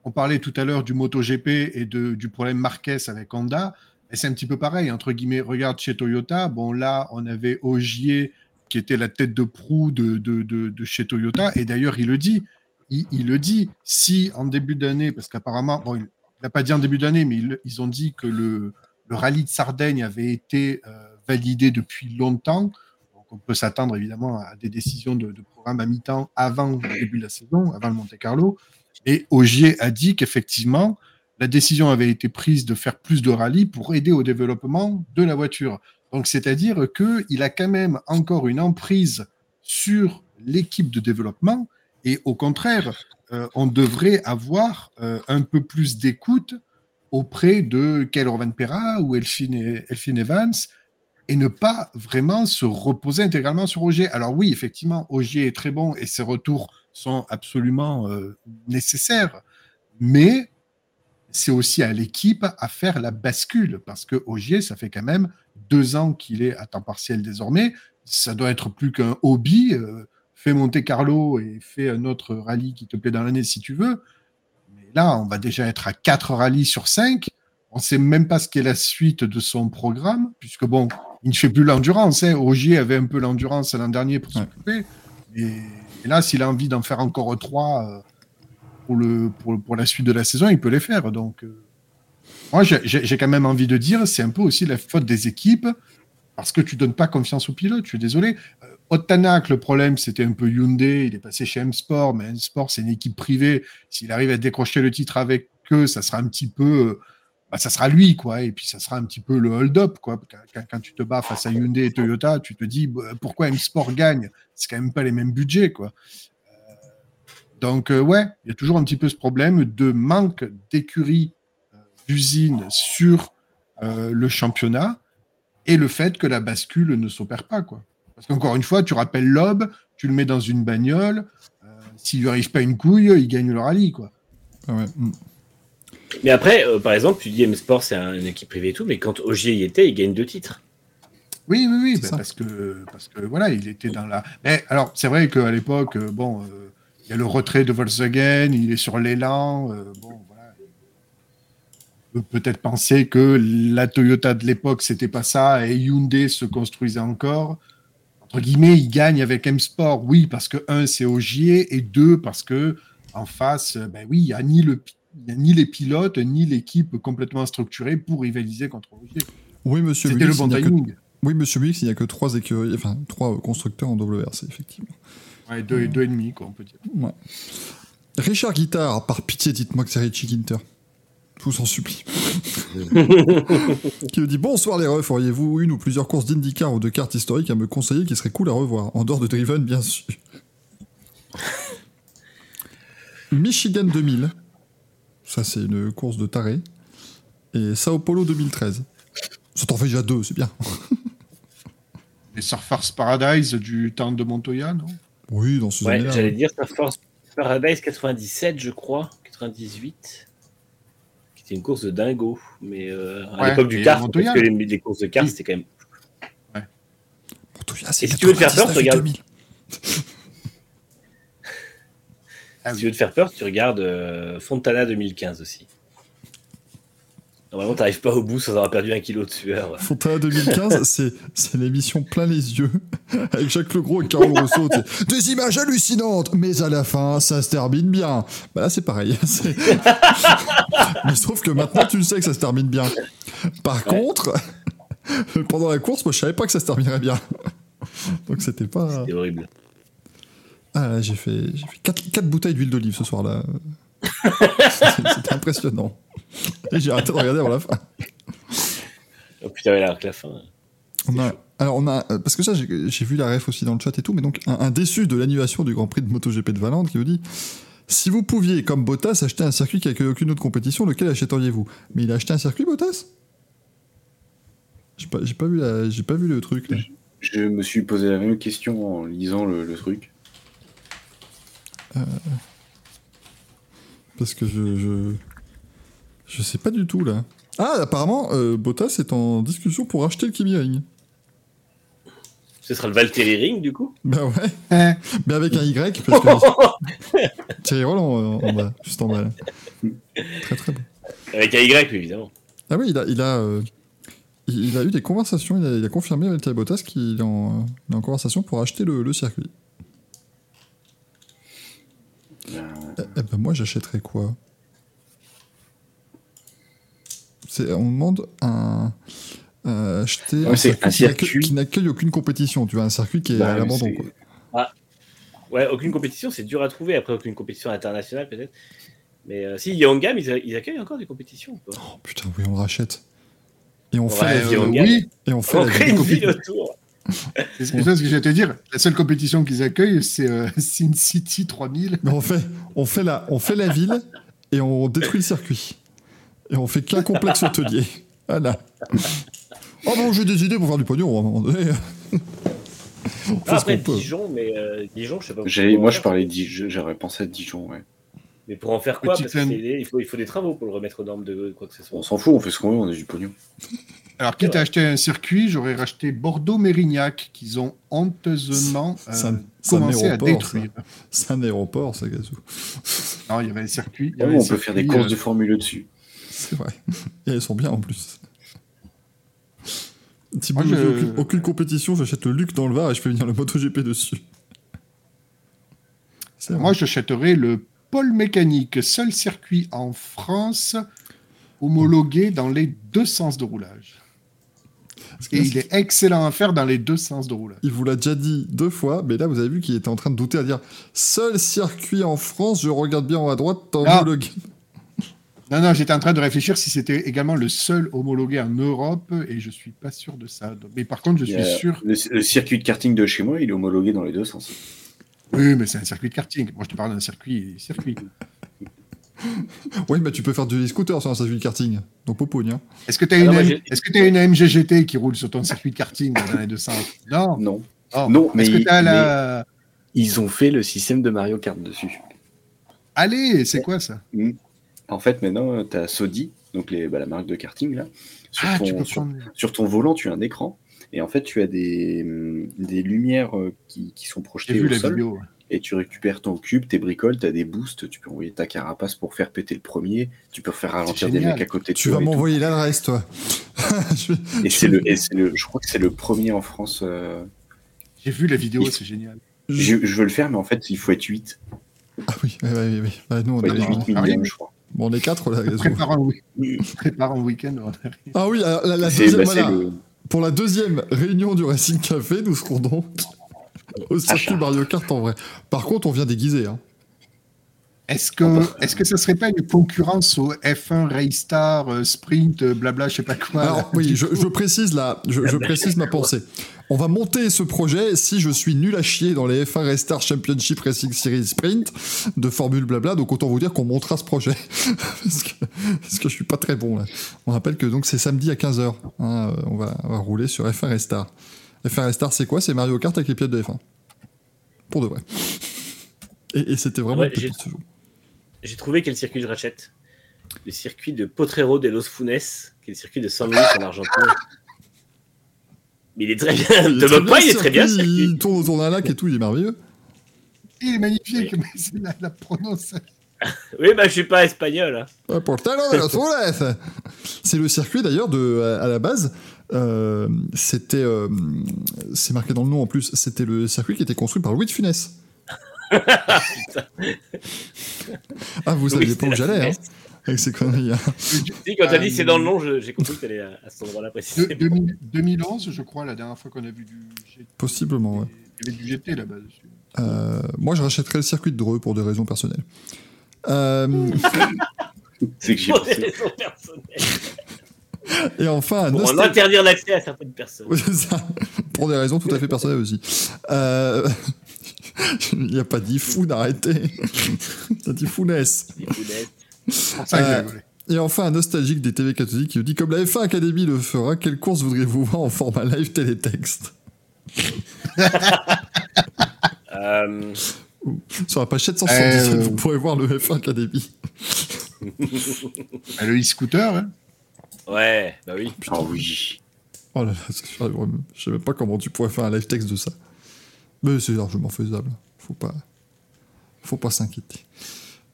on parlait tout à l'heure du MotoGP et de, du problème Marquez avec Honda. Et c'est un petit peu pareil, entre guillemets. Regarde chez Toyota. Bon, là, on avait Ogier qui était la tête de proue de, de, de, de chez Toyota. Et d'ailleurs, il le dit. il, le dit. Si en début d'année, parce qu'apparemment, il n'a pas dit en début d'année, mais ils, ont dit que le, rallye de Sardaigne avait été euh, validé depuis longtemps. Donc on peut s'attendre évidemment à des décisions de, programme à mi-temps avant le début de la saison, avant le Monte Carlo. Et Ogier a dit qu'effectivement, la décision avait été prise de faire plus de rallyes pour aider au développement de la voiture. Donc, c'est-à-dire qu'il a quand même encore une emprise sur l'équipe de développement et au contraire, euh, on devrait avoir euh, un peu plus d'écoute auprès de Keller Van Pera ou Elphine, Evans et ne pas vraiment se reposer intégralement sur Ogier. Alors oui, effectivement, Ogier est très bon et ses retours sont absolument euh, nécessaires, mais c'est aussi à l'équipe à faire la bascule parce que Ogier, ça fait quand même deux ans qu'il est à temps partiel désormais. Ça doit être plus qu'un hobby. Euh, fais Monte Carlo et fais un autre rallye qui te plaît dans l'année si tu veux. Mais là, on va déjà être à quatre rallyes sur cinq. On ne sait même pas ce qu'est la suite de son programme, puisque bon, il ne fait plus l'endurance. Hein. Ogier avait un peu l'endurance l'an dernier pour s'occuper. Et, là, s'il a envie d'en faire encore trois euh, pour, le, pour, la suite de la saison, il peut les faire. Donc, euh, moi, j'ai quand même envie de dire, c'est un peu aussi la faute des équipes parce que tu donnes pas confiance aux pilotes. Je suis désolé. Euh, Otanak, le problème, c'était un peu Hyundai. Il est passé chez M-Sport, mais M-Sport, c'est une équipe privée. S'il arrive à décrocher le titre avec eux, ça sera un petit peu. Bah, ça sera lui, quoi. Et puis, ça sera un petit peu le hold-up, quoi. Quand, tu te bats face à Hyundai et Toyota, tu te dis bah, pourquoi M-Sport gagne? C'est quand même pas les mêmes budgets, quoi. Euh, donc, euh, ouais, il y a toujours un petit peu ce problème de manque d'écurie d'usine sur euh, le championnat et le fait que la bascule ne s'opère pas. Quoi. Parce qu'encore une fois, tu rappelles Lob, tu le mets dans une bagnole, euh, s'il lui arrive pas une couille, il gagne le rallye. Quoi. Ah mm. Mais après, euh, par exemple, tu dis M-Sport, c'est une équipe privée et tout, mais quand Ogier y était, il gagne deux titres. Oui, oui, oui, bah, parce, que, parce que voilà, il était dans la. Mais alors, c'est vrai qu'à l'époque, bon, il y a le retrait de Volkswagen, il est sur l'élan, bon, peut-être penser que la Toyota de l'époque, c'était pas ça, et Hyundai se construisait encore. Entre guillemets, il gagne avec M-Sport, oui, parce que un, c'est Ogier, et deux, parce que en face, ben oui, il n'y a, ni le, ni les pilotes, ni l'équipe complètement structurée pour rivaliser contre Ogier. Oui, monsieur C'était le bon timing. Oui, monsieur Wix, il n'y a que trois écuries, enfin trois constructeurs en WRC, effectivement. Ouais, deux, et deux et demi, quoi, on peut dire. Ouais. Richard Guitard, par pitié, dites-moi que c'est Richie Ginter. Je vous en supplie. [LAUGHS] qui me dit Bonsoir les refs, auriez-vous une ou plusieurs courses d'IndyCar ou de cartes historiques à me conseiller qui seraient cool à revoir En dehors de Driven, bien sûr. Michigan 2000. Ça, c'est une course de taré. Et Sao Paulo 2013. Ça t'en fait déjà deux, c'est bien. [LAUGHS] Les Surfers Paradise du temps de Montoya, non? Oui, dans ce Ouais, j'allais dire Surfers Paradise 97, je crois. 98. C'était une course de dingo, mais euh, à l'époque du kart, parce que les, courses de kart, c'était quand même. Ouais. Montoya, Et si tu veux te faire peur, tu regardes. si tu veux te faire peur, tu regardes euh, Fontana 2015 aussi. Normalement, t'arrives pas au bout sans avoir perdu un kilo de sueur. [LAUGHS] Fontana 2015, c'est l'émission plein les yeux, [LAUGHS] avec Jacques Legros et Carole Rousseau. Des images hallucinantes, mais à la fin, ça se termine bien. Bah là, c'est pareil. [LAUGHS] mais il se trouve que maintenant, tu sais que ça se termine bien. Par contre, pendant la course, moi, je savais pas que ça se terminerait bien. Donc, c'était pas. C'était horrible. Ah, j'ai fait, fait 4 bouteilles d'huile d'olive ce soir-là. C'était impressionnant. Et [LAUGHS] j'ai arrêté de regarder avant la fin. Oh putain, l'air que la fin. On a, alors on a, euh, parce que ça j'ai vu la ref aussi dans le chat et tout, mais donc un, déçu de l'annulation du Grand Prix de MotoGP de Valente qui vous dit si vous pouviez, comme Bottas, acheter un circuit qui n'a aucune autre compétition, lequel achèteriez-vous? Mais il a acheté un circuit, Bottas? J'ai pas, pas, vu j'ai pas vu le truc. Là. Je, me suis posé la même question en lisant le, le truc. Euh, parce que je, je, je. sais pas du tout là. Ah, apparemment, euh, Bottas est en discussion pour acheter le Kimi Ring. Ce sera le Valtteri Ring du coup? Bah ouais. Mais avec un Y. Parce que... [LAUGHS] Thierry Roland en, bas, juste en bas. Très très bon. Avec un Y évidemment. Ah oui, il a, il a, euh, il a eu des conversations, il a, il a confirmé avec Thierry Bottas qu'il est, en, est en conversation pour acheter le, le circuit. Ben, Euh, moi, j'achèterais quoi C'est- On demande un. euh, acheter Ouais, un circuit un qui n'accueille- circuit. qui n'accueille aucune compétition. Tu vois, un circuit qui est Bah, à l'abandon. quoi. Ouais, aucune compétition, c'est dur à trouver. Après, aucune compétition internationale, peut-être. Mais euh, si, Yangam, ils, a- ils accueillent encore des compétitions. Oh, putain, oui, on le rachète. Et on Ouais, fait, euh, la, Euh, oui, et on fait On la crée ville. une ville autour. [LAUGHS] c'est c'est ça ce que j'allais te dire. La seule compétition qu'ils accueillent, c'est euh, [LAUGHS] Sin City 3000. Mais on fait, on, fait la, on fait la ville et on détruit le circuit. Et on fait qu'un complexe hôtelier. [LAUGHS] Voilà. Oh bon, j'ai des idées pour faire du pognon à un moment donné. on fait Ah, ce après, qu'on peut. Dijon, mais euh, Dijon, je sais pas. J'ai- Moi, je parlais de Dijon, j'aurais pensé à Dijon, ouais. Mais pour en faire quoi? Petit Parce que clan. c'est- il faut, il faut des travaux pour le remettre aux normes de quoi que ce soit. On s'en fout, on fait ce qu'on veut, on a du pognon. Alors, quitte à acheter un circuit, j'aurais racheté Bordeaux-Mérignac, qu'ils ont honteusement euh, commencé à aéroport, détruire. C'est un aéroport, ça, Gazou. Non, il y avait un circuit. il y Ouais, avait un on peut faire des circuit, courses euh, de Formule E dessus. C'est vrai. Et elles sont bien en plus. Thibaut, Moi, je- aucune, aucune compétition, j'achète le Luc dans le Var et je fais venir le MotoGP dessus. Moi, j'achèterais le pôle mécanique, seul circuit en France homologué dans les deux sens de roulage. Et il est excellent à faire dans les deux sens de roulage. Il vous l'a déjà dit deux fois, mais là vous avez vu qu'il était en train de douter à dire seul circuit en France, je regarde bien en haut à droite, homologué. Non, non, j'étais en train de réfléchir si c'était également le seul homologué en Europe et je suis pas sûr de ça. Donc- Mais par contre, je suis sûr. Le, le circuit de karting de chez moi, il est homologué dans les deux sens. Oui, mais c'est un circuit de karting. Moi, je te parle d'un circuit. circuit. [LAUGHS] Oui, mais tu peux faire du scooter sur un circuit de karting, donc popogne. Hein. Est-ce que tu as, Ah M- que t'as une MGGT qui roule sur ton circuit de karting dans les deux sens? Non. Non. Oh. Non, mais, Est-ce que tu as mais la. ils ont fait le système de Mario Kart dessus. Allez, c'est quoi ça? En fait, maintenant, tu as Sodi, donc les, bah, la marque de karting, là. Sur, Ah, ton, tu peux sur, ton volant, tu as un écran. Et en fait, tu as des, des lumières euh, qui, qui sont J'ai projetées vu au la sol. vidéo. Et tu récupères ton cube, tes bricoles, tu as des boosts. Tu peux envoyer ta carapace pour faire péter le premier. Tu peux faire ralentir des mecs à côté de Tu toi vas et tout. m'envoyer l'adresse, toi. [LAUGHS] Je Et c'est le, je crois que c'est le premier en France. euh, J'ai vu la vidéo, Il- c'est génial. Je, je veux le faire, mais en fait, il faut être 8. Ah oui, oui, oui. oui. Bah, nous, on, être 8 Ah, je crois. Bon, on est quatre, là. Gazou. Prépare un, week- prépare un week-end. Ah oui, alors, la, deuxième, bah, voilà. le. pour la deuxième réunion du Racing Café, nous serons donc au circuit. Mario Kart en vrai. Par contre, on vient déguisé. Hein. Est-ce que, est-ce que ça serait pas une concurrence au F1 Raystar euh, Sprint, euh, blabla, je sais pas quoi Alors oui, je, précise là, je, je [LAUGHS] précise ma pensée. On va monter ce projet si je suis nul à chier dans les F1 Restart Championship Racing Series Sprint de Formule blabla, donc autant vous dire qu'on montera ce projet. [LAUGHS] parce, que, parce que je suis pas très bon là. On rappelle que donc c'est samedi à 15h. on, va, on va rouler sur F1 Restart. F1 Restart c'est quoi? C'est Mario Kart avec les pièces de F1. Pour de vrai. Et, et c'était vraiment Ouais, le petit ce jeu. J'ai trouvé quel circuit je rachète. Le circuit de Potrero de Los Funes, qui est le circuit de San Luis en Argentine. Mais il est très bien. Très moque pas, il est très bien. ce circuit, circuit. Il tourne autour d'un lac et tout, il est merveilleux. Il est magnifique, mais c'est la, la prononciation. [LAUGHS] Oui, bah je suis pas espagnol. hein. Portero de. C'est le circuit d'ailleurs de à, à la base. euh, c'était euh, c'est marqué dans le nom en plus. C'était le circuit qui était construit par Louis de Funès. Ah vous Oui, saviez pas où la j'allais hein, avec ces conneries. hein. Si, quand t'as dit c'est dans le nom, j'ai compris que t'allais à, à cet endroit-là De- précisément. 2000 2011, je crois, la dernière fois qu'on a vu du GT. Possiblement. Ouais. Il y avait du GT là-bas dessus. Euh, moi je rachèterais le circuit de Dreux pour des raisons personnelles. Euh, [LAUGHS] C'est que j'y Pour des raisons personnelles. et enfin Pour en interdire l'accès à certaines personnes. Oui, c'est ça. Pour des raisons tout à fait personnelles aussi. Euh, Il n'y a pas dit fou d'arrêter. T'as dit founesse. Euh. Et enfin, un nostalgique des TV catholiques qui nous dit Comme la F1 Academy le fera, quelle course voudriez-vous voir en format live télétexte Euh, Sur la page 777, Euh, vous pourrez voir le F1 Academy. [LAUGHS] Le e-scooter, hein. ouais, bah oui. Ah oui. Oh là là, je sais même pas comment tu pourrais faire un live texte de ça. Mais c'est largement faisable. Faut pas, faut pas s'inquiéter.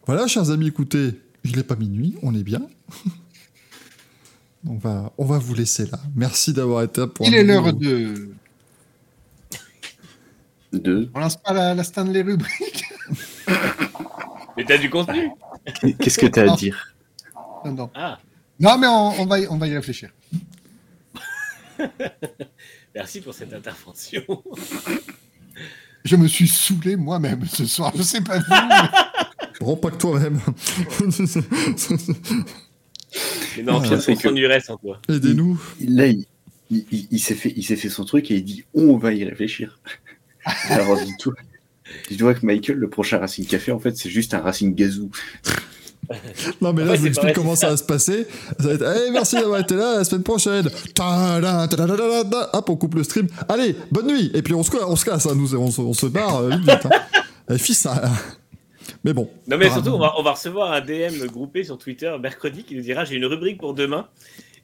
Voilà, chers amis, écoutez, il n'est pas minuit, on est bien. [LAUGHS] On va, on va vous laisser là. Merci d'avoir été là pour il est l'heure de. Deux. On lance pas la, la Stanley rubrique. [LAUGHS] Mais t'as du contenu Qu'est-ce que t'as à dire Non, non. Ah, Non, mais on, on va, y, on va y réfléchir. [LAUGHS] merci pour cette intervention. Je me suis saoulé moi-même ce soir. Je sais pas vous. mais- [LAUGHS] Rends pas que toi-même. [LAUGHS] Mais non, Pierre, c'est on que- toi. Aidez-nous. Là, il, il- il- il s'est fait, il s'est fait son truc et il dit on va y réfléchir. [LAUGHS] Alors dis-toi, dis-toi que Michael, le prochain Racing Café, en fait, c'est juste un Racing Gazou. Non, mais là, Ouais, je vous explique comment ça va se passer. Ça va être, allez, merci d'avoir été là, la semaine prochaine. Hop, on coupe le stream. Allez, bonne nuit. Et puis on se, on se casse, hein, nous, on, se- on se barre euh, vite, vite. Hein. Eh, fils, ça. Mais bon. Non, mais surtout, on va, on va recevoir un DM groupé sur Twitter mercredi qui nous dira j'ai une rubrique pour demain.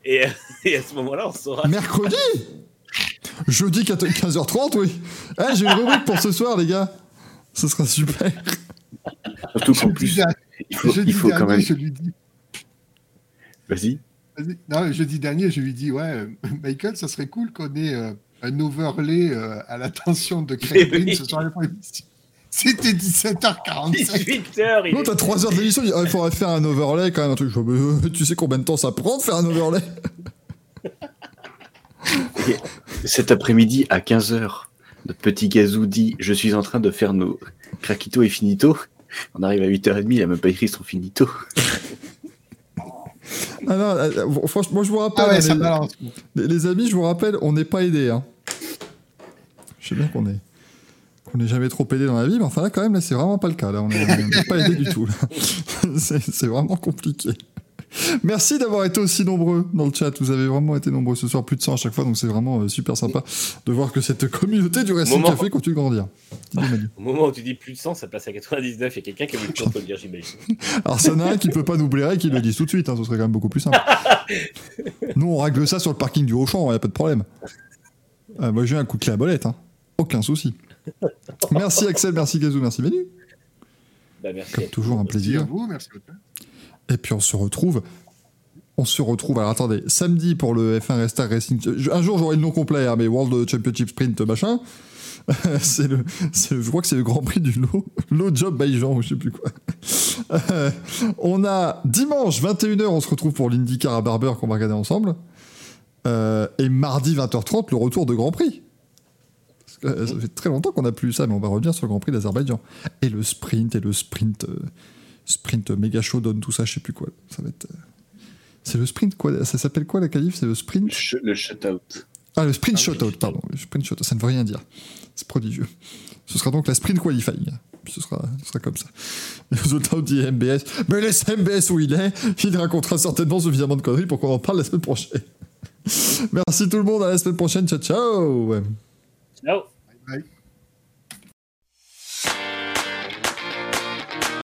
Et, et à ce moment-là, on saura. Mercredi? Jeudi 15h30, oui. Eh, j'ai une rubrique pour ce soir, les gars. Ce sera super. Surtout qu'en plus, il faut, jeudi il faut quand même. je lui dis. Vas-y. Vas-y. Non, jeudi dernier, je lui dis ouais, euh, Michael, ça serait cool qu'on ait euh, un overlay euh, à l'attention de Craig [LAUGHS] Oui. Green ce soir. C'était 17h45. 18h, il Non, t'as 3 heures d'émission, il Ah, faudrait faire un overlay quand même. Un truc. Euh, [LAUGHS] tu sais combien de temps ça prend de faire un overlay? [LAUGHS] Cet après-midi, à 15h, notre petit Gazou dit Je suis en train de faire nos craquito et finito. On arrive à 8h30, il a même pas écrit son finito. Ah non, euh, euh, franchement, moi je vous rappelle, Ah ouais, hein, ça les, balance. les- les amis, je vous rappelle, on n'est pas aidé. Hein. Je sais bien qu'on est qu'on n'est jamais trop aidé dans la vie, mais enfin là quand même, là c'est vraiment pas le cas. Là, on n'est pas aidé du tout. là. [LAUGHS] C'est c'est vraiment compliqué. Merci d'avoir été aussi nombreux dans le chat. Vous avez vraiment été nombreux ce soir, plus de 100 à chaque fois, donc c'est vraiment euh, super sympa de voir que cette communauté du Racing Moment. Café continue de grandir. Au moment où tu dis plus de 100, ça passe à 99. Il y a quelqu'un qui a vu le temps, le dire, j'imagine. [LAUGHS] Alors, s'il y en a un qui peut pas nous blairer, qu'il le dise tout de suite, hein, ce serait quand même beaucoup plus simple. [LAUGHS] Nous, on règle ça sur le parking du Auchan, il a pas de problème. Euh, moi, j'ai eu un coup de clé à bolette, hein. aucun souci. Merci Axel, merci Gazou, merci Manu. Bah, merci. Comme toujours, un Merci à plaisir. vous, merci beaucoup. Et puis, on se retrouve. On se retrouve, alors attendez, samedi pour le F1 Restart Racing. Un jour, j'aurai le nom complet, hein, mais World Championship Sprint machin. [LAUGHS] c'est le, je crois que c'est le Grand Prix du lot, lot job by ou je sais plus quoi. Euh, on a dimanche 21h, on se retrouve pour l'IndyCar à Barber qu'on va regarder ensemble. Euh, et mardi 20h30, le retour de Grand Prix. Euh, ça fait très longtemps qu'on n'a plus ça, mais on va revenir sur le Grand Prix d'Azerbaïdjan. Et le sprint, et le sprint, sprint méga showdown, tout ça, je sais plus quoi. Ça va être. euh, C'est le sprint quoi Ça s'appelle quoi la qualif? C'est le sprint? Le shutout. Ah, le sprint Ah shutout, pardon. Le sprint shutout, ça ne veut rien dire. C'est prodigieux. Ce sera donc la sprint qualifying. Ce sera, ce sera comme ça. Les résultats dit MBS. Mais laisse MBS où il est. Il racontera certainement suffisamment de conneries pour qu'on en parle la semaine prochaine. [LAUGHS] Merci tout le monde. À la semaine prochaine. Ciao, ciao. Ciao. Bye.